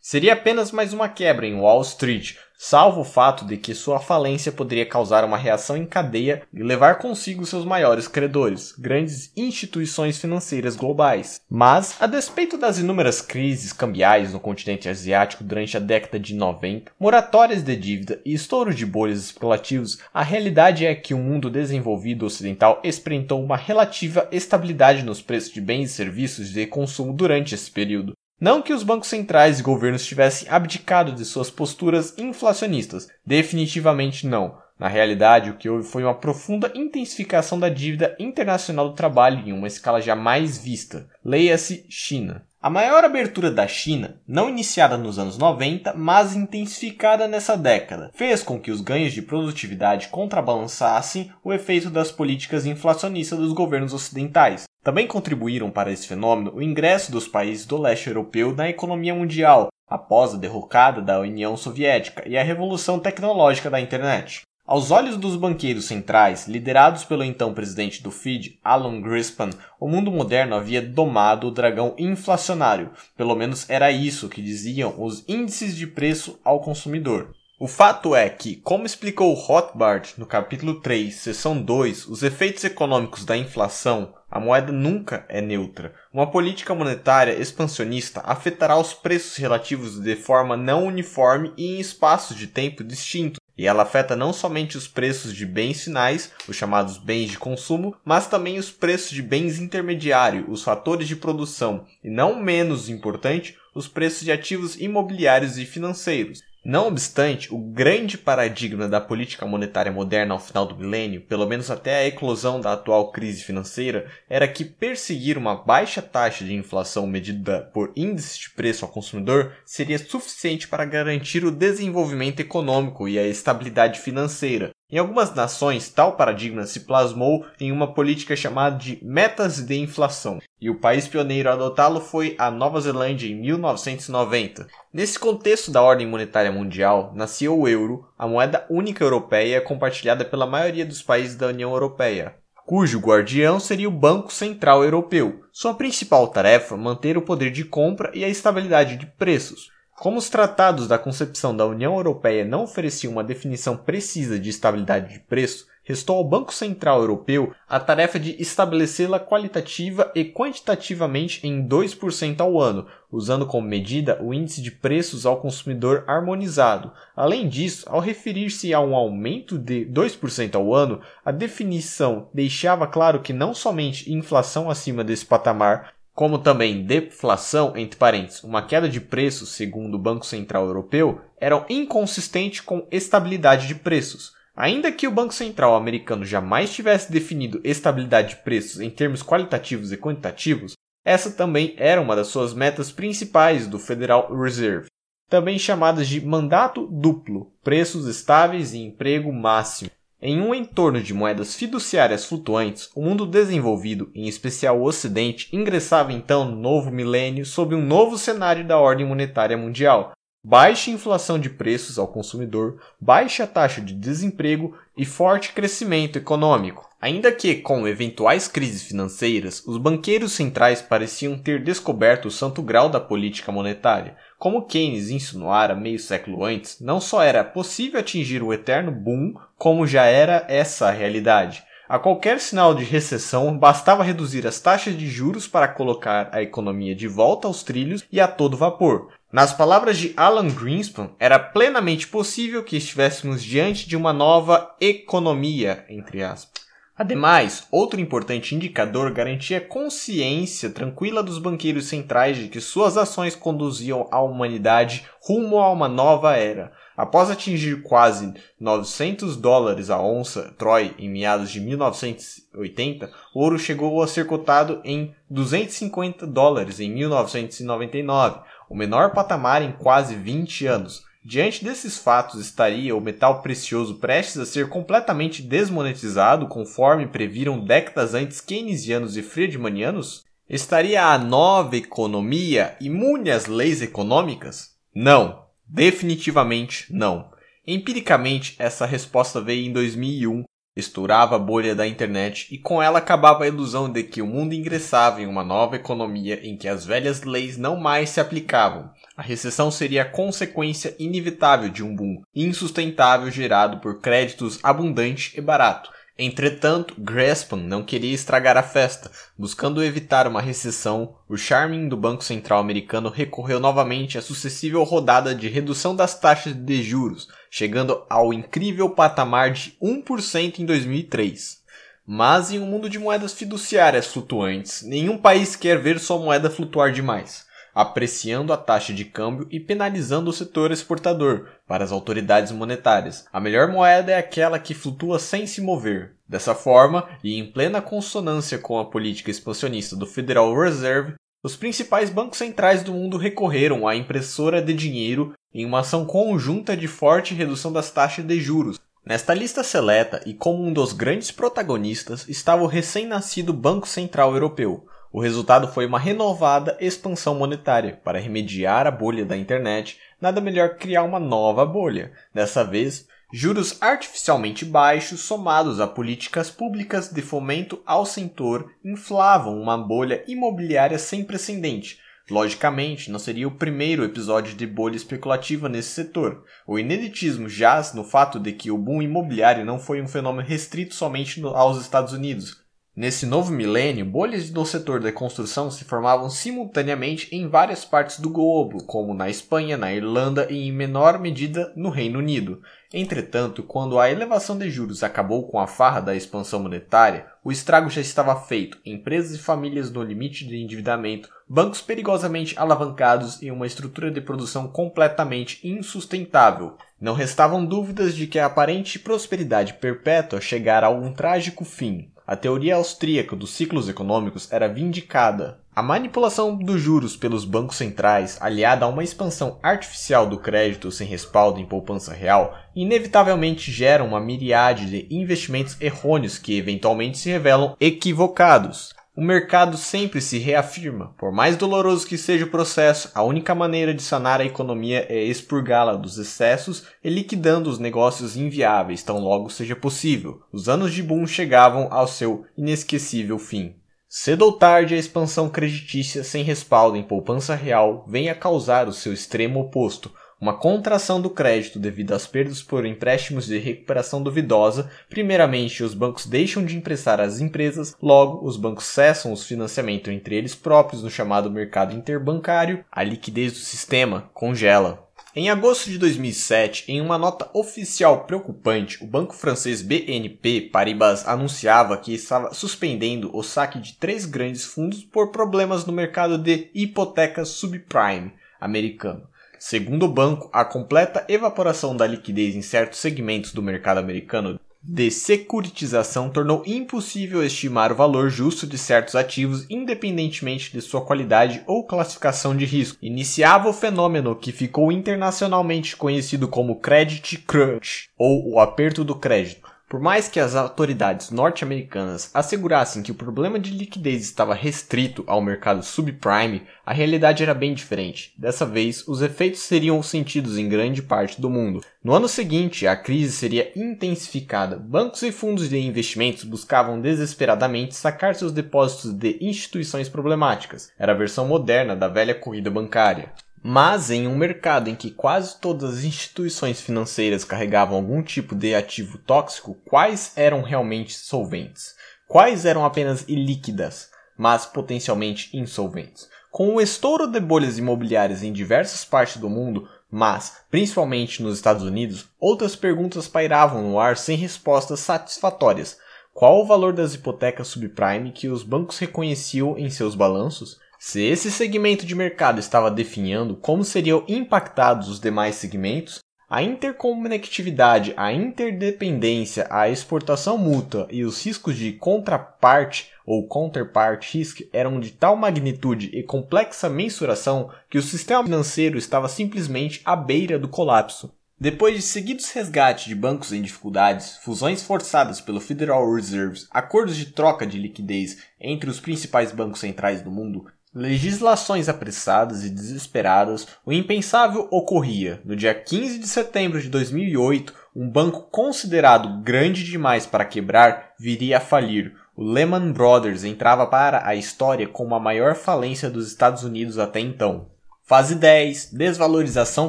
Seria apenas mais uma quebra em Wall Street, salvo o fato de que sua falência poderia causar uma reação em cadeia e levar consigo seus maiores credores, grandes instituições financeiras globais. Mas, a despeito das inúmeras crises cambiais no continente asiático durante a década de 90, moratórias de dívida e estouro de bolhas especulativos, a realidade é que o mundo desenvolvido ocidental experimentou uma relativa estabilidade nos preços de bens e serviços de consumo durante esse período. Não que os bancos centrais e governos tivessem abdicado de suas posturas inflacionistas, definitivamente não. Na realidade, o que houve foi uma profunda intensificação da dívida internacional do trabalho em uma escala jamais vista. Leia-se China. A maior abertura da China, não iniciada nos anos 90, mas intensificada nessa década, fez com que os ganhos de produtividade contrabalançassem o efeito das políticas inflacionistas dos governos ocidentais. Também contribuíram para esse fenômeno o ingresso dos países do leste europeu na economia mundial, após a derrocada da União Soviética e a revolução tecnológica da internet. Aos olhos dos banqueiros centrais, liderados pelo então presidente do FID, Alan Greenspan, o mundo moderno havia domado o dragão inflacionário. Pelo menos era isso que diziam os índices de preço ao consumidor. O fato é que, como explicou Rothbard no capítulo 3, seção 2, os efeitos econômicos da inflação, a moeda nunca é neutra. Uma política monetária expansionista afetará os preços relativos de forma não uniforme e em espaços de tempo distintos, e ela afeta não somente os preços de bens finais, os chamados bens de consumo, mas também os preços de bens intermediários, os fatores de produção, e não menos importante, os preços de ativos imobiliários e financeiros. Não obstante, o grande paradigma da política monetária moderna ao final do milênio, pelo menos até a eclosão da atual crise financeira, era que perseguir uma baixa taxa de inflação medida por índice de preço ao consumidor seria suficiente para garantir o desenvolvimento econômico e a estabilidade financeira, em algumas nações, tal paradigma se plasmou em uma política chamada de metas de inflação, e o país pioneiro a adotá-lo foi a Nova Zelândia em 1990. Nesse contexto da ordem monetária mundial, nascia o euro, a moeda única europeia compartilhada pela maioria dos países da União Europeia, cujo guardião seria o Banco Central Europeu. Sua principal tarefa manter o poder de compra e a estabilidade de preços. Como os tratados da concepção da União Europeia não ofereciam uma definição precisa de estabilidade de preço, restou ao Banco Central Europeu a tarefa de estabelecê-la qualitativa e quantitativamente em 2% ao ano, usando como medida o índice de preços ao consumidor harmonizado. Além disso, ao referir-se a um aumento de 2% ao ano, a definição deixava claro que não somente inflação acima desse patamar como também deflação, entre parênteses, uma queda de preços, segundo o Banco Central Europeu, eram inconsistentes com estabilidade de preços. Ainda que o Banco Central americano jamais tivesse definido estabilidade de preços em termos qualitativos e quantitativos, essa também era uma das suas metas principais do Federal Reserve, também chamadas de mandato duplo, preços estáveis e emprego máximo. Em um entorno de moedas fiduciárias flutuantes, o mundo desenvolvido, em especial o Ocidente, ingressava então no novo milênio sob um novo cenário da ordem monetária mundial. Baixa inflação de preços ao consumidor, baixa taxa de desemprego e forte crescimento econômico. Ainda que, com eventuais crises financeiras, os banqueiros centrais pareciam ter descoberto o santo grau da política monetária. Como Keynes insinuara meio século antes, não só era possível atingir o eterno boom, como já era essa a realidade. A qualquer sinal de recessão, bastava reduzir as taxas de juros para colocar a economia de volta aos trilhos e a todo vapor. Nas palavras de Alan Greenspan, era plenamente possível que estivéssemos diante de uma nova economia, entre aspas. Ademais, outro importante indicador garantia a consciência tranquila dos banqueiros centrais de que suas ações conduziam a humanidade rumo a uma nova era. Após atingir quase 900 dólares a onça Troy em meados de 1980, o ouro chegou a ser cotado em 250 dólares em 1999, o menor patamar em quase 20 anos. Diante desses fatos, estaria o metal precioso prestes a ser completamente desmonetizado, conforme previram décadas antes keynesianos e friedmanianos? Estaria a nova economia imune às leis econômicas? Não, definitivamente não. Empiricamente, essa resposta veio em 2001, estourava a bolha da internet e com ela acabava a ilusão de que o mundo ingressava em uma nova economia em que as velhas leis não mais se aplicavam. A recessão seria a consequência inevitável de um boom insustentável gerado por créditos abundante e barato. Entretanto, Grespan não queria estragar a festa. Buscando evitar uma recessão, o Charming do Banco Central americano recorreu novamente à sucessível rodada de redução das taxas de juros, chegando ao incrível patamar de 1% em 2003. Mas em um mundo de moedas fiduciárias flutuantes, nenhum país quer ver sua moeda flutuar demais apreciando a taxa de câmbio e penalizando o setor exportador para as autoridades monetárias. A melhor moeda é aquela que flutua sem se mover. Dessa forma, e em plena consonância com a política expansionista do Federal Reserve, Os principais bancos centrais do mundo recorreram à impressora de dinheiro em uma ação conjunta de forte redução das taxas de juros. Nesta lista seleta e como um dos grandes protagonistas estava o recém-nascido Banco Central Europeu. O resultado foi uma renovada expansão monetária. Para remediar a bolha da internet, nada melhor criar uma nova bolha. Dessa vez, Juros artificialmente baixos, somados a políticas públicas de fomento ao setor, inflavam uma bolha imobiliária sem precedente. Logicamente, não seria o primeiro episódio de bolha especulativa nesse setor. O ineditismo jaz no fato de que o boom imobiliário não foi um fenômeno restrito somente aos Estados Unidos. Nesse novo milênio, bolhas no setor da construção se formavam simultaneamente em várias partes do globo, como na Espanha, na Irlanda e em menor medida no Reino Unido. Entretanto, quando a elevação de juros acabou com a farra da expansão monetária, o estrago já estava feito. Empresas e famílias no limite de endividamento, bancos perigosamente alavancados e uma estrutura de produção completamente insustentável. Não restavam dúvidas de que a aparente prosperidade perpétua chegara a um trágico fim. A teoria austríaca dos ciclos econômicos era vindicada. A manipulação dos juros pelos bancos centrais, aliada a uma expansão artificial do crédito sem respaldo em poupança real, inevitavelmente gera uma miriade de investimentos errôneos que eventualmente se revelam equivocados. O mercado sempre se reafirma. Por mais doloroso que seja o processo, a única maneira de sanar a economia é expurgá-la dos excessos e liquidando os negócios inviáveis tão logo seja possível. Os anos de boom chegavam ao seu inesquecível fim. Cedo ou tarde, a expansão creditícia sem respaldo em poupança real vem a causar o seu extremo oposto, uma contração do crédito devido às perdas por empréstimos de recuperação duvidosa. Primeiramente, os bancos deixam de emprestar às empresas, logo, os bancos cessam os financiamentos entre eles próprios no chamado mercado interbancário, a liquidez do sistema congela. Em agosto de 2007, em uma nota oficial preocupante, o banco francês BNP Paribas anunciava que estava suspendendo o saque de três grandes fundos por problemas no mercado de hipotecas subprime americano. Segundo o banco, a completa evaporação da liquidez em certos segmentos do mercado americano de securitização tornou impossível estimar o valor justo de certos ativos independentemente de sua qualidade ou classificação de risco. Iniciava o fenômeno que ficou internacionalmente conhecido como credit crunch ou o aperto do crédito por mais que as autoridades norte-americanas assegurassem que o problema de liquidez estava restrito ao mercado subprime, a realidade era bem diferente. Dessa vez, os efeitos seriam sentidos em grande parte do mundo. No ano seguinte, a crise seria intensificada. Bancos e fundos de investimentos buscavam desesperadamente sacar seus depósitos de instituições problemáticas. Era a versão moderna da velha corrida bancária. Mas em um mercado em que quase todas as instituições financeiras carregavam algum tipo de ativo tóxico, quais eram realmente solventes? Quais eram apenas ilíquidas, mas potencialmente insolventes? Com o estouro de bolhas imobiliárias em diversas partes do mundo, mas principalmente nos Estados Unidos, outras perguntas pairavam no ar sem respostas satisfatórias. Qual o valor das hipotecas subprime que os bancos reconheciam em seus balanços? Se esse segmento de mercado estava definhando como seriam impactados os demais segmentos, a interconectividade, a interdependência, a exportação mútua e os riscos de contraparte ou counterpart risk eram de tal magnitude e complexa mensuração que o sistema financeiro estava simplesmente à beira do colapso. Depois de seguidos resgates de bancos em dificuldades, fusões forçadas pelo Federal Reserve, acordos de troca de liquidez entre os principais bancos centrais do mundo, Legislações apressadas e desesperadas, o impensável ocorria. No dia 15 de setembro de 2008, um banco considerado grande demais para quebrar viria a falir. O Lehman Brothers entrava para a história como a maior falência dos Estados Unidos até então. Fase 10: Desvalorização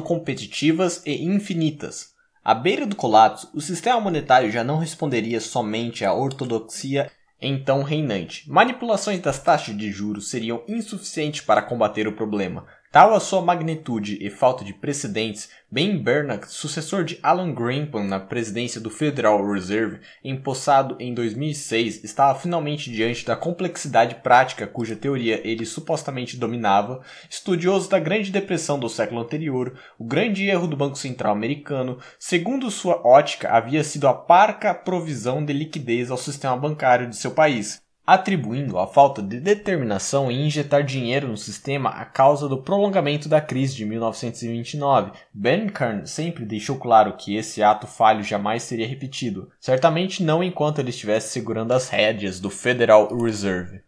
competitivas e infinitas. À beira do colapso, o sistema monetário já não responderia somente à ortodoxia então reinante. Manipulações das taxas de juros seriam insuficientes para combater o problema. Tal a sua magnitude e falta de precedentes, Ben Bernanke, sucessor de Alan Greenspan na presidência do Federal Reserve, empossado em 2006, estava finalmente diante da complexidade prática cuja teoria ele supostamente dominava, estudioso da Grande Depressão do século anterior, o grande erro do Banco Central americano, segundo sua ótica, havia sido a parca provisão de liquidez ao sistema bancário de seu país. Atribuindo a falta de determinação em injetar dinheiro no sistema a causa do prolongamento da crise de 1929. Bernanke sempre deixou claro que esse ato falho jamais seria repetido, certamente não enquanto ele estivesse segurando as rédeas do Federal Reserve.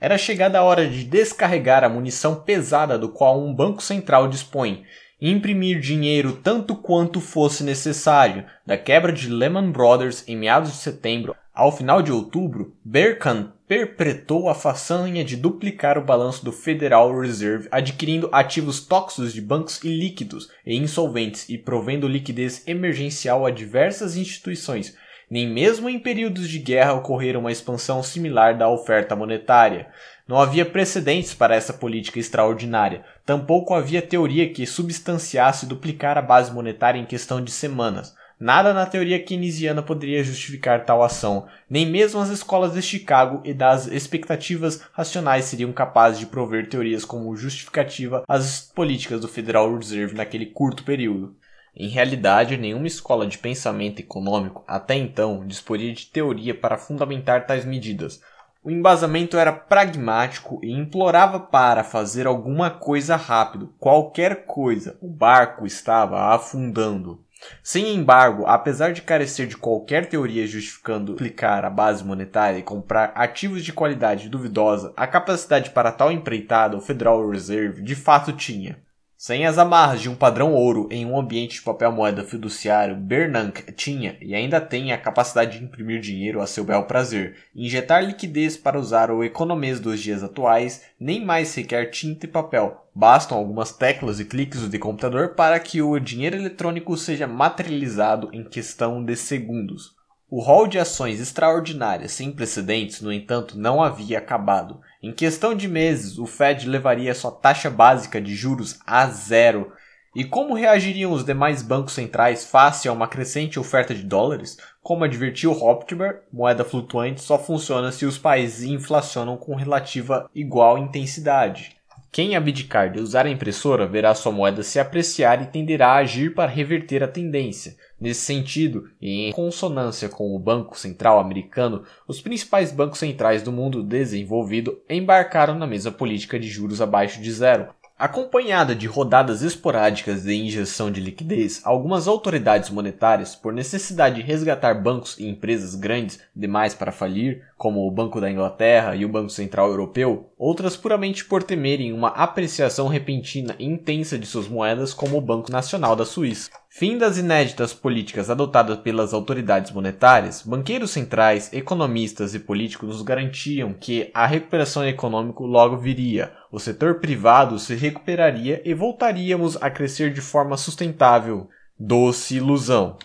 Era chegada a hora de descarregar a munição pesada do qual um banco central dispõe, e imprimir dinheiro tanto quanto fosse necessário. Da quebra de Lehman Brothers em meados de setembro ao final de outubro, Berkan perpetrou a façanha de duplicar o balanço do Federal Reserve, adquirindo ativos tóxicos de bancos ilíquidos e insolventes e provendo liquidez emergencial a diversas instituições. Nem mesmo em períodos de guerra ocorrera uma expansão similar da oferta monetária. Não havia precedentes para essa política extraordinária. Tampouco havia teoria que substanciasse duplicar a base monetária em questão de semanas. Nada na teoria keynesiana poderia justificar tal ação, nem mesmo as escolas de Chicago e das expectativas racionais seriam capazes de prover teorias como justificativa às políticas do Federal Reserve naquele curto período. Em realidade, nenhuma escola de pensamento econômico até então disporia de teoria para fundamentar tais medidas. O embasamento era pragmático e implorava para fazer alguma coisa rápido, qualquer coisa. O barco estava afundando. Sem embargo, apesar de carecer de qualquer teoria justificando aplicar a base monetária e comprar ativos de qualidade duvidosa, a capacidade para tal empreitada o Federal Reserve de fato tinha. Sem as amarras de um padrão ouro em um ambiente de papel moeda fiduciário, Bernanke tinha e ainda tem a capacidade de imprimir dinheiro a seu bel prazer, injetar liquidez para usar o economês dos dias atuais, nem mais requer tinta e papel. Bastam algumas teclas e cliques de computador para que o dinheiro eletrônico seja materializado em questão de segundos. O rol de ações extraordinárias sem precedentes, no entanto, não havia acabado. Em questão de meses, o Fed levaria sua taxa básica de juros a zero. E como reagiriam os demais bancos centrais face a uma crescente oferta de dólares? Como advertiu Hoptiber, moeda flutuante só funciona se os países inflacionam com relativa igual intensidade. Quem abdicar de usar a impressora verá sua moeda se apreciar e tenderá a agir para reverter a tendência. Nesse sentido, e em consonância com o Banco Central americano, os principais bancos centrais do mundo desenvolvido embarcaram na mesma política de juros abaixo de zero, Acompanhada de rodadas esporádicas de injeção de liquidez, algumas autoridades monetárias, por necessidade de resgatar bancos e empresas grandes demais para falir, como o Banco da Inglaterra e o Banco Central Europeu, outras puramente por temerem uma apreciação repentina e intensa de suas moedas, como o Banco Nacional da Suíça. Fim das inéditas políticas adotadas pelas autoridades monetárias, banqueiros centrais, economistas e políticos nos garantiam que a recuperação econômica logo viria, o setor privado se recuperaria e voltaríamos a crescer de forma sustentável. Doce ilusão.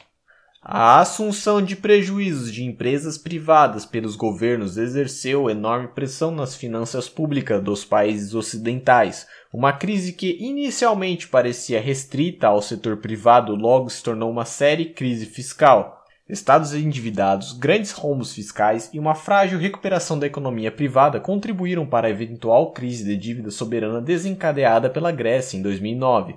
A assunção de prejuízos de empresas privadas pelos governos exerceu enorme pressão nas finanças públicas dos países ocidentais. Uma crise que inicialmente parecia restrita ao setor privado logo se tornou uma séria crise fiscal. Estados endividados, grandes rombos fiscais e uma frágil recuperação da economia privada contribuíram para a eventual crise de dívida soberana desencadeada pela Grécia em 2009.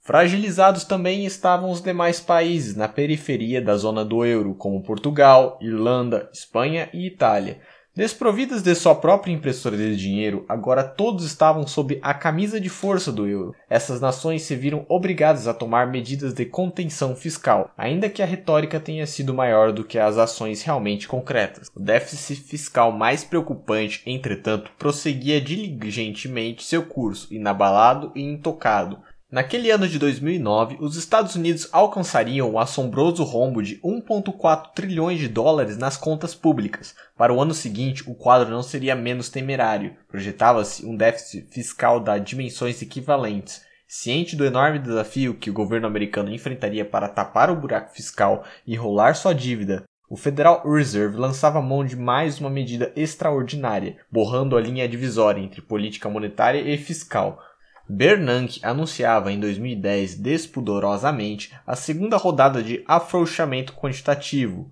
Fragilizados também estavam os demais países na periferia da zona do euro, como Portugal, Irlanda, Espanha e Itália. Desprovidas de sua própria impressora de dinheiro, agora todos estavam sob a camisa de força do euro. Essas nações se viram obrigadas a tomar medidas de contenção fiscal, ainda que a retórica tenha sido maior do que as ações realmente concretas. O déficit fiscal mais preocupante, entretanto, prosseguia diligentemente seu curso, inabalado e intocado, Naquele ano de 2009, os Estados Unidos alcançariam o assombroso rombo de 1,4 trilhões de dólares nas contas públicas. Para o ano seguinte, o quadro não seria menos temerário. Projetava-se um déficit fiscal de dimensões equivalentes. Ciente do enorme desafio que o governo americano enfrentaria para tapar o buraco fiscal e rolar sua dívida, o Federal Reserve lançava mão de mais uma medida extraordinária, borrando a linha divisória entre política monetária e fiscal, Bernanke anunciava em 2010 despudorosamente a segunda rodada de afrouxamento quantitativo,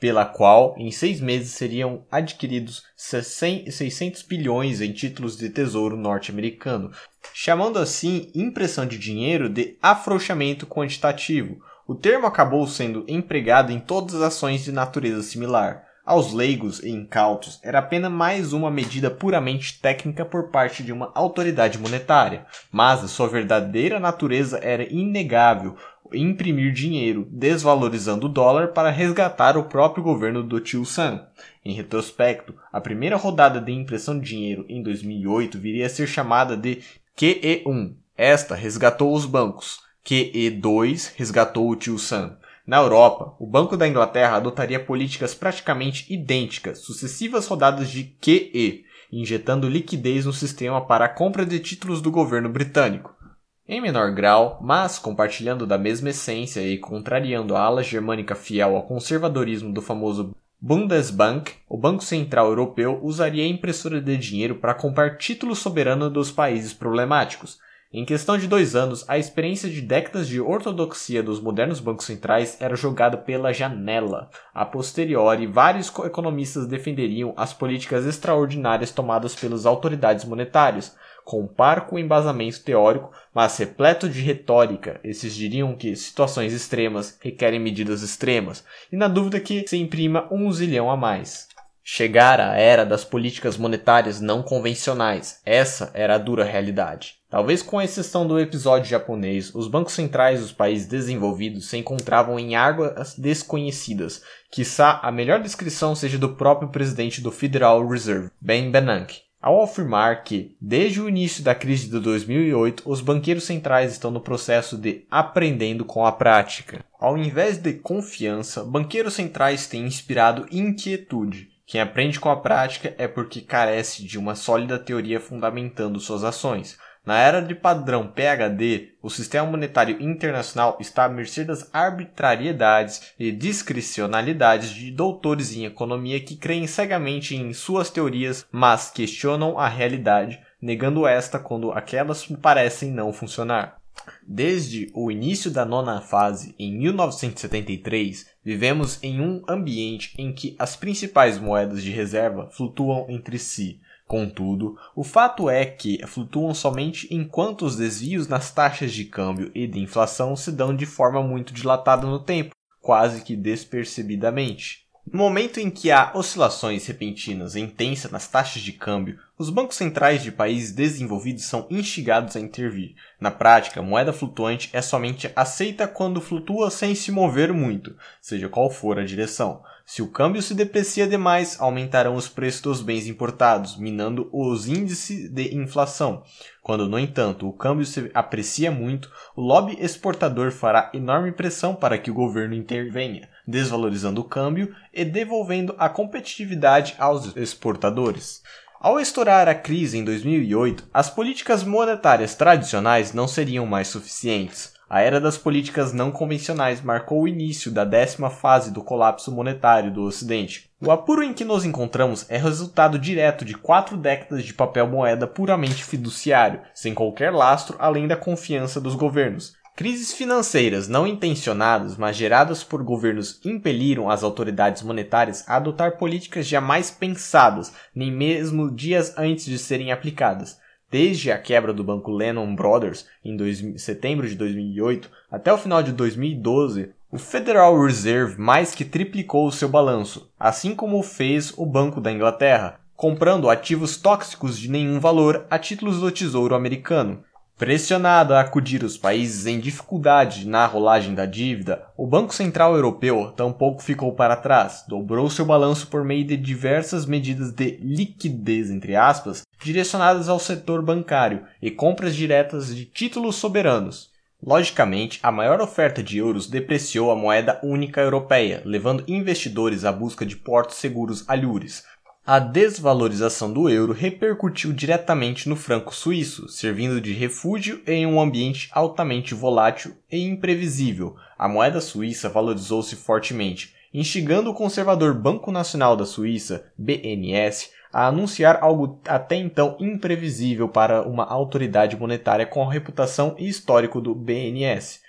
pela qual em seis meses seriam adquiridos 600 bilhões em títulos de tesouro norte-americano, chamando assim impressão de dinheiro de afrouxamento quantitativo. O termo acabou sendo empregado em todas as ações de natureza similar. Aos leigos e incautos, era apenas mais uma medida puramente técnica por parte de uma autoridade monetária, mas a sua verdadeira natureza era inegável imprimir dinheiro, desvalorizando o dólar para resgatar o próprio governo do tio Sam. Em retrospecto, a primeira rodada de impressão de dinheiro em 2008 viria a ser chamada de QE1. Esta resgatou os bancos. QE2 resgatou o tio Sam. Na Europa, o Banco da Inglaterra adotaria políticas praticamente idênticas, sucessivas rodadas de QE, injetando liquidez no sistema para a compra de títulos do governo britânico. Em menor grau, mas compartilhando da mesma essência e contrariando a ala germânica fiel ao conservadorismo do famoso Bundesbank, o Banco Central Europeu usaria a impressora de dinheiro para comprar títulos soberanos dos países problemáticos, em questão de dois anos, a experiência de décadas de ortodoxia dos modernos bancos centrais era jogada pela janela. A posteriori, vários economistas defenderiam as políticas extraordinárias tomadas pelas autoridades monetárias, com parco embasamento teórico, mas repleto de retórica. Esses diriam que situações extremas requerem medidas extremas, e na dúvida que se imprima um zilhão a mais. Chegara a era das políticas monetárias não convencionais. Essa era a dura realidade. Talvez com exceção do episódio japonês, os bancos centrais dos países desenvolvidos se encontravam em águas desconhecidas. Quizá a melhor descrição seja do próprio presidente do Federal Reserve, Ben Bernanke, ao afirmar que, desde o início da crise de 2008, os banqueiros centrais estão no processo de aprendendo com a prática. Ao invés de confiança, banqueiros centrais têm inspirado inquietude. Quem aprende com a prática é porque carece de uma sólida teoria fundamentando suas ações. Na era de padrão PHD, o sistema monetário internacional está à mercê das arbitrariedades e discricionalidades de doutores em economia que creem cegamente em suas teorias, mas questionam a realidade, negando esta quando aquelas parecem não funcionar. Desde o início da nona fase, em 1973, vivemos em um ambiente em que as principais moedas de reserva flutuam entre si. Contudo, o fato é que flutuam somente enquanto os desvios nas taxas de câmbio e de inflação se dão de forma muito dilatada no tempo, quase que despercebidamente. No momento em que há oscilações repentinas e intensas nas taxas de câmbio, os bancos centrais de países desenvolvidos são instigados a intervir. Na prática, moeda flutuante é somente aceita quando flutua sem se mover muito, seja qual for a direção. Se o câmbio se deprecia demais, aumentarão os preços dos bens importados, minando os índices de inflação. Quando, no entanto, o câmbio se aprecia muito, o lobby exportador fará enorme pressão para que o governo intervenha, desvalorizando o câmbio e devolvendo a competitividade aos exportadores. Ao estourar a crise em 2008, as políticas monetárias tradicionais não seriam mais suficientes. A era das políticas não convencionais marcou o início da décima fase do colapso monetário do Ocidente. O apuro em que nos encontramos é resultado direto de quatro décadas de papel moeda puramente fiduciário, sem qualquer lastro além da confiança dos governos. Crises financeiras não intencionadas, mas geradas por governos, impeliram as autoridades monetárias a adotar políticas jamais pensadas, nem mesmo dias antes de serem aplicadas. Desde a quebra do banco Lehman Brothers em dois, setembro de 2008 até o final de 2012, o Federal Reserve mais que triplicou o seu balanço, assim como fez o Banco da Inglaterra, comprando ativos tóxicos de nenhum valor a títulos do Tesouro Americano. Pressionado a acudir os países em dificuldade na rolagem da dívida, o Banco Central Europeu tampouco ficou para trás, dobrou seu balanço por meio de diversas medidas de liquidez, entre aspas, direcionadas ao setor bancário e compras diretas de títulos soberanos. Logicamente, a maior oferta de euros depreciou a moeda única europeia, levando investidores à busca de portos seguros alhures, a desvalorização do euro repercutiu diretamente no franco suíço, servindo de refúgio em um ambiente altamente volátil e imprevisível. A moeda suíça valorizou-se fortemente, instigando o conservador Banco Nacional da Suíça, BNS, a anunciar algo até então imprevisível para uma autoridade monetária com a reputação e histórico do BNS.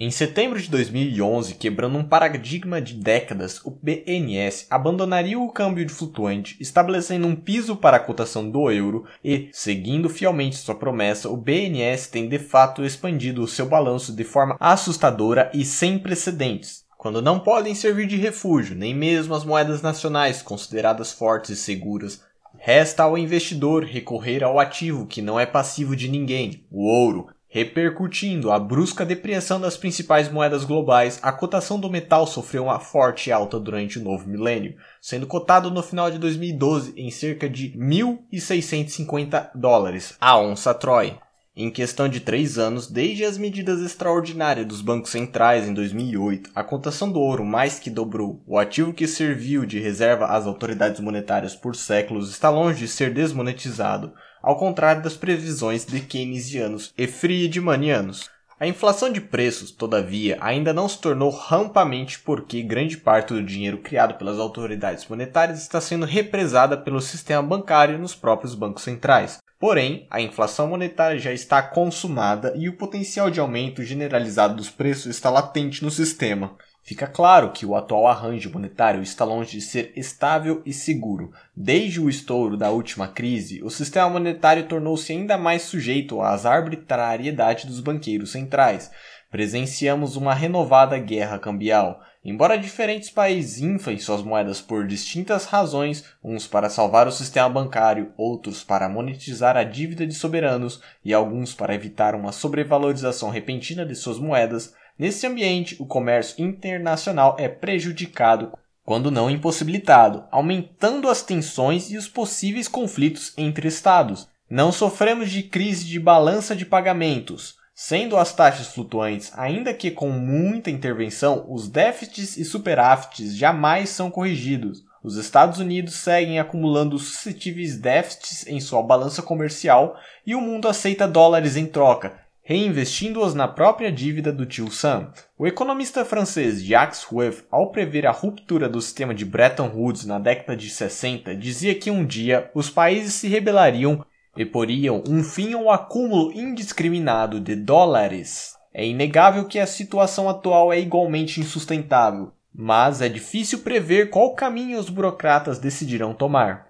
Em setembro de 2011, quebrando um paradigma de décadas, o BNS abandonaria o câmbio flutuante, estabelecendo um piso para a cotação do euro e, seguindo fielmente sua promessa, o BNS tem de fato expandido o seu balanço de forma assustadora e sem precedentes. quando não podem servir de refúgio, nem mesmo as moedas nacionais consideradas fortes e seguras, resta ao investidor recorrer ao ativo que não é passivo de ninguém, o ouro, Repercutindo a brusca depreciação das principais moedas globais, a cotação do metal sofreu uma forte alta durante o novo milênio, sendo cotado no final de 2012 em cerca de 1.650 dólares a onça Troy. Em questão de três anos, desde as medidas extraordinárias dos bancos centrais em 2008, a cotação do ouro mais que dobrou. O ativo que serviu de reserva às autoridades monetárias por séculos está longe de ser desmonetizado, ao contrário das previsões de keynesianos e friedmanianos. A inflação de preços, todavia, ainda não se tornou rampamente porque grande parte do dinheiro criado pelas autoridades monetárias está sendo represada pelo sistema bancário nos próprios bancos centrais. Porém, a inflação monetária já está consumada e o potencial de aumento generalizado dos preços está latente no sistema. Fica claro que o atual arranjo monetário está longe de ser estável e seguro. Desde o estouro da última crise, o sistema monetário tornou-se ainda mais sujeito às arbitrariedades dos banqueiros centrais. Presenciamos uma renovada guerra cambial. Embora diferentes países inflem suas moedas por distintas razões, uns para salvar o sistema bancário, outros para monetizar a dívida de soberanos e alguns para evitar uma sobrevalorização repentina de suas moedas, Nesse ambiente, o comércio internacional é prejudicado, quando não impossibilitado, aumentando as tensões e os possíveis conflitos entre estados. Não sofremos de crise de balança de pagamentos, sendo as taxas flutuantes, ainda que com muita intervenção, os déficits e superávites jamais são corrigidos. Os Estados Unidos seguem acumulando suscetíveis déficits em sua balança comercial e o mundo aceita dólares em troca, reinvestindo-os na própria dívida do tio Sam. O economista francês Jacques Rueff, ao prever a ruptura do sistema de Bretton Woods na década de 60, dizia que um dia os países se rebelariam e poriam um fim ao acúmulo indiscriminado de dólares. É inegável que a situação atual é igualmente insustentável, mas é difícil prever qual caminho os burocratas decidirão tomar.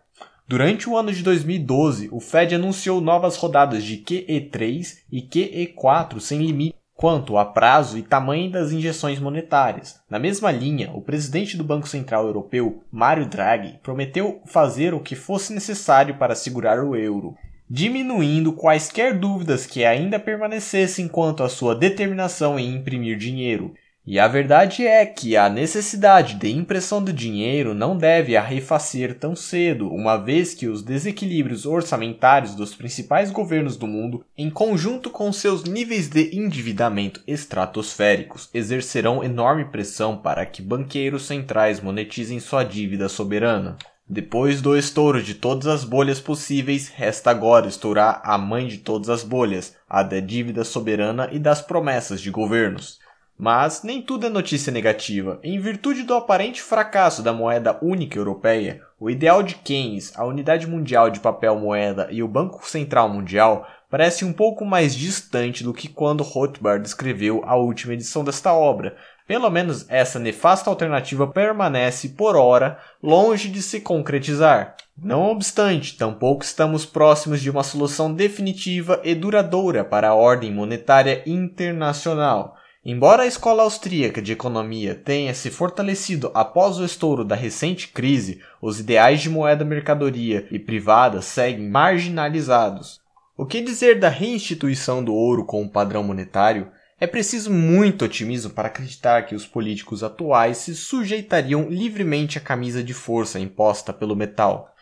Durante o ano de 2012, o Fed anunciou novas rodadas de QE3 e QE4 sem limite quanto a prazo e tamanho das injeções monetárias. Na mesma linha, o presidente do Banco Central Europeu, Mario Draghi, prometeu fazer o que fosse necessário para segurar o euro, diminuindo quaisquer dúvidas que ainda permanecessem quanto à sua determinação em imprimir dinheiro. E a verdade é que a necessidade de impressão do dinheiro não deve arrefecer tão cedo, uma vez que os desequilíbrios orçamentários dos principais governos do mundo, em conjunto com seus níveis de endividamento estratosféricos, exercerão enorme pressão para que banqueiros centrais monetizem sua dívida soberana. Depois do estouro de todas as bolhas possíveis, resta agora estourar a mãe de todas as bolhas, a da dívida soberana e das promessas de governos. Mas nem tudo é notícia negativa. Em virtude do aparente fracasso da moeda única europeia, o ideal de Keynes, a unidade mundial de papel moeda e o Banco Central Mundial parece um pouco mais distante do que quando Rothbard escreveu a última edição desta obra. Pelo menos essa nefasta alternativa permanece, por ora, longe de se concretizar. Não obstante, tampouco estamos próximos de uma solução definitiva e duradoura para a ordem monetária internacional. Embora a escola austríaca de economia tenha se fortalecido após o estouro da recente crise, os ideais de moeda mercadoria e privada seguem marginalizados. O que dizer da reinstituição do ouro como padrão monetário? É preciso muito otimismo para acreditar que os políticos atuais se sujeitariam livremente à camisa de força imposta pelo metal.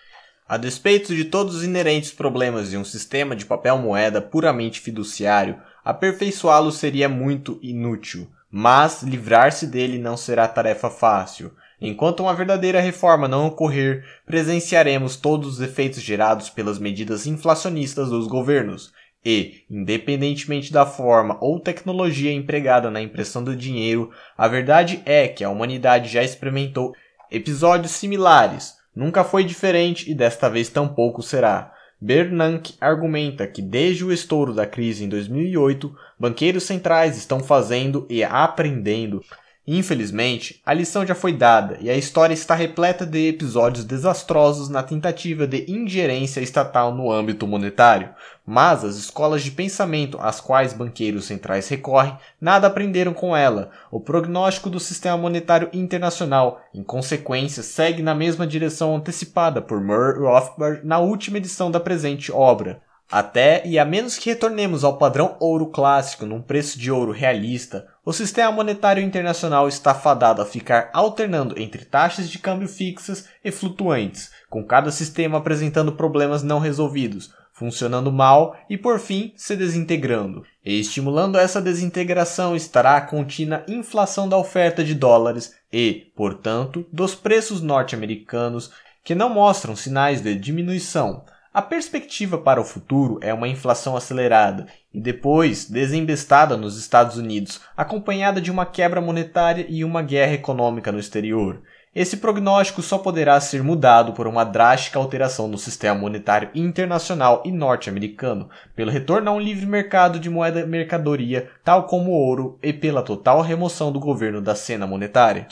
A despeito de todos os inerentes problemas de um sistema de papel moeda puramente fiduciário, Aperfeiçoá-lo seria muito inútil, mas livrar-se dele não será tarefa fácil. Enquanto uma verdadeira reforma não ocorrer, presenciaremos todos os efeitos gerados pelas medidas inflacionistas dos governos. E, independentemente da forma ou tecnologia empregada na impressão do dinheiro, a verdade é que a humanidade já experimentou episódios similares. Nunca foi diferente e desta vez tampouco será. Bernanke argumenta que desde o estouro da crise em 2008, banqueiros centrais estão fazendo e aprendendo Infelizmente, a lição já foi dada e a história está repleta de episódios desastrosos na tentativa de ingerência estatal no âmbito monetário. Mas as escolas de pensamento às quais banqueiros centrais recorrem nada aprenderam com ela. O prognóstico do sistema monetário internacional, em consequência, segue na mesma direção antecipada por Murray Rothbard na última edição da presente obra. Até e a menos que retornemos ao padrão ouro clássico num preço de ouro realista, o sistema monetário internacional está fadado a ficar alternando entre taxas de câmbio fixas e flutuantes, com cada sistema apresentando problemas não resolvidos, funcionando mal e por fim se desintegrando. E estimulando essa desintegração estará a contínua inflação da oferta de dólares e, portanto, dos preços norte-americanos que não mostram sinais de diminuição a perspectiva para o futuro é uma inflação acelerada e depois desembestada nos Estados Unidos, acompanhada de uma quebra monetária e uma guerra econômica no exterior. Esse prognóstico só poderá ser mudado por uma drástica alteração no sistema monetário internacional e norte-americano, pelo retorno a um livre mercado de moeda mercadoria, tal como o ouro, e pela total remoção do governo da cena monetária.